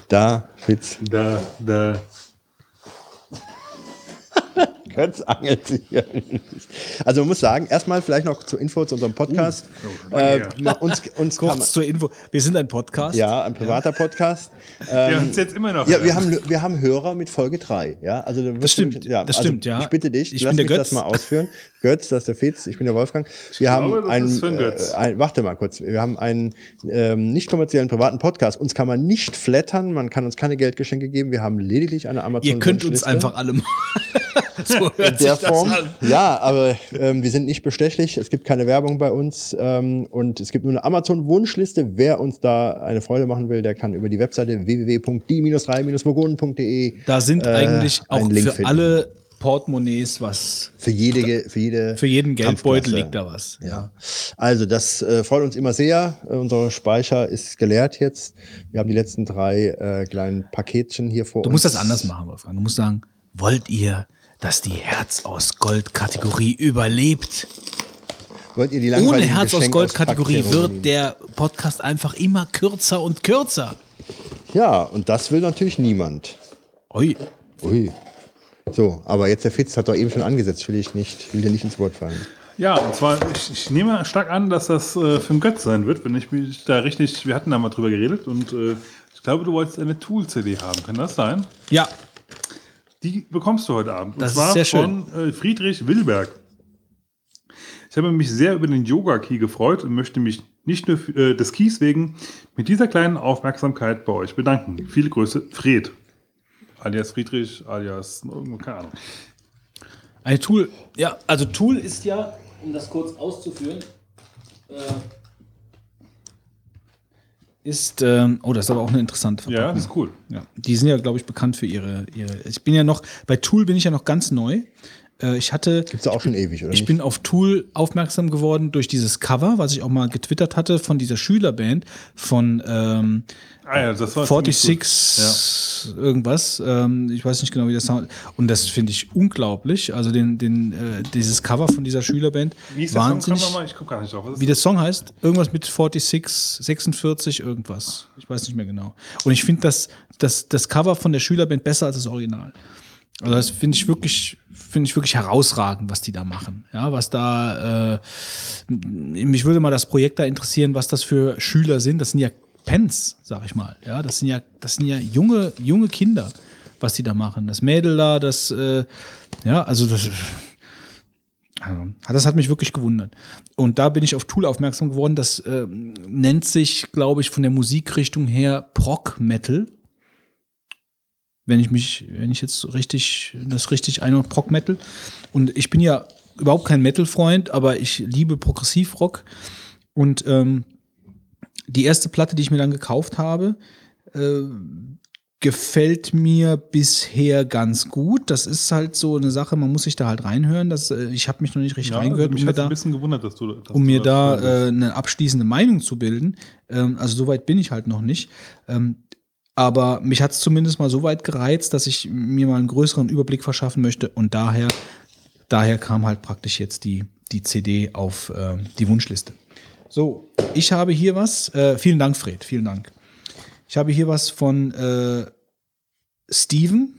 da, Fitz. Da, da. Götz angelt sich hier. Also man muss sagen, erstmal vielleicht noch zur Info zu unserem Podcast. äh, ja. uns, uns kann man, Kurz zur Info. Wir sind ein Podcast. ja, ein privater Podcast. Wir uns jetzt immer noch. Ja, wir haben, wir haben Hörer mit Folge 3. Ja, also da wirst stimmt, du, ja, das also stimmt, ja. Ich bitte dich, Ich lass bin der mich Götz. das mal ausführen. Götz, das ist der Fitz, ich bin der Wolfgang. Wir haben glaube, das einen, äh, ein, warte mal kurz, wir haben einen ähm, nicht kommerziellen privaten Podcast. Uns kann man nicht flattern, man kann uns keine Geldgeschenke geben. Wir haben lediglich eine Amazon. Ihr könnt uns einfach alle mal. *laughs* so hört in der sich das Form. an. Ja, aber ähm, wir sind nicht bestechlich. Es gibt keine Werbung bei uns ähm, und es gibt nur eine Amazon-Wunschliste. Wer uns da eine Freude machen will, der kann über die Webseite www.die-3-vogonen.de Da sind äh, eigentlich auch für finden. alle Portemonnaies was. für jede, für jede, Für jeden Geldbeutel liegt da was. Ja. Also das äh, freut uns immer sehr. Äh, unser Speicher ist geleert jetzt. Wir haben die letzten drei äh, kleinen Paketchen hier vor Du uns. musst das anders machen, Wolfgang. Du musst sagen, wollt ihr, dass die Herz aus Gold Kategorie überlebt? Wollt ihr die Ohne Herz aus Gold Kategorie wird der Podcast einfach immer kürzer und kürzer. Ja, und das will natürlich niemand. Ui. Ui. So, aber jetzt der Fitz hat doch eben schon angesetzt, will ich nicht, will dir nicht ins Wort fallen. Ja, und zwar, ich, ich nehme stark an, dass das äh, für den Götz sein wird, wenn ich mich da richtig, wir hatten da mal drüber geredet und äh, ich glaube, du wolltest eine Tool-CD haben. Kann das sein? Ja, Die bekommst du heute Abend. Das und zwar ist sehr schön. von äh, Friedrich Wilberg. Ich habe mich sehr über den Yoga-Key gefreut und möchte mich nicht nur äh, des Keys wegen mit dieser kleinen Aufmerksamkeit bei euch bedanken. Viele Grüße, Fred. Alias Friedrich, alias, irgendwo, keine Ahnung. ein Tool. Ja, also Tool ist ja, um das kurz auszuführen, äh, ist, ähm, oh, das ist aber auch eine interessante Ja, das ist cool. Ja, die sind ja, glaube ich, bekannt für ihre, ihre. Ich bin ja noch, bei Tool bin ich ja noch ganz neu. Äh, ich hatte, Gibt's ja auch schon ewig, oder ich nicht? bin auf Tool aufmerksam geworden durch dieses Cover, was ich auch mal getwittert hatte von dieser Schülerband von ähm, Ah ja, das war ziemlich 46 irgendwas. Ähm, ich weiß nicht genau, wie das Sound. Und das finde ich unglaublich. Also den, den, äh, dieses Cover von dieser Schülerband. Wie ist der Song? wahnsinnig. Noch mal, ich gucke gar nicht drauf. Was ist Wie der Song heißt? Irgendwas mit 46, 46, irgendwas. Ich weiß nicht mehr genau. Und ich finde das, das, das Cover von der Schülerband besser als das Original. Also das finde ich wirklich, finde ich wirklich herausragend, was die da machen. Ja, was da, äh, mich würde mal das Projekt da interessieren, was das für Schüler sind. Das sind ja Pens, sag ich mal. Ja, das sind ja, das sind ja junge, junge Kinder, was die da machen. Das Mädel da, das, äh, ja, also das, das hat mich wirklich gewundert. Und da bin ich auf Tool aufmerksam geworden. Das ähm, nennt sich, glaube ich, von der Musikrichtung her Prog Metal. Wenn ich mich, wenn ich jetzt richtig, das richtig einordne, Prog Metal. Und ich bin ja überhaupt kein Metal-Freund, aber ich liebe Progressivrock. Und ähm, die erste Platte, die ich mir dann gekauft habe, äh, gefällt mir bisher ganz gut. Das ist halt so eine Sache, man muss sich da halt reinhören. Das, äh, ich habe mich noch nicht richtig Ja, reingehört, mich um mir da, ein bisschen gewundert, dass du. Dass um du mir das da äh, eine abschließende Meinung zu bilden. Ähm, also so weit bin ich halt noch nicht. Ähm, aber mich hat es zumindest mal so weit gereizt, dass ich mir mal einen größeren Überblick verschaffen möchte. Und daher, daher kam halt praktisch jetzt die, die CD auf äh, die Wunschliste. So, ich habe hier was. Äh, vielen Dank, Fred. Vielen Dank. Ich habe hier was von äh, Steven.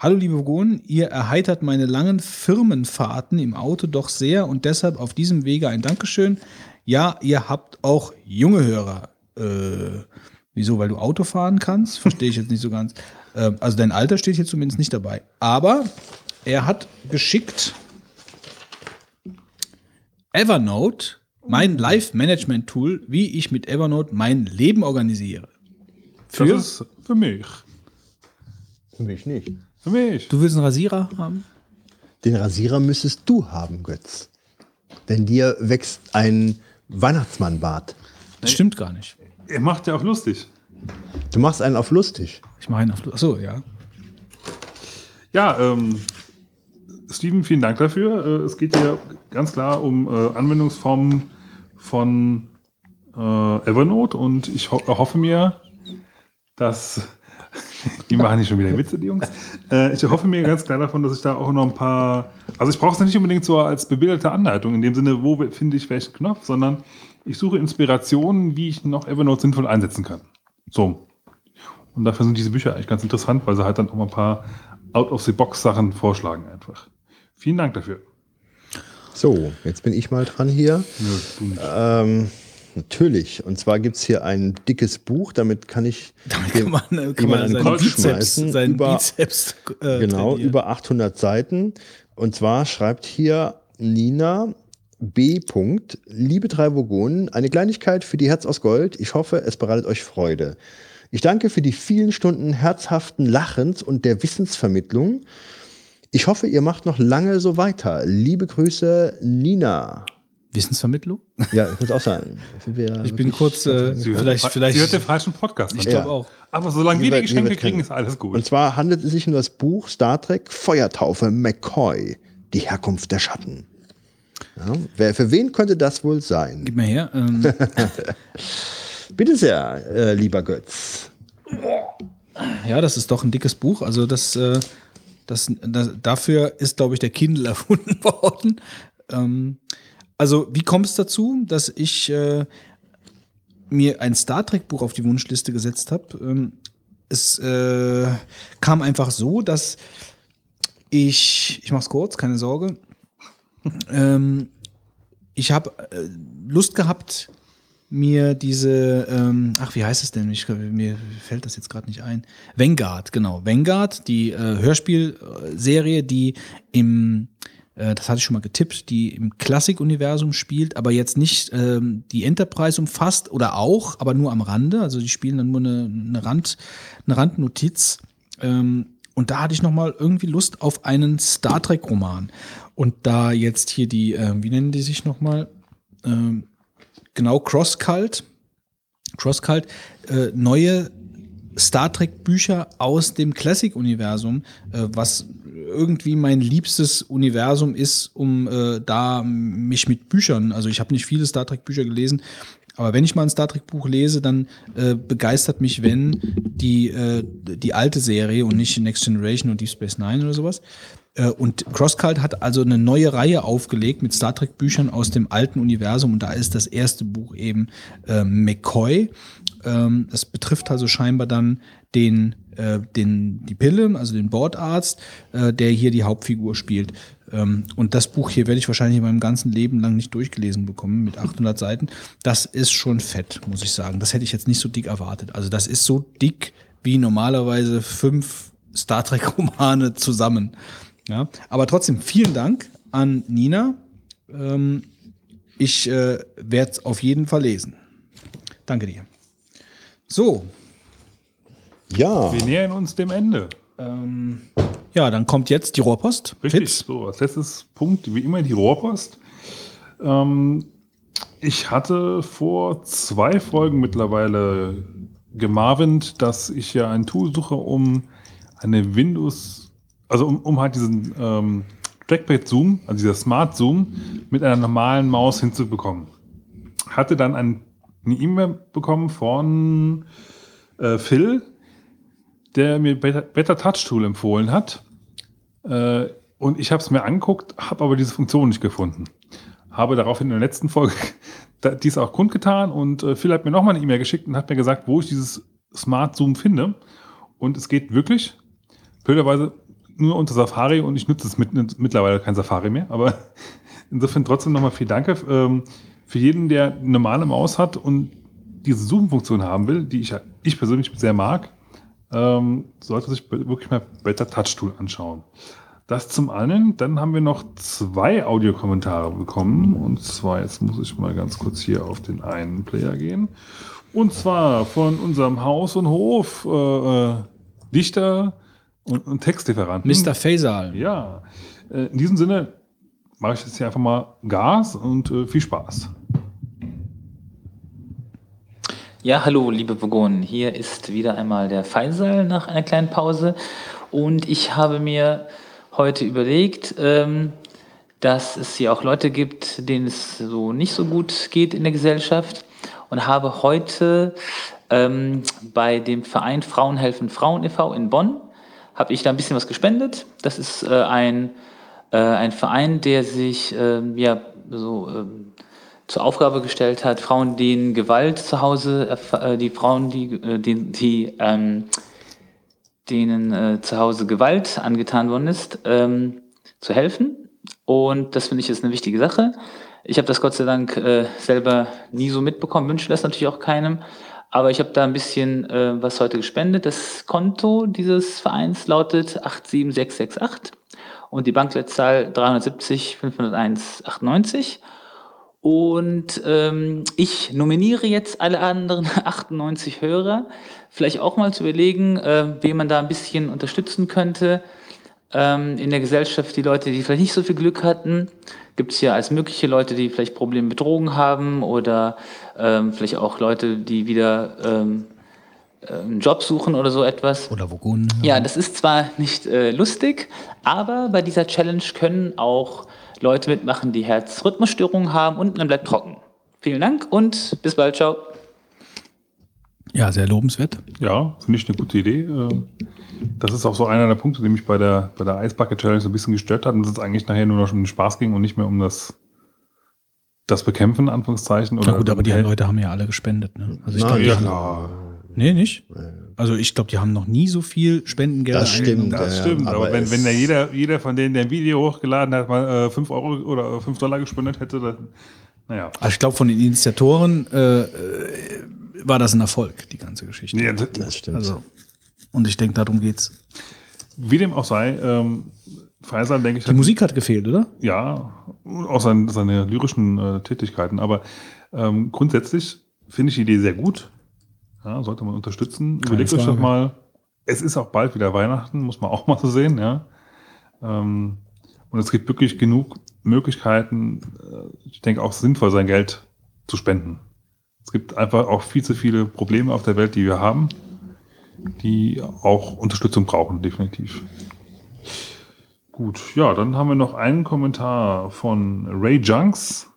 Hallo, liebe Vogonen, ihr erheitert meine langen Firmenfahrten im Auto doch sehr und deshalb auf diesem Wege ein Dankeschön. Ja, ihr habt auch junge Hörer. Äh, wieso? Weil du Auto fahren kannst? Verstehe ich jetzt nicht so ganz. Ähm, also dein Alter steht hier zumindest nicht dabei. Aber er hat geschickt Evernote, mein Live-Management-Tool, wie ich mit Evernote mein Leben organisiere. Für, Das ist für mich. Für mich nicht. Für mich. du willst einen Rasierer haben? Den Rasierer müsstest du haben, Götz. Denn dir wächst ein Weihnachtsmannbart. Das stimmt gar nicht. Er macht ja auch lustig. Du machst einen auf lustig. Ich meine auf. Achso, ja. Ja, ähm, Steven, vielen Dank dafür. Äh, es geht hier ganz klar um äh, Anwendungsformen von äh, Evernote und ich ho hoffe mir, dass. *laughs* Die machen nicht schon wieder Witze, die Jungs. Äh, ich hoffe mir ganz klar davon, dass ich da auch noch ein paar. Also, ich brauche es nicht unbedingt so als bebilderte Anleitung, in dem Sinne, wo finde ich welchen Knopf, sondern ich suche Inspirationen, wie ich noch Evernote sinnvoll einsetzen kann. So. Und dafür sind diese Bücher eigentlich ganz interessant, weil sie halt dann auch mal ein paar Out-of-the-Box-Sachen vorschlagen einfach. Vielen Dank dafür. So, jetzt bin ich mal dran hier. Nö, du nicht. Ähm, natürlich. Und zwar gibt es hier ein dickes Buch, damit kann ich Damit kann man, kann man seinen Kopf Bizeps, schmeißen. seinen über, Bizeps äh, genau, trainieren. über 800 Seiten. Und zwar schreibt hier Nina B. Punkt, Liebe drei Vogonen, eine Kleinigkeit für die Herz aus Gold. Ich hoffe, es bereitet euch Freude. Ich danke für die vielen Stunden herzhaften Lachens und der Wissensvermittlung. Ich hoffe, ihr macht noch lange so weiter. Liebe Grüße, Nina. Wissensvermittlung? Ja, ich muss auch wir *laughs* Ich bin kurz, äh, Sie hört vielleicht, den- vielleicht. Sie hört den falschen Podcast. ich an. glaube Ja. auch. Aber solange wir die Geschenke kriegen, ist alles gut. Und zwar handelt es sich um das Buch Star Trek Feuertaufe McCoy, die Herkunft der Schatten. Ja, wer, für wen könnte das wohl sein? Gib mir her. Ähm, *laughs* Bitte sehr, äh, lieber Götz. ja, das ist doch ein dickes Buch. Also das, äh, das, das dafür ist, glaube ich, der Kindle *laughs* erfunden worden. Ähm, Also, wie kommt es dazu, dass ich äh, mir ein Star Trek-Buch auf die Wunschliste gesetzt habe? Ähm, es äh, kam einfach so, dass ich, ich mach's kurz, keine Sorge. Ähm, ich habe äh, Lust gehabt, mir diese, ähm, ach, wie heißt es denn? Ich, mir fällt das jetzt gerade nicht ein. Vanguard, genau. Vanguard, die äh, Hörspielserie, die im, äh, das hatte ich schon mal getippt, die im Klassik-Universum spielt, aber jetzt nicht ähm, die Enterprise umfasst oder auch, aber nur am Rande. Also die spielen dann nur eine, eine, Rand, eine Randnotiz. Ähm, und da hatte ich nochmal irgendwie Lust auf einen Star Trek-Roman. Und da jetzt hier die, äh, wie nennen die sich nochmal? Ähm, genau, Crosscult. Crosscult, äh, neue Star Trek Bücher aus dem Classic-Universum, äh, was irgendwie mein liebstes Universum ist, um äh, da mich mit Büchern, also ich habe nicht viele Star Trek Bücher gelesen, aber wenn ich mal ein Star Trek Buch lese, dann äh, begeistert mich, wenn die, äh, die alte Serie und nicht Next Generation und Deep Space Nine oder sowas. Äh, und CrossCult hat also eine neue Reihe aufgelegt mit Star Trek Büchern aus dem alten Universum und da ist das erste Buch eben äh, McCoy. Ähm, das betrifft also scheinbar dann den, äh, den, die Pille, also den Bordarzt, äh, der hier die Hauptfigur spielt. Ähm, und das Buch hier werde ich wahrscheinlich in meinem ganzen Leben lang nicht durchgelesen bekommen mit 800 Seiten. Das ist schon fett, muss ich sagen. Das hätte ich jetzt nicht so dick erwartet. Also das ist so dick wie normalerweise fünf Star Trek Romane zusammen. Ja, aber trotzdem vielen Dank an Nina. Ähm, ich äh, werde es auf jeden Fall lesen. Danke dir. So. Ja. Wir nähern uns dem Ende. Ähm, ja, dann kommt jetzt die Rohrpost. Richtig, Fitz? so, als letztes Punkt, wie immer, die Rohrpost. Ähm, ich hatte vor zwei Folgen mittlerweile gemarvint, dass ich ja ein Tool suche, um eine Windows, also um, um halt diesen ähm, Trackpad-Zoom, also dieser Smart-Zoom, mit einer normalen Maus hinzubekommen. Hatte dann ein, eine E-Mail bekommen von äh, Phil, der mir Better, Better Touch Tool empfohlen hat. Äh, und ich habe es mir angeguckt, habe aber diese Funktion nicht gefunden. Habe daraufhin in der letzten Folge *laughs* dies auch kundgetan und äh, Phil hat mir nochmal eine E-Mail geschickt und hat mir gesagt, wo ich dieses Smart Zoom finde. Und es geht wirklich, blöderweise nur unter Safari und ich nutze es mit, mittlerweile kein Safari mehr, aber *laughs* insofern trotzdem nochmal viel Danke ähm, für jeden, der eine normale Maus hat und diese Zoom-Funktion haben will, die ich, ich persönlich sehr mag, ähm, sollte sich wirklich mal Better Touch Tool anschauen. Das zum einen. Dann haben wir noch zwei Audiokommentare bekommen. Und zwar, jetzt muss ich mal ganz kurz hier auf den einen Player gehen. Und zwar von unserem Haus- und Hof äh, äh, Dichter und, und Textlieferanten. Mr. Faisal. Ja. Äh, in diesem Sinne mache ich jetzt hier einfach mal Gas und äh, viel Spaß. Ja, hallo, liebe Vogonen. Hier ist wieder einmal der Faisal nach einer kleinen Pause. Und ich habe mir heute überlegt, ähm, dass es hier auch Leute gibt, denen es so nicht so gut geht in der Gesellschaft. Und habe heute ähm, bei dem Verein Frauen helfen Frauen e.V. in Bonn, habe ich da ein bisschen was gespendet. Das ist äh, ein, äh, ein Verein, der sich ähm, ja, so ähm, zur Aufgabe gestellt hat, Frauen, denen Gewalt zu Hause, äh, die Frauen, die, äh, die, die ähm, denen äh, zu Hause Gewalt angetan worden ist, ähm, zu helfen. Und das finde ich ist eine wichtige Sache. Ich habe das Gott sei Dank äh, selber nie so mitbekommen, wünsche das natürlich auch keinem. Aber ich habe da ein bisschen äh, was heute gespendet. Das Konto dieses Vereins lautet 87668 und die Bankleitzahl 370 501 98. Und ähm, ich nominiere jetzt alle anderen *laughs* 98 Hörer, vielleicht auch mal zu überlegen, äh, wen man da ein bisschen unterstützen könnte. Ähm, in der Gesellschaft die Leute, die vielleicht nicht so viel Glück hatten, gibt es ja als mögliche Leute, die vielleicht Probleme mit Drogen haben oder ähm, vielleicht auch Leute, die wieder ähm, äh, einen Job suchen oder so etwas. Oder Vogonen. Ja, das ist zwar nicht äh, lustig, aber bei dieser Challenge können auch Leute mitmachen, die Herzrhythmusstörungen haben und man bleibt trocken. Vielen Dank und bis bald. Ciao. Ja, sehr lobenswert. Ja, finde ich eine gute Idee. Äh, Das ist auch so einer der Punkte, die mich bei der, bei der Eisbucket Challenge so ein bisschen gestört hat und es eigentlich nachher nur noch um den Spaß ging und nicht mehr um das das bekämpfen, in Anführungszeichen. Na gut, aber die Leute haben ja alle gespendet. Ne? Also ich Na, glaube, die ja, haben, Ja, nee, nicht? Also ich glaube, die haben noch nie so viel Spendengelder Das stimmt. das Ja, stimmt. Aber, aber wenn, wenn da jeder, jeder von denen, der ein Video hochgeladen hat, mal 5 Euro oder 5 Dollar gespendet hätte, dann, naja. Also ich glaube, von den Initiatoren äh, äh, war das ein Erfolg, die ganze Geschichte. Ja, das- Das stimmt. Also, und ich denke, darum geht's. Wie dem auch sei, ähm, Faisal, denke ich, Die Musik hat gefehlt, oder? ja, auch sein, seine lyrischen äh, Tätigkeiten, aber ähm, grundsätzlich finde ich die Idee sehr gut. Ja, sollte man unterstützen. Überlegt euch doch Frage. mal, es ist auch bald wieder Weihnachten, muss man auch *laughs* mal so sehen, ja. Ähm, und es gibt wirklich genug Möglichkeiten, äh, ich denke auch sinnvoll sein Geld zu spenden. Es gibt einfach auch viel zu viele Probleme auf der Welt, die wir haben, die auch Unterstützung brauchen, definitiv. Gut, ja, dann haben wir noch einen Kommentar von Ray Junks.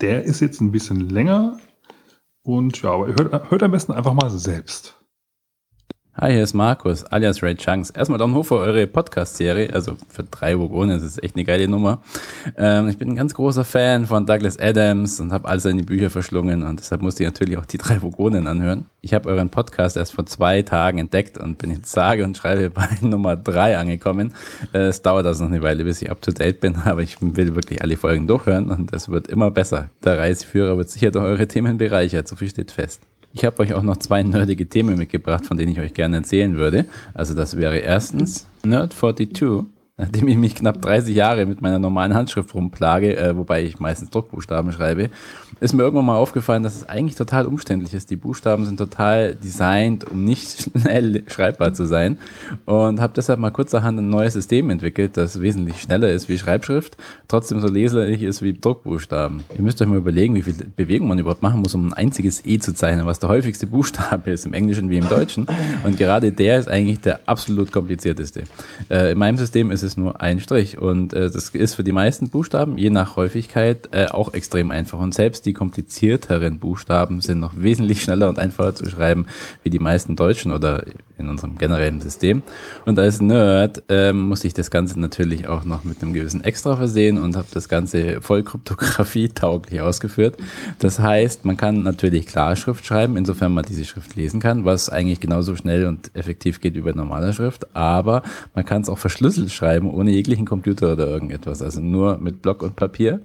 Der ist jetzt ein bisschen länger. Und ja, aber hört, hört am besten einfach mal selbst. Hi, hier ist Markus, alias Ray Chunks. Erstmal Daumen hoch für eure Podcast-Serie. Also für drei Vogonen, das ist echt eine geile Nummer. Ähm, ich bin ein ganz großer Fan von Douglas Adams und habe all seine Bücher verschlungen und deshalb musste ich natürlich auch die drei Vogonen anhören. Ich habe euren Podcast erst vor zwei Tagen entdeckt und bin jetzt sage und schreibe *laughs* bei Nummer drei angekommen. Äh, es dauert also noch eine Weile, bis ich up to date bin, *laughs* aber ich will wirklich alle Folgen durchhören und es wird immer besser. Der Reiseführer wird sicher durch eure Themen bereichert, so viel steht fest. Ich habe euch auch noch zwei nerdige Themen mitgebracht, von denen ich euch gerne erzählen würde. Also das wäre erstens Nerd 42, nachdem ich mich knapp 30 Jahre mit meiner normalen Handschrift rumplage, äh, wobei ich meistens Druckbuchstaben schreibe, ist mir irgendwann mal aufgefallen, dass es eigentlich total umständlich ist. Die Buchstaben sind total designt, um nicht *laughs* schnell schreibbar zu sein. Und habe deshalb mal kurzerhand ein neues System entwickelt, das wesentlich schneller ist wie Schreibschrift, trotzdem so leserlich ist wie Druckbuchstaben. Ihr müsst euch mal überlegen, wie viel Bewegung man überhaupt machen muss, um ein einziges E zu zeichnen, was der häufigste Buchstabe ist, im Englischen wie im Deutschen. Und gerade der ist eigentlich der absolut komplizierteste. Äh, in meinem System ist es nur ein Strich und äh, das ist für die meisten Buchstaben, je nach Häufigkeit, äh, auch extrem einfach. Und selbst die komplizierteren Buchstaben sind noch wesentlich schneller und einfacher zu schreiben wie die meisten Deutschen oder in unserem generellen System. Und als Nerd ähm, muss ich das Ganze natürlich auch noch mit einem gewissen Extra versehen und habe das Ganze voll kryptographie-tauglich ausgeführt. Das heißt, man kann natürlich Klarschrift schreiben, insofern man diese Schrift lesen kann, was eigentlich genauso schnell und effektiv geht wie bei normaler Schrift, aber man kann es auch verschlüsselt schreiben, ohne jeglichen Computer oder irgendetwas, also nur mit Block und Papier.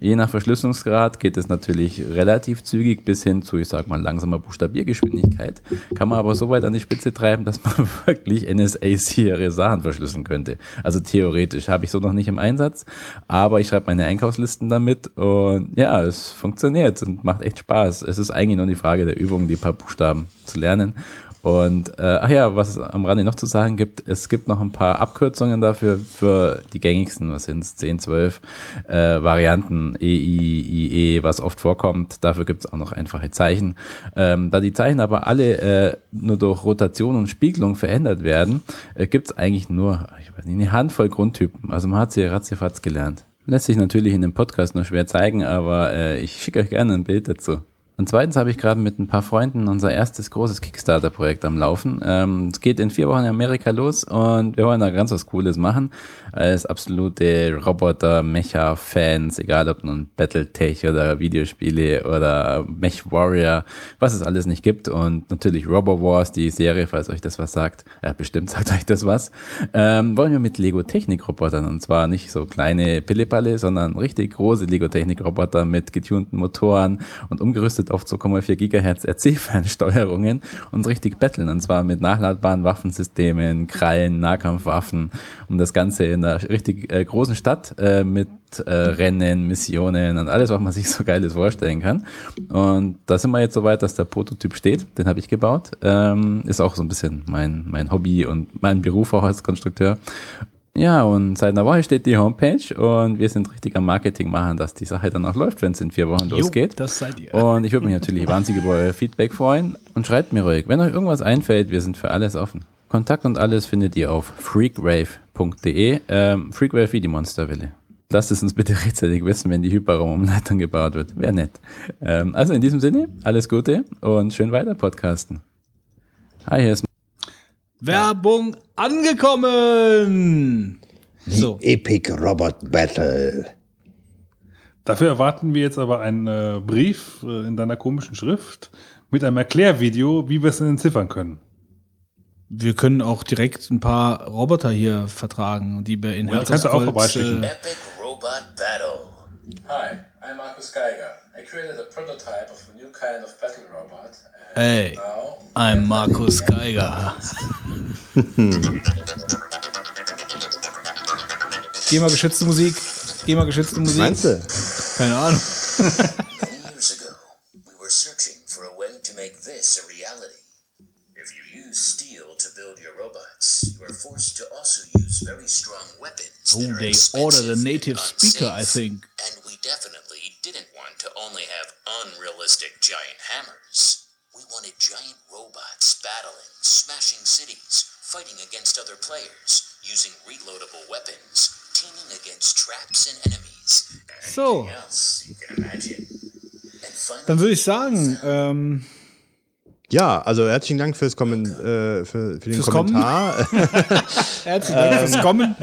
Je nach Verschlüsselungsgrad geht es natürlich relativ zügig bis hin zu, ich sag mal, langsamer Buchstabiergeschwindigkeit. Kann man aber so weit an die Spitze treiben, dass man *laughs* wirklich NSA-sichere Sachen verschlüsseln könnte. Also theoretisch habe ich so noch nicht im Einsatz, aber ich schreibe meine Einkaufslisten damit und ja, es funktioniert und macht echt Spaß. Es ist eigentlich nur die Frage der Übung, die paar Buchstaben zu lernen. Und äh, ach ja, was es am Rande noch zu sagen gibt, es gibt noch ein paar Abkürzungen dafür für die gängigsten, was sind es, 10, 12 äh, Varianten, E, I, I, E, was oft vorkommt. Dafür gibt es auch noch einfache Zeichen. Ähm, da die Zeichen aber alle äh, nur durch Rotation und Spiegelung verändert werden, äh, gibt es eigentlich nur ich weiß nicht, eine Handvoll Grundtypen. Also man hat sie ratzifatz gelernt. Lässt sich natürlich in dem Podcast nur schwer zeigen, aber äh, ich schicke euch gerne ein Bild dazu. Und zweitens habe ich gerade mit ein paar Freunden unser erstes großes Kickstarter-Projekt am Laufen. Ähm, es geht in vier Wochen in Amerika los und wir wollen da ganz was Cooles machen. Als absolute Roboter-Mecha-Fans, egal ob nun Battletech oder Videospiele oder Mech Warrior, was es alles nicht gibt. Und natürlich Robo Wars, die Serie, falls euch das was sagt. Ja, bestimmt sagt euch das was. Ähm, wollen wir mit Lego-Technik-Robotern und zwar nicht so kleine Pillepalle, sondern richtig große Lego-Technik-Roboter mit getunten Motoren und umgerüstet auf 2,4 Gigahertz RC-Fernsteuerungen und richtig betteln. Und zwar mit nachladbaren Waffensystemen, Krallen, Nahkampfwaffen, um das Ganze in einer richtig äh, großen Stadt äh, mit äh, Rennen, Missionen und alles, was man sich so Geiles vorstellen kann. Und da sind wir jetzt so weit, dass der Prototyp steht. Den habe ich gebaut. Ähm, ist auch so ein bisschen mein, mein Hobby und mein Beruf auch als Konstrukteur. Ja, und seit einer Woche steht die Homepage und wir sind richtig am Marketing machen, dass die Sache dann auch läuft, wenn es in vier Wochen losgeht. das seid ihr. Und ich würde mich natürlich wahnsinnig über euer Feedback freuen. Und schreibt mir ruhig, wenn euch irgendwas einfällt, wir sind für alles offen. Kontakt und alles findet ihr auf freakwave.de. Ähm, Freakwave wie die Monsterwelle. Lasst es uns bitte *laughs* rechtzeitig wissen, wenn die Hyperraumumleitung gebaut wird. Wäre nett. Ähm, also in diesem Sinne, alles Gute und schön weiter podcasten. Hi, hier ist Werbung angekommen. Die So, Epic Robot Battle. Dafür erwarten wir jetzt aber einen äh, Brief äh, in deiner komischen Schrift mit einem Erklärvideo, wie wir es entziffern können. Wir können auch direkt ein paar Roboter hier vertragen, die wir in Ja, kannst du auch vorbeischicken. äh, Epic Robot Battle. Hi, I'm Marcus Geiger. I created a prototype of a new kind of battle robot. Hey. now I'm Markus Geiger. *laughs* GEMA geschützte Musik. GEMA geschützte Musik. Meinst du? Keine Ahnung. *laughs* robots, you are forced to also use very strong weapons. Oh, they ordered a and native speaker, I think. And we definitely didn't want to only have unrealistic giant hammers. We wanted giant robots battling, smashing cities, fighting against other players, using reloadable weapons, teaming against traps and enemies, and So. anything else you can imagine. And finally, Dann würde ich sagen, ähm, Ja, also herzlichen Dank fürs Kommen, äh, für, für den Fürs Kommen? Kommentar. *laughs* herzlichen Dank fürs Kommen.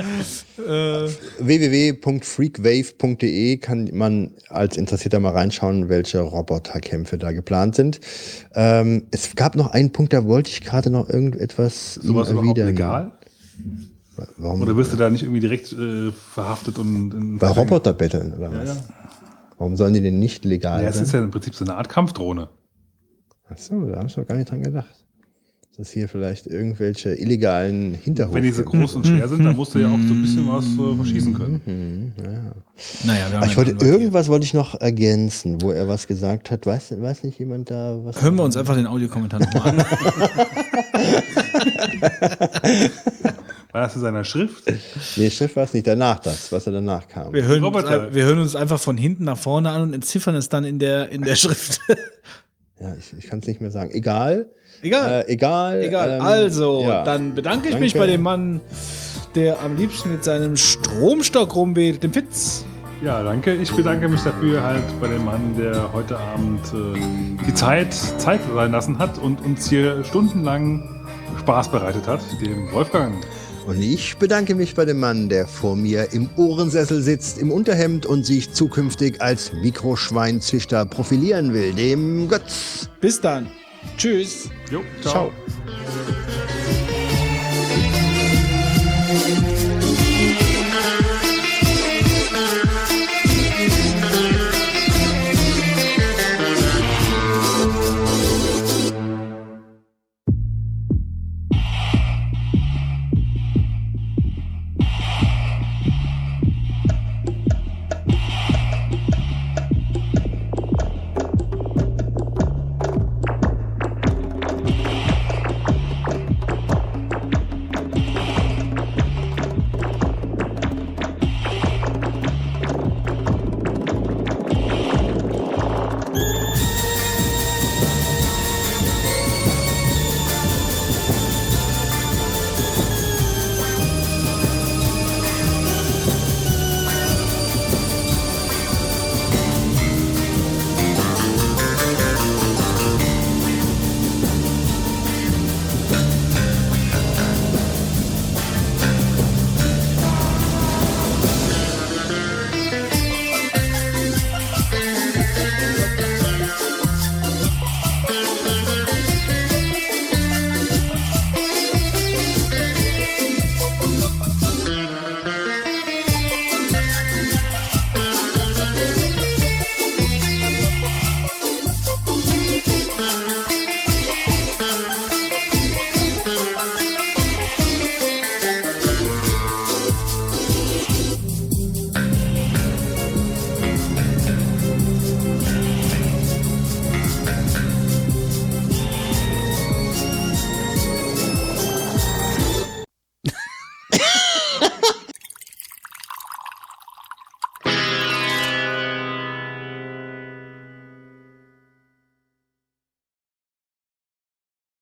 Äh, www.freakwave.de kann man als Interessierter mal reinschauen, welche Roboterkämpfe da geplant sind. Ähm, es gab noch einen Punkt, da wollte ich gerade noch irgendetwas Sowas erwidern. legal? Warum? Oder wirst du da nicht irgendwie direkt äh, verhaftet und in Bei Roboter betteln oder was? Ja, ja. Warum sollen die denn nicht legal Ja, es ist ja im Prinzip so eine Art Kampfdrohne. Achso, da habe ich noch gar nicht dran gedacht. Dass hier vielleicht irgendwelche illegalen Hinterhof. Wenn die so groß und schwer sind, dann musst du ja auch so ein bisschen was äh, verschießen können. naja, wir haben ich ja wollte irgendwas wollte ich noch ergänzen, wo er was gesagt hat. Weiß, weiß nicht jemand da was? Hören wir uns einfach den Audiokommentar nochmal an. *laughs* War das in seiner Schrift? Nee, Schrift war es nicht. Danach das, was er danach kam. Wir hören, uns, Roboter. wir hören uns einfach von hinten nach vorne an und entziffern es dann in der, in der Schrift. Ja, ich, ich kann es nicht mehr sagen. Egal. Egal. Äh, egal. Egal. ähm, also, ja. dann bedanke ich Danke. mich bei dem Mann, der am liebsten mit seinem Stromstock rumweht, dem Fitz. Ja, danke. Ich bedanke mich dafür halt bei dem Mann, der heute Abend äh, die Zeit Zeit sein lassen hat und uns hier stundenlang Spaß bereitet hat, dem Wolfgang. Und ich bedanke mich bei dem Mann, der vor mir im Ohrensessel sitzt, im Unterhemd und sich zukünftig als Mikroschweinzüchter profilieren will, dem Götz. Bis dann. Tschüss. Jo, ciao. Ciao.